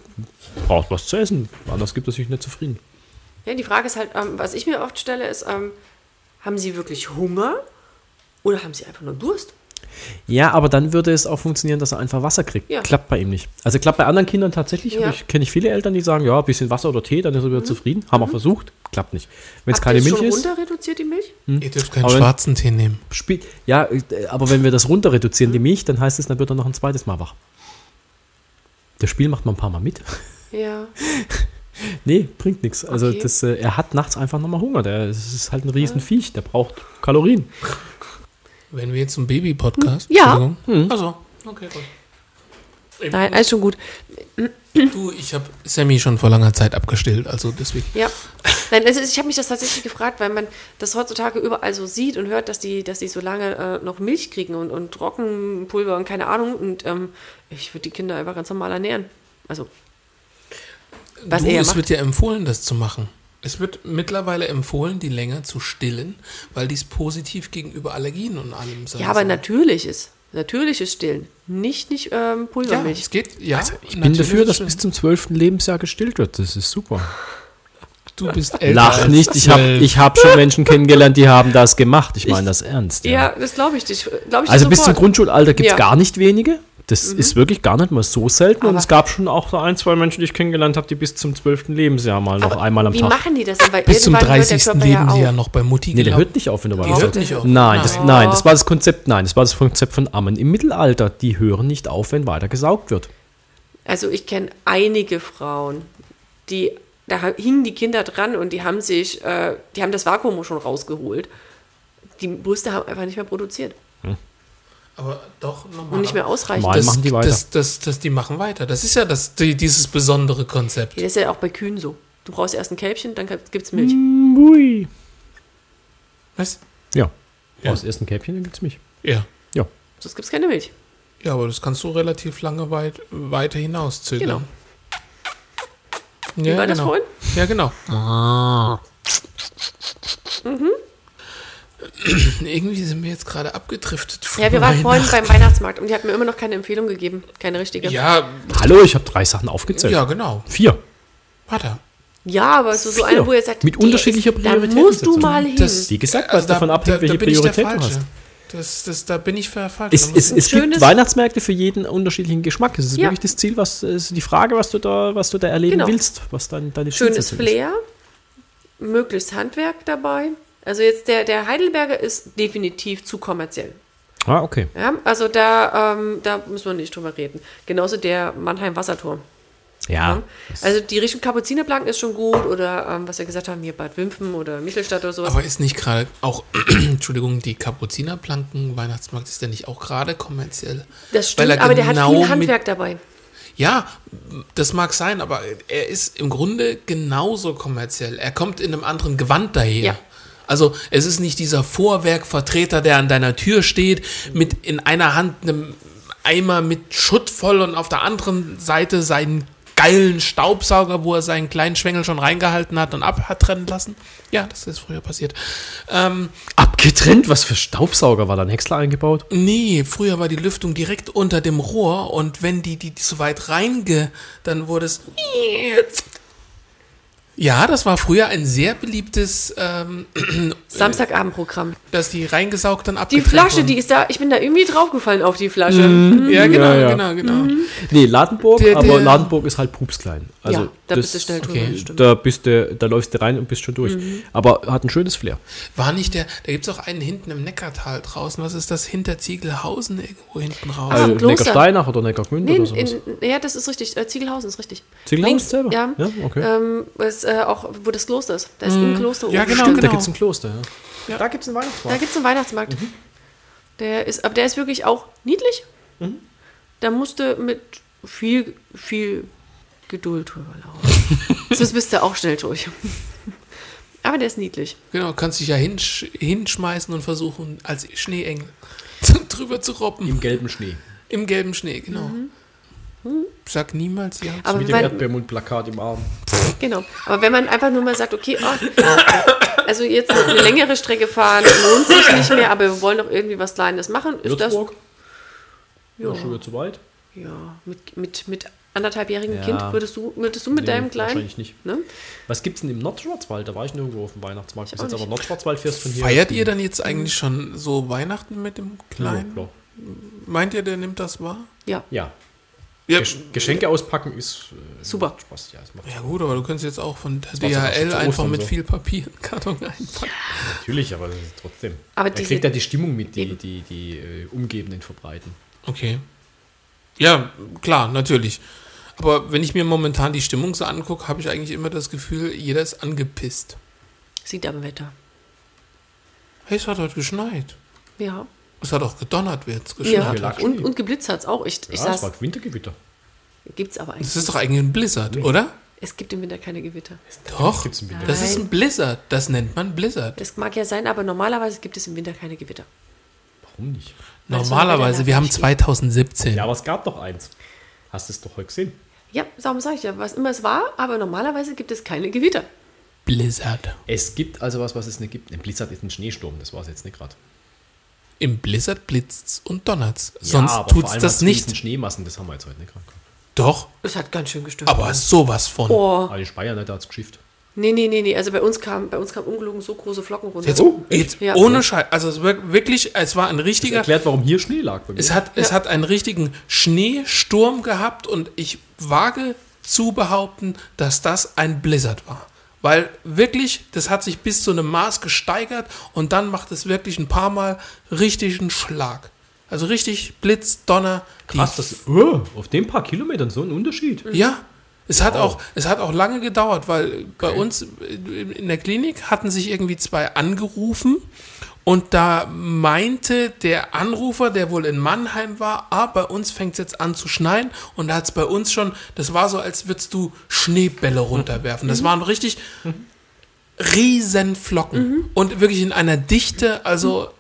braucht was zu essen. Anders gibt es sich nicht zufrieden. ja, die Frage ist halt, ähm, was ich mir oft stelle, ist, ähm, haben sie wirklich Hunger oder haben sie einfach nur Durst? Ja, aber dann würde es auch funktionieren, dass er einfach Wasser kriegt. Ja. Klappt bei ihm nicht. Also klappt bei anderen Kindern tatsächlich. Ja. Mhm. Ich kenne ich viele Eltern, die sagen, ja, ein bisschen Wasser oder Tee, dann ist er wieder zufrieden. Haben auch versucht, klappt nicht. Wenn es keine Milch schon ist, runter reduziert, die Milch? Ihr dürft keinen Aber wenn- schwarzen Tee nehmen. spielt. Ja, äh, aber wenn wir das runter reduzieren, die Milch, dann heißt es, dann wird er noch ein zweites Mal wach. Das Spiel macht man ein paar Mal mit. Ja. Nee, bringt nichts. Also Okay. das, äh, er hat nachts einfach nochmal Hunger. Der, das ist halt ein Riesenviech, der braucht Kalorien. Wenn wir jetzt zum Baby-Podcast. Ja. Entschuldigung. Also, okay, gut. Eben. Nein, alles schon gut. Du, ich habe Sammy schon vor langer Zeit abgestillt, also deswegen. Ja. Nein, also ich habe mich das tatsächlich gefragt, weil man das heutzutage überall so sieht und hört, dass die, dass die so lange äh, noch Milch kriegen und, und Trockenpulver und keine Ahnung. Und ähm, ich würde die Kinder einfach ganz normal ernähren. Also, was du, er ja es macht. wird ja empfohlen, das zu machen. Es wird mittlerweile empfohlen, die länger zu stillen, weil dies positiv gegenüber Allergien und allem sein Ja, aber soll. natürliches. Natürliches Stillen. Nicht, nicht ähm, Ja, Pulvermilch. es geht, ja. Ich bin dafür, dass bis zum 12. Lebensjahr gestillt wird. Das ist super. du bist älter Lach nicht, ich habe 12. ich hab schon Menschen kennengelernt, die haben das gemacht. Ich meine das ernst. ja. das glaube ich dich. Glaub ich Also bis zum. Grundschulalter gibt es Ja. Gar nicht wenige. Das ist wirklich gar nicht mal so selten. und Aber- es gab schon auch so ein, zwei Menschen, die ich kennengelernt habe, die bis zum 12. Lebensjahr mal noch Aber einmal am Wie Tag. machen die das denn? Weil bis zum irgendwann hört der 30. Körper ja Lebensjahr auf. noch bei Mutti Nee, der hört nicht auf, wenn Die weiß. hört nicht auf. Nein, das, Nein. nein, das war das Konzept, nein, das war das Konzept von Ammen im Mittelalter. Die hören nicht auf, wenn weiter gesaugt wird. Also ich kenne einige Frauen, die da hingen die Kinder dran und die haben sich, äh, die haben das Vakuum schon rausgeholt. Die Brüste haben einfach nicht mehr produziert Aber doch normal. und nicht mehr ausreichend. Mal das, machen die weiter. Das, das, das, die machen weiter. Das ist ja das, die, dieses besondere Konzept. Das ist ja auch bei Kühen so. Du brauchst erst ein Kälbchen, dann gibt es Milch. Ui. Was? Ja. Ja. Aus ersten Käppchen, dann gibt's mich. Ja. Ja. Sonst gibt es keine Milch. Ja, aber das kannst du relativ lange weit, weiter hinauszögern. Wie Ja, war das genau. vorhin? Ja, genau. Irgendwie sind wir jetzt gerade abgedriftet. Ja, wir waren vorhin beim Weihnachtsmarkt und die hat mir immer noch keine Empfehlung gegeben. Keine richtige. Ja, Hallo, ich habe drei Sachen aufgezählt. ja, genau. Vier. Warte. Ja, aber so, so eine, wo ihr sagt, Mit unterschiedlicher ist, Da musst du mal hin. Das- Wie gesagt, was davon abhängt, welche bin ich der Prioritäten du hast. Das, das, da bin ich ver- falsch. Es, Da es, es gibt Weihnachtsmärkte für jeden unterschiedlichen Geschmack. Es ist Ja. wirklich das Ziel, was es ist die Frage, was du da, was du da erleben Genau. willst, was dein, deine Schönes Flair, möglichst Handwerk dabei. Also jetzt der, der Heidelberger ist definitiv zu kommerziell. Ah, okay. Ja, also da, ähm, da müssen wir nicht drüber reden. Genauso der Mannheim Wasserturm. Ja. Also die Richtung Kapuzinerblanken ist schon gut oder ähm, was wir gesagt haben, hier Bad Wimpfen oder Mittelstadt oder sowas. Aber ist nicht gerade auch, Entschuldigung, die Kapuzinerplanken Weihnachtsmarkt ist der nicht auch gerade kommerziell? das stimmt, er aber der hat genau viel mit- Handwerk dabei. Ja, das mag sein, aber er ist im Grunde genauso kommerziell. Er kommt in einem anderen Gewand daher. Ja. Also es ist nicht dieser Vorwerkvertreter, der an deiner Tür steht, mit in einer Hand einem Eimer mit Schutt voll und auf der anderen Seite seinen geilen Staubsauger, wo er seinen kleinen Schwengel schon reingehalten hat und ab hat trennen lassen. Ja, das ist früher passiert. Ähm, Abgetrennt? Was für Staubsauger war da ein Häcksler eingebaut? Nee, früher war die Lüftung direkt unter dem Rohr und wenn die, die, die so weit reinge, dann wurde es. Ja, das war früher ein sehr beliebtes, ähm, Samstagabendprogramm. dass die reingesaugt dann Die abgetrennt Flasche, wurden. die ist da, ich bin da irgendwie draufgefallen auf die Flasche. Ja, genau, Ja, ja. genau, genau. Nee, Ladenburg, Der- aber der- Ladenburg ist halt pupsklein. Also ja, da das, bist du schnell drüber. okay. stimmt. Da, bist du, da läufst du rein und bist schon durch. Mhm. Aber hat ein schönes Flair. War nicht der, da gibt's auch einen hinten im Neckartal draußen. Was ist das? Hinter Ziegelhausen irgendwo hinten raus. Ah, Also Kloster. Neckarsteinach oder Neckargmünd Nee, oder sowas. in, ja, das ist richtig. Äh, Ziegelhausen ist richtig. Ziegelhausen Links, selber? Ja, Ja, okay. ähm, ist, äh, auch, wo das Kloster ist. Da ist ein Kloster Ja, oben. genau, Stimmt, da genau. gibt es ein Kloster. Ja. Da gibt es einen Da Weihnachtsmarkt. gibt es einen Weihnachtsmarkt. Mhm. Der ist, aber der ist wirklich auch niedlich. Da musste mit viel, viel Geduld drüber laufen. Sonst bist du auch schnell durch. aber der ist niedlich. Genau, kannst dich ja hinsch hinschmeißen und versuchen, als Schneeengel drüber zu robben. Im gelben Schnee. Im gelben Schnee, genau. Sag niemals ja. Aber Mit dem Erdbeermundplakat im Arm. genau. Aber wenn man einfach nur mal sagt, okay, oh, also jetzt eine längere Strecke fahren lohnt sich nicht mehr, aber wir wollen doch irgendwie was Kleines machen, ist das Würzburg? ja, Ja, schon wieder zu weit. ja mit, mit, mit anderthalbjährigem Ja. Kind würdest du, würdest du mit Nee, deinem Kleinen? Wahrscheinlich nicht. Ne? Was gibt's denn im Nordschwarzwald? Da war ich nirgendwo auf dem Weihnachtsmarkt. Bis jetzt aber. Nordschwarzwald fährst von hier. Feiert ihr dann jetzt eigentlich schon so Weihnachten mit dem Ja, Kleinen? klar. Meint ihr, der nimmt das wahr? Ja, ja. Ja, Gesch Geschenke auspacken ist äh, Super. Spaß. Ja, es macht ja gut, aber du könntest jetzt auch von der ja DHL einfach mit so. viel Papier einen Karton einpacken. natürlich, aber trotzdem. Aber er kriegt ja die Stimmung mit, die Eben. die, die äh, Umgebenden verbreiten. Okay. Ja, klar, natürlich. Aber wenn ich mir momentan die Stimmung so angucke, habe ich eigentlich immer das Gefühl, jeder ist angepisst. sieht am Wetter. Hey, es hat heute geschneit. Ja, Es hat auch gedonnert, wird es ja. geschneit. hat. Und, und geblitzt hat es auch. Ich, ich Ja, es saß, war Wintergewitter. gibt's aber eigentlich. Das ist doch eigentlich ein Blizzard, oder? Es gibt im Winter keine Gewitter. Doch. Gibt's im Winter. Das ist ein Blizzard. Das nennt man Blizzard. Das mag ja sein, aber normalerweise gibt es im Winter keine Gewitter. Warum nicht? Es Normalerweise, wir haben wieder 2017. Ja, aber es gab doch eins. Hast du es doch heute gesehen? Ja, darum sage ich ja, was immer es war, aber normalerweise gibt es keine Gewitter. Blizzard. Es gibt also was, was es nicht gibt. Ein Blizzard ist ein Schneesturm, das war es jetzt nicht gerade. Im Blizzard blitzt's und donnert's. Sonst aber tut's vor allem das nicht. Schneemassen, das haben wir jetzt heute nicht gerade. Doch, Es hat ganz schön gestört. aber sowas von. oh, Aber in Speyer nicht, da hat es geschifft. Nee, nee, nee, nee. Also bei uns kam, bei uns kam ungelogen so große Flocken runter. Jetzt, jetzt Ja. ohne Scheiß. Also es war wirklich, es war ein Das richtiger. erklärt, warum hier Schnee lag bei mir. Es hat, es hat einen richtigen Schneesturm gehabt und ich wage zu behaupten, dass das ein Blizzard war. Weil wirklich, das hat sich bis zu einem Maß gesteigert und dann macht es wirklich ein paar Mal richtig einen Schlag. Also richtig Blitz, Donner. Krass, das oh, auf den paar Kilometern so ein Unterschied. Ja, es hat, auch, es hat auch lange gedauert, weil bei uns in der Klinik hatten sich irgendwie zwei angerufen und da meinte der Anrufer, der wohl in Mannheim war, ah, bei uns fängt es jetzt an zu schneien und da hat es bei uns schon, das war so, als würdest du Schneebälle runterwerfen. Das waren richtig riesen Flocken und wirklich in einer Dichte, also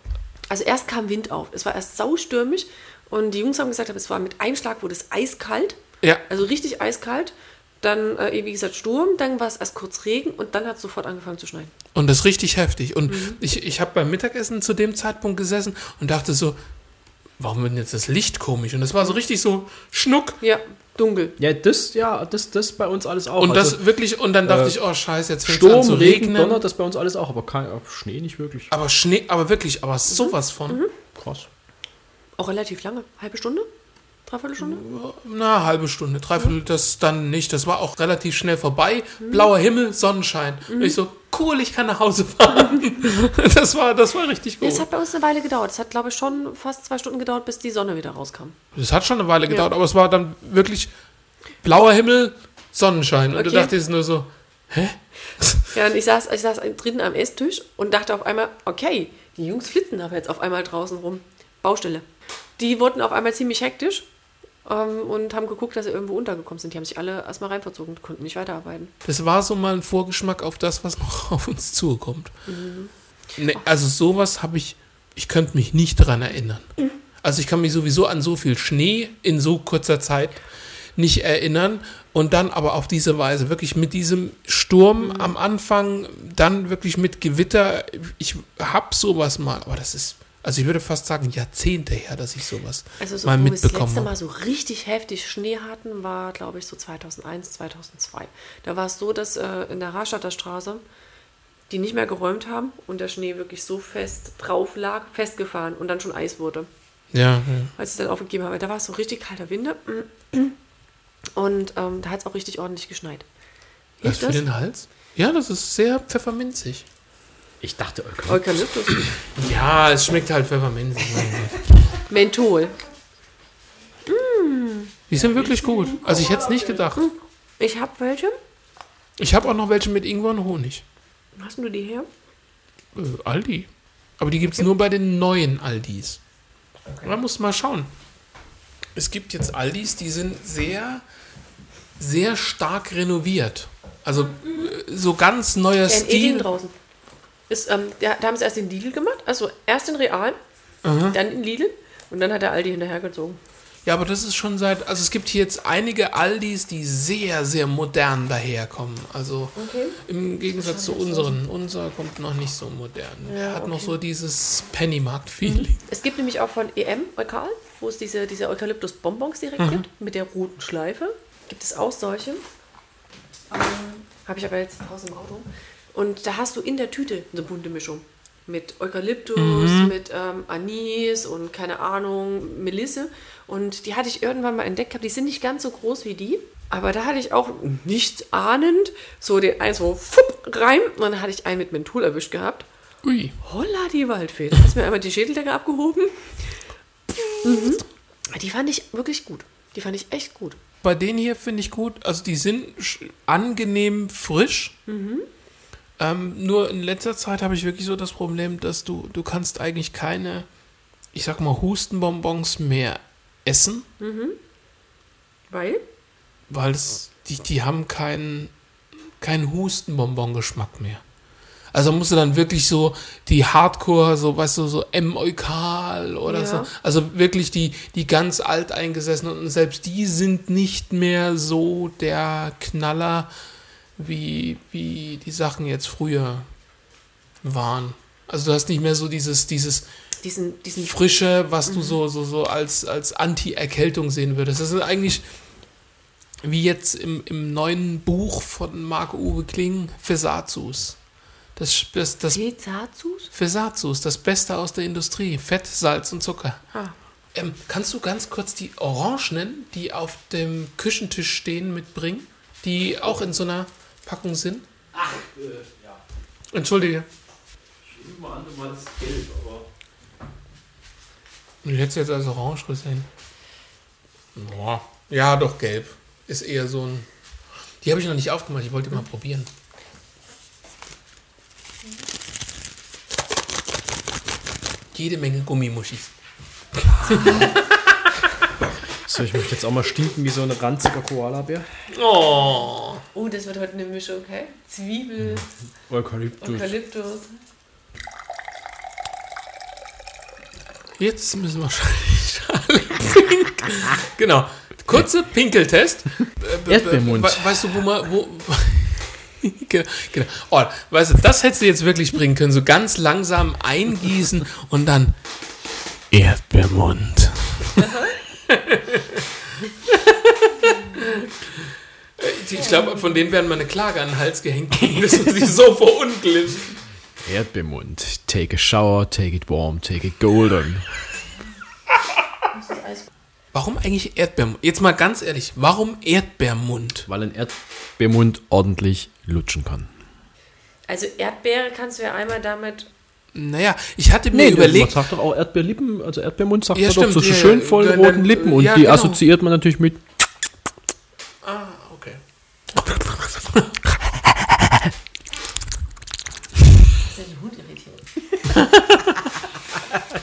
Also erst kam Wind auf. Es war erst saustürmisch und die Jungs haben gesagt, es war mit einem Schlag wurde es eiskalt. Ja, Also richtig eiskalt. dann, äh, wie gesagt, Sturm, dann war es erst kurz Regen und dann hat es sofort angefangen zu schneien. Und das ist richtig heftig. Und Mhm. ich, ich habe beim Mittagessen zu dem Zeitpunkt gesessen und dachte so, warum wird denn jetzt das Licht komisch? Und das war so richtig so Schnuck. Ja, dunkel. Ja, das, ja, das, das bei uns alles auch. Und das Also, wirklich, und dann dachte äh, ich, oh scheiße, jetzt fängt es an Sturm, zu Regen, regnen. Donner, das bei uns alles auch, aber kein Schnee nicht wirklich. aber Schnee, aber wirklich, aber sowas von. Krass. Auch relativ lange. Halbe Stunde? Dreiviertel Stunde? Na, halbe Stunde, dreiviertel, das dann nicht. Das war auch relativ schnell vorbei. Blauer Himmel, Sonnenschein. Und ich so, cool, ich kann nach Hause fahren. das, war, das war richtig gut. Es hat bei uns eine Weile gedauert. Es hat, glaube ich, schon fast zwei Stunden gedauert, bis die Sonne wieder rauskam. Das hat schon eine Weile gedauert, aber es war dann wirklich blauer Himmel, Sonnenschein. Und du Okay. dachtest nur so, Ja, und ich saß, ich saß drinnen am Esstisch und dachte auf einmal, okay, die Jungs flitzen aber jetzt auf einmal draußen rum. Baustelle. Die wurden auf einmal ziemlich hektisch ähm, und haben geguckt, dass sie irgendwo untergekommen sind. Die haben sich alle erstmal reinverzogen und konnten nicht weiterarbeiten. das war so mal ein Vorgeschmack auf das, was noch auf uns zukommt. Mhm. Nee, also sowas habe ich, ich könnte mich nicht dran erinnern. Also ich kann mich sowieso an so viel Schnee in so kurzer Zeit nicht erinnern und dann aber auf diese Weise wirklich mit diesem Sturm Mhm. am Anfang, dann wirklich mit Gewitter. Ich hab sowas mal, aber das ist, also ich würde fast sagen Jahrzehnte her, dass ich sowas Also so, mal wo wir das mitbekommen letzte habe. Mal so richtig heftig Schnee hatten, war, glaube ich, so 2001, 2002. Da war es so, dass äh, in der Rastatter Straße die nicht mehr geräumt haben und der Schnee wirklich so fest drauf lag, festgefahren und dann schon Eis wurde. Ja, ja. als ich dann aufgegeben habe. Da war es so richtig kalter Winter und ähm, da hat es auch richtig ordentlich geschneit. Was Hilft für den Hals? Ja, das ist sehr pfefferminzig. Ich dachte, okay. Eukalyptus. Ja, es schmeckt halt Gott. Menthol. Die sind wirklich gut. Also ich hätte es nicht gedacht. Ich habe welche. Ich habe auch noch welche mit Ingwer und Honig. Hast du die her? Äh, Aldi. Aber die gibt es nur bei den neuen Aldis. Da musst du mal schauen. Es gibt jetzt Aldis, die sind sehr, sehr stark renoviert. Also äh, so ganz neuer Ja, in Eding Stil. draußen. Ist, ähm, da, da haben sie erst den Lidl gemacht. Also erst den Real, dann den Lidl und dann hat der Aldi hinterhergezogen. Ja, aber das ist schon seit. Also es gibt hier jetzt einige Aldis, die sehr, sehr modern daherkommen. Also im Gegensatz zu unseren. Unser kommt noch nicht so modern. Er hat noch so dieses Pennymarkt-Feeling. Es gibt nämlich auch von EM Eukal, wo es diese, diese Eukalyptus-Bonbons direkt Mhm. gibt, mit der roten Schleife. Gibt es auch solche. Ähm, Habe ich aber jetzt draußen im Auto. Und da hast du in der Tüte eine bunte Mischung. Mit Eukalyptus, Mhm. mit ähm, Anis und keine Ahnung, Melisse. Und die hatte ich irgendwann mal entdeckt gehabt. Die sind nicht ganz so groß wie die. Aber da hatte ich auch nichts ahnend so den einen so fupp, rein. Und dann hatte ich einen mit Menthol erwischt gehabt. Ui. Holla, die Waldfee. Da hast mir einmal die Schädeldecke abgehoben. Mhm. Die fand ich wirklich gut. Die fand ich echt gut. Bei denen hier finde ich gut, also die sind angenehm frisch. Ähm, nur in letzter Zeit habe ich wirklich so das Problem, dass du, du kannst eigentlich keine, ich sag mal, Hustenbonbons mehr essen, Weil? weil es, die, die haben keinen keinen Hustenbonbon-Geschmack mehr. Also musst du dann wirklich so die Hardcore, so weißt du, so M-Eukal oder Ja. so. Also wirklich die, die ganz alteingesessenen und selbst die sind nicht mehr so der Knaller, wie, wie die Sachen jetzt früher waren. Also du hast nicht mehr so dieses, dieses Diesen, diesen Frische, was du so, so, so als, als Anti-Erkältung sehen würdest. Das ist eigentlich wie jetzt im, im neuen Buch von Marc-Uwe Kling, Fesazus. Das, das, das Pezazus? Fesazus, das Beste aus der Industrie. Fett, Salz und Zucker. Ah. Ähm, kannst du ganz kurz die Orangen, die auf dem Küchentisch stehen, mitbringen? Die auch in so einer Packung sind? Ach, ja. Entschuldige. Ich hätte es jetzt als orange gesehen. Boah. Ja, doch gelb. Ist eher so ein. Die habe ich noch nicht aufgemacht, ich wollte mal probieren. Jede Menge Gummimuschis. So, ich möchte jetzt auch mal stinken wie so ein ranziger Koalabär. Oh. Oh, das wird heute eine Mischung, okay? Zwiebel, Eukalyptus. Eukalyptus. Jetzt müssen wir sch- Schale pink. Genau. Kurze Pinkeltest. Äh, be- Erdbeermund. we- Weißt du, wo man, wo, genau, genau. Oh, weißt du, das hättest du jetzt wirklich bringen können. So ganz langsam eingießen und dann Erdbeermund. Äh, ich glaube, von denen werden wir eine Klage an den Hals gehängt dass sich so verunglimpft. Erdbeermund. Take a shower, take it warm, take it golden. Warum eigentlich Erdbeermund? Jetzt mal ganz ehrlich, warum Erdbeermund? Weil ein Erdbeermund ordentlich lutschen kann. Also Erdbeere kannst du ja einmal damit. Naja, ich hatte mir Nee, man überlegt, sagt doch auch Erdbeerlippen, also Erdbeermund sagt Ja, man doch stimmt, so ja, schön ja, vollen dann- roten dann- Lippen und ja, die genau. assoziiert man natürlich mit Ah, okay.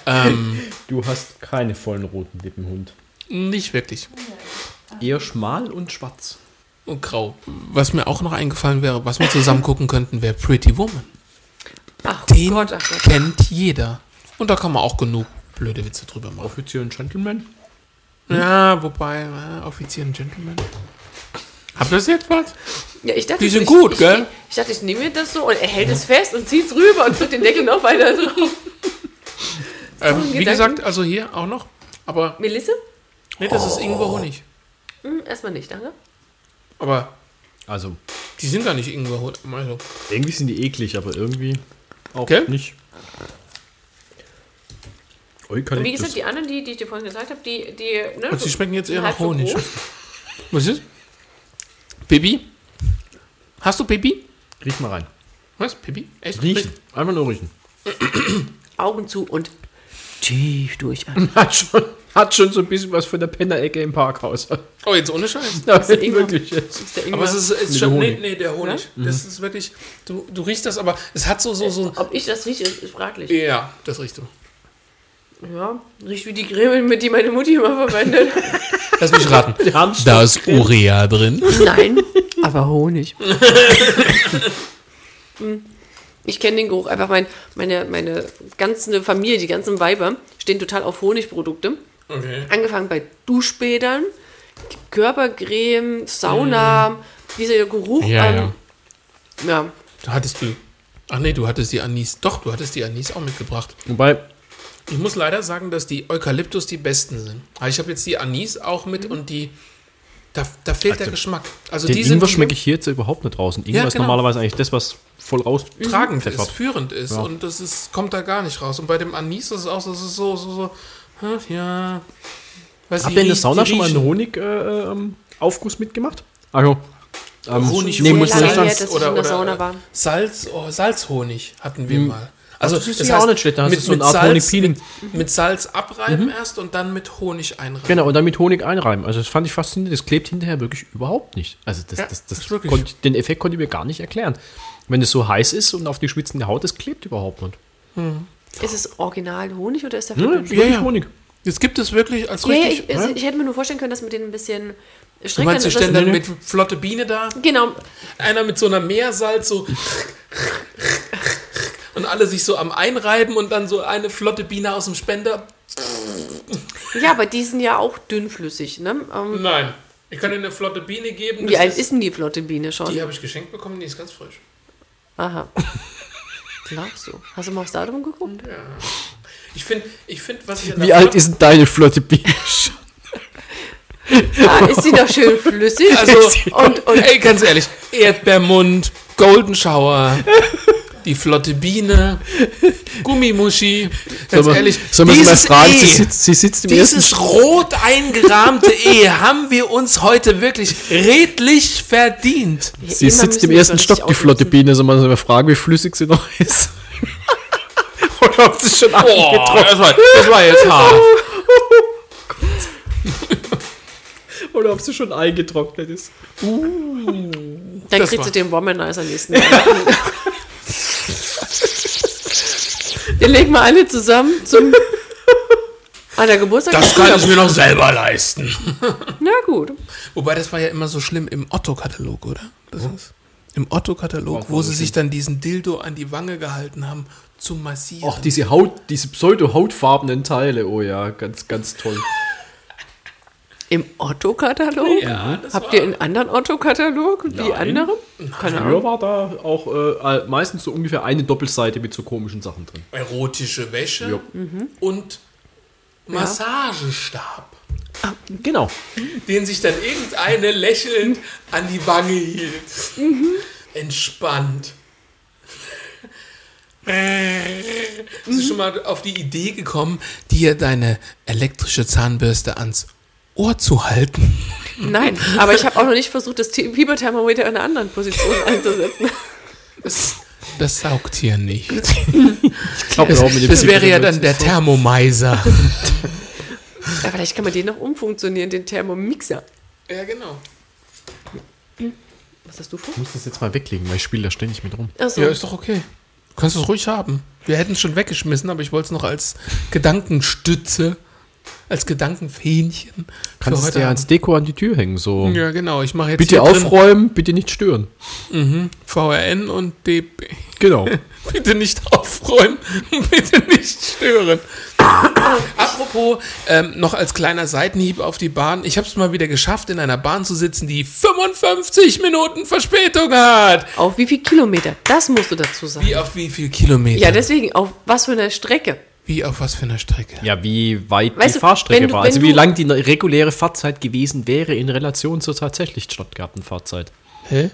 ähm, Du hast keine vollen roten Lippen, Hund. nicht wirklich. Eher schmal und schwarz. Und grau. Was mir auch noch eingefallen wäre, was wir zusammen gucken könnten, wäre Pretty Woman. Ach Den Gott, ach Gott. kennt jeder. Und da kann man auch genug blöde Witze drüber machen. Offizier und Gentleman? Ja, wobei, äh, Offizier und Gentleman. Habt ihr das jetzt was? Ja, ich dachte, Die sind ich, gut, ich, gell? Ich dachte, ich nehme mir das so und er hält es fest und zieht es rüber und drückt den Deckel noch weiter drauf. Ähm, wie Gedanken. gesagt, also hier auch noch. Aber, Melisse? nee, das ist Ingwer Honig. Hm, erstmal nicht, danke. Aber Also, die sind gar nicht Ingwer Honig. Also, irgendwie sind die eklig, aber irgendwie auch Gell? nicht. Und wie Eukalyptus. gesagt, die anderen, die, die ich dir vorhin gesagt habe, die, die, ne, Und sie schmecken jetzt eher nach so Honig. groß. was ist? Bibi? Hast du Bibi? Riech mal rein. Was? Bibi? Echt? Riechen. Einfach nur riechen. Augen zu und tief durchatmen. Hat schon, hat schon so ein bisschen was von der Penner-Ecke im Parkhaus. Oh, jetzt ohne Scheiß. Ja, Ingwer. wirklich jetzt. Ist der Aber es ist, ist schon. der Nee, nee, der Honig. Das ist wirklich. Du, du riechst das, aber es hat so, so, so. Ob ich das rieche, ist, ist fraglich. Ja, das riechst du. Ja, riecht wie die Creme, mit die meine Mutti immer verwendet. Lass mich raten. Da ist Urea drin. Nein, aber Honig. Hm. ich kenne den Geruch einfach. Mein, meine, meine ganze Familie, die ganzen Weiber, stehen total auf Honigprodukte. Okay. Angefangen bei Duschbädern, Körpercreme, Sauna, dieser Geruch. Ja, ähm, ja. ja. Du hattest die. Ach nee, du hattest die Anis. Doch, du hattest die Anis auch mitgebracht. Wobei, Ich muss leider sagen, dass die Eukalyptus die besten sind. Aber ich habe jetzt die Anis auch mit Mhm. und die. Da, da fehlt der Geschmack. Also den die sind Ingwer schmecke ich hier jetzt überhaupt nicht raus. Und Ingwer Ja, ist genau. normalerweise eigentlich das, was voll raus tragend ist, führend ist. Ja. Und das ist, kommt da gar nicht raus. Und bei dem Anis ist es auch so, so, so, so, hm, ja. Weiß Habt ihr in der Sauna schon mal einen Honig-Aufguss mitgemacht? Also, ähm, Honig nee, lange nicht her, sagen. dass ich in der Sauna war. Salz, oh, Salzhonig hatten wir mal. Also das ist ja auch nicht schlecht, da hast mit, du so eine Art Salz, Honig-Peeling. mit, mit Salz abreiben erst und dann mit Honig einreiben. Genau, und dann mit Honig einreiben. Also das fand ich faszinierend. Das klebt hinterher wirklich überhaupt nicht. Also das, Ja, das, das ist wirklich- konnt, den Effekt konnte ich mir gar nicht erklären. Wenn es so heiß ist und auf die schwitzende Haut, das klebt überhaupt nicht. Ist es original Honig oder ist der Ja, wirklich ja. Honig. Jetzt gibt es wirklich als Ja, ja, richtig. ich, also ich hätte mir nur vorstellen können, dass mit denen ein bisschen du strikt meinst, sie das- stellen dann mit flotte Biene da, Genau, einer mit so einer Meersalz so und alle sich so am Einreiben und dann so eine flotte Biene aus dem Spender. Ja, aber die sind ja auch dünnflüssig. Ne? Ähm, Nein, ich kann dir eine flotte Biene geben. wie das alt ist denn die flotte Biene schon? Die habe ich geschenkt bekommen, die ist ganz frisch. Aha. Glaubst du? Hast du mal aufs Datum geguckt? Ich finde, ich find, was ich Wie alt ist denn deine flotte Biene? Ah, ist sie doch schön flüssig? Also, und, und ey, ganz ehrlich, Erdbeermund, Golden Shower, die flotte Biene, Gummimuschi. Ganz Sollen wir- ehrlich, sollen wir sie mal dieses fragen? E, Sie sitzt, sie sitzt im ersten dieses rot eingerahmte E haben wir uns heute wirklich redlich verdient. Sie immer sitzt im ersten Stock, die flotte. Biene. Soll man sie mal fragen, wie flüssig sie noch ist? Oder ob sie schon eingetrocknet das war, das war jetzt hart. Oder ob sie schon eingetrocknet ist. dann das kriegst du den Womanizer nächsten Weihnachten. Den legen wir alle zusammen zum an der Geburtstag. Das kann ich mir noch selber leisten. Na gut. Wobei, das war ja immer so schlimm im Otto-Katalog, oder? Das ist, Im Otto-Katalog, wo sie sich dann diesen Dildo an die Wange gehalten haben, zum Massieren. Auch diese Haut, diese pseudo-hautfarbenen Teile, oh ja, ganz, ganz toll. Im Otto-Katalog? Ja, Habt ihr einen anderen Otto-Katalog wie Nein. andere? Keine Früher Ahnung. war da auch äh, meistens so ungefähr eine Doppelseite mit so komischen Sachen drin. erotische Wäsche Ja. und Massagestab, Genau. den sich dann irgendeine lächelnd an die Wange hielt. Entspannt. Bist du schon mal auf die Idee gekommen, dir deine elektrische Zahnbürste ans Ohr zu halten? Nein, aber ich habe auch noch nicht versucht, das Fieberthermometer in einer anderen Position einzusetzen. Das, das saugt hier nicht. Ich glaube Das, auch mit dem das wäre ja dann der ist so. Thermomiser. Ja, vielleicht kann man den noch umfunktionieren, den Thermomixer. Ja, genau. Was hast du vor? Ich muss das jetzt mal weglegen, weil ich spiele da ständig mit rum. Achso. Ja, ist doch okay. Du kannst es ruhig haben. Wir hätten es schon weggeschmissen, aber ich wollte es noch als Gedankenstütze, als Gedankenfähnchen Kannst du haben. als Deko an die Tür hängen, so. Ja, genau. Ich mache jetzt Bitte hier drin aufräumen, bitte nicht stören. VRN und DB. Genau. Bitte nicht aufräumen, bitte nicht stören. Apropos, ähm, noch als kleiner Seitenhieb auf die Bahn. Ich habe es mal wieder geschafft, in einer Bahn zu sitzen, die 55 Minuten Verspätung hat. Auf wie viel Kilometer? Das musst du dazu sagen. Wie auf wie viel Kilometer? Ja, deswegen, auf was für eine Strecke? Wie auf was für einer Strecke? Ja, wie weit Weißt die du, Fahrstrecke du- war. Also wie lang die reguläre Fahrzeit gewesen wäre in Relation zur tatsächlich stattgehabten Fahrzeit. Hä?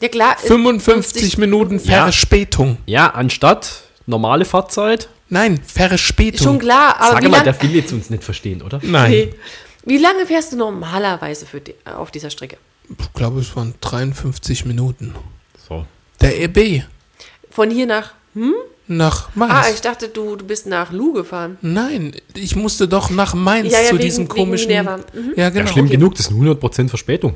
Ja klar. äh, 55 Minuten Ja. Verspätung. Ja, anstatt normale Fahrzeit. Nein, Verspätung. Schon klar, aber Sag wie, mal, lang, der will jetzt uns nicht verstehen, oder? Nein. nee. wie lange fährst du normalerweise für die, auf dieser Strecke? Ich glaube, es waren 53 Minuten. So. Der EB Von hier nach. Nach Mainz. Ah, ich dachte, du, du bist nach Lu gefahren. Nein, ich musste doch nach Mainz Ja, ja, zu wegen- diesem wegen komischen. Mhm. Ja, genau. Ja, schlimm genug, das ist 100% Verspätung.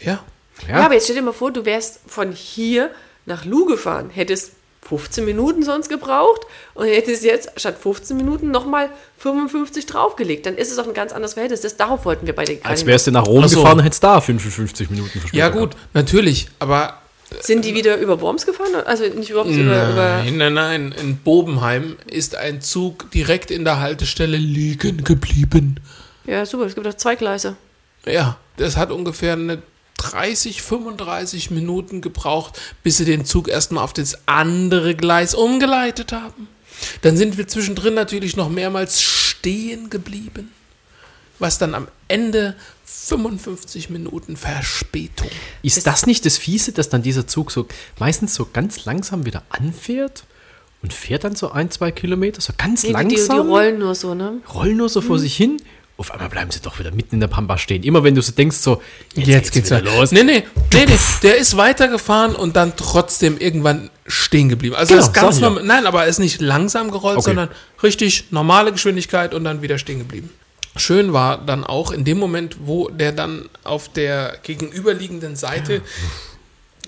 Ja. Ja. aber jetzt stell dir mal vor, du wärst von hier nach Lu gefahren, hättest 15 Minuten sonst gebraucht und hättest jetzt statt 15 Minuten nochmal 55 draufgelegt. Dann ist es auch ein ganz anderes Verhältnis. Das, darauf wollten wir beide gar Als wärst du nach Rom so. gefahren, hättest da 55 Minuten Verspätung. Ja, gut, natürlich, aber. Sind die wieder über Worms gefahren? Also nicht über Worms, über, über. nein, nein, nein. In Bobenheim ist ein Zug direkt in der Haltestelle liegen geblieben. Ja, super, es gibt doch zwei Gleise. Ja, das hat ungefähr eine 30, 35 Minuten gebraucht, bis sie den Zug erstmal auf das andere Gleis umgeleitet haben. Dann sind wir zwischendrin natürlich noch mehrmals stehen geblieben, was dann am Ende 55 Minuten Verspätung. Ist das nicht das Fiese, dass dann dieser Zug so meistens so ganz langsam wieder anfährt und fährt dann so ein, zwei Kilometer, so ganz die, die, langsam? die rollen nur so, ne? rollen nur so vor sich hin. Auf einmal bleiben sie doch wieder mitten in der Pampa stehen. Immer wenn du so denkst, so, Jetzt, geht's wieder los. Nee, nee, nee, nee, der ist weitergefahren und dann trotzdem irgendwann stehen geblieben. Also Genau, ist ganz normal, nein, aber er ist nicht langsam gerollt, Okay. sondern richtig normale Geschwindigkeit und dann wieder stehen geblieben. Schön war dann auch in dem Moment, wo der dann auf der gegenüberliegenden Seite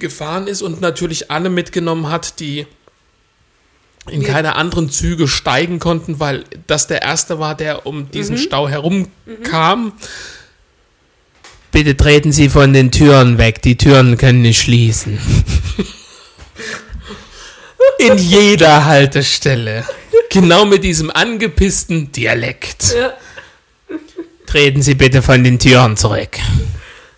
gefahren ist und natürlich alle mitgenommen hat, die in keine anderen Züge steigen konnten, weil das der erste war, der um diesen Stau herumkam. Bitte treten Sie von den Türen weg, die Türen können nicht schließen. In jeder Haltestelle. Genau mit diesem angepissten Dialekt. Treten Sie bitte von den Türen zurück.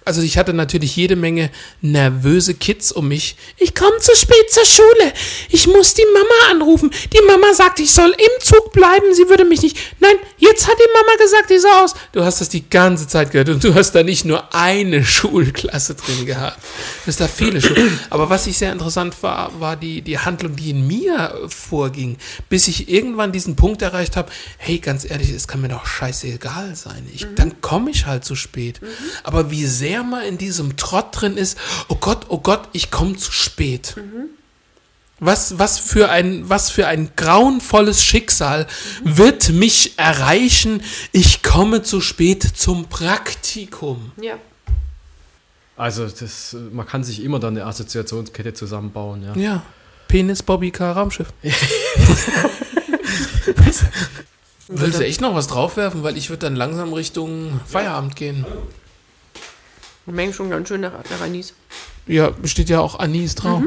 Also ich hatte natürlich jede Menge nervöse Kids um mich. Ich komme zu spät zur Schule. Ich muss die Mama anrufen. Die Mama sagt, ich soll im Zug bleiben. Sie würde mich nicht. Nein, jetzt hat die Mama gesagt, die soll aus. Du hast das die ganze Zeit gehört und du hast da nicht nur eine Schulklasse drin gehabt. Du hast da viele Schulen. Aber was ich sehr interessant war, war die, die Handlung, die in mir vorging, bis ich irgendwann diesen Punkt erreicht habe, hey, ganz ehrlich, es kann mir doch scheißegal sein. Ich, Dann komme ich halt zu spät. Aber wie sehr man in diesem Trott drin ist, oh Gott, oh Gott, ich komme zu spät. Was, was, für ein, was für ein grauenvolles Schicksal wird mich erreichen? Ich komme zu spät zum Praktikum. Ja. Also das, man kann sich immer dann eine Assoziationskette zusammenbauen. Ja. Ja. Penis Bobby K. Raumschiff. Willst du echt noch was draufwerfen? Weil ich würde dann langsam Richtung Feierabend gehen. Die mengen schon ganz schön nach, nach Anis. Ja, steht ja auch Anis drauf.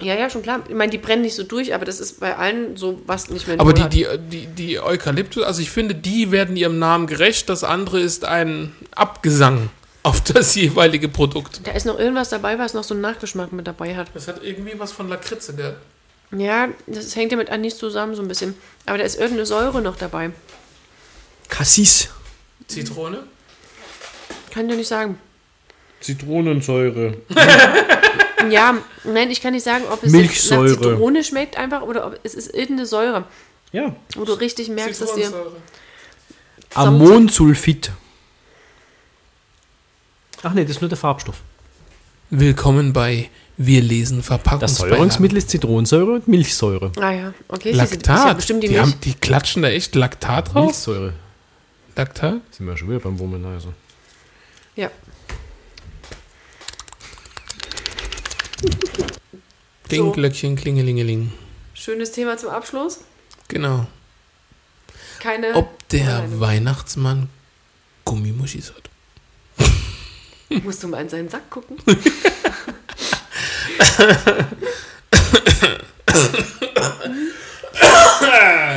Ja, ja, schon klar. Ich meine, die brennen nicht so durch, aber das ist bei allen so, was nicht mehr Aber die, die, die, die Eukalyptus, also ich finde, die werden ihrem Namen gerecht. Das andere ist ein Abgesang auf das jeweilige Produkt. Da ist noch irgendwas dabei, was noch so einen Nachgeschmack mit dabei hat. Das hat irgendwie was von Lakritze, gell? Ja, das hängt ja mit Anis zusammen so ein bisschen. Aber da ist irgendeine Säure noch dabei. Cassis. Zitrone? Kann ich dir nicht sagen. Zitronensäure. Ja, nein, ich kann nicht sagen, ob es Milchsäure. nach Zitrone schmeckt einfach oder ob es ist irgendeine Säure, Ja. wo du richtig merkst, dass dir... Ammonsulfid. Ach nee, das ist nur der Farbstoff. Willkommen bei Wir lesen Das Verpackungsbeilagen. Säurungsmittel ist Zitronensäure und Milchsäure. Ah ja, okay. das Laktat. bestimmt die die, Milch. haben, die klatschen da echt Laktat drauf? Milchsäure. Laktat? Sind wir schon wieder beim Womanizer. Ja. Ding, So. Glöckchen, Klingelingeling. Schönes Thema zum Abschluss. Genau. Keine... Ob der Nein. Weihnachtsmann Gummimuschis hat. Musst du mal in seinen Sack gucken?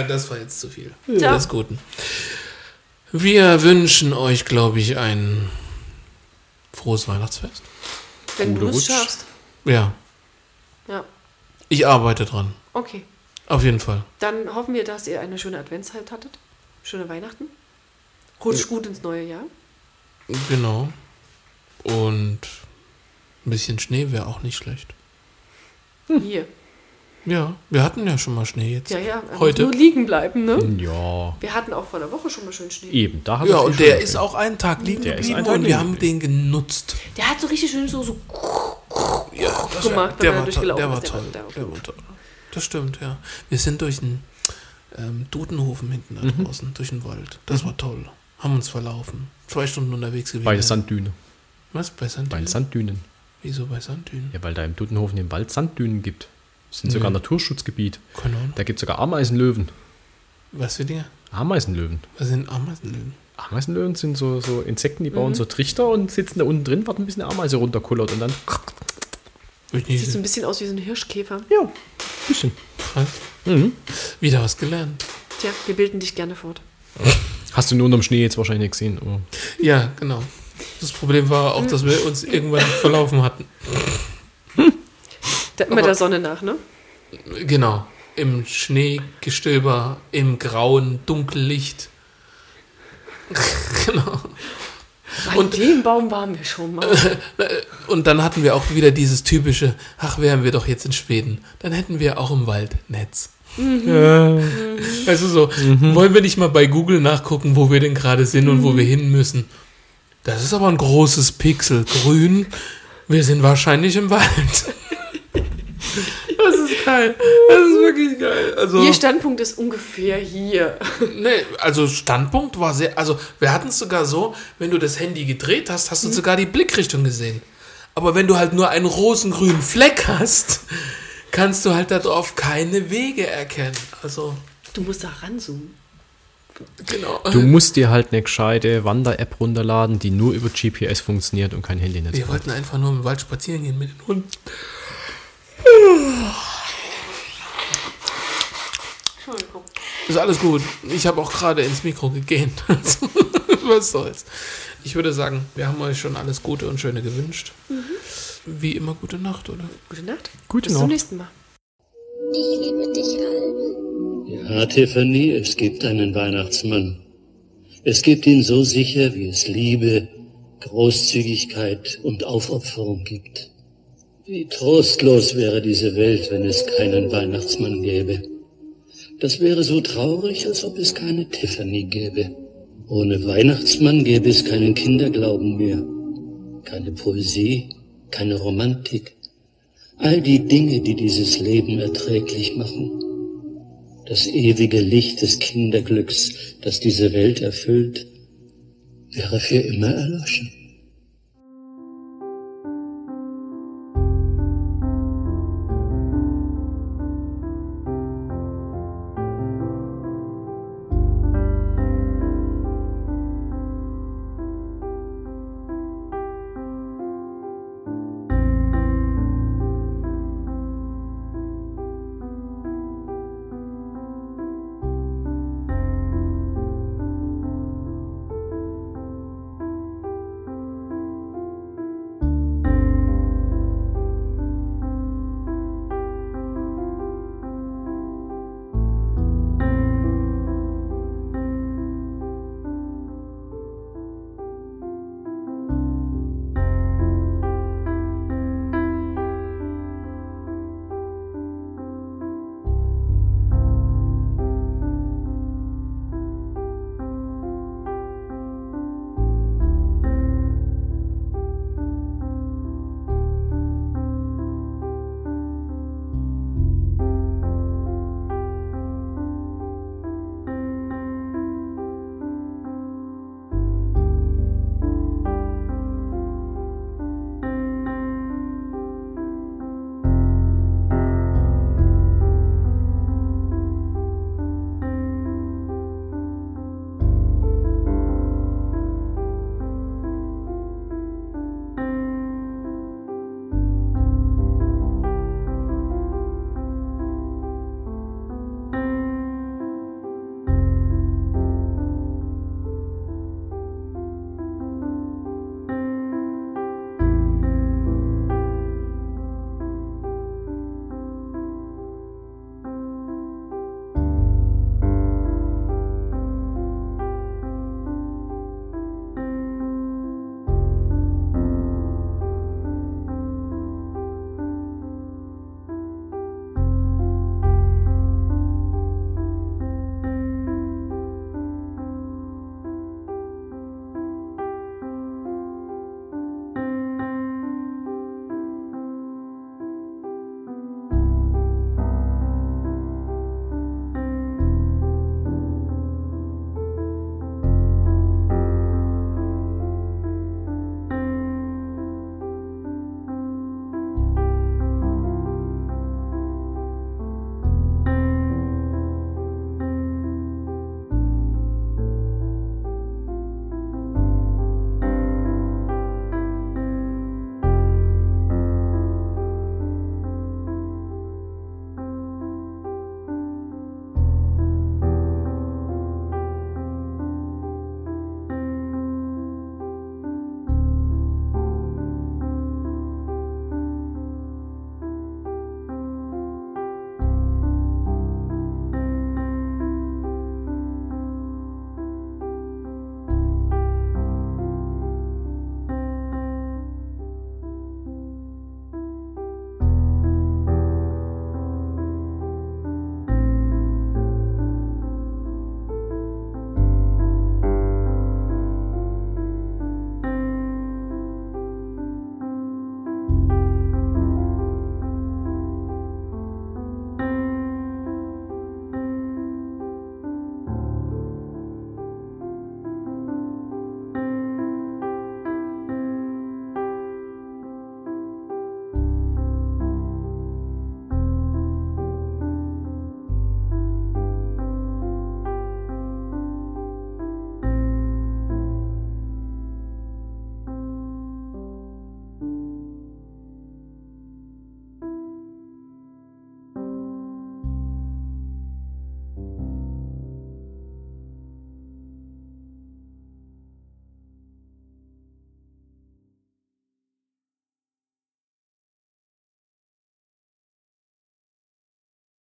Das war jetzt zu viel. Tja. Des Guten. Wir wünschen euch, glaube ich, ein frohes Weihnachtsfest. Wenn du es schaffst. Ja, Ja, ich arbeite dran. okay. Auf jeden Fall. Dann hoffen wir, dass ihr eine schöne Adventszeit hattet. Schöne Weihnachten. Rutsch gut ins neue Jahr. Genau. Und ein bisschen Schnee wäre auch nicht schlecht. Hier. Ja, wir hatten ja schon mal Schnee jetzt. Ja, ja. Heute. Nur liegen bleiben, ne? Ja. Wir hatten auch vor der Woche schon mal schön Schnee. Eben, da hat Ja, er viel und der ist auch einen Tag liegen Der ist geblieben Tag und wir liegen haben den genutzt. Der hat so richtig schön so, so Ja, das gemacht, der er war, durchgelaufen der war. Der toll. war- der war Der war toll. Das stimmt, ja. Wir sind durch einen ähm, Dudenhofen hinten da Mhm. draußen, durch den Wald. Das war toll. Haben uns verlaufen. Zwei Stunden unterwegs gewesen. Bei der Sanddüne. Was? Bei Bei Sanddünen? den Sanddünen. Wieso bei Sanddünen? Ja, weil da im Dudenhofen im Wald Sanddünen gibt. Das sind sogar Naturschutzgebiet. Keine Ahnung. Da gibt es sogar Ameisenlöwen. Was für Dinge? Ameisenlöwen. Was sind Ameisenlöwen? Ameisenlöwen sind so, so Insekten, die bauen so Trichter und sitzen da unten drin, warten, bis eine Ameise runterkullert und dann. Sieht so ein bisschen aus wie so ein Hirschkäfer. Ja, bisschen. Was? Wieder was gelernt. Tja, wir bilden dich gerne fort. Hast du nur unterm Schnee jetzt wahrscheinlich nicht gesehen. Oh. Ja, genau. Das Problem war auch, dass wir uns irgendwann verlaufen hatten. Da, immer der Sonne nach, ne? Genau. Im Schneegestöber, im grauen Dunkellicht. genau. Bei dem Baum waren wir schon mal. Und dann hatten wir auch wieder dieses typische, ach, wären wir doch jetzt in Schweden, dann hätten wir auch im Wald Netz. Also so, wollen wir nicht mal bei Google nachgucken, wo wir denn gerade sind und wo wir hin müssen? Das ist aber ein großes Pixel, grün. Wir sind wahrscheinlich im Wald. Das ist geil. Das ist wirklich geil. Also, Ihr Standpunkt ist ungefähr hier. nee, also Standpunkt war sehr, also wir hatten es sogar so, wenn du das Handy gedreht hast, hast du sogar die Blickrichtung gesehen. Aber wenn du halt nur einen rosengrünen Fleck hast, kannst du halt darauf keine Wege erkennen. Also, Du musst da ranzoomen. genau. Du musst dir halt eine gescheite Wander-App runterladen, die nur über GPS funktioniert und kein Handynetz. Wir wollten einfach nur im Wald spazieren gehen mit den Hunden. Entschuldigung. Ist alles gut. Ich habe auch gerade ins Mikro gegähnt. Also, Was soll's. Ich würde sagen, wir haben euch schon alles Gute und Schöne gewünscht. Wie immer gute Nacht, oder? Gute Nacht. Gute Bis zum Nacht. nächsten Mal. Ich liebe dich, Alben. Ja, Tiffany, es gibt einen Weihnachtsmann. Es gibt ihn so sicher, wie es Liebe, Großzügigkeit und Aufopferung gibt. Wie trostlos wäre diese Welt, wenn es keinen Weihnachtsmann gäbe. Das wäre so traurig, als ob es keine Tiffany gäbe. Ohne Weihnachtsmann gäbe es keinen Kinderglauben mehr, keine Poesie, keine Romantik, all die Dinge, die dieses Leben erträglich machen. Das ewige Licht des Kinderglücks, das diese Welt erfüllt, wäre für immer erloschen.